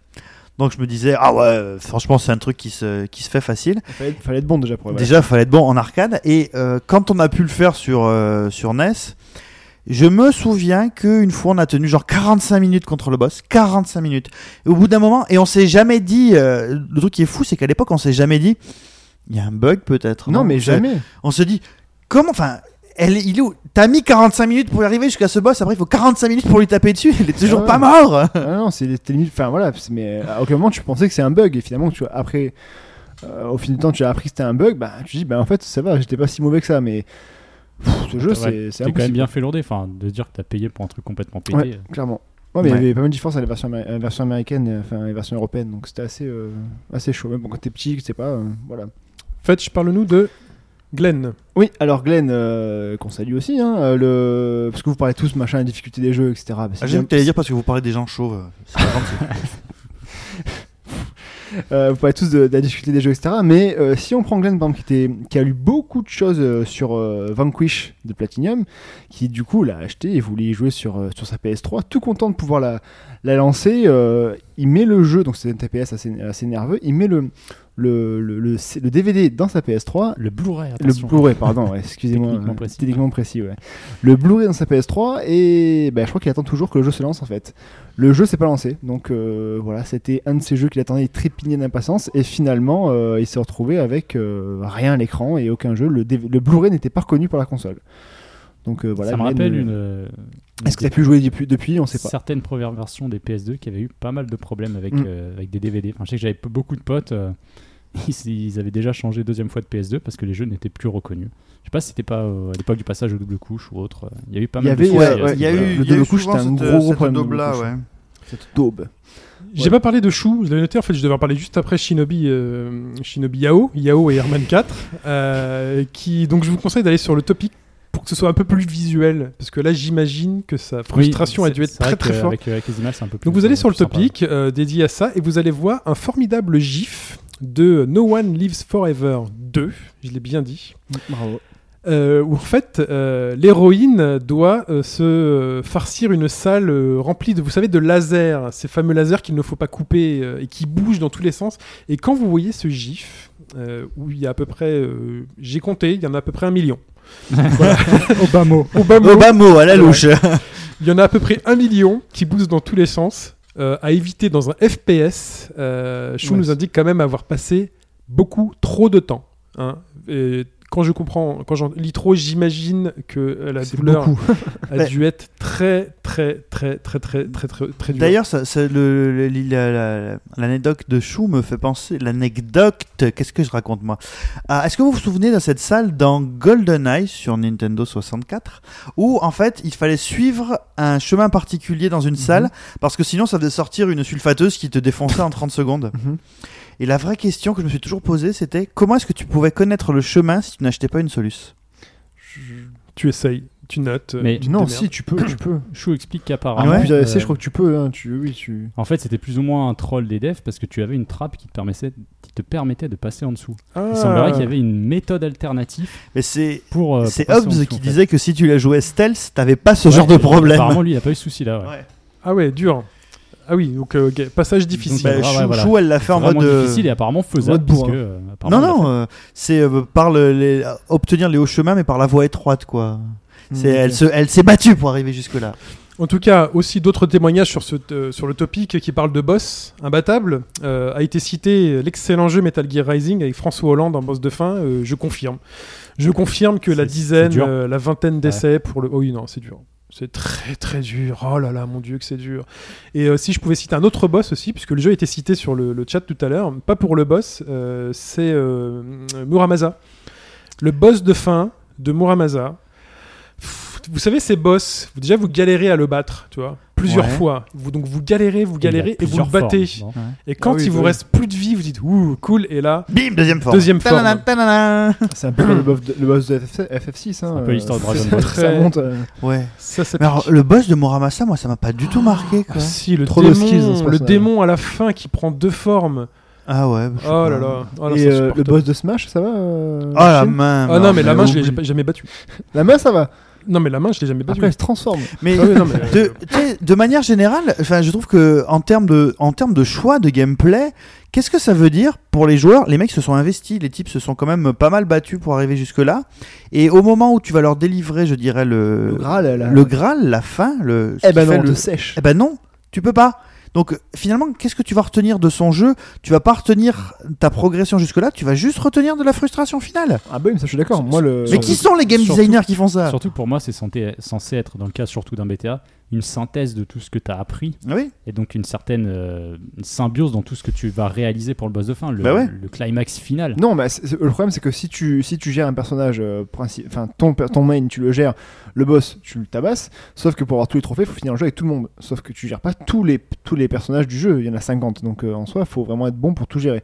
[SPEAKER 2] Donc je me disais, ah ouais, franchement, c'est un truc qui se, qui se fait facile.
[SPEAKER 3] Il fallait, fallait être bon déjà pour
[SPEAKER 2] Déjà, il fallait être bon en arcade. Et euh, quand on a pu le faire sur, euh, sur NES, je me souviens qu'une fois, on a tenu genre 45 minutes contre le boss. 45 minutes. Et au bout d'un moment, et on s'est jamais dit, euh, le truc qui est fou, c'est qu'à l'époque, on s'est jamais dit, il y a un bug peut-être.
[SPEAKER 3] Non, mais
[SPEAKER 2] C'est-
[SPEAKER 3] jamais.
[SPEAKER 2] on se dit comment enfin elle, il est où T'as mis 45 minutes pour y arriver jusqu'à ce boss, après il faut 45 minutes pour lui taper dessus, il est toujours
[SPEAKER 3] Ah
[SPEAKER 2] pas mort
[SPEAKER 3] Ah non, c'est c'était limite. Enfin voilà, mais à aucun moment tu pensais que c'est un bug et finalement tu vois, après, euh, au fil du temps, tu as appris que c'était un bug. Bah tu dis, bah en fait ça va, j'étais pas si mauvais que ça, mais pff, ce jeu c'est c'est
[SPEAKER 4] T'es quand même bien fait lourder, enfin, de dire que t'as payé pour un truc complètement pété.
[SPEAKER 3] Ouais, clairement. Ouais, mais il y avait pas mal de différences à la version, améri- à la version américaine, et, enfin la version européenne, donc c'était assez, euh, assez chaud. Même bon, quand t'es petit, c'est pas, euh, voilà.
[SPEAKER 1] Fetch, parle-nous de Glenn.
[SPEAKER 3] Oui, alors Glenn, euh, qu'on salue aussi, hein, euh, le... parce que vous parlez tous machin, la difficulté des jeux, etc. Bah,
[SPEAKER 2] Ah, J'aime
[SPEAKER 3] bien-
[SPEAKER 2] que dire parce que vous parlez des gens chauves. euh.
[SPEAKER 3] Euh, vous parlez tous de, de la difficulté des jeux, etc. Mais euh, si on prend Glenn, par exemple, qui, était, qui a lu beaucoup de choses euh, sur euh, Vanquish de Platinum, qui du coup l'a acheté et voulait y jouer sur, euh, sur sa PS3, tout content de pouvoir la, la lancer, euh, il met le jeu, donc c'est un TPS assez, assez nerveux, il met le, le, le, le, le DVD dans sa PS3
[SPEAKER 4] Le Blu-ray,
[SPEAKER 3] le. Blu-ray, pardon, ouais, excusez-moi.
[SPEAKER 4] Techniquement
[SPEAKER 3] euh,
[SPEAKER 4] précis.
[SPEAKER 3] Techniquement précis, ouais. Le Blu-ray dans sa PS3 et ben, je crois qu'il attend toujours que le jeu se lance en fait. Le jeu s'est pas lancé, donc euh, voilà, c'était un de ces jeux qu'il attendait, il trépignait d'impatience et finalement euh, il s'est retrouvé avec euh, rien à l'écran et aucun jeu. Le, le Blu-ray n'était pas reconnu par la console. Donc euh, voilà.
[SPEAKER 4] ça me rappelle
[SPEAKER 3] euh,
[SPEAKER 4] une. euh,
[SPEAKER 3] Est-ce que tu as pu jouer depuis, depuis On sait pas.
[SPEAKER 4] certaines premières versions des PS2 qui avaient eu pas mal de problèmes avec,
[SPEAKER 3] Mm.
[SPEAKER 4] euh, avec des DVD. Enfin, je sais que j'avais beaucoup de potes, euh, ils, ils avaient déjà changé deuxième fois de PS2 parce que les jeux n'étaient plus reconnus. Je sais pas si c'était pas euh, à l'époque du passage au double couche ou autre. Il y a eu pas mal
[SPEAKER 3] avait-
[SPEAKER 4] de
[SPEAKER 3] ouais, ouais,
[SPEAKER 2] il y a eu,
[SPEAKER 3] Le
[SPEAKER 2] il y a eu
[SPEAKER 3] double couche, c'était un
[SPEAKER 2] cette-
[SPEAKER 3] gros, gros
[SPEAKER 2] cette
[SPEAKER 3] problème double
[SPEAKER 2] ouais.
[SPEAKER 3] Cette daube.
[SPEAKER 1] J'ai pas parlé de Chou, je l'avais noté, en fait je devais en parler juste après Shinobi, euh, Shinobi Yao, Yao et Herman 4, euh, qui, donc je vous conseille d'aller sur le topic pour que ce soit un peu plus visuel, parce que là j'imagine que sa frustration
[SPEAKER 4] Oui,
[SPEAKER 1] a dû être très très forte.
[SPEAKER 4] Avec, euh, avec les images, c'est un peu plus.
[SPEAKER 1] Donc vous allez
[SPEAKER 4] euh,
[SPEAKER 1] sur le topic euh, dédié à ça et vous allez voir un formidable gif de No One Lives Forever 2, je l'ai bien dit,
[SPEAKER 3] Bravo.
[SPEAKER 1] euh, où en fait euh, l'héroïne doit euh, se farcir une salle remplie de, vous savez, de lasers, ces fameux lasers qu'il ne faut pas couper et qui bougent dans tous les sens. Et quand vous voyez ce gif, où il y a à peu près, j'ai compté, il y en a à peu près un million.
[SPEAKER 4] Obama,
[SPEAKER 1] Obama
[SPEAKER 2] à la
[SPEAKER 1] Ouais.
[SPEAKER 2] louche.
[SPEAKER 1] il y en a à peu près un million qui bougent dans tous les sens. euh, à éviter dans un FPS, euh, Chou
[SPEAKER 3] Ouais,
[SPEAKER 1] nous indique quand même avoir passé beaucoup trop de temps. hein. Et quand je comprends, quand j'en lis trop, j'imagine que euh, la douleur a dû être très, très, très, très, très, très, très, très dure.
[SPEAKER 2] D'ailleurs, l'anecdote de Chou me fait penser. L'anecdote, qu'est-ce que je raconte moi? Ah, Est-ce que vous vous souvenez de cette salle dans GoldenEye sur Nintendo 64 où en fait il fallait suivre un chemin particulier dans une salle parce que sinon ça faisait sortir une sulfateuse qui te défonçait en 30 secondes?
[SPEAKER 3] Mhm.
[SPEAKER 2] Et la vraie question que je me suis toujours posée c'était comment est-ce que tu pouvais connaître le chemin si tu n'achetais pas une Solus?
[SPEAKER 1] Tu essayes, tu notes. euh,
[SPEAKER 4] Mais
[SPEAKER 1] tu te
[SPEAKER 3] Non, si, tu peux, tu peux.
[SPEAKER 4] Chou explique
[SPEAKER 3] Ah,
[SPEAKER 4] qu'apparemment.
[SPEAKER 2] ouais
[SPEAKER 3] plusieurs essais,
[SPEAKER 4] euh,
[SPEAKER 3] je crois que tu peux. Hein, tu, oui, tu...
[SPEAKER 4] En fait, c'était plus ou moins un troll des devs parce que tu avais une trappe qui te permettait, qui te permettait de passer en dessous.
[SPEAKER 1] Ah.
[SPEAKER 4] Il semblerait qu'il y avait une méthode alternative
[SPEAKER 2] Mais c'est
[SPEAKER 4] pour. euh,
[SPEAKER 2] c'est
[SPEAKER 4] dessous,
[SPEAKER 2] qui
[SPEAKER 4] en fait.
[SPEAKER 2] disait que si tu la jouais stealth, t'avais pas ce
[SPEAKER 4] Ouais,
[SPEAKER 2] genre de problème.
[SPEAKER 4] Apparemment, lui, il a pas eu ce souci-là. ouais.
[SPEAKER 2] Ouais.
[SPEAKER 1] Ah ouais, dur. Ah oui, donc euh, ok, passage difficile.
[SPEAKER 2] Bah,
[SPEAKER 4] Ah ouais,
[SPEAKER 2] Chou,
[SPEAKER 4] voilà.
[SPEAKER 2] Chou, elle l'a fait en mode. euh,
[SPEAKER 4] difficile et apparemment faisable.
[SPEAKER 3] mode
[SPEAKER 4] Parce
[SPEAKER 3] bourrin.
[SPEAKER 4] que, euh,
[SPEAKER 2] Non,
[SPEAKER 4] apparemment,
[SPEAKER 2] non, euh, c'est euh, par le, les- obtenir les hauts chemins, mais par la voie étroite, quoi. C'est,
[SPEAKER 3] Mm,
[SPEAKER 2] elle, se, elle s'est battue pour arriver jusque-là.
[SPEAKER 1] En tout cas, aussi d'autres témoignages sur, ce, euh, sur le topic qui parle de boss imbattable. Euh, a été cité l'excellent jeu Metal Gear Rising avec François Hollande en boss de fin. euh, je confirme. Je confirme que la dizaine, euh, la vingtaine d'essais pour le. Oh oui, non, c'est dur. C'est très très dur. Oh là là, mon dieu, que c'est dur. Et euh, si je pouvais citer un autre boss aussi, puisque le jeu a été cité sur le, chat tout à l'heure, pas pour le boss, euh, c'est euh, Muramasa. Le boss de fin de Muramasa. Vous savez, ces boss, déjà vous galérez à le battre, tu vois, plusieurs
[SPEAKER 2] Ouais.
[SPEAKER 1] fois. Vous, donc vous galérez, vous galérez et vous le battez.
[SPEAKER 4] formes,
[SPEAKER 1] Et quand
[SPEAKER 3] Ah oui,
[SPEAKER 1] il vous reste plus de vie, vous dites ouh cool. Et là,
[SPEAKER 2] Bim, deuxième forme.
[SPEAKER 1] Deuxième forme.
[SPEAKER 3] C'est un peu comme le boss de, le boss de FF, FF6. Hein,
[SPEAKER 4] un peu l'histoire de Dragon Ball.
[SPEAKER 3] Ça monte. euh,
[SPEAKER 2] Ouais.
[SPEAKER 1] ça, ça
[SPEAKER 2] Mais alors, le boss de Muramasa, moi, ça m'a pas du tout marqué,
[SPEAKER 1] Ah,
[SPEAKER 2] quoi.
[SPEAKER 1] si, le
[SPEAKER 3] Trop
[SPEAKER 1] démon,
[SPEAKER 3] skills ce
[SPEAKER 1] le démon à la fin qui prend deux formes.
[SPEAKER 2] Ah ouais.
[SPEAKER 1] Oh là là. Oh là,
[SPEAKER 3] Et euh, le boss de Smash, ça va euh,
[SPEAKER 2] Oh la main.
[SPEAKER 1] Ah non, mais la main, je l'ai jamais battue.
[SPEAKER 3] La main, ça va.
[SPEAKER 1] Non, mais la main, je l'ai jamais battue.
[SPEAKER 3] Après, elle se transforme.
[SPEAKER 2] Mais,
[SPEAKER 1] Ah oui, non, mais-
[SPEAKER 2] de, tu sais, de manière générale, enfin, je trouve que en termes de, en termes de choix de gameplay, qu'est-ce que ça veut dire pour les joueurs? Les mecs se sont investis, les types se sont quand même pas mal battus pour arriver jusque là. Et au moment où tu vas leur délivrer, je dirais le,
[SPEAKER 3] Le Graal, elle a-
[SPEAKER 2] le Graal, la fin, le.
[SPEAKER 3] Eh ben non, on
[SPEAKER 2] le-
[SPEAKER 3] te sèche.
[SPEAKER 2] Eh ben non, tu peux pas. Donc finalement, qu'est-ce que tu vas retenir de son jeu? Tu vas pas retenir ta progression jusque-là, tu vas juste retenir de la frustration finale.
[SPEAKER 3] Ah bah oui, mais ça, je suis d'accord. Moi, le.
[SPEAKER 2] Mais qui sont les game
[SPEAKER 4] surtout-
[SPEAKER 2] designers qui font ça?
[SPEAKER 4] Surtout que pour moi, c'est censé, censé être, dans le cas surtout d'un BTA, une synthèse de tout ce que tu as appris
[SPEAKER 2] Oui.
[SPEAKER 4] et donc une certaine euh, symbiose dans tout ce que tu vas réaliser pour le boss de fin, le,
[SPEAKER 2] Bah ouais.
[SPEAKER 4] le climax final.
[SPEAKER 3] Non, mais le problème c'est que si tu, si tu gères un personnage, euh, enfin ton, ton main, tu le gères, le boss, tu le tabasses, sauf que pour avoir tous les trophées, il faut finir le jeu avec tout le monde. Sauf que tu gères pas tous les, tous les personnages du jeu, il y en a 50, donc euh, en soi, il faut vraiment être bon pour tout gérer.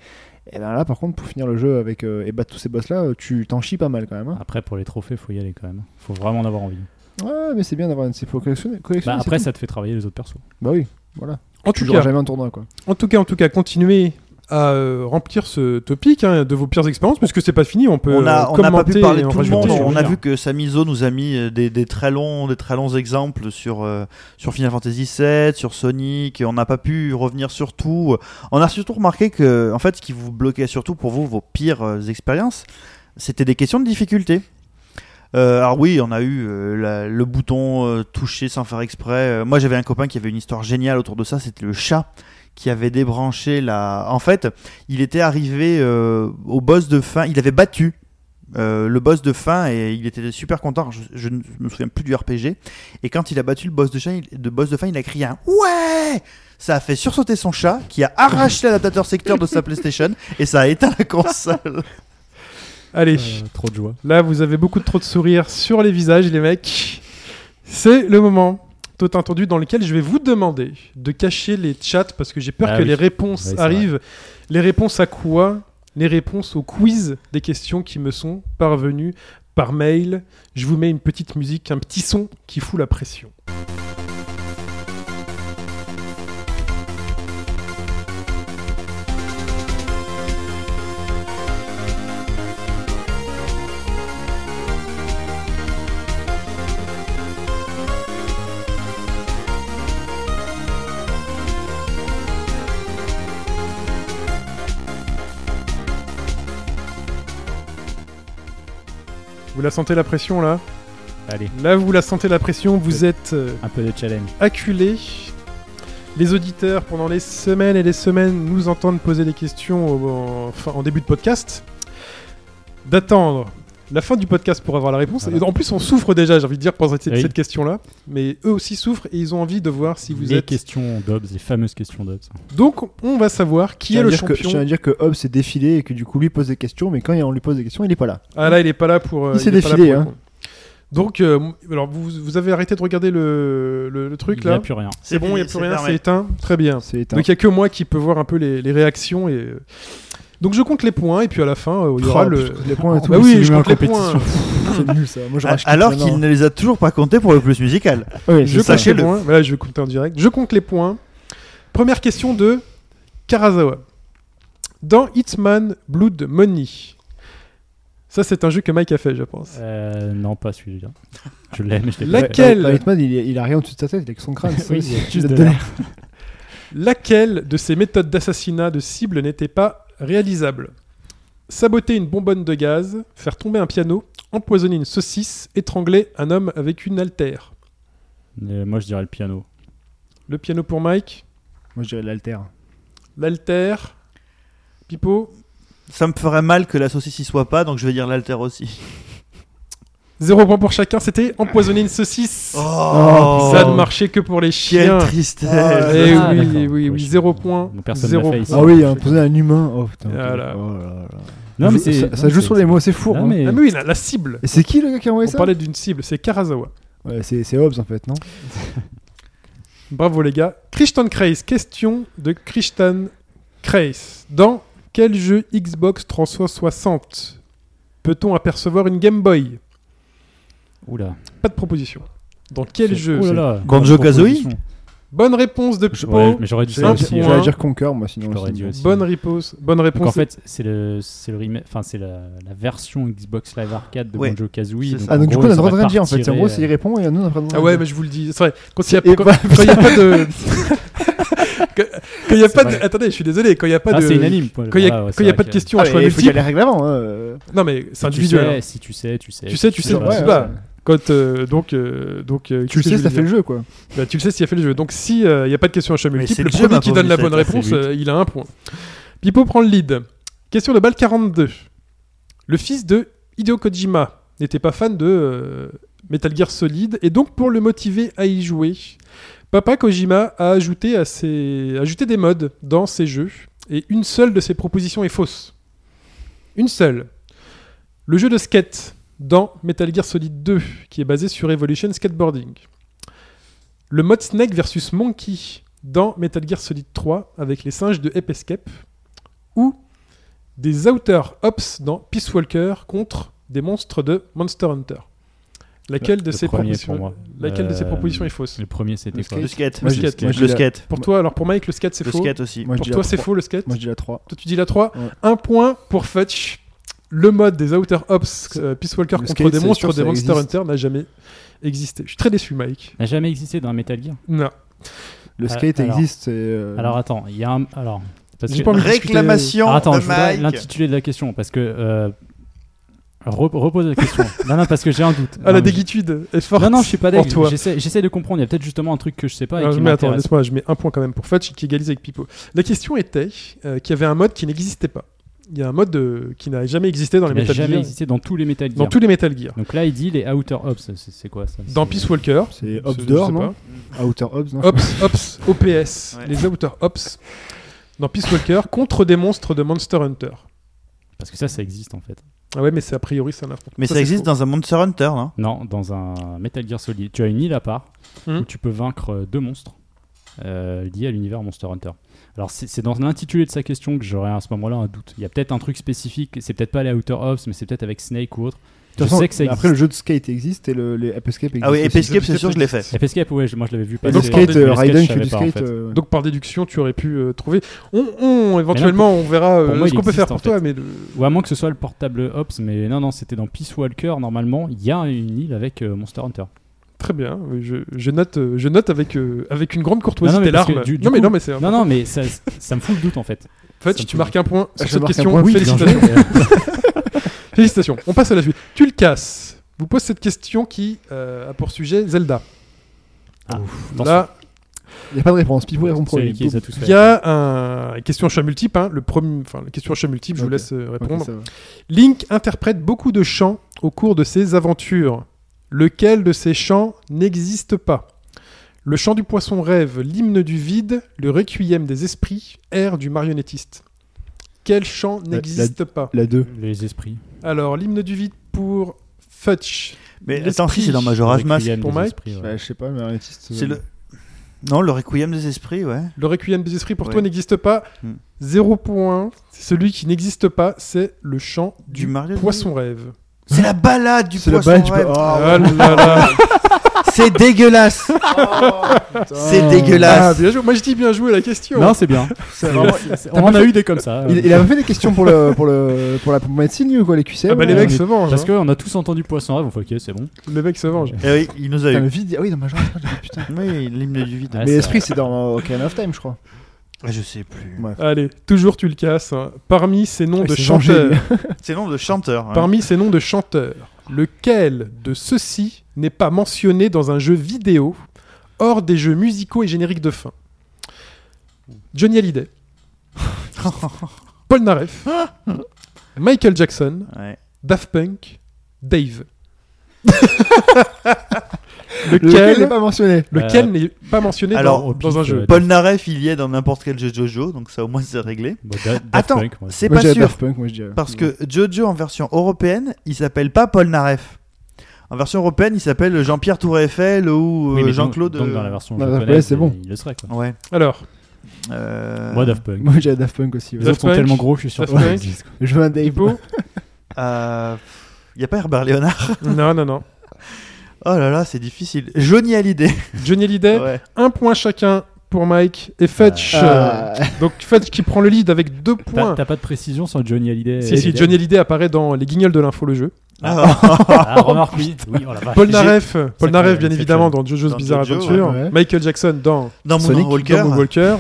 [SPEAKER 3] Et ben là, par contre, pour finir le jeu avec et battre tous ces boss là, tu t'en chies pas mal quand même. hein.
[SPEAKER 4] Après, pour les trophées, faut y aller quand même. Faut vraiment en avoir envie.
[SPEAKER 3] Ouais, mais c'est bien d'avoir collectionner,
[SPEAKER 4] Bah,
[SPEAKER 3] c'est
[SPEAKER 4] après,
[SPEAKER 3] tout.
[SPEAKER 4] ça te fait travailler les autres persos.
[SPEAKER 3] Bah oui, voilà.
[SPEAKER 1] En
[SPEAKER 3] Tu
[SPEAKER 1] tout
[SPEAKER 3] joueras
[SPEAKER 1] cas,
[SPEAKER 3] jamais un tournoi quoi.
[SPEAKER 1] en tout cas, en tout cas, continuez à euh, remplir ce topic hein, de vos pires expériences, puisque c'est pas fini. On peut
[SPEAKER 2] On a,
[SPEAKER 1] euh,
[SPEAKER 2] on n'a pas pu
[SPEAKER 1] commenter
[SPEAKER 2] parler
[SPEAKER 1] et
[SPEAKER 2] de
[SPEAKER 1] en
[SPEAKER 2] tout le
[SPEAKER 1] rajouter
[SPEAKER 2] monde.
[SPEAKER 1] sur
[SPEAKER 2] On a vu que Samizo nous a mis euh, des, des très longs, des très longs exemples sur euh, sur Final Fantasy VII, sur Sonic. Et on n'a pas pu revenir sur tout. On a surtout remarqué que, en fait, ce qui vous bloquait surtout pour vous, vos pires euh, expériences, c'était des questions de difficulté. Euh, alors oui, on a eu euh, le bouton euh, touché sans faire exprès. Moi, j'avais un copain qui avait une histoire géniale autour de ça. C'était le chat qui avait débranché la. En fait, il était arrivé au boss de fin. Il avait battu le boss de fin et il était super content. Je, ne me souviens plus du RPG. Et quand il a battu le boss de boss de fin, il a crié un ouais. Ça a fait sursauter son chat qui a arraché l'adaptateur secteur de sa PlayStation et ça a éteint la console.
[SPEAKER 1] Allez,
[SPEAKER 4] Euh, trop de joie.
[SPEAKER 1] là vous avez beaucoup de trop de sourires sur les visages, les mecs. C'est le moment tout entendu dans lequel je vais vous demander de cacher les chats parce que j'ai peur
[SPEAKER 4] Ah
[SPEAKER 1] que
[SPEAKER 4] oui.
[SPEAKER 1] les réponses
[SPEAKER 4] Oui,
[SPEAKER 1] arrivent. Les réponses à quoi? Les réponses au quiz des questions qui me sont parvenues par mail. Je vous mets une petite musique, un petit son qui fout la pression. Vous la sentez la pression là
[SPEAKER 4] Allez,
[SPEAKER 1] Là vous la sentez la pression, vous êtes euh,
[SPEAKER 4] un peu de challenge.
[SPEAKER 1] acculés. Les auditeurs, pendant les semaines et les semaines, nous entendent poser des questions au- en, fin- en début de podcast. D'attendre la fin du podcast pour avoir la réponse.
[SPEAKER 4] Voilà.
[SPEAKER 1] Et en plus, on souffre déjà, j'ai envie de dire, pendant cette,
[SPEAKER 4] Oui.
[SPEAKER 1] cette question-là. Mais eux aussi souffrent et ils ont envie de voir si vous
[SPEAKER 4] les
[SPEAKER 1] êtes.
[SPEAKER 4] questions d'Obs, les fameuses questions d'Obs.
[SPEAKER 1] Donc, on va savoir qui est le
[SPEAKER 3] que- Je
[SPEAKER 1] champion.
[SPEAKER 3] tiens à dire que Hobbs s'est défilé et que du coup lui pose des questions, mais quand on lui pose des questions, il est pas là.
[SPEAKER 1] Ah là, il est pas là pour. euh,
[SPEAKER 3] Il s'est
[SPEAKER 1] là
[SPEAKER 3] défilé,
[SPEAKER 1] pour
[SPEAKER 3] hein.
[SPEAKER 1] Donc, euh, alors vous, vous avez arrêté de regarder le, le- le truc
[SPEAKER 4] Il n'y a
[SPEAKER 1] là
[SPEAKER 4] plus rien.
[SPEAKER 1] C'est bon, il n'y a plus rien, c'est éteint. Très bien.
[SPEAKER 3] C'est éteint.
[SPEAKER 1] Donc il n'y a que moi qui peux voir un peu les, les réactions. et euh, Donc je compte les points et puis à la fin, euh, il y aura
[SPEAKER 3] Oh,
[SPEAKER 1] le.
[SPEAKER 3] les points et tout.
[SPEAKER 1] Bah oui, je compte les points.
[SPEAKER 3] C'est nul ça. Moi je
[SPEAKER 2] Alors qu'il ne les a toujours pas comptés pour le plus musical.
[SPEAKER 3] Ouais,
[SPEAKER 1] Je compte les points. Voilà, je vais compter en direct. Je compte les points. Première question de Karazawa. Dans Hitman Blood Money. Ça, c'est un jeu que Mike a fait, je pense.
[SPEAKER 4] Euh, non, pas celui-là. Je l'aime, je l'ai.
[SPEAKER 1] Laquelle
[SPEAKER 3] Hitman, il, a rien au-dessus de sa tête, il a que son crâne.
[SPEAKER 4] Oui,
[SPEAKER 3] c'est-
[SPEAKER 4] il y a juste de l'air.
[SPEAKER 1] Laquelle de ces méthodes d'assassinat de cible n'était pas réalisable Saboter une bonbonne de gaz, faire tomber un piano, empoisonner une saucisse, étrangler un homme avec une altère.
[SPEAKER 4] Euh, moi, je dirais le piano.
[SPEAKER 1] Le piano pour Mike,
[SPEAKER 3] Moi je dirais l'alter.
[SPEAKER 1] l'altère, Pipo,
[SPEAKER 2] Ça me ferait mal que la saucisse y soit pas, donc je vais dire l'alter aussi.
[SPEAKER 1] zéro point pour chacun, c'était empoisonner une saucisse.
[SPEAKER 2] Oh,
[SPEAKER 1] Ça ne marchait que pour les
[SPEAKER 2] Quelle
[SPEAKER 1] chiens.
[SPEAKER 2] tristesse.
[SPEAKER 1] Eh
[SPEAKER 4] Ah,
[SPEAKER 1] oui,
[SPEAKER 4] d'accord.
[SPEAKER 1] oui, oui, zéro point. Zéro point.
[SPEAKER 3] Ah oui, hein, poser un humain. Oh putain.
[SPEAKER 1] Voilà.
[SPEAKER 3] Oh là là.
[SPEAKER 4] Non, mais
[SPEAKER 3] Ça- joue sur les mots, c'est fou.
[SPEAKER 4] Non,
[SPEAKER 3] hein.
[SPEAKER 4] mais-
[SPEAKER 1] Ah mais oui, la, la cible.
[SPEAKER 3] Et c'est qui le gars qui a envoyé
[SPEAKER 1] On
[SPEAKER 3] ça
[SPEAKER 1] parlait d'une cible, c'est Karazawa.
[SPEAKER 3] Ouais, c'est c'est Hobbs en fait, non
[SPEAKER 1] Bravo les gars. Christian Kreis, question de Christian Kreis. Dans quel jeu Xbox 360 peut-on apercevoir une Game Boy?
[SPEAKER 4] Oula.
[SPEAKER 1] Pas de proposition. Dans quel jeu
[SPEAKER 4] Oh
[SPEAKER 1] c'est-
[SPEAKER 4] là.
[SPEAKER 2] Banjo
[SPEAKER 4] bonne
[SPEAKER 2] Kazooie.
[SPEAKER 1] Bonne réponse de Pipo.
[SPEAKER 4] Ouais, mais j'aurais dû ça
[SPEAKER 3] dire-
[SPEAKER 4] aussi. hein.
[SPEAKER 3] j'allais dire Conquer, moi sinon.
[SPEAKER 4] Je l'aurais
[SPEAKER 3] aussi.
[SPEAKER 1] Bonne réponse. Bonne réponse.
[SPEAKER 4] Donc en fait, c'est le, c'est le remake- enfin c'est la, la version Xbox Live Arcade de
[SPEAKER 2] Ouais,
[SPEAKER 4] Banjo Kazooie.
[SPEAKER 2] ça.
[SPEAKER 3] Ah, donc du coup, on a le droit de rien dire en fait. En gros, c'est il répond et nous on a pas le droit
[SPEAKER 1] ah
[SPEAKER 3] de
[SPEAKER 1] ouais,
[SPEAKER 3] dire.
[SPEAKER 1] mais je vous le dis. C'est vrai. Quand il y a,
[SPEAKER 3] Et
[SPEAKER 1] quand,
[SPEAKER 3] bah,
[SPEAKER 1] quand il y a pas de. quand il y a pas de. Attendez, je suis désolé. Quand il y a pas
[SPEAKER 4] Ah,
[SPEAKER 1] de.
[SPEAKER 4] c'est unanime.
[SPEAKER 1] Quand il y a, quand il y a pas de questions à
[SPEAKER 3] Ah,
[SPEAKER 1] choix
[SPEAKER 3] mais il faut y
[SPEAKER 1] multiple.
[SPEAKER 3] aller règlement. euh.
[SPEAKER 1] Non mais c'est
[SPEAKER 4] Si tu
[SPEAKER 1] individuel. hein.
[SPEAKER 4] sais, si tu sais, tu sais.
[SPEAKER 1] Tu sais, tu sais, Quand, euh, donc, euh, donc, euh,
[SPEAKER 3] Tu le sais, ça fait le jeu quoi.
[SPEAKER 1] Bah, tu le sais s'il a fait le jeu. Donc si il n'y a pas de question à choix
[SPEAKER 2] Mais
[SPEAKER 1] multiple,
[SPEAKER 2] c'est
[SPEAKER 1] le premier qui donne la bonne réponse, euh, il a un point. Pipo prend le lead. Question de balle 42. Le fils de Hideo Kojima n'était pas fan de euh, Metal Gear Solid et donc pour le motiver à y jouer, Papa Kojima a ajouté, à ses... ajouté des modes dans ses jeux et une seule de ses propositions est fausse. Une seule. Le jeu de skate dans Metal Gear Solid 2 qui est basé sur Evolution Skateboarding. Le mode Snake versus Monkey dans Metal Gear Solid 3 avec les singes de Ape Escape ou des Outer Ops dans Peace Walker contre des monstres de Monster Hunter. Laquelle de
[SPEAKER 4] Le
[SPEAKER 1] ces propositions
[SPEAKER 4] pour moi.
[SPEAKER 1] Laquelle de ces
[SPEAKER 4] Euh,
[SPEAKER 1] propositions est fausse
[SPEAKER 4] Le premier, c'était
[SPEAKER 3] Le
[SPEAKER 4] quoi
[SPEAKER 2] Le skate.
[SPEAKER 3] Moi,
[SPEAKER 1] Le skate.
[SPEAKER 3] moi, je
[SPEAKER 2] Le
[SPEAKER 3] dis la-
[SPEAKER 2] skate.
[SPEAKER 1] Pour toi, alors pour Mike, le skate c'est
[SPEAKER 2] Le
[SPEAKER 1] faux.
[SPEAKER 2] skate aussi.
[SPEAKER 3] Moi,
[SPEAKER 1] Pour toi, c'est
[SPEAKER 3] 3.
[SPEAKER 1] faux le skate.
[SPEAKER 3] Moi je dis la 3.
[SPEAKER 1] Toi, tu dis la 3.
[SPEAKER 3] Ouais.
[SPEAKER 1] Un point pour Fetch. Le mode des Outer Ops euh, Peace Walker
[SPEAKER 3] Le
[SPEAKER 1] contre
[SPEAKER 3] skate,
[SPEAKER 1] des monstres
[SPEAKER 3] sûr,
[SPEAKER 1] de
[SPEAKER 3] ça
[SPEAKER 1] Monster
[SPEAKER 3] existe.
[SPEAKER 1] Hunter n'a jamais existé. Je suis très déçu, Mike.
[SPEAKER 4] N'a jamais existé dans un Metal Gear.
[SPEAKER 1] Non.
[SPEAKER 3] Le
[SPEAKER 4] Ah,
[SPEAKER 3] skate
[SPEAKER 4] alors-
[SPEAKER 3] existe. euh,
[SPEAKER 4] Alors attends, il y a un. Alors. Parce
[SPEAKER 1] J'ai
[SPEAKER 4] que-
[SPEAKER 1] pas envie de discuter-
[SPEAKER 2] Réclamation
[SPEAKER 4] Alors, attends,
[SPEAKER 2] de
[SPEAKER 4] je l'intitulé de la question parce que. euh, re- repose la question. non, non, parce que j'ai un doute.
[SPEAKER 1] Ah, la
[SPEAKER 4] Non,
[SPEAKER 1] déguitude est forte.
[SPEAKER 4] Non, non, je suis pas
[SPEAKER 1] toi.
[SPEAKER 4] J'essaie j'essaie de comprendre. Il y a peut-être justement un truc que je sais pas et
[SPEAKER 1] Non,
[SPEAKER 4] qui
[SPEAKER 1] mais attends, laisse-moi, je mets un point quand même pour Fetch qui égalise avec Pipo. La question était euh, qu'il y avait un mode qui n'existait pas. Il y a un mode qui n'a jamais existé dans les Metal
[SPEAKER 4] jamais
[SPEAKER 1] Gear.
[SPEAKER 4] existé dans tous les Metal Gear.
[SPEAKER 1] Dans tous les Metal Gear.
[SPEAKER 4] Donc là, il dit les Outer Ops. C'est quoi ça
[SPEAKER 1] Dans Peace Walker.
[SPEAKER 3] C'est Hobbs
[SPEAKER 1] sais
[SPEAKER 3] dehors,
[SPEAKER 1] pas.
[SPEAKER 3] non Outer Hobbs, non
[SPEAKER 1] Ops, Ops, OPS.
[SPEAKER 2] Ouais.
[SPEAKER 1] Les Outer Ops. Dans Peace Walker contre des monstres de Monster Hunter.
[SPEAKER 4] Parce que ça, ça existe en fait.
[SPEAKER 1] Ah ouais, mais c'est a priori un affrontement.
[SPEAKER 2] Mais ça, existe dans un Monster Hunter, non
[SPEAKER 4] Non, dans un Metal Gear Solid. Tu as une île à part
[SPEAKER 1] Hmm.
[SPEAKER 4] où tu peux vaincre deux monstres euh, liés à l'univers Monster Hunter. Alors, c'est dans l'intitulé de sa question que j'aurais à ce moment-là un doute. Il y a peut-être un truc spécifique, c'est peut-être pas les Outer Ops, mais c'est peut-être avec Snake ou autre. Je sais que ça existe.
[SPEAKER 3] Après, le jeu de skate existe et le, les Ape Escape existent.
[SPEAKER 2] Ah oui. Ape Escape, c'est sûr je l'ai fait.
[SPEAKER 4] F Escape, ouais, moi je l'avais vu passer.
[SPEAKER 3] donc, skate, euh,
[SPEAKER 4] le skate,
[SPEAKER 3] Raiden
[SPEAKER 4] savais pas, en
[SPEAKER 3] skate.
[SPEAKER 4] fait.
[SPEAKER 3] euh,
[SPEAKER 1] Donc par déduction, tu aurais pu euh, trouver. On, on- éventuellement, on verra euh,
[SPEAKER 4] Pour moi,
[SPEAKER 1] ce
[SPEAKER 4] il
[SPEAKER 1] qu'on peut faire
[SPEAKER 4] existe, en
[SPEAKER 1] pour toi, mais le-
[SPEAKER 4] Ou à moins que ce soit le portable Ops, mais non, non, c'était dans Peace Walker, normalement, il y a une île avec euh, Monster Hunter.
[SPEAKER 1] Très bien. Je, je note, euh, je note avec euh, avec une grande courtoisie
[SPEAKER 4] Non, non, mais que
[SPEAKER 1] larmes.
[SPEAKER 4] du- du
[SPEAKER 1] non mais
[SPEAKER 4] coup-
[SPEAKER 1] non mais c'est.
[SPEAKER 4] Non, non, mais ça, ça me fout le doute en fait.
[SPEAKER 1] Fudge,
[SPEAKER 4] ça me
[SPEAKER 1] tu marques un point sur cette question.
[SPEAKER 3] point, oui, bien
[SPEAKER 1] Félicitations. Félicitations. On passe à la suite. Tu le casses. Vous pose cette question qui euh, a pour sujet Zelda.
[SPEAKER 4] Ah,
[SPEAKER 1] Là,
[SPEAKER 3] Il n'y a pas de réponse.
[SPEAKER 4] Les a tous
[SPEAKER 1] il
[SPEAKER 4] fait.
[SPEAKER 1] y a un une question à choix multiple. hein. Le premier, enfin, la question à choix multiple, je vous laisse euh, répondre. Link interprète beaucoup de chants au cours de ses aventures. Lequel de ces chants n'existe pas? Le chant du poisson rêve, l'hymne du vide, le requiem des esprits, air du marionnettiste. Quel chant n'existe pas?
[SPEAKER 3] La 2.
[SPEAKER 4] Les esprits.
[SPEAKER 1] Alors, l'hymne du vide pour Futch.
[SPEAKER 2] Mais
[SPEAKER 1] L'esprit.
[SPEAKER 2] attends, si c'est dans Majora's Mask.
[SPEAKER 1] Pour Mike
[SPEAKER 4] esprits, ouais.
[SPEAKER 3] Bah, je sais pas.
[SPEAKER 2] C'est le. Non, le Requiem des esprits, ouais.
[SPEAKER 1] Le requiem des esprits pour
[SPEAKER 2] Ouais.
[SPEAKER 1] toi n'existe pas.
[SPEAKER 2] Hmm.
[SPEAKER 1] Zéro point. Celui qui n'existe pas, c'est le chant du,
[SPEAKER 2] Du
[SPEAKER 1] poisson rêve.
[SPEAKER 2] C'est la balade du poisson
[SPEAKER 3] du.
[SPEAKER 2] rêve.
[SPEAKER 3] Oh,
[SPEAKER 1] là là.
[SPEAKER 2] C'est dégueulasse. C'est dégueulasse.
[SPEAKER 1] Ah, bien joué. Moi je dis bien joué la question.
[SPEAKER 4] Non, c'est bien.
[SPEAKER 3] Vraiment,
[SPEAKER 4] On en a eu des comme ça.
[SPEAKER 3] Il, il a fait des questions pour le pour le pour la pour médecine ou quoi les QCM
[SPEAKER 1] Ah bah les mecs se vengent.
[SPEAKER 4] Parce
[SPEAKER 1] hein.
[SPEAKER 4] qu'on a tous entendu Poisson Rêve, on fait ok, c'est bon.
[SPEAKER 1] Les mecs se vengent.
[SPEAKER 2] Eh oui, il nous a
[SPEAKER 3] Putain, le
[SPEAKER 2] eu.
[SPEAKER 3] vide. Ah oui, dans j'ai dit, putain.
[SPEAKER 2] Oui, l'hymne du vide.
[SPEAKER 4] Ah,
[SPEAKER 3] Mais
[SPEAKER 4] c'est
[SPEAKER 3] l'esprit,
[SPEAKER 4] vrai.
[SPEAKER 3] c'est dans Ocarina of Time, je crois.
[SPEAKER 2] Ah, Je sais plus.
[SPEAKER 3] Ouais.
[SPEAKER 1] Allez, toujours tu le casses. hein. Parmi ces noms
[SPEAKER 3] Ah,
[SPEAKER 1] de chanteurs,
[SPEAKER 3] lui.
[SPEAKER 2] C'est le nom de chanteur. hein.
[SPEAKER 1] parmi ces noms de chanteurs, lequel de ceux-ci n'est pas mentionné dans un jeu vidéo hors des jeux musicaux et génériques de fin? Johnny Hallyday, Paul Naref, Michael Jackson,
[SPEAKER 2] Ouais.
[SPEAKER 1] Daft Punk, Dave.
[SPEAKER 3] Lequel
[SPEAKER 1] lequel
[SPEAKER 3] n'est pas mentionné
[SPEAKER 1] lequel
[SPEAKER 4] Euh,
[SPEAKER 1] n'est pas mentionné
[SPEAKER 2] alors,
[SPEAKER 1] dans, un
[SPEAKER 4] pif,
[SPEAKER 1] jeu
[SPEAKER 4] euh,
[SPEAKER 2] Paul Naref, il y est dans n'importe quel jeu Jojo, donc ça au moins c'est réglé.
[SPEAKER 4] Bon, Da- Daft
[SPEAKER 2] Attends, c'est pas sûr.
[SPEAKER 3] Daft Punk, moi je dirais.
[SPEAKER 2] Parce que Jojo en version européenne, il s'appelle pas Paul Naref. En version européenne, il s'appelle Jean-Pierre Tour Eiffel ou
[SPEAKER 4] Oui,
[SPEAKER 2] euh, Jean-Claude.
[SPEAKER 4] Donc, donc dans la
[SPEAKER 2] euh,
[SPEAKER 4] version japonaise,
[SPEAKER 3] c'est bon.
[SPEAKER 4] Il le serait quoi.
[SPEAKER 2] Ouais.
[SPEAKER 1] Alors,
[SPEAKER 2] Euh,
[SPEAKER 4] Moi, Daft Punk.
[SPEAKER 3] Moi dirais Daft Punk aussi.
[SPEAKER 4] Les autres sont tellement gros, je suis sûr.
[SPEAKER 3] Je veux un Dave.
[SPEAKER 2] Euh, Il y a pas Herbert Léonard?
[SPEAKER 1] Non, non, non.
[SPEAKER 2] Oh là là, c'est difficile. Johnny Hallyday.
[SPEAKER 1] Johnny Hallyday,
[SPEAKER 2] Ouais.
[SPEAKER 1] un point chacun pour Mike et Fetch.
[SPEAKER 3] Ah.
[SPEAKER 1] euh, donc Fetch qui prend le lead avec deux points.
[SPEAKER 4] t'as pas de précision sur Johnny Hallyday
[SPEAKER 1] Si, si, Johnny Hallyday apparaît dans les guignols de l'info, le jeu.
[SPEAKER 2] Ah.
[SPEAKER 4] Ah, remarque, oui. Oui, oh vache.
[SPEAKER 1] Paul Naref, Paul Naref bien évidemment dans JoJo's
[SPEAKER 2] dans
[SPEAKER 1] Bizarre
[SPEAKER 2] Jojo,
[SPEAKER 1] Adventure.
[SPEAKER 3] ouais, ouais.
[SPEAKER 1] Michael Jackson dans,
[SPEAKER 2] Dans
[SPEAKER 3] Sonic,
[SPEAKER 2] Moonwalker.
[SPEAKER 1] dans Moonwalker.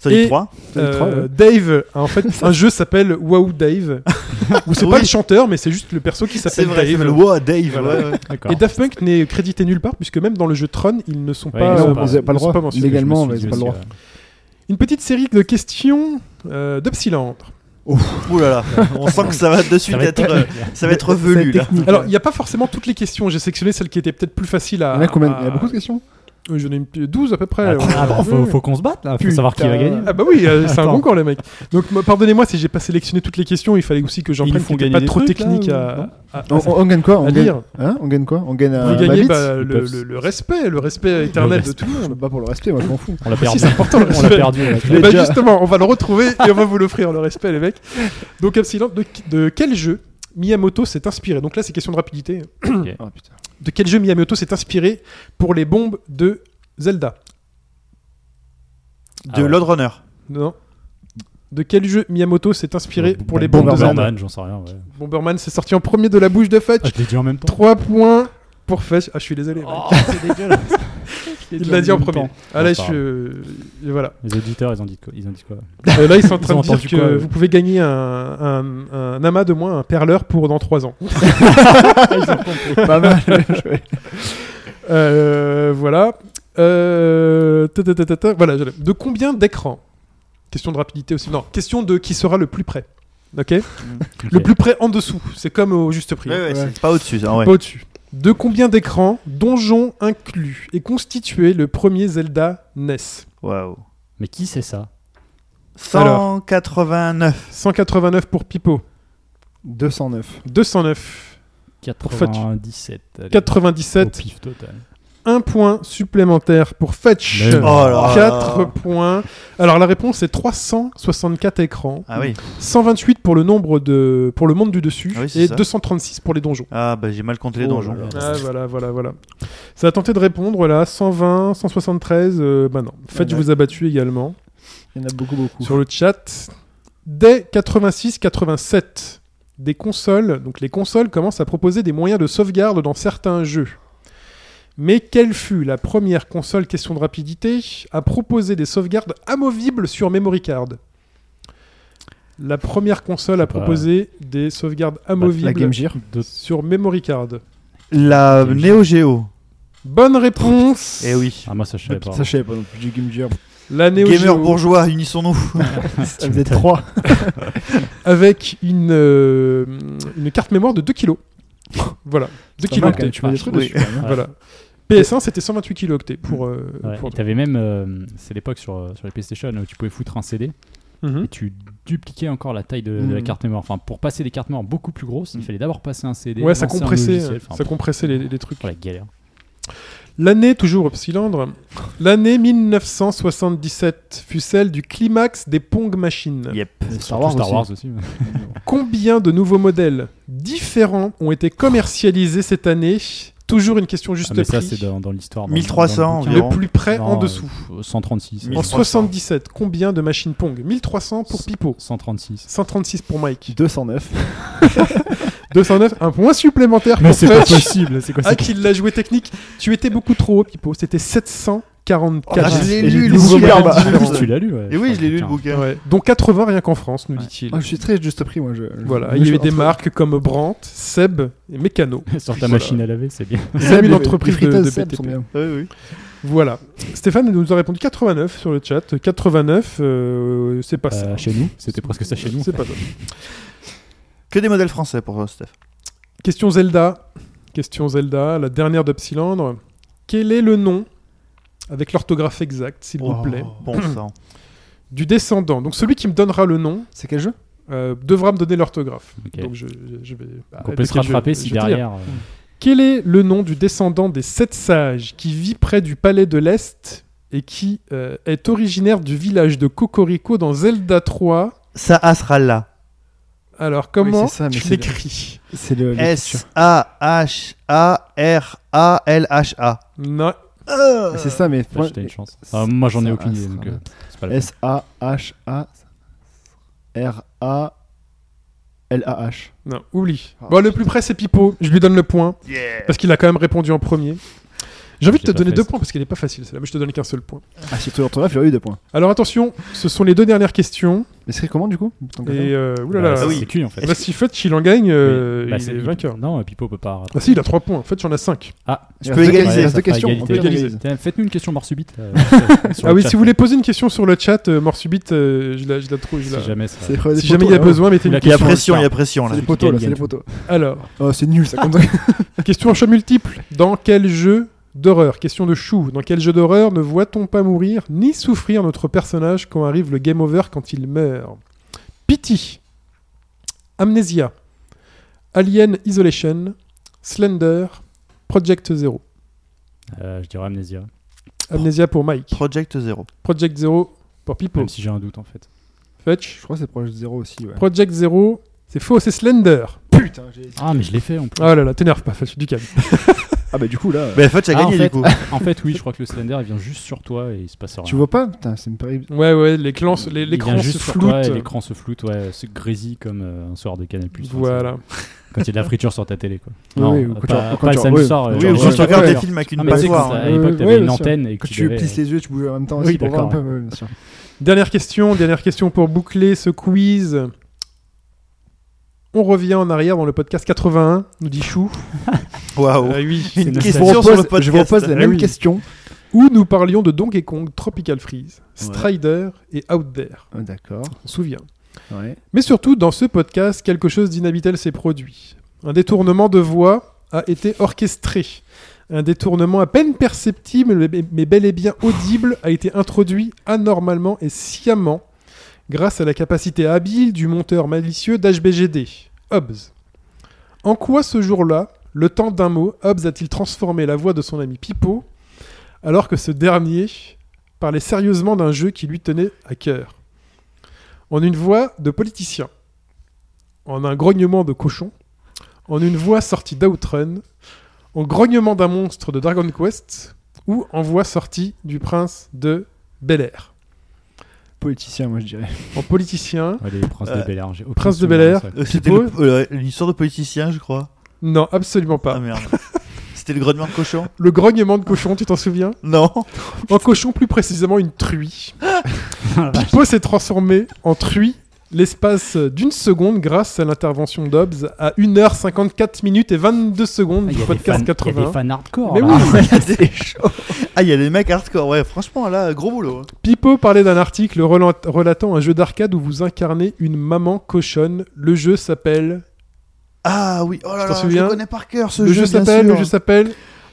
[SPEAKER 2] Sonic
[SPEAKER 1] Et-
[SPEAKER 2] 3.
[SPEAKER 3] Sonic
[SPEAKER 1] Euh,
[SPEAKER 3] 3, ouais.
[SPEAKER 1] Dave, en fait, un jeu s'appelle Wow Dave. Où c'est pas le chanteur, mais c'est juste le perso qui s'appelle Dave.
[SPEAKER 2] s'appelle Wow, Dave.
[SPEAKER 1] Voilà. Et Daft Punk n'est crédité nulle part, puisque même dans le jeu Tron, ils ne sont pas, euh,
[SPEAKER 3] le
[SPEAKER 1] mentionnés.
[SPEAKER 3] Légalement, mais pas le droit.
[SPEAKER 1] Une petite série de questions euh, d'Upsilandre.
[SPEAKER 2] Ouh là là, on sent que ça va de suite
[SPEAKER 4] Ça va
[SPEAKER 2] être,
[SPEAKER 4] être-
[SPEAKER 2] euh, ça va être velu là.
[SPEAKER 1] Alors, il n'y a pas forcément toutes les questions. J'ai sélectionné celles qui étaient peut-être plus faciles à.
[SPEAKER 3] Il y en a combien Il y a beaucoup de questions
[SPEAKER 1] Euh, J'en ai une- 12 à peu près.
[SPEAKER 4] Attends,
[SPEAKER 1] Ouais.
[SPEAKER 4] ah bah, faut, faut qu'on se batte là, faut
[SPEAKER 3] Putain.
[SPEAKER 4] savoir qui va gagner.
[SPEAKER 1] Ah bah oui, euh, c'est un bon camp les mecs. Donc moi, pardonnez-moi si j'ai pas sélectionné toutes les questions, il fallait aussi que j'en prenne qui pas
[SPEAKER 4] des
[SPEAKER 1] trop
[SPEAKER 4] trucs, là,
[SPEAKER 1] techniques
[SPEAKER 4] ou-
[SPEAKER 1] à,
[SPEAKER 4] non
[SPEAKER 1] à-
[SPEAKER 3] on, on- on gagne quoi on
[SPEAKER 1] à
[SPEAKER 3] gagne...
[SPEAKER 1] lire.
[SPEAKER 3] Hein on gagne quoi On gagne
[SPEAKER 1] Vous
[SPEAKER 3] un
[SPEAKER 1] gagnez bah, le, le- le respect, le respect éternel de
[SPEAKER 4] respect.
[SPEAKER 1] tout le monde.
[SPEAKER 3] bats pour le respect, moi je m'en fous.
[SPEAKER 4] On l'a
[SPEAKER 1] Si,
[SPEAKER 4] perdu.
[SPEAKER 1] c'est important le
[SPEAKER 4] On l'a
[SPEAKER 1] respect.
[SPEAKER 4] perdu.
[SPEAKER 1] Et bah
[SPEAKER 3] déjà.
[SPEAKER 1] justement, on va le retrouver et on va vous l'offrir le respect les mecs. Donc Epsilon, de, de quel jeu Miyamoto s'est inspiré? Donc là c'est question de rapidité.
[SPEAKER 3] Oh putain.
[SPEAKER 1] De quel jeu Miyamoto s'est inspiré pour les bombes de Zelda
[SPEAKER 2] De
[SPEAKER 4] Ah ouais.
[SPEAKER 2] Lord Runner.
[SPEAKER 1] Non. De quel jeu Miyamoto s'est inspiré pour les bombes de. Zelda
[SPEAKER 4] Bomberman, j'en sais rien. Ouais.
[SPEAKER 1] Bomberman, c'est sorti en premier de la bouche de Fudge.
[SPEAKER 4] Ah, je l'ai dit en même temps.
[SPEAKER 1] 3 points pour Fudge. Ah, je suis désolé. mec. Il l'a dit en premier. Ah là,
[SPEAKER 4] Bon,
[SPEAKER 1] je suis. euh, et voilà.
[SPEAKER 4] Les auditeurs, ils ont dit quoi Ils ont dit quoi
[SPEAKER 1] Euh, là, ils sont en train
[SPEAKER 4] ont
[SPEAKER 1] de dire que
[SPEAKER 4] quoi,
[SPEAKER 1] vous pouvez gagner un, un, un amas de moins, un perleur pour dans 3 ans.
[SPEAKER 3] Pas mal.
[SPEAKER 1] Euh, voilà. Euh, ta, ta, ta, ta, ta. Voilà. De combien d'écrans Question de rapidité aussi. Non, question de qui sera le plus près. Ok Le
[SPEAKER 4] Ok.
[SPEAKER 1] plus près en dessous. C'est comme au juste prix.
[SPEAKER 2] Ouais, ouais,
[SPEAKER 3] Ouais.
[SPEAKER 2] c'est pas au-dessus, ça, ouais.
[SPEAKER 1] Pas au-dessus. De combien d'écrans, donjons inclus, est constitué le premier Zelda NES
[SPEAKER 2] Waouh.
[SPEAKER 4] Mais qui c'est ça?
[SPEAKER 2] 189.
[SPEAKER 1] 189 pour Pipo.
[SPEAKER 3] 209.
[SPEAKER 1] 209.
[SPEAKER 4] 97. allez,
[SPEAKER 1] 97.
[SPEAKER 4] Au pif total.
[SPEAKER 1] Un point supplémentaire pour Fetch.
[SPEAKER 2] Oh là là.
[SPEAKER 1] 4 points. Alors la réponse est 364 écrans.
[SPEAKER 2] Ah oui.
[SPEAKER 1] 128 pour le nombre de pour le monde du dessus
[SPEAKER 2] Ah oui,
[SPEAKER 1] et
[SPEAKER 2] ça.
[SPEAKER 1] 236 pour les donjons.
[SPEAKER 2] Ah bah j'ai mal compté les
[SPEAKER 4] Oh
[SPEAKER 2] donjons.
[SPEAKER 4] là là.
[SPEAKER 1] Ah, voilà, voilà, voilà. Ça a tenté de répondre là, 120, 173, euh, bah non. Fetch vous a battu également
[SPEAKER 3] Il y en a beaucoup, beaucoup.
[SPEAKER 1] sur le chat. Dès 86-87, des consoles, donc les consoles commencent à proposer des moyens de sauvegarde dans certains jeux. Mais quelle fut la première console, question de rapidité, à proposer des sauvegardes amovibles sur memory card? La première console à proposer des sauvegardes
[SPEAKER 3] La
[SPEAKER 1] amovibles
[SPEAKER 3] Game Gear.
[SPEAKER 1] sur memory card.
[SPEAKER 2] La Neo Geo.
[SPEAKER 1] Bonne réponse
[SPEAKER 2] Eh oui.
[SPEAKER 4] Ah, moi, ça, je savais pas.
[SPEAKER 3] Ça, je savais pas non plus. J'ai Game Gear.
[SPEAKER 1] La Neo
[SPEAKER 2] Gamer
[SPEAKER 1] Geo
[SPEAKER 2] bourgeois, unissons-nous.
[SPEAKER 3] Ça faisait 3.
[SPEAKER 1] avec une, euh, une carte mémoire de 2 kg. Voilà, 2 kg octets.
[SPEAKER 3] Tu mets des trucs
[SPEAKER 2] Oui.
[SPEAKER 3] dessus. quand même, hein.
[SPEAKER 1] Voilà. PS1 c'était 128 kg octets pour, euh,
[SPEAKER 4] Ouais,
[SPEAKER 1] pour
[SPEAKER 4] T'avais même, euh, c'est l'époque sur, euh, sur les PlayStation où tu pouvais foutre un CD
[SPEAKER 1] Mhm.
[SPEAKER 4] et tu dupliquais encore la taille de, de la
[SPEAKER 1] Mhm.
[SPEAKER 4] carte mémoire. Enfin, pour passer des cartes mémoire beaucoup plus grosses, il fallait d'abord passer un CD.
[SPEAKER 1] Ouais, ça compressait.
[SPEAKER 4] Enfin,
[SPEAKER 1] ça compressait les, les trucs.
[SPEAKER 4] oh, la galère.
[SPEAKER 1] L'année, toujours au cylindre, l'année 1977 fut celle du climax des Pong Machines.
[SPEAKER 2] Yep.
[SPEAKER 3] Star Wars
[SPEAKER 4] Star
[SPEAKER 3] aussi.
[SPEAKER 4] Wars aussi. ouais.
[SPEAKER 1] Combien de nouveaux modèles différents ont été commercialisés cette année? Toujours une question juste
[SPEAKER 4] Ah, mais ça,
[SPEAKER 1] prix.
[SPEAKER 4] c'est dans, dans l'histoire. dans-
[SPEAKER 2] 1300
[SPEAKER 4] dans le
[SPEAKER 1] plus près
[SPEAKER 4] Non,
[SPEAKER 1] en dessous.
[SPEAKER 4] euh, 136.
[SPEAKER 1] En
[SPEAKER 2] 1300.
[SPEAKER 1] 77, combien de machines Pong 1300 pour Pipo,
[SPEAKER 4] 136.
[SPEAKER 1] 136 pour Mike,
[SPEAKER 3] 209.
[SPEAKER 1] 209, un point supplémentaire
[SPEAKER 4] Mais
[SPEAKER 1] pour
[SPEAKER 4] c'est pas possible. C'est quoi
[SPEAKER 1] Ah, qu'il l'a joué technique. Tu étais beaucoup trop haut, Pipo. C'était 744.
[SPEAKER 2] Ah, je l'ai lu, le
[SPEAKER 3] des super
[SPEAKER 2] bouquin.
[SPEAKER 3] bas.
[SPEAKER 4] que- Tu l'as lu ouais,
[SPEAKER 2] Et oui, je l'ai lu le bouquin.
[SPEAKER 1] Ouais. Donc 80 rien qu'en France, nous dit-il.
[SPEAKER 3] Ah, je suis très juste prix, moi. Je,
[SPEAKER 1] Voilà,
[SPEAKER 3] je-
[SPEAKER 1] il y avait des marques comme Brandt, Seb et Mécano.
[SPEAKER 4] Sur ta machine à laver, c'est bien.
[SPEAKER 1] Seb, une entreprise de, de
[SPEAKER 3] Seb sont
[SPEAKER 1] BTP.
[SPEAKER 3] bien.
[SPEAKER 2] Oui, oui.
[SPEAKER 1] Voilà. Stéphane nous a répondu 89 sur le chat. 89, euh, c'est pas ça.
[SPEAKER 4] Euh, chez nous, c'était presque ça chez nous.
[SPEAKER 1] C'est pas ça.
[SPEAKER 2] Que des modèles français pour Steph.
[SPEAKER 1] Question Zelda. Question Zelda, la dernière d'Upsilandre. Quel est le nom, avec l'orthographe exacte, s'il vous plaît,
[SPEAKER 2] Bon sang.
[SPEAKER 1] du descendant Donc celui qui me donnera le nom
[SPEAKER 3] C'est quel jeu?
[SPEAKER 1] euh, devra me donner l'orthographe. Donc je, je vais. bah,
[SPEAKER 4] On peut se rattraper
[SPEAKER 1] je
[SPEAKER 4] si derrière. euh,
[SPEAKER 1] Quel est le nom du descendant des sept sages qui vit près du palais de l'Est et qui euh, est originaire du village de Cocorico dans Zelda 3
[SPEAKER 2] Ça sera là.
[SPEAKER 1] Alors comment
[SPEAKER 3] ça, mais
[SPEAKER 1] tu
[SPEAKER 3] c'est
[SPEAKER 1] l'écris?
[SPEAKER 3] C'est le. l'écriture.
[SPEAKER 2] S-A-H-A-R-A-L-H-A.
[SPEAKER 1] Non.
[SPEAKER 3] C'est ça, mais.
[SPEAKER 4] Une chance. Ah, moi, j'en ai aucune idée, donc
[SPEAKER 3] ça.
[SPEAKER 4] euh, c'est pas la peine.
[SPEAKER 3] S-A-H-A-R-A-L-A-H.
[SPEAKER 1] Non, oublie.
[SPEAKER 3] Ah,
[SPEAKER 1] bon, le plus près, c'est Pipo. Je lui donne le point.
[SPEAKER 2] Yeah.
[SPEAKER 1] Parce qu'il a quand même répondu en premier. J'ai envie de
[SPEAKER 4] Je
[SPEAKER 1] te donner deux
[SPEAKER 4] ça.
[SPEAKER 1] points parce qu'elle est pas facile celle-là, mais je te donne qu'un seul point.
[SPEAKER 3] Ah, si tu l'orthographe, il aurait eu deux points.
[SPEAKER 1] Alors attention, ce sont les deux dernières questions.
[SPEAKER 3] Mais c'est comment du coup
[SPEAKER 1] Et euh, oulala.
[SPEAKER 4] Bah,
[SPEAKER 2] oui.
[SPEAKER 4] C'est cuit en fait.
[SPEAKER 1] Bah, si Fetch il en gagne, euh,
[SPEAKER 4] Oui. Bah,
[SPEAKER 1] il
[SPEAKER 4] c'est-
[SPEAKER 1] est vainqueur.
[SPEAKER 4] Non, Pipo peut pas.
[SPEAKER 1] Ah si, il a 3 points. En fait, j'en ai 5.
[SPEAKER 4] Ah,
[SPEAKER 3] Il
[SPEAKER 2] peux égaliser,
[SPEAKER 3] Il reste
[SPEAKER 4] ça
[SPEAKER 3] deux questions.
[SPEAKER 4] égalité.
[SPEAKER 3] on peut égaliser.
[SPEAKER 4] Tiens, Faites-nous une question mort subite. euh, sur
[SPEAKER 1] Ah
[SPEAKER 4] le
[SPEAKER 1] oui,
[SPEAKER 4] chat,
[SPEAKER 1] si vous voulez poser une question sur le chat, euh, mort subite, euh, je la, je la trouve. je la-
[SPEAKER 4] Si jamais ça.
[SPEAKER 3] C'est
[SPEAKER 1] Si jamais il y a
[SPEAKER 3] là,
[SPEAKER 1] besoin, mettez une
[SPEAKER 2] Il y a
[SPEAKER 1] question.
[SPEAKER 2] pression, il y a pression là.
[SPEAKER 3] C'est des poteaux là, c'est poteaux.
[SPEAKER 1] Alors,
[SPEAKER 3] Oh, c'est nul ça compte.
[SPEAKER 1] question en choix multiple. Dans quel jeu d'horreur, question de chou, dans quel jeu d'horreur ne voit-on pas mourir ni souffrir notre personnage quand arrive le game over quand il meurt? Pity, Amnesia, Alien Isolation, Slender, Project Zero.
[SPEAKER 4] Euh, Je dirais Amnesia.
[SPEAKER 1] Amnesia pour Mike,
[SPEAKER 2] Project Zero.
[SPEAKER 1] Project Zero pour Pipo.
[SPEAKER 4] Même si j'ai un doute en fait.
[SPEAKER 1] Fetch,
[SPEAKER 3] Je crois que c'est proche de zéro aussi. Ouais.
[SPEAKER 1] Project Zero, c'est faux, c'est Slender.
[SPEAKER 3] Putain, j'ai.
[SPEAKER 4] Ah, mais je l'ai fait en plus.
[SPEAKER 1] Oh là là, t'énerve pas, Fetch, du calme.
[SPEAKER 3] Ah bah du coup là.
[SPEAKER 2] Bah, en fait, tu as
[SPEAKER 4] Ah, en
[SPEAKER 2] gagné
[SPEAKER 4] fait,
[SPEAKER 2] du coup.
[SPEAKER 4] En fait, oui, je crois que le Slender il vient juste sur toi et il se passe rien.
[SPEAKER 3] Tu vois pas Putain, c'est.
[SPEAKER 1] Ouais, ouais, l'écran les,
[SPEAKER 4] Il
[SPEAKER 1] l'écran
[SPEAKER 4] vient
[SPEAKER 1] se
[SPEAKER 4] juste sur toi et
[SPEAKER 1] floute.
[SPEAKER 4] l'écran se floute, ouais, c'est grésille comme euh, un soir de Canal+. Enfin,
[SPEAKER 1] Voilà.
[SPEAKER 4] c'est- Quand il y a de la friture sur ta télé, quoi.
[SPEAKER 3] Oui,
[SPEAKER 4] non,
[SPEAKER 3] oui, ou
[SPEAKER 4] pas,
[SPEAKER 3] quand tu-
[SPEAKER 4] pas
[SPEAKER 3] quand
[SPEAKER 4] le
[SPEAKER 3] tu-
[SPEAKER 4] samedi
[SPEAKER 3] oui.
[SPEAKER 4] soir. euh,
[SPEAKER 2] Oui,
[SPEAKER 4] genre,
[SPEAKER 2] ou
[SPEAKER 4] ouais,
[SPEAKER 2] quand tu
[SPEAKER 4] ouais,
[SPEAKER 2] regardes
[SPEAKER 4] ouais.
[SPEAKER 2] des films avec une
[SPEAKER 4] mais tu sais que
[SPEAKER 2] passoire.
[SPEAKER 4] ça- à l'époque, t'avais
[SPEAKER 3] ouais,
[SPEAKER 4] une
[SPEAKER 3] bien sûr.
[SPEAKER 4] antenne et que
[SPEAKER 3] Quand
[SPEAKER 4] tu
[SPEAKER 3] tu
[SPEAKER 4] devais-
[SPEAKER 3] plisses les yeux, tu bouges en même temps
[SPEAKER 4] Oui,
[SPEAKER 3] aussi pour voir un peu.
[SPEAKER 4] d'accord.
[SPEAKER 3] ouais, bien sûr.
[SPEAKER 1] Dernière question, dernière question pour boucler ce quiz. On revient en arrière dans le podcast 81, nous dit Chou.
[SPEAKER 2] Waouh.
[SPEAKER 1] Ah oui.
[SPEAKER 2] Une
[SPEAKER 3] Je
[SPEAKER 2] question sur le
[SPEAKER 3] je vous
[SPEAKER 2] podcast.
[SPEAKER 3] repose la
[SPEAKER 1] Ah
[SPEAKER 3] même
[SPEAKER 1] oui.
[SPEAKER 3] question.
[SPEAKER 1] Où nous parlions de Donkey Kong, Tropical Freeze,
[SPEAKER 2] Ouais.
[SPEAKER 1] Strider et Out There.
[SPEAKER 3] Ah, D'accord.
[SPEAKER 1] On se souvient.
[SPEAKER 3] Ouais.
[SPEAKER 1] Mais surtout, dans ce podcast, quelque chose d'inhabituel s'est produit. Un détournement de voix a été orchestré. Un détournement à peine perceptible, mais- bel et bien audible, a été introduit anormalement et sciemment grâce à la capacité habile du monteur malicieux d'HBGD. Hobbes. En quoi ce jour-là, le temps d'un mot, Hobbes a-t-il transformé la voix de son ami Pipo alors que ce dernier parlait sérieusement d'un jeu qui lui tenait à cœur? En une voix de politicien, en un grognement de cochon, en une voix sortie d'Outrun, en grognement d'un monstre de Dragon Quest ou en voix sortie du prince de Bel Air?
[SPEAKER 3] Politicien, moi je dirais.
[SPEAKER 1] En politicien,
[SPEAKER 4] Ouais, les princes
[SPEAKER 2] Euh,
[SPEAKER 4] de Bel Air.
[SPEAKER 1] Prince de Bel-Air.
[SPEAKER 4] ça.
[SPEAKER 2] Euh, C'était euh, l'histoire de politicien, je crois.
[SPEAKER 1] Non, absolument pas.
[SPEAKER 2] Ah merde. C'était le grognement de cochon
[SPEAKER 1] Le grognement de cochon, tu t'en souviens
[SPEAKER 2] Non.
[SPEAKER 1] En cochon, plus précisément une truie. Pipo s'est transformé en truie l'espace d'une seconde grâce à l'intervention d'Hobbs à 1h54 minutes et 22 secondes
[SPEAKER 4] Ah,
[SPEAKER 1] du podcast
[SPEAKER 4] fans- il y a
[SPEAKER 1] 80.
[SPEAKER 4] des fans hardcore.
[SPEAKER 1] Mais
[SPEAKER 4] là.
[SPEAKER 1] oui,
[SPEAKER 2] C'est chaud. Ah, il y a des mecs hardcore. Ouais, franchement, là, gros boulot. hein.
[SPEAKER 1] Pipo parlait d'un article relatant un jeu d'arcade où vous incarnez une maman cochonne. Le jeu s'appelle.
[SPEAKER 2] Ah oui, oh là
[SPEAKER 1] t'en
[SPEAKER 2] là, je le connais par cœur ce
[SPEAKER 1] Le jeu
[SPEAKER 2] jeu. bien
[SPEAKER 1] s'appelle. Le jeu s'appelle.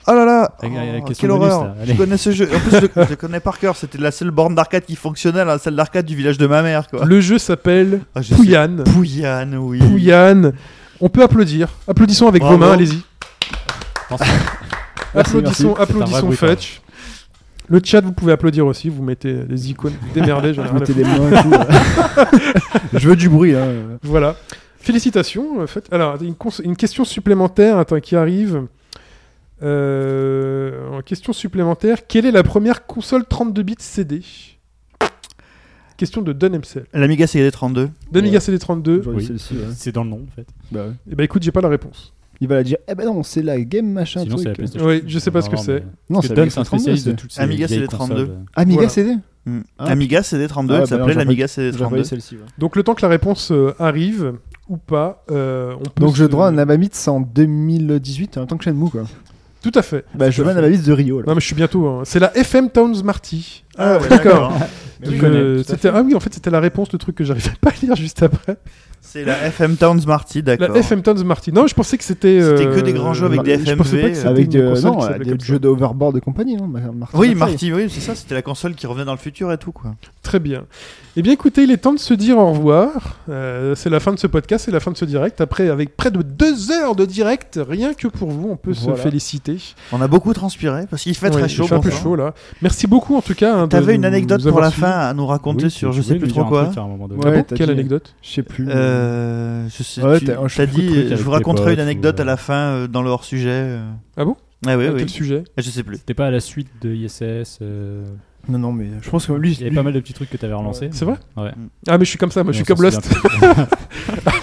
[SPEAKER 2] Oh là là, oh, quelle
[SPEAKER 4] bonus,
[SPEAKER 2] horreur.
[SPEAKER 4] là,
[SPEAKER 2] Je connais ce jeu. En plus, je, le- je le connais par cœur. C'était la seule borne d'arcade qui fonctionnait, la celle d'arcade du village de ma mère, quoi.
[SPEAKER 1] Le jeu s'appelle
[SPEAKER 2] Ah, je oui.
[SPEAKER 1] Pouillane. On peut applaudir. Applaudissons avec
[SPEAKER 2] Bravo.
[SPEAKER 1] vos mains, allez-y. Applaudissons,
[SPEAKER 4] merci.
[SPEAKER 1] applaudissons Fetch. Le chat, vous pouvez applaudir aussi. Vous mettez les icônes. Démerdez,
[SPEAKER 3] Je
[SPEAKER 1] rien à
[SPEAKER 3] mettais
[SPEAKER 1] foutre.
[SPEAKER 3] des mains et tout. je veux du bruit. Hein.
[SPEAKER 1] Voilà. Félicitations. euh, Fetch. Alors, une, question supplémentaire attends, qui arrive. Euh, en question supplémentaire. Quelle est la première console 32 bits CD Question de Don Hemsel.
[SPEAKER 2] L'Amiga CD32.
[SPEAKER 1] D'Amiga CD 32.
[SPEAKER 3] J'aurais dit
[SPEAKER 4] Oui.
[SPEAKER 3] celle-ci, ouais.
[SPEAKER 4] C'est dans le nom en fait.
[SPEAKER 3] Bah ouais.
[SPEAKER 1] Eh ben écoute, j'ai pas la réponse.
[SPEAKER 3] Il va la dire. Eh ben non, c'est la game machin.
[SPEAKER 4] Sinon,
[SPEAKER 3] truc.
[SPEAKER 4] c'est la PlayStation.
[SPEAKER 1] Oui, je sais pas ce que c'est.
[SPEAKER 3] Non, c'est la
[SPEAKER 4] un
[SPEAKER 3] 32,
[SPEAKER 4] spécialiste de
[SPEAKER 3] c'est-
[SPEAKER 4] toutes ces
[SPEAKER 2] Amiga
[SPEAKER 4] vieilles
[SPEAKER 2] CD32.
[SPEAKER 4] consoles.
[SPEAKER 3] Amiga. CD
[SPEAKER 2] Hmm.
[SPEAKER 3] Ah.
[SPEAKER 2] Amiga CD32,
[SPEAKER 3] Ah,
[SPEAKER 2] elle s'appelait l'Amiga
[SPEAKER 3] J'avais
[SPEAKER 2] CD32.
[SPEAKER 3] celle-ci. ouais.
[SPEAKER 1] Donc le temps que la réponse euh, arrive ou pas, euh, on peut.
[SPEAKER 3] Donc
[SPEAKER 1] se-
[SPEAKER 3] je droit à un Abamitz en 2018, en temps que Shenmue quoi.
[SPEAKER 1] Tout à fait.
[SPEAKER 3] Bah je
[SPEAKER 1] Tout à
[SPEAKER 3] veux un
[SPEAKER 1] fait.
[SPEAKER 3] Abamitz de Rio là.
[SPEAKER 1] Non mais je suis bientôt. hein. C'est la FM Towns Marty.
[SPEAKER 2] Ah, ouais,
[SPEAKER 1] d'accord. Euh, ah oui, en fait, c'était la réponse, le truc que j'arrivais pas à lire juste après.
[SPEAKER 2] C'est la FM Towns Marty, d'accord.
[SPEAKER 1] La FM Towns Marty. Non, je pensais que c'était.
[SPEAKER 2] C'était
[SPEAKER 1] euh,
[SPEAKER 2] que des grands jeux avec des
[SPEAKER 1] je pensais
[SPEAKER 2] FMV,
[SPEAKER 1] pas que c'était
[SPEAKER 3] Avec
[SPEAKER 1] une
[SPEAKER 3] de,
[SPEAKER 1] console
[SPEAKER 3] non,
[SPEAKER 1] qui
[SPEAKER 3] des jeux d'overboard et compagnie, non Marty
[SPEAKER 2] Oui. Marty, oui, c'est ça, c'était la console qui revenait dans le futur et tout, quoi.
[SPEAKER 1] Très bien. Eh bien, écoutez, il est temps de se dire au revoir. Euh, c'est la fin de ce podcast, c'est la fin de ce direct. Après, avec près de deux heures de direct, rien que pour vous, on peut
[SPEAKER 3] Voilà.
[SPEAKER 1] se féliciter.
[SPEAKER 2] On a beaucoup transpiré parce qu'il fait très
[SPEAKER 1] il
[SPEAKER 2] chaud.
[SPEAKER 1] fait un peu chaud là. Merci beaucoup en tout cas. hein,
[SPEAKER 2] T'avais une anecdote pour la fin à nous raconter
[SPEAKER 4] Oui,
[SPEAKER 2] sur je sais plus trop quoi.
[SPEAKER 1] Ah Quelle anecdote
[SPEAKER 3] Je sais plus.
[SPEAKER 2] Euh, je sais,
[SPEAKER 3] Ouais,
[SPEAKER 2] tu
[SPEAKER 4] je de
[SPEAKER 2] dit, je vous raconterai une anecdote
[SPEAKER 4] ou,
[SPEAKER 2] à la fin euh, dans le hors-sujet. euh.
[SPEAKER 1] Ah bon?
[SPEAKER 2] Ah oui,
[SPEAKER 1] À
[SPEAKER 2] oui.
[SPEAKER 1] Quel sujet?
[SPEAKER 2] Je sais plus.
[SPEAKER 4] C'était pas à la suite de ISS. euh,
[SPEAKER 3] Non, non, mais je pense que lui,
[SPEAKER 4] Il y avait
[SPEAKER 3] lui-
[SPEAKER 4] pas mal de petits trucs que t'avais relancés.
[SPEAKER 1] C'est vrai?
[SPEAKER 4] Ouais.
[SPEAKER 1] Ah, mais je suis comme ça, moi je suis comme Lost.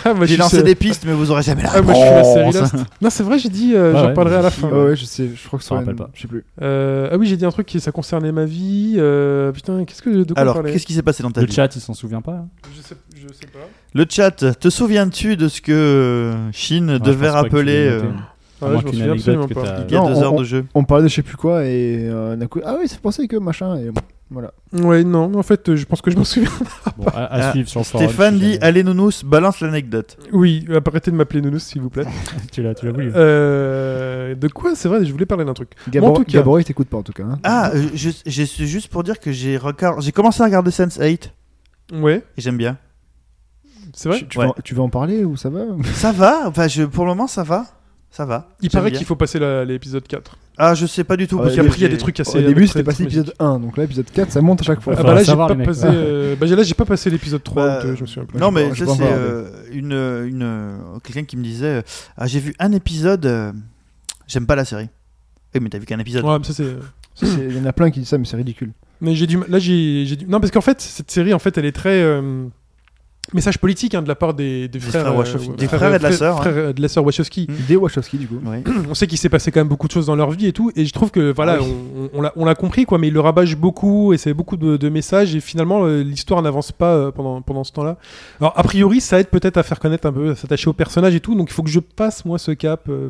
[SPEAKER 1] Ah, je
[SPEAKER 2] J'ai lancé des pistes, mais vous aurez jamais la
[SPEAKER 1] Ah, moi je suis la série
[SPEAKER 2] réponse.
[SPEAKER 1] Lost. Non, c'est vrai, j'ai dit, euh, j'en
[SPEAKER 4] ouais,
[SPEAKER 1] parlerai à la
[SPEAKER 4] je-
[SPEAKER 1] fin.
[SPEAKER 3] Ouais, ouais, je sais, je crois que
[SPEAKER 4] Je
[SPEAKER 3] ça
[SPEAKER 4] me rappelle pas.
[SPEAKER 3] Je sais plus.
[SPEAKER 1] Euh, ah oui, j'ai dit un truc qui ça concernait ma vie. euh, putain, qu'est-ce que de quoi
[SPEAKER 2] Alors, qu'est-ce qui s'est passé dans ta
[SPEAKER 4] Le
[SPEAKER 2] vie?
[SPEAKER 4] chat, il s'en souvient pas. hein?
[SPEAKER 1] Je je sais pas.
[SPEAKER 2] Le chat, te souviens-tu de ce que euh,
[SPEAKER 4] Ouais, je
[SPEAKER 2] devait rappeler euh.
[SPEAKER 1] Ah, ouais, je souviens absolument pas.
[SPEAKER 2] il y a
[SPEAKER 3] Non,
[SPEAKER 2] deux
[SPEAKER 3] on-
[SPEAKER 2] heures de jeu
[SPEAKER 3] On parlait de je sais plus quoi et euh, d'un coup, ah oui, ça fait penser que machin. Et voilà.
[SPEAKER 1] Ouais, non, en fait, euh, je pense que je m'en souviens.
[SPEAKER 4] Bon, à, à
[SPEAKER 2] Ah,
[SPEAKER 4] suivre sur.
[SPEAKER 2] Stéphane dit
[SPEAKER 4] jamais.
[SPEAKER 2] Allez, Nounous, balance l'anecdote.
[SPEAKER 1] Oui, arrêtez de m'appeler Nounous, s'il vous plaît.
[SPEAKER 4] tu l'as voulu.
[SPEAKER 1] Euh, de quoi C'est vrai, je voulais parler d'un truc.
[SPEAKER 3] Gabor,
[SPEAKER 1] cas-
[SPEAKER 3] Gabor, il t'écoute pas en tout cas. hein.
[SPEAKER 2] Ah, je, je suis juste pour dire que j'ai regard- j'ai commencé à regarder Sense8
[SPEAKER 1] Ouais,
[SPEAKER 2] et j'aime bien.
[SPEAKER 1] C'est vrai.
[SPEAKER 3] tu, tu
[SPEAKER 2] Ouais.
[SPEAKER 3] veux, tu veux en parler ou ça va
[SPEAKER 2] Ça va, enfin, je, pour le moment, ça va. Ça va.
[SPEAKER 1] Il paraît qu'il faut passer l'épisode 4.
[SPEAKER 2] Ah, je sais pas du tout.
[SPEAKER 3] Ah,
[SPEAKER 2] parce
[SPEAKER 3] ouais,
[SPEAKER 2] que
[SPEAKER 1] Parce qu'après, il y a des trucs assez.
[SPEAKER 3] Au début,
[SPEAKER 1] très-
[SPEAKER 3] c'était passé l'épisode 1, donc là, épisode 4, ça monte à chaque fois.
[SPEAKER 1] Ah bah là, j'ai pas passé. euh, bah là, j'ai pas passé l'épisode 3
[SPEAKER 2] Bah,
[SPEAKER 1] ou 2, je me souviens plus.
[SPEAKER 2] Non, mais
[SPEAKER 3] pas-
[SPEAKER 2] ça, c'est euh, une, une, euh, quelqu'un qui me disait euh, Ah, j'ai vu un épisode, euh, j'aime pas la série. Oui, mais t'as vu qu'un épisode.
[SPEAKER 1] Ouais, mais ça c'est.
[SPEAKER 3] Il y en a plein qui disent ça, mais c'est ridicule.
[SPEAKER 1] Mais j'ai du mal- là j'ai j'ai du non parce qu'en fait cette série en fait elle est très euh, message politique hein, de la part des, des frères
[SPEAKER 2] frères
[SPEAKER 1] euh,
[SPEAKER 2] Wachowski.
[SPEAKER 1] ouais,
[SPEAKER 2] Des frères et de la sœur, hein.
[SPEAKER 1] frères, euh, de la sœur Wachowski.
[SPEAKER 2] Mm.
[SPEAKER 3] Des Wachowski, du coup.
[SPEAKER 2] Oui.
[SPEAKER 1] On sait qu'il s'est passé quand même beaucoup de choses dans leur vie et tout et je trouve que voilà
[SPEAKER 2] oui.
[SPEAKER 1] on, on- on l'a- compris quoi mais il le rabâche beaucoup et c'est beaucoup de, de messages et finalement euh, l'histoire n'avance pas euh, pendant pendant ce temps-là. Alors a priori ça aide peut-être à faire connaître un peu à s'attacher au personnage et tout donc il faut que je passe moi ce cap euh,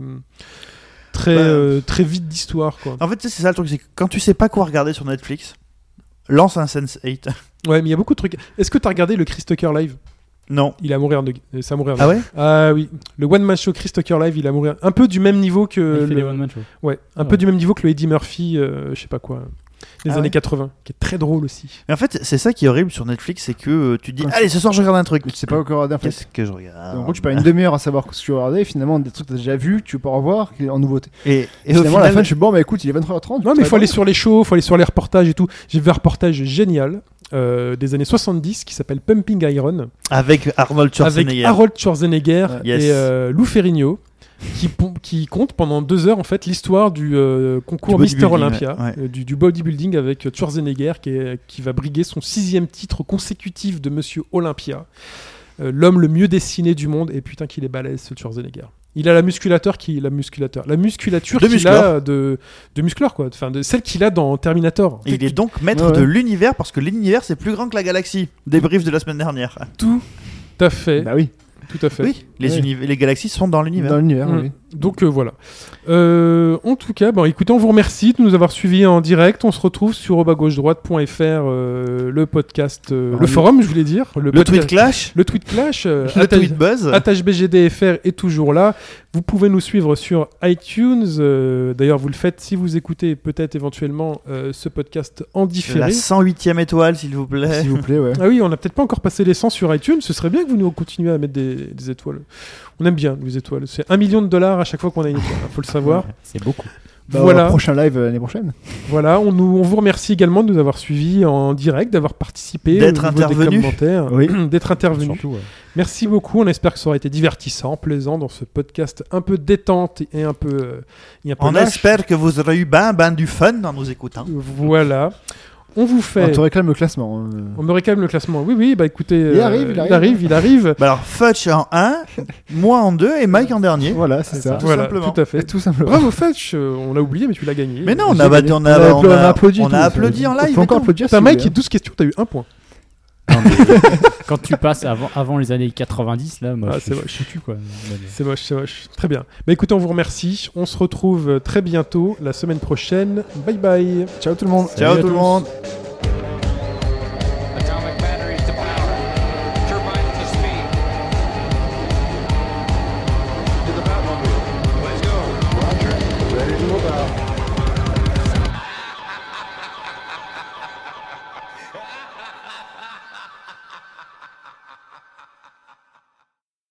[SPEAKER 1] très
[SPEAKER 2] Bah,
[SPEAKER 1] euh, très vite d'histoire quoi.
[SPEAKER 2] En fait, tu sais, c'est ça le truc, c'est que quand tu sais pas quoi regarder sur Netflix, lance un Sense8.
[SPEAKER 1] Ouais mais il y a beaucoup de trucs. Est-ce que tu as regardé le Chris Tucker live?
[SPEAKER 2] Non.
[SPEAKER 1] Il à mourir de c'est à mourir. de-
[SPEAKER 2] Ah ouais?
[SPEAKER 1] Ah oui, le One Man Show Chris Tucker Live, il a mourir un peu du même niveau que
[SPEAKER 4] Il fait
[SPEAKER 1] le-
[SPEAKER 4] les one man show.
[SPEAKER 1] ouais, un
[SPEAKER 4] Ah
[SPEAKER 1] peu
[SPEAKER 4] ouais.
[SPEAKER 1] du même niveau que le Eddie Murphy, euh, je sais pas quoi. Des
[SPEAKER 2] Ah
[SPEAKER 1] années
[SPEAKER 2] ouais
[SPEAKER 1] 80, qui est très drôle aussi.
[SPEAKER 2] Mais en fait, c'est ça qui est horrible sur Netflix, c'est que euh, tu te dis, allez, ce soir je regarde un truc.
[SPEAKER 3] Mais tu sais pas encore regarder en fait.
[SPEAKER 2] Qu'est-ce que je regarde
[SPEAKER 3] En gros, tu perds une demi-heure à savoir ce que tu vas regarder, et finalement, des trucs que tu as déjà vu, tu veux pas revoir, qui est en nouveauté.
[SPEAKER 2] Et, et
[SPEAKER 3] finalement, à la
[SPEAKER 2] final,
[SPEAKER 3] fin, je suis bon, bah écoute, il est 23h30.
[SPEAKER 1] Non, mais il faut aller sur les shows, il faut aller sur les reportages et tout. J'ai vu un reportage génial euh, des années 70 qui s'appelle Pumping Iron
[SPEAKER 2] avec Arnold Schwarzenegger.
[SPEAKER 1] avec Harold Schwarzenegger
[SPEAKER 3] Ouais.
[SPEAKER 2] Yes.
[SPEAKER 1] et euh, Lou Ferrigno qui, compte pendant deux heures en fait l'histoire du euh, concours
[SPEAKER 2] Du
[SPEAKER 1] Mister
[SPEAKER 2] bodybuilding,
[SPEAKER 1] Olympia,
[SPEAKER 2] ouais, ouais.
[SPEAKER 1] euh, du, du bodybuilding avec Schwarzenegger qui, est- qui va briguer son sixième titre consécutif de Monsieur Olympia. Euh, L'homme le mieux dessiné du monde et putain qu'il est balèze ce Schwarzenegger. Il a la musculateur qui la musculateur, la musculature
[SPEAKER 2] De
[SPEAKER 1] qu'il
[SPEAKER 2] muscleur.
[SPEAKER 1] a de de muscleur quoi, enfin de celle qu'il a dans Terminator.
[SPEAKER 2] Et il est donc maître
[SPEAKER 3] ouais.
[SPEAKER 2] de l'univers parce que l'univers c'est plus grand que la galaxie. Débrief de la semaine dernière.
[SPEAKER 1] Tout à fait,
[SPEAKER 3] Bah oui,
[SPEAKER 1] tout à fait.
[SPEAKER 2] Oui, les, galaxies sont dans l'univers.
[SPEAKER 3] dans l'univers,
[SPEAKER 1] Mm.
[SPEAKER 3] oui.
[SPEAKER 1] Donc euh, voilà. Euh, en tout cas, bon, écoutez, on vous remercie de nous avoir suivis en direct. On se retrouve sur obagauche-droite.fr, euh, le podcast, le
[SPEAKER 3] le-
[SPEAKER 1] forum, je voulais dire.
[SPEAKER 2] Le tweet clash,
[SPEAKER 1] Le tweet clash. euh,
[SPEAKER 2] le tweet buzz.
[SPEAKER 1] Attache BGDFR est toujours là. Vous pouvez nous suivre sur iTunes. euh, D'ailleurs, vous le faites si vous écoutez peut-être éventuellement euh, ce podcast en
[SPEAKER 2] La
[SPEAKER 1] différé.
[SPEAKER 2] 108e étoile, s'il vous plaît.
[SPEAKER 3] S'il vous plaît, ouais.
[SPEAKER 1] Ah oui, on n'a peut-être pas encore passé les 100 sur iTunes. Ce serait bien que vous nous continuiez à mettre des, des étoiles. On aime bien les étoiles. C'est un million de dollars à chaque fois qu'on a une étoile. Il faut le savoir.
[SPEAKER 4] C'est beaucoup.
[SPEAKER 3] Bah,
[SPEAKER 1] voilà.
[SPEAKER 3] au Prochain live euh, l'année prochaine.
[SPEAKER 1] Voilà, on, nous, on vous remercie également de nous avoir suivis en direct, d'avoir participé,
[SPEAKER 2] D'être intervenu.
[SPEAKER 3] Oui.
[SPEAKER 1] d'être intervenu.
[SPEAKER 4] Surtout, ouais.
[SPEAKER 1] Merci beaucoup, on espère que ça aura été divertissant, plaisant dans ce podcast un peu détente et un peu, euh, et un peu
[SPEAKER 2] On
[SPEAKER 1] lâche.
[SPEAKER 2] espère que vous aurez eu ben, ben du fun en nous écoutant.
[SPEAKER 1] Voilà, on vous
[SPEAKER 3] On
[SPEAKER 1] fait...
[SPEAKER 3] te réclame le classement. hein.
[SPEAKER 1] On me réclame le classement. Oui, oui, bah écoutez...
[SPEAKER 3] Il
[SPEAKER 1] euh,
[SPEAKER 3] arrive, il
[SPEAKER 1] il
[SPEAKER 3] arrive.
[SPEAKER 1] arrive, il arrive.
[SPEAKER 2] Bah alors, Fudge en 1, moi en 2 et Mike en dernier.
[SPEAKER 3] Voilà, c'est ça.
[SPEAKER 4] ça.
[SPEAKER 2] Tout
[SPEAKER 1] voilà,
[SPEAKER 2] simplement.
[SPEAKER 1] tout à fait.
[SPEAKER 3] Tout simplement.
[SPEAKER 1] Bravo Fetch, euh, on l'a oublié, mais tu l'as gagné.
[SPEAKER 2] Mais non, on a, on
[SPEAKER 3] On
[SPEAKER 2] a,
[SPEAKER 3] a
[SPEAKER 2] on a-
[SPEAKER 3] applaudi
[SPEAKER 2] on a applaudi en
[SPEAKER 3] On
[SPEAKER 2] live.
[SPEAKER 3] peut
[SPEAKER 2] et
[SPEAKER 3] encore applaudir. Si
[SPEAKER 1] Mike,
[SPEAKER 3] vous
[SPEAKER 1] il y a 12 questions, t'as eu un point.
[SPEAKER 4] Quand tu passes avant, avant les années 90, là, moi,
[SPEAKER 1] Ah,
[SPEAKER 4] je,
[SPEAKER 1] c'est
[SPEAKER 4] je, suis cul, quoi.
[SPEAKER 1] C'est moche, c'est moche. Très bien. Bah écoutez, on vous remercie. On se retrouve très bientôt la semaine prochaine. Bye bye.
[SPEAKER 3] Ciao tout le monde.
[SPEAKER 2] Ciao
[SPEAKER 4] Salut
[SPEAKER 2] tout le
[SPEAKER 4] tous.
[SPEAKER 2] monde.